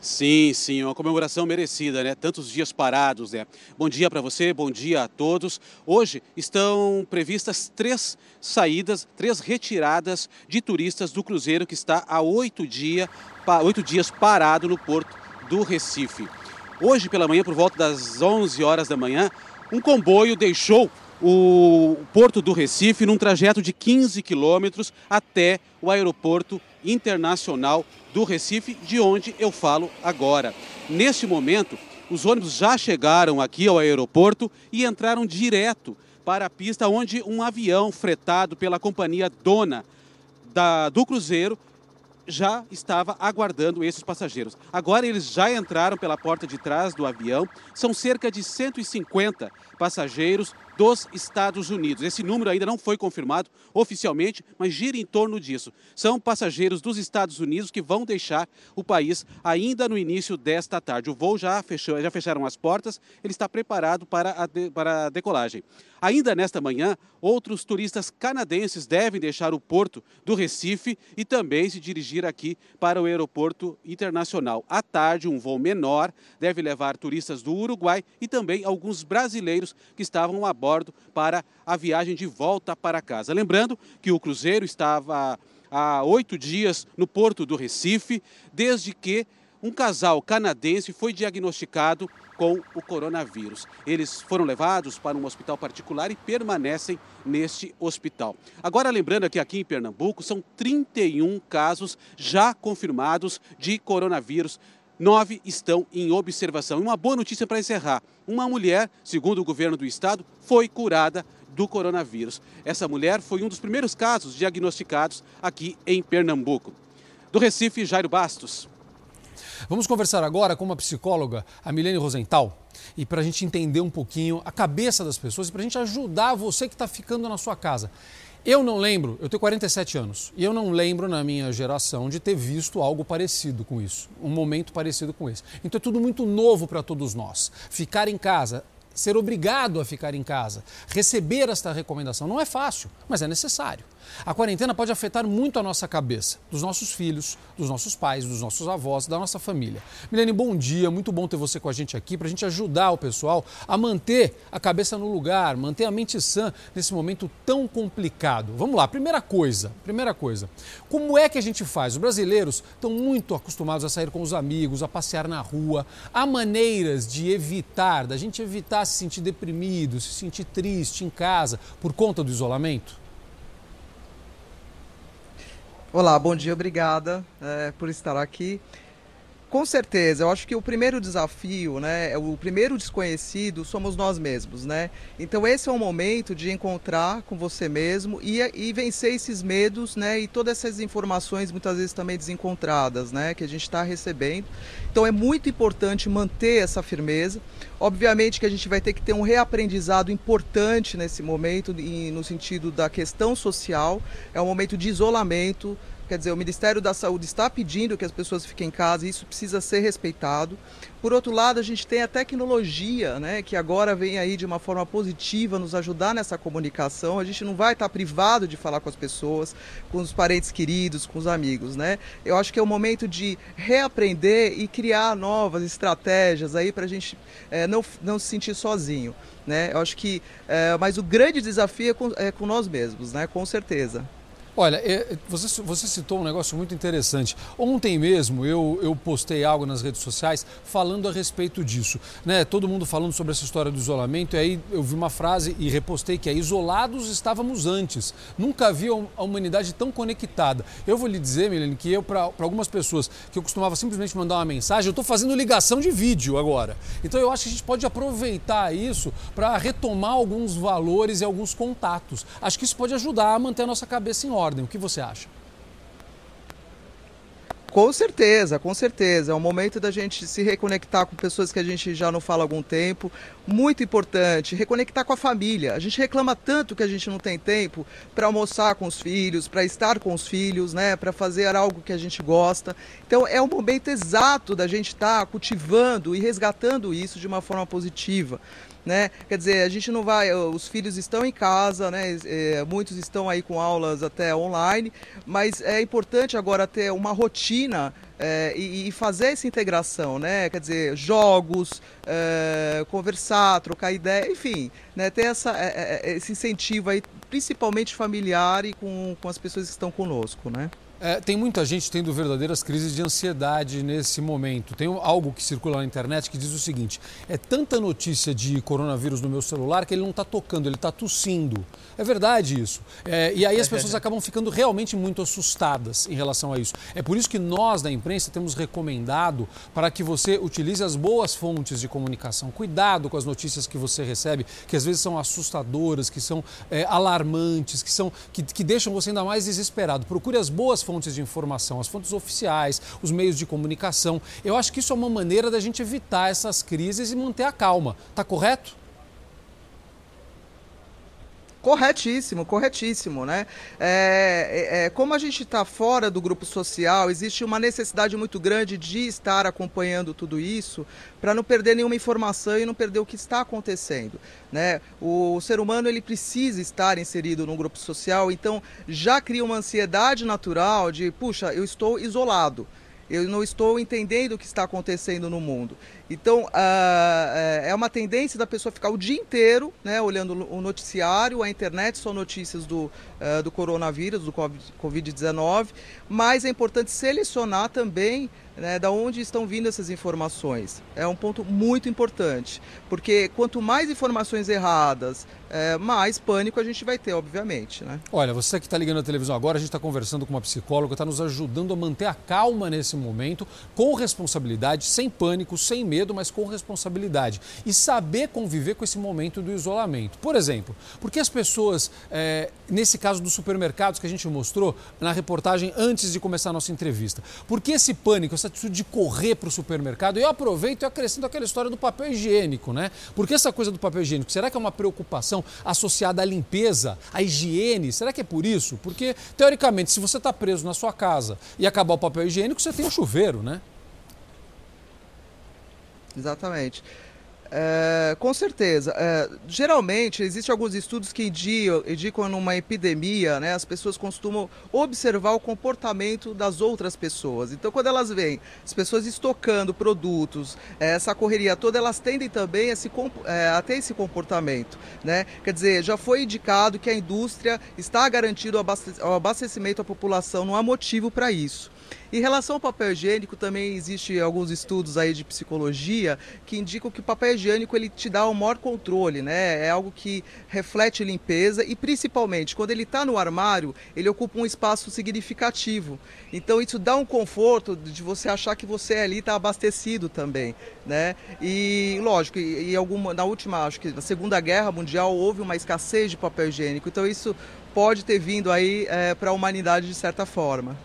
Sim, sim, uma comemoração merecida, né? Tantos dias parados, né? Bom dia para você, bom dia a todos. Hoje estão previstas três saídas, três retiradas de turistas do cruzeiro que está há oito, dia, oito dias parado no porto do Recife. Hoje pela manhã, por volta das 11 horas da manhã, um comboio deixou o Porto do Recife num trajeto de 15 quilômetros até o aeroporto internacional do Recife, de onde eu falo agora. Neste momento, os ônibus já chegaram aqui ao aeroporto e entraram direto para a pista onde um avião fretado pela companhia dona da, do cruzeiro já estava aguardando esses passageiros. Agora eles já entraram pela porta de trás do avião. São cerca de 150 passageiros dos Estados Unidos. Esse número ainda não foi confirmado oficialmente, mas gira em torno disso. São passageiros dos Estados Unidos que vão deixar o país ainda no início desta tarde. O voo já fechou, já fecharam as portas, ele está preparado para a, de, para a decolagem. Ainda nesta manhã, outros turistas canadenses devem deixar o porto do Recife e também se dirigir aqui para o aeroporto internacional. À tarde, um voo menor deve levar turistas do Uruguai e também alguns brasileiros que estavam a bordo para a viagem de volta para casa. Lembrando que o cruzeiro estava há oito dias no porto do Recife, desde que um casal canadense foi diagnosticado com o coronavírus. Eles foram levados para um hospital particular e permanecem neste hospital. Agora, lembrando que aqui em Pernambuco são 31 casos já confirmados de coronavírus. Nove estão em observação. E uma boa notícia para encerrar: uma mulher, segundo o governo do estado, foi curada do coronavírus. Essa mulher foi um dos primeiros casos diagnosticados aqui em Pernambuco. Do Recife, Jairo Bastos. Vamos conversar agora com uma psicóloga, a Milene Rosenthal, e para a gente entender um pouquinho a cabeça das pessoas e para a gente ajudar você que está ficando na sua casa. Eu não lembro, eu tenho 47 anos, e eu não lembro na minha geração de ter visto algo parecido com isso, um momento parecido com esse. Então é tudo muito novo para todos nós. Ficar em casa, ser obrigado a ficar em casa, receber esta recomendação não é fácil, mas é necessário. A quarentena pode afetar muito a nossa cabeça, dos nossos filhos, dos nossos pais, dos nossos avós, da nossa família. Milene, bom dia, muito bom ter você com a gente aqui para a gente ajudar o pessoal a manter a cabeça no lugar, manter a mente sã nesse momento tão complicado. Vamos lá, primeira coisa, primeira coisa, como é que a gente faz? Os brasileiros estão muito acostumados a sair com os amigos, a passear na rua. Há maneiras de evitar, da gente evitar se sentir deprimido, se sentir triste em casa por conta do isolamento? Olá, bom dia, obrigada é, por estar aqui. Com certeza, eu acho que o primeiro desafio, né, é o primeiro desconhecido somos nós mesmos, né? Então esse é o momento de encontrar com você mesmo e, e vencer esses medos, né, e todas essas informações muitas vezes também desencontradas, né, que a gente está recebendo. Então é muito importante manter essa firmeza. Obviamente que a gente vai ter que ter um reaprendizado importante nesse momento, no sentido da questão social. É um momento de isolamento, Quer dizer, o Ministério da Saúde está pedindo que as pessoas fiquem em casa e isso precisa ser respeitado. Por outro lado, a gente tem a tecnologia, né, que agora vem aí de uma forma positiva nos ajudar nessa comunicação. A gente não vai estar privado de falar com as pessoas, com os parentes queridos, com os amigos, né? Eu acho que é o momento de reaprender e criar novas estratégias aí para a gente é, não, não se sentir sozinho, né? Eu acho que, é, mas o grande desafio é com, é com nós mesmos, né? Com certeza. Olha, é, você, você citou um negócio muito interessante. Ontem mesmo eu, eu postei algo nas redes sociais falando a respeito disso. Né? Todo mundo falando sobre essa história do isolamento, e aí eu vi uma frase e repostei que é isolados estávamos antes. Nunca vi a humanidade tão conectada. Eu vou lhe dizer, Milene, que eu, para algumas pessoas que eu costumava simplesmente mandar uma mensagem, eu estou fazendo ligação de vídeo agora. Então eu acho que a gente pode aproveitar isso para retomar alguns valores e alguns contatos. Acho que isso pode ajudar a manter a nossa cabeça em ordem ordem. O que você acha? Com certeza, com certeza. É um momento da gente se reconectar com pessoas que a gente já não fala há algum tempo. Muito importante, reconectar com a família. A gente reclama tanto que a gente não tem tempo para almoçar com os filhos, para estar com os filhos, né, para fazer algo que a gente gosta. Então é o momento exato da gente estar tá cultivando e resgatando isso de uma forma positiva né? Quer dizer, a gente não vai, os filhos estão em casa, né? É, muitos estão aí com aulas até online, mas é importante agora ter uma rotina é, e, e, fazer essa integração, né? Quer dizer, jogos, é, conversar, trocar ideia, enfim, né? ter essa, é, é, esse incentivo aí, principalmente familiar e com, com as pessoas que estão conosco, né? É, tem muita gente tendo verdadeiras crises de ansiedade nesse momento. Tem algo que circula na internet que diz o seguinte: é tanta notícia de coronavírus no meu celular que ele não está tocando, ele está tossindo. É verdade isso. É, e aí as pessoas acabam ficando realmente muito assustadas em relação a isso. É por isso que nós da imprensa temos recomendado para que você utilize as boas fontes de comunicação. Cuidado com as notícias que você recebe, que às vezes são assustadoras, que são é, alarmantes, que, são, que, que deixam você ainda mais desesperado. Procure as boas fontes de informação, as fontes oficiais, os meios de comunicação. Eu acho que isso é uma maneira da gente evitar essas crises e manter a calma. Tá correto? Corretíssimo, corretíssimo, né? É, é, é como a gente está fora do grupo social, existe uma necessidade muito grande de estar acompanhando tudo isso para não perder nenhuma informação e não perder o que está acontecendo, né? O ser humano ele precisa estar inserido num grupo social, então já cria uma ansiedade natural de, puxa, eu estou isolado eu não estou entendendo o que está acontecendo no mundo. Então, uh, é uma tendência da pessoa ficar o dia inteiro né, olhando o noticiário, a internet, só notícias do, uh, do coronavírus, do Covid-19, mas é importante selecionar também né, da onde estão vindo essas informações. É um ponto muito importante, porque quanto mais informações erradas, é, mais pânico a gente vai ter, obviamente. Né? Olha, você que está ligando a televisão agora, a gente está conversando com uma psicóloga, está nos ajudando a manter a calma nesse momento, com responsabilidade, sem pânico, sem medo, mas com responsabilidade. E saber conviver com esse momento do isolamento. Por exemplo, porque as pessoas, é, nesse caso dos supermercados que a gente mostrou na reportagem antes de começar a nossa entrevista, por que esse pânico, essa atitude de correr para o supermercado? Eu aproveito e acrescento aquela história do papel higiênico, né? Porque essa coisa do papel higiênico, será que é uma preocupação associada à limpeza, à higiene? Será que é por isso? Porque, teoricamente, se você está preso na sua casa e acabar o papel higiênico, você tem um chuveiro, né? Exatamente. É, com certeza. É, geralmente, existem alguns estudos que indicam, indicam numa epidemia, né, as pessoas costumam observar o comportamento das outras pessoas. Então, quando elas veem as pessoas estocando produtos, é, essa correria toda, elas tendem também a, se, é, a ter esse comportamento. Né? Quer dizer, já foi indicado que a indústria está garantindo o abastecimento à população, não há motivo para isso. Em relação ao papel higiênico, também existe alguns estudos aí de psicologia que indicam que o papel higiênico ele te dá um maior controle, né? É algo que reflete limpeza e principalmente quando ele está no armário, ele ocupa um espaço significativo. Então isso dá um conforto de você achar que você ali está abastecido também, né? E lógico, e, e alguma na última, acho que na Segunda Guerra Mundial houve uma escassez de papel higiênico. Então isso pode ter vindo aí é, para a humanidade de certa forma.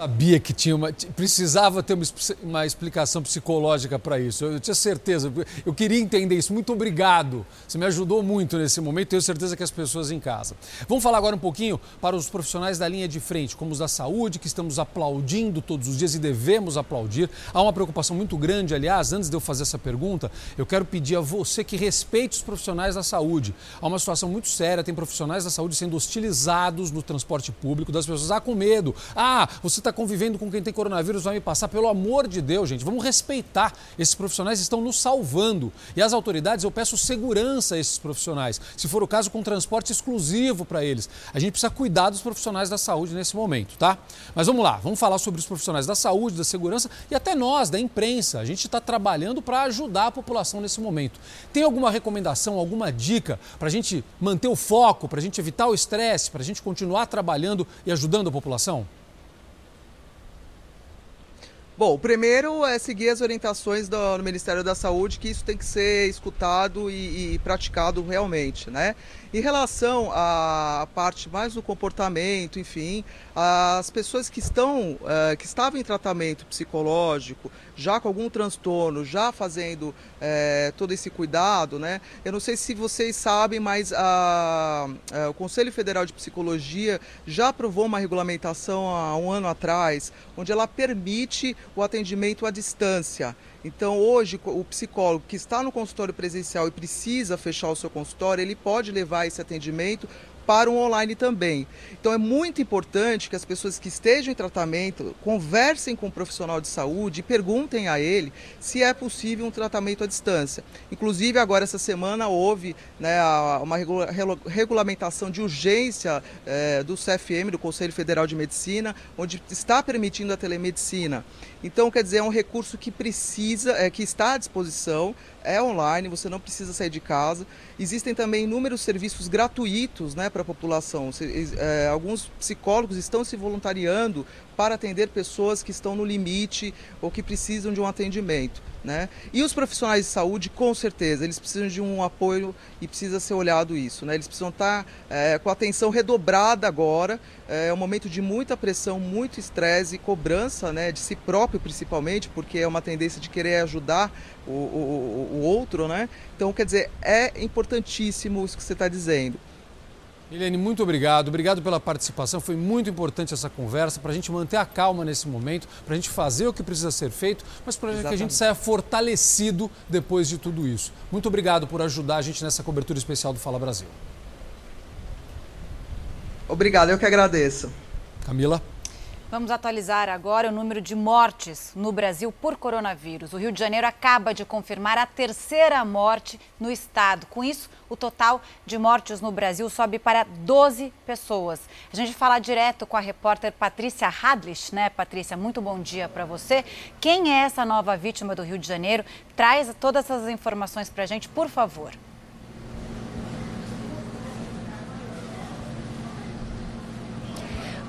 Sabia que tinha uma, precisava ter uma, uma explicação psicológica para isso. Eu, eu, tinha certeza, eu queria entender isso. Muito obrigado. Você me ajudou muito nesse momento. Tenho certeza que as pessoas em casa. Vamos falar agora um pouquinho para os profissionais da linha de frente, como os da saúde, que estamos aplaudindo todos os dias e devemos aplaudir. Há uma preocupação muito grande, aliás, antes de eu fazer essa pergunta, eu quero pedir a você que respeite os profissionais da saúde. Há uma situação muito séria, tem profissionais da saúde sendo hostilizados no transporte público, das pessoas ah, com medo. Ah, você está está convivendo com quem tem coronavírus vai me passar. Pelo amor de Deus, gente, vamos respeitar. Esses profissionais estão nos salvando. E as autoridades, eu peço segurança a esses profissionais. Se for o caso, com transporte exclusivo para eles. A gente precisa cuidar dos profissionais da saúde nesse momento, tá? Mas vamos lá, vamos falar sobre os profissionais da saúde, da segurança e até nós, da imprensa. A gente está trabalhando para ajudar a população nesse momento. Tem alguma recomendação, alguma dica para a gente manter o foco, para a gente evitar o estresse, para a gente continuar trabalhando e ajudando a população? Bom, o primeiro é seguir as orientações do, do, Ministério da Saúde, que isso tem que ser escutado e, e praticado realmente, né? Em relação à parte mais do comportamento, enfim, as pessoas que estão, uh, que estavam em tratamento psicológico, já com algum transtorno, já fazendo uh, todo esse cuidado, né? Eu não sei se vocês sabem, mas a, a, o Conselho Federal de Psicologia já aprovou uma regulamentação há um ano atrás, onde ela permite o atendimento à distância. Então, hoje, o psicólogo que está no consultório presencial e precisa fechar o seu consultório, ele pode levar esse atendimento para o online também. Então é muito importante que as pessoas que estejam em tratamento conversem com o profissional de saúde e perguntem a ele se é possível um tratamento à distância. Inclusive, agora essa semana houve né, uma regulamentação de urgência é, do CFM, do Conselho Federal de Medicina, onde está permitindo a telemedicina. Então, quer dizer, é um recurso que precisa, é, que está à disposição, é online, você não precisa sair de casa. Existem também inúmeros serviços gratuitos né, para a população. É, alguns psicólogos estão se voluntariando para atender pessoas que estão no limite ou que precisam de um atendimento. Né? E os profissionais de saúde, com certeza, eles precisam de um apoio e precisa ser olhado isso. Né? Eles precisam estar é, com a atenção redobrada agora. É um momento de muita pressão, muito estresse e cobrança né, de si próprio, principalmente, porque é uma tendência de querer ajudar o, o, o outro. Né? Então, quer dizer, é importantíssimo isso que você está dizendo. Helene, muito obrigado. Obrigado pela participação. Foi muito importante essa conversa para a gente manter a calma nesse momento, para a gente fazer o que precisa ser feito, mas para que a gente saia fortalecido depois de tudo isso. Muito obrigado por ajudar a gente nessa cobertura especial do Fala Brasil. Obrigado, eu que agradeço. Camila. Vamos atualizar agora o número de mortes no Brasil por coronavírus. O Rio de Janeiro acaba de confirmar a terceira morte no estado. Com isso, o total de mortes no Brasil sobe para 12 pessoas. A gente vai falar direto com a repórter Patrícia Hadlich, né, Patrícia? Muito bom dia para você. Quem é essa nova vítima do Rio de Janeiro? Traz todas essas informações para a gente, por favor.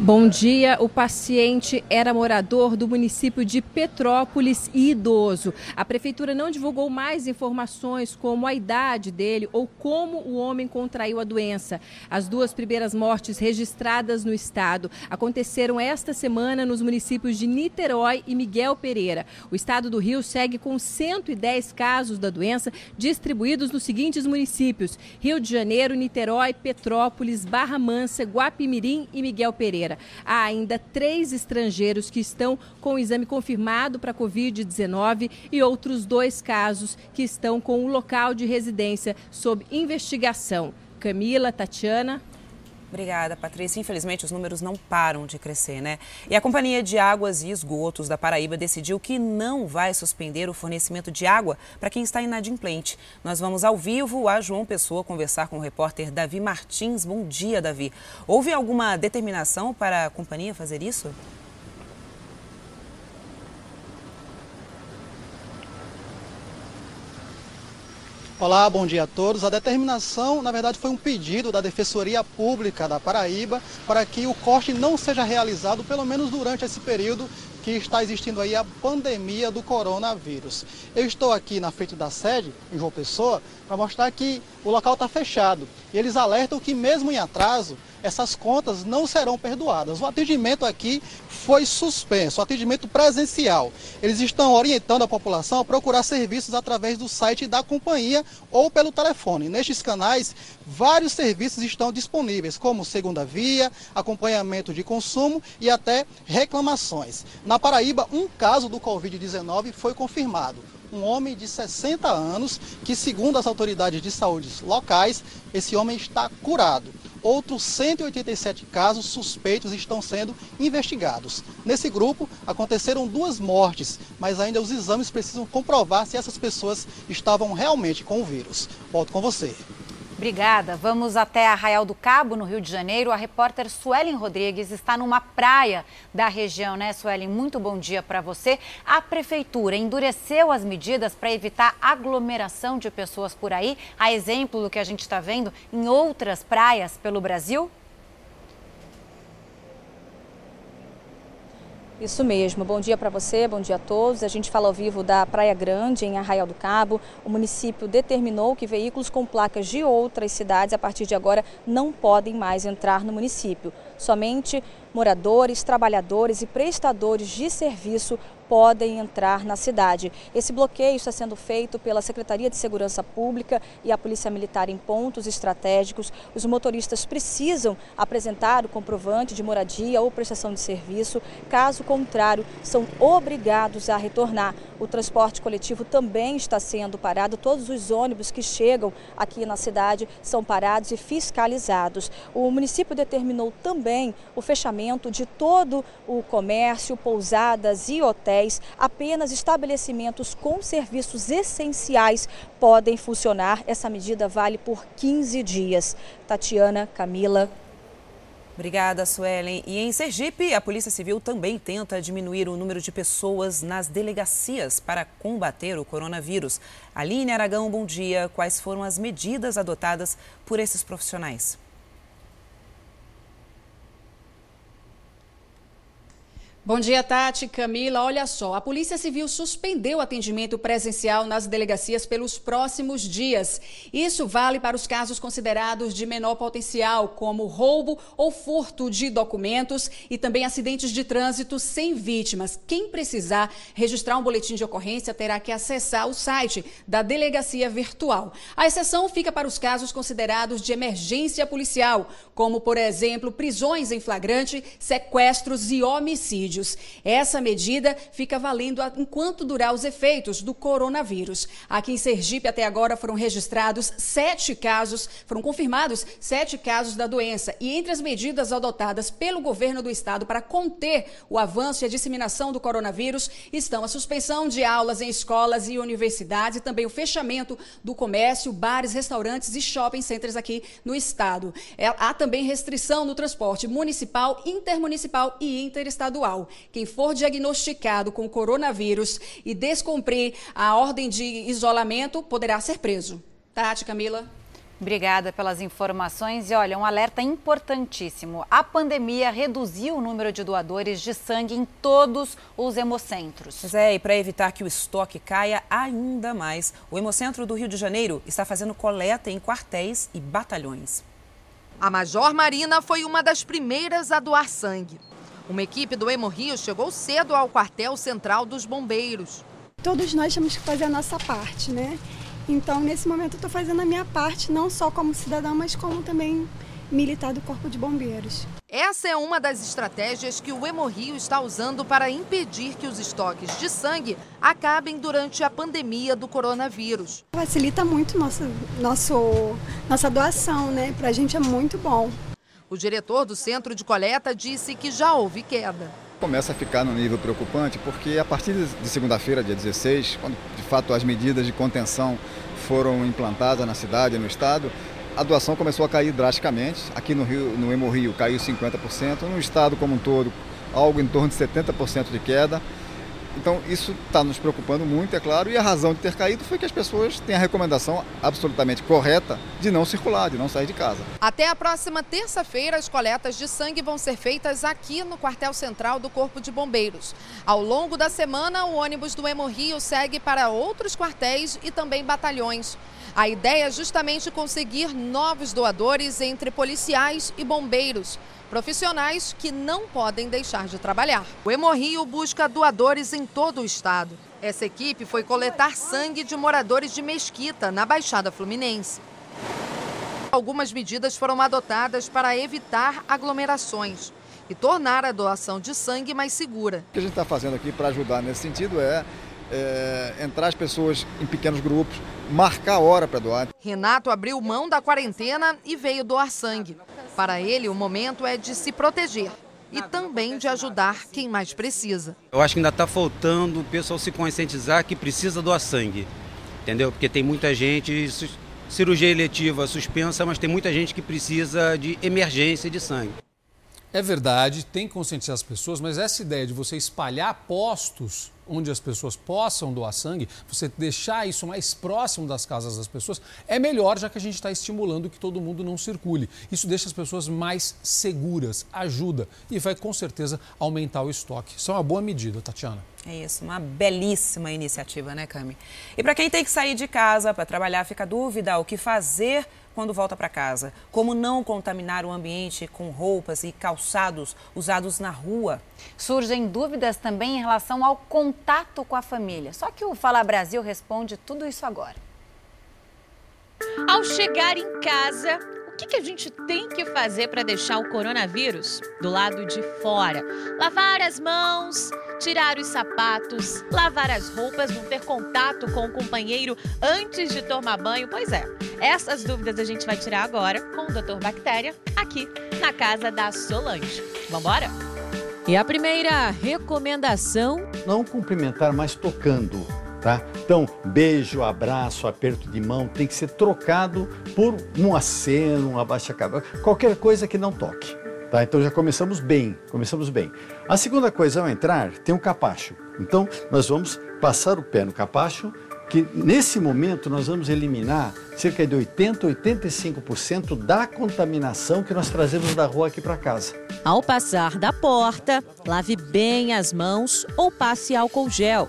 Bom dia. O paciente era morador do município de Petrópolis e idoso. A prefeitura não divulgou mais informações como a idade dele ou como o homem contraiu a doença. As duas primeiras mortes registradas no estado aconteceram esta semana nos municípios de Niterói e Miguel Pereira. O estado do Rio segue com 110 casos da doença distribuídos nos seguintes municípios: Rio de Janeiro, Niterói, Petrópolis, Barra Mansa, Guapimirim e Miguel Pereira. Há ainda três estrangeiros que estão com o exame confirmado para Covid-19 e outros dois casos que estão com o local de residência sob investigação. Camila, Tatiana. Obrigada, Patrícia. Infelizmente, os números não param de crescer, né? E a Companhia de Águas e Esgotos da Paraíba decidiu que não vai suspender o fornecimento de água para quem está inadimplente. Nós vamos ao vivo a João Pessoa conversar com o repórter Davi Martins. Bom dia, Davi. Houve alguma determinação para a companhia fazer isso? Olá, bom dia a todos. A determinação, na verdade, foi um pedido da Defensoria Pública da Paraíba para que o corte não seja realizado, pelo menos durante esse período que está existindo aí a pandemia do coronavírus. Eu estou aqui na frente da sede, em João Pessoa, para mostrar que o local está fechado. E eles alertam que, mesmo em atraso, essas contas não serão perdoadas. O atendimento aqui foi suspenso, o atendimento presencial. Eles estão orientando a população a procurar serviços através do site da companhia ou pelo telefone. Nestes canais, vários serviços estão disponíveis, como segunda via, acompanhamento de consumo e até reclamações. Na Paraíba, um caso do Covid-19 foi confirmado um homem de 60 anos que, segundo as autoridades de saúde locais, esse homem está curado. outros 187 casos suspeitos estão sendo investigados. Nesse grupo, aconteceram duas mortes, mas ainda os exames precisam comprovar se essas pessoas estavam realmente com o vírus. Volto com você. Obrigada. Vamos até Arraial do Cabo, no Rio de Janeiro. A repórter Suelen Rodrigues está numa praia da região, né, Suelen? Muito bom dia para você. A prefeitura endureceu as medidas para evitar aglomeração de pessoas por aí, a exemplo do que a gente está vendo em outras praias pelo Brasil? Isso mesmo. Bom dia para você, bom dia a todos. A gente fala ao vivo da Praia Grande, em Arraial do Cabo. O município determinou que veículos com placas de outras cidades, a partir de agora, não podem mais entrar no município. Somente moradores, trabalhadores e prestadores de serviço podem entrar na cidade. Esse bloqueio está sendo feito pela Secretaria de Segurança Pública e a Polícia Militar em pontos estratégicos. Os motoristas precisam apresentar o comprovante de moradia ou prestação de serviço, caso contrário, são obrigados a retornar. O transporte coletivo também está sendo parado, todos os ônibus que chegam aqui na cidade são parados e fiscalizados. O município determinou também o fechamento de todo o comércio, pousadas e hotéis apenas estabelecimentos com serviços essenciais podem funcionar. Essa medida vale por 15 dias. Tatiana, Camila. Obrigada, Suelen. E em Sergipe, a Polícia Civil também tenta diminuir o número de pessoas nas delegacias para combater o coronavírus. Aline Aragão, bom dia. Quais foram as medidas adotadas por esses profissionais? Bom dia, Tati, Camila. Olha só, a Polícia Civil suspendeu o atendimento presencial nas delegacias pelos próximos dias. Isso vale para os casos considerados de menor potencial, como roubo ou furto de documentos e também acidentes de trânsito sem vítimas. Quem precisar registrar um boletim de ocorrência terá que acessar o site da delegacia virtual. A exceção fica para os casos considerados de emergência policial, como, por exemplo, prisões em flagrante, sequestros e homicídios. Essa medida fica valendo enquanto durar os efeitos do coronavírus. Aqui em Sergipe, até agora, foram registrados sete casos, foram confirmados sete casos da doença. E entre as medidas adotadas pelo governo do estado para conter o avanço e a disseminação do coronavírus estão a suspensão de aulas em escolas e universidades e também o fechamento do comércio, bares, restaurantes e shopping centers aqui no estado. É, há também restrição no transporte municipal, intermunicipal e interestadual. Quem for diagnosticado com coronavírus e descumprir a ordem de isolamento poderá ser preso. Tati, Camila. Obrigada pelas informações. E olha, um alerta importantíssimo: a pandemia reduziu o número de doadores de sangue em todos os hemocentros. Pois é, e para evitar que o estoque caia ainda mais, o Hemocentro do Rio de Janeiro está fazendo coleta em quartéis e batalhões. A Major Marina foi uma das primeiras a doar sangue. Uma equipe do Hemorrio chegou cedo ao quartel central dos bombeiros. Todos nós temos que fazer a nossa parte, né? Então, nesse momento, eu estou fazendo a minha parte, não só como cidadã, mas como também militar do Corpo de Bombeiros. Essa é uma das estratégias que o Hemorrio está usando para impedir que os estoques de sangue acabem durante a pandemia do coronavírus. Facilita muito nosso, nosso, nossa doação, né? Para a gente é muito bom. O diretor do centro de coleta disse que já houve queda. Começa a ficar no nível preocupante porque a partir de segunda-feira, dia 16, quando de fato as medidas de contenção foram implantadas na cidade e no estado, a doação começou a cair drasticamente. Aqui no Rio, no Hemorrio caiu 50%, no estado como um todo, algo em torno de 70% de queda. Então isso está nos preocupando muito, é claro, e a razão de ter caído foi que as pessoas têm a recomendação absolutamente correta de não circular, de não sair de casa. Até a próxima terça-feira, as coletas de sangue vão ser feitas aqui no quartel central do Corpo de Bombeiros. Ao longo da semana, o ônibus do Hemorrio segue para outros quartéis e também batalhões. A ideia é justamente conseguir novos doadores entre policiais e bombeiros profissionais que não podem deixar de trabalhar. O Hemorrio busca doadores em todo o estado. Essa equipe foi coletar sangue de moradores de Mesquita, na Baixada Fluminense. Algumas medidas foram adotadas para evitar aglomerações e tornar a doação de sangue mais segura. O que a gente está fazendo aqui para ajudar nesse sentido é, é entrar as pessoas em pequenos grupos, marcar a hora para doar. Renato abriu mão da quarentena e veio doar sangue. Para ele, o momento é de se proteger e também de ajudar quem mais precisa. Eu acho que ainda está faltando o pessoal se conscientizar que precisa doar sangue, entendeu? Porque tem muita gente, cirurgia eletiva suspensa, mas tem muita gente que precisa de emergência de sangue. É verdade, tem que conscientizar as pessoas, mas essa ideia de você espalhar postos onde as pessoas possam doar sangue, você deixar isso mais próximo das casas das pessoas, é melhor, já que a gente está estimulando que todo mundo não circule. Isso deixa as pessoas mais seguras, ajuda e vai com certeza aumentar o estoque. Isso é uma boa medida, Tatiana. É isso, uma belíssima iniciativa, né, Cami? E para quem tem que sair de casa para trabalhar, fica dúvida o que fazer quando volta para casa. Como não contaminar o ambiente com roupas e calçados usados na rua. Surgem dúvidas também em relação ao contato com a família. Só que o Fala Brasil responde tudo isso agora. Ao chegar em casa, que, que a gente tem que fazer para deixar o coronavírus do lado de fora? Lavar as mãos, tirar os sapatos, lavar as roupas, não ter contato com o companheiro antes de tomar banho? Pois é, essas dúvidas a gente vai tirar agora com o Dr. Bactéria aqui na casa da Solange. Vambora? E a primeira recomendação: não cumprimentar mais tocando. Tá? Então, beijo, abraço, aperto de mão tem que ser trocado por um aceno, um abaixa-cabeça, qualquer coisa que não toque. Tá? Então já começamos bem, começamos bem. A segunda coisa ao entrar tem um capacho. Então nós vamos passar o pé no capacho, que nesse momento nós vamos eliminar cerca de 80, 85% da contaminação que nós trazemos da rua aqui para casa. Ao passar da porta, lave bem as mãos ou passe álcool gel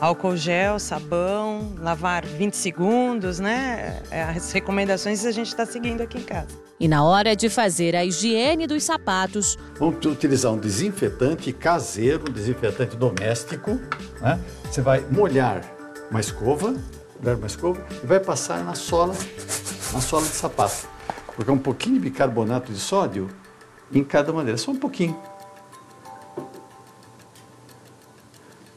álcool gel, sabão, lavar 20 segundos, né? É, as recomendações a gente está seguindo aqui em casa. E na hora de fazer a higiene dos sapatos, vamos utilizar um desinfetante caseiro, um desinfetante doméstico. Né? Você vai molhar uma escova, molhar uma escova e vai passar na sola, na sola do sapato. Porque um pouquinho de bicarbonato de sódio em cada maneira, só um pouquinho.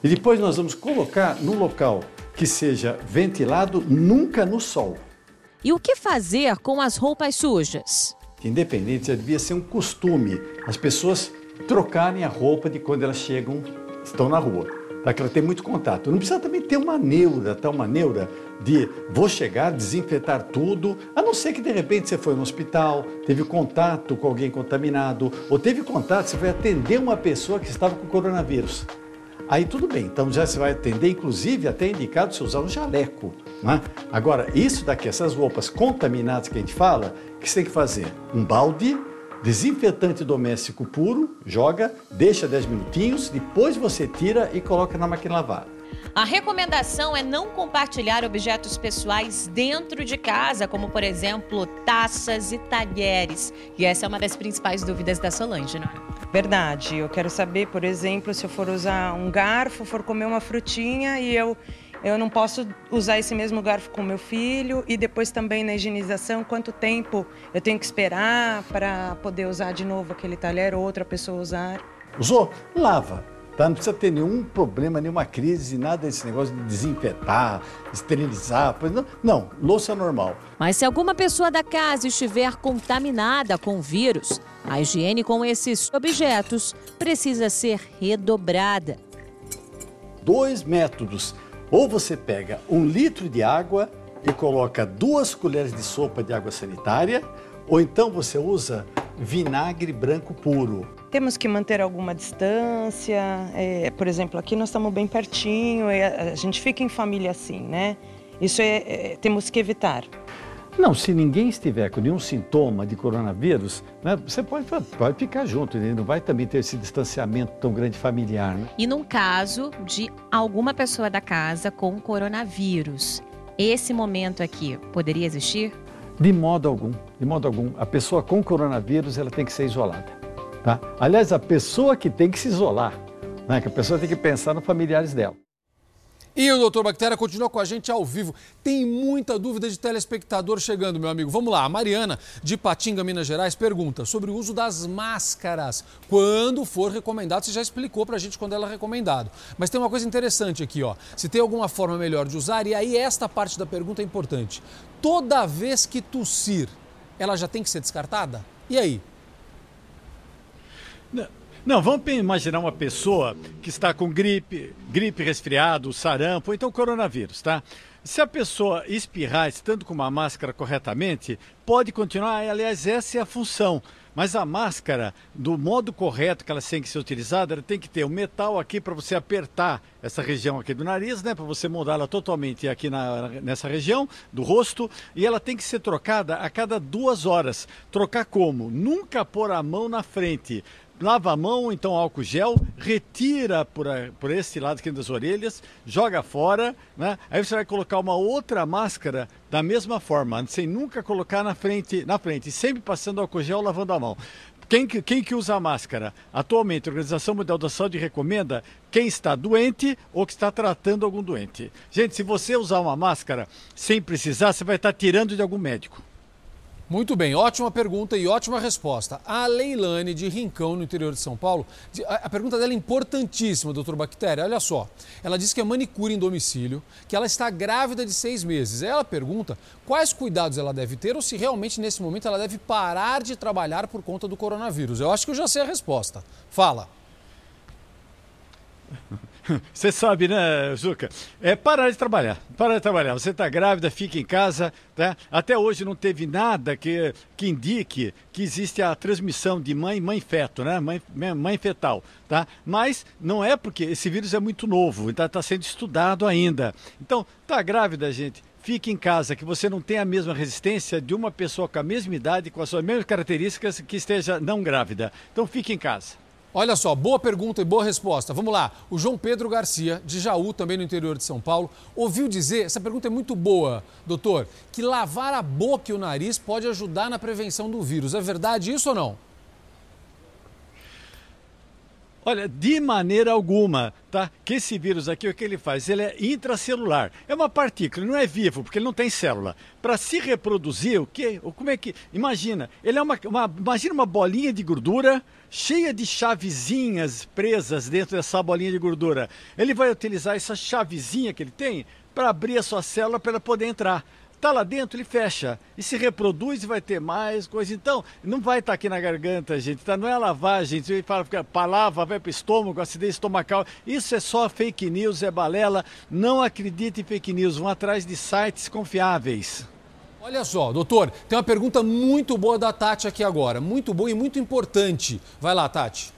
E depois nós vamos colocar num local que seja ventilado, nunca no sol. E o que fazer com as roupas sujas? Independente, já devia ser um costume as pessoas trocarem a roupa de quando elas chegam, estão na rua, para que ela tenha muito contato. Não precisa também ter uma neura, tal uma neura de vou chegar, desinfetar tudo, a não ser que de repente você foi no hospital, teve contato com alguém contaminado, ou teve contato, você foi atender uma pessoa que estava com coronavírus. Aí tudo bem, então já se vai atender, inclusive até indicado você usar um jaleco. Né? Agora, isso daqui, essas roupas contaminadas que a gente fala, o que você tem que fazer? Um balde, desinfetante doméstico puro, joga, deixa 10 minutinhos, depois você tira e coloca na máquina lavar. A recomendação é não compartilhar objetos pessoais dentro de casa, como por exemplo taças e talheres. E essa é uma das principais dúvidas da Solange, não é? Verdade. Eu quero saber, por exemplo, se eu for usar um garfo, for comer uma frutinha e eu eu não posso usar esse mesmo garfo com meu filho e depois também na higienização, quanto tempo eu tenho que esperar para poder usar de novo aquele talher ou outra pessoa usar? Usou? Lava Tá? Não precisa ter nenhum problema, nenhuma crise, nada desse negócio de desinfetar, esterilizar. Não, não, louça normal. Mas se alguma pessoa da casa estiver contaminada com o vírus, a higiene com esses objetos precisa ser redobrada. Dois métodos. Ou você pega um litro de água e coloca duas colheres de sopa de água sanitária, ou então você usa vinagre branco puro. Temos que manter alguma distância, é, por exemplo, aqui nós estamos bem pertinho, a, gente fica em família assim, né? Isso é, é, temos que evitar. Não, se ninguém estiver com nenhum sintoma de coronavírus, né, você pode, pode ficar junto, né? não vai também ter esse distanciamento tão grande familiar. Né? E num caso de alguma pessoa da casa com coronavírus, esse momento aqui poderia existir? De modo algum, de modo algum. A pessoa com coronavírus ela tem que ser isolada. Tá? Aliás, a pessoa que tem que se isolar, né? que a pessoa tem que pensar nos familiares dela. E o doutor Bactéria continua com a gente ao vivo. Tem muita dúvida de telespectador chegando, meu amigo. Vamos lá. A Mariana, de Patinga, Minas Gerais, pergunta sobre o uso das máscaras. Quando for recomendado, você já explicou para a gente quando ela é recomendado. Mas tem uma coisa interessante aqui, ó. Se tem alguma forma melhor de usar, e aí esta parte da pergunta é importante. Toda vez que tossir, ela já tem que ser descartada? E aí? Não, não, vamos imaginar uma pessoa que está com gripe, gripe, resfriado, sarampo, ou então coronavírus, tá? Se a pessoa espirrar estando com uma máscara corretamente, pode continuar, aliás, essa é a função. Mas a máscara, do modo correto que ela tem que ser utilizada, ela tem que ter o um metal aqui para você apertar essa região aqui do nariz, né? Para você mudá-la totalmente aqui na, nessa região do rosto. E ela tem que ser trocada a cada duas horas. Trocar como? Nunca pôr a mão na frente lava a mão, então álcool gel, retira por, a, por esse lado aqui das orelhas, joga fora, né? Aí você vai colocar uma outra máscara da mesma forma, sem nunca colocar na frente, na frente, sempre passando álcool gel, lavando a mão. Quem que, quem que usa a máscara? Atualmente, a Organização Mundial da Saúde recomenda quem está doente ou que está tratando algum doente. Gente, se você usar uma máscara sem precisar, você vai estar tirando de algum médico. Muito bem, ótima pergunta e ótima resposta. A Leilane de Rincão, no interior de São Paulo, a pergunta dela é importantíssima, doutor Bactéria. Olha só, ela diz que é manicure em domicílio, que ela está grávida de seis meses. Ela pergunta quais cuidados ela deve ter ou se realmente nesse momento ela deve parar de trabalhar por conta do coronavírus. Eu acho que eu já sei a resposta. Fala. Você sabe, né, Zuca? É parar de trabalhar. Parar de trabalhar. Você está grávida, fica em casa. Tá? Até hoje não teve nada que, que indique que existe a transmissão de mãe mãe feto, né? Mãe, mãe fetal. Tá? Mas não é porque esse vírus é muito novo, está tá sendo estudado ainda. Então, tá grávida, gente fique em casa, que você não tem a mesma resistência de uma pessoa com a mesma idade, com as suas mesmas características, que esteja não grávida. Então fique em casa. Olha só, boa pergunta e boa resposta. Vamos lá. O João Pedro Garcia, de Jaú, também no interior de São Paulo, ouviu dizer, essa pergunta é muito boa, doutor, que lavar a boca e o nariz pode ajudar na prevenção do vírus. É verdade isso ou não? Olha, de maneira alguma, tá? Que esse vírus aqui, o que ele faz? Ele é intracelular. É uma partícula, não é vivo, porque ele não tem célula. Para se reproduzir, o que? Como é que. Imagina, ele é uma, uma. Imagina uma bolinha de gordura cheia de chavezinhas presas dentro dessa bolinha de gordura. Ele vai utilizar essa chavezinha que ele tem para abrir a sua célula para ela poder entrar. Está lá dentro, ele fecha. E se reproduz e vai ter mais coisa. Então, não vai estar tá aqui na garganta, gente. Tá? Não é lavagem. Ele fala, palavra, vai para o estômago, acidez estomacal. Isso é só fake news, é balela. Não acredite em fake news. Vão atrás de sites confiáveis. Olha só, doutor, tem uma pergunta muito boa da Tati aqui agora. Muito boa e muito importante. Vai lá, Tati.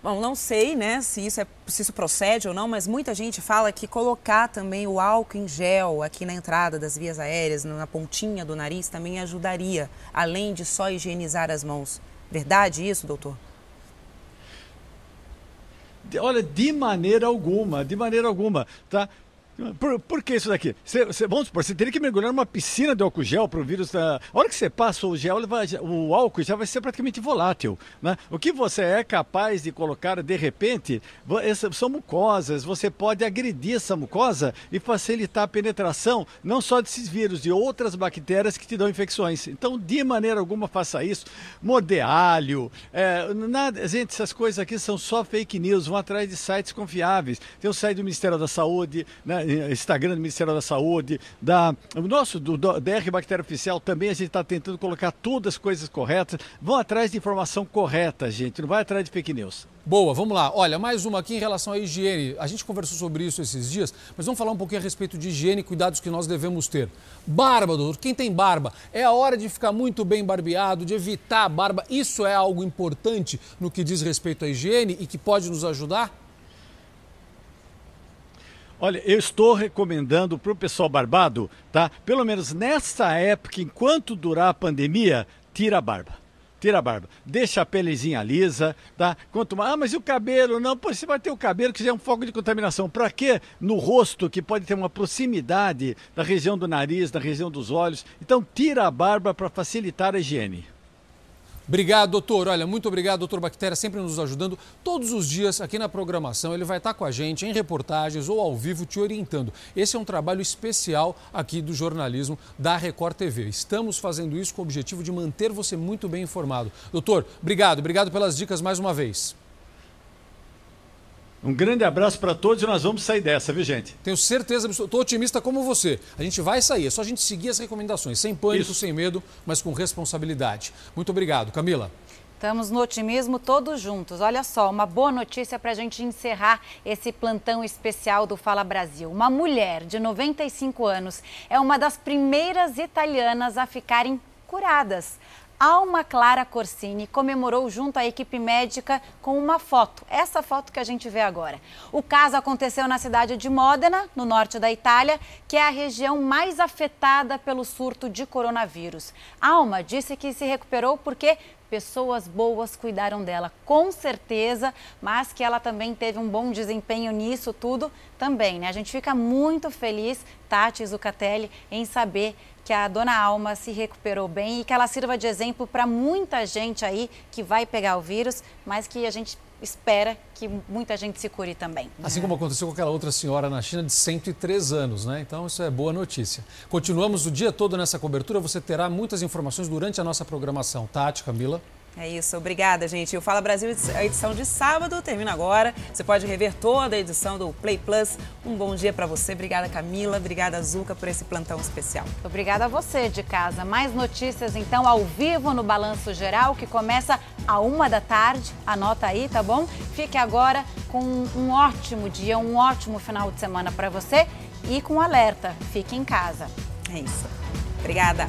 Bom, não sei, né, se isso, é, se isso procede ou não, mas muita gente fala que colocar também o álcool em gel aqui na entrada das vias aéreas, na pontinha do nariz, também ajudaria, além de só higienizar as mãos. Verdade isso, doutor? Olha, de maneira alguma, de maneira alguma, tá? Por, por que isso daqui? Cê, cê, vamos supor, você teria que mergulhar numa piscina de álcool gel para o vírus. A hora que você passa o gel, vai, o álcool já vai ser praticamente volátil. Né? O que você é capaz de colocar de repente são mucosas. Você pode agredir essa mucosa e facilitar a penetração não só desses vírus, de outras bactérias que te dão infecções. Então, de maneira alguma, faça isso. Mordealho, é, nada, gente, essas coisas aqui são só fake news. Vão atrás de sites confiáveis. Tem o site do Ministério da Saúde, né? Instagram do Ministério da Saúde, da, nosso, do, do DR Bactéria Oficial, também a gente está tentando colocar todas as coisas corretas. Vão atrás de informação correta, gente, não vai atrás de fake news. Boa, vamos lá. Olha, mais uma aqui em relação à higiene. A gente conversou sobre isso esses dias, mas vamos falar um pouquinho a respeito de higiene e cuidados que nós devemos ter. Barba, doutor. Quem tem barba, é a hora de ficar muito bem barbeado, de evitar a barba. Isso é algo importante no que diz respeito à higiene e que pode nos ajudar? Olha, eu estou recomendando para o pessoal barbado, tá? Pelo menos nessa época, enquanto durar a pandemia, tira a barba. Tira a barba. Deixa a pelezinha lisa, tá? Quanto mais. Ah, mas e o cabelo? Não, pô, você vai ter o cabelo que já é um foco de contaminação. Para quê? No rosto, que pode ter uma proximidade da região do nariz, da região dos olhos. Então, tira a barba para facilitar a higiene. Obrigado, doutor. Olha, muito obrigado, doutor Bactéria, sempre nos ajudando todos os dias aqui na programação. Ele vai estar com a gente em reportagens ou ao vivo te orientando. Esse é um trabalho especial aqui do jornalismo da Record TV. Estamos fazendo isso com o objetivo de manter você muito bem informado. Doutor, obrigado, obrigado pelas dicas mais uma vez. Um grande abraço para todos e nós vamos sair dessa, viu, gente? Tenho certeza, estou otimista como você. A gente vai sair, é só a gente seguir as recomendações, sem pânico, Isso. sem medo, mas com responsabilidade. Muito obrigado. Camila. Estamos no otimismo todos juntos. Olha só, uma boa notícia para a gente encerrar esse plantão especial do Fala Brasil. Uma mulher de 95 anos é uma das primeiras italianas a ficarem curadas. Alma Clara Corsini comemorou junto à equipe médica com uma foto, essa foto que a gente vê agora. O caso aconteceu na cidade de Módena, no norte da Itália, que é a região mais afetada pelo surto de coronavírus. Alma disse que se recuperou porque pessoas boas cuidaram dela, com certeza, mas que ela também teve um bom desempenho nisso tudo também, né? A gente fica muito feliz, Tati Zucatelli, em saber que a dona Alma se recuperou bem e que ela sirva de exemplo para muita gente aí que vai pegar o vírus, mas que a gente espera que muita gente se cure também. Assim como aconteceu com aquela outra senhora na China de 103 anos, né? Então isso é boa notícia. Continuamos o dia todo nessa cobertura, você terá muitas informações durante a nossa programação. Tati, Camila. É isso, obrigada, gente. O Fala Brasil, a edição de sábado termina agora. Você pode rever toda a edição do Play Plus. Um bom dia para você. Obrigada, Camila. Obrigada, Zuca, por esse plantão especial. Obrigada a você de casa. Mais notícias, então, ao vivo no Balanço Geral, que começa a uma da tarde. Anota aí, tá bom? Fique agora com um ótimo dia, um ótimo final de semana para você e com alerta. Fique em casa. É isso. Obrigada.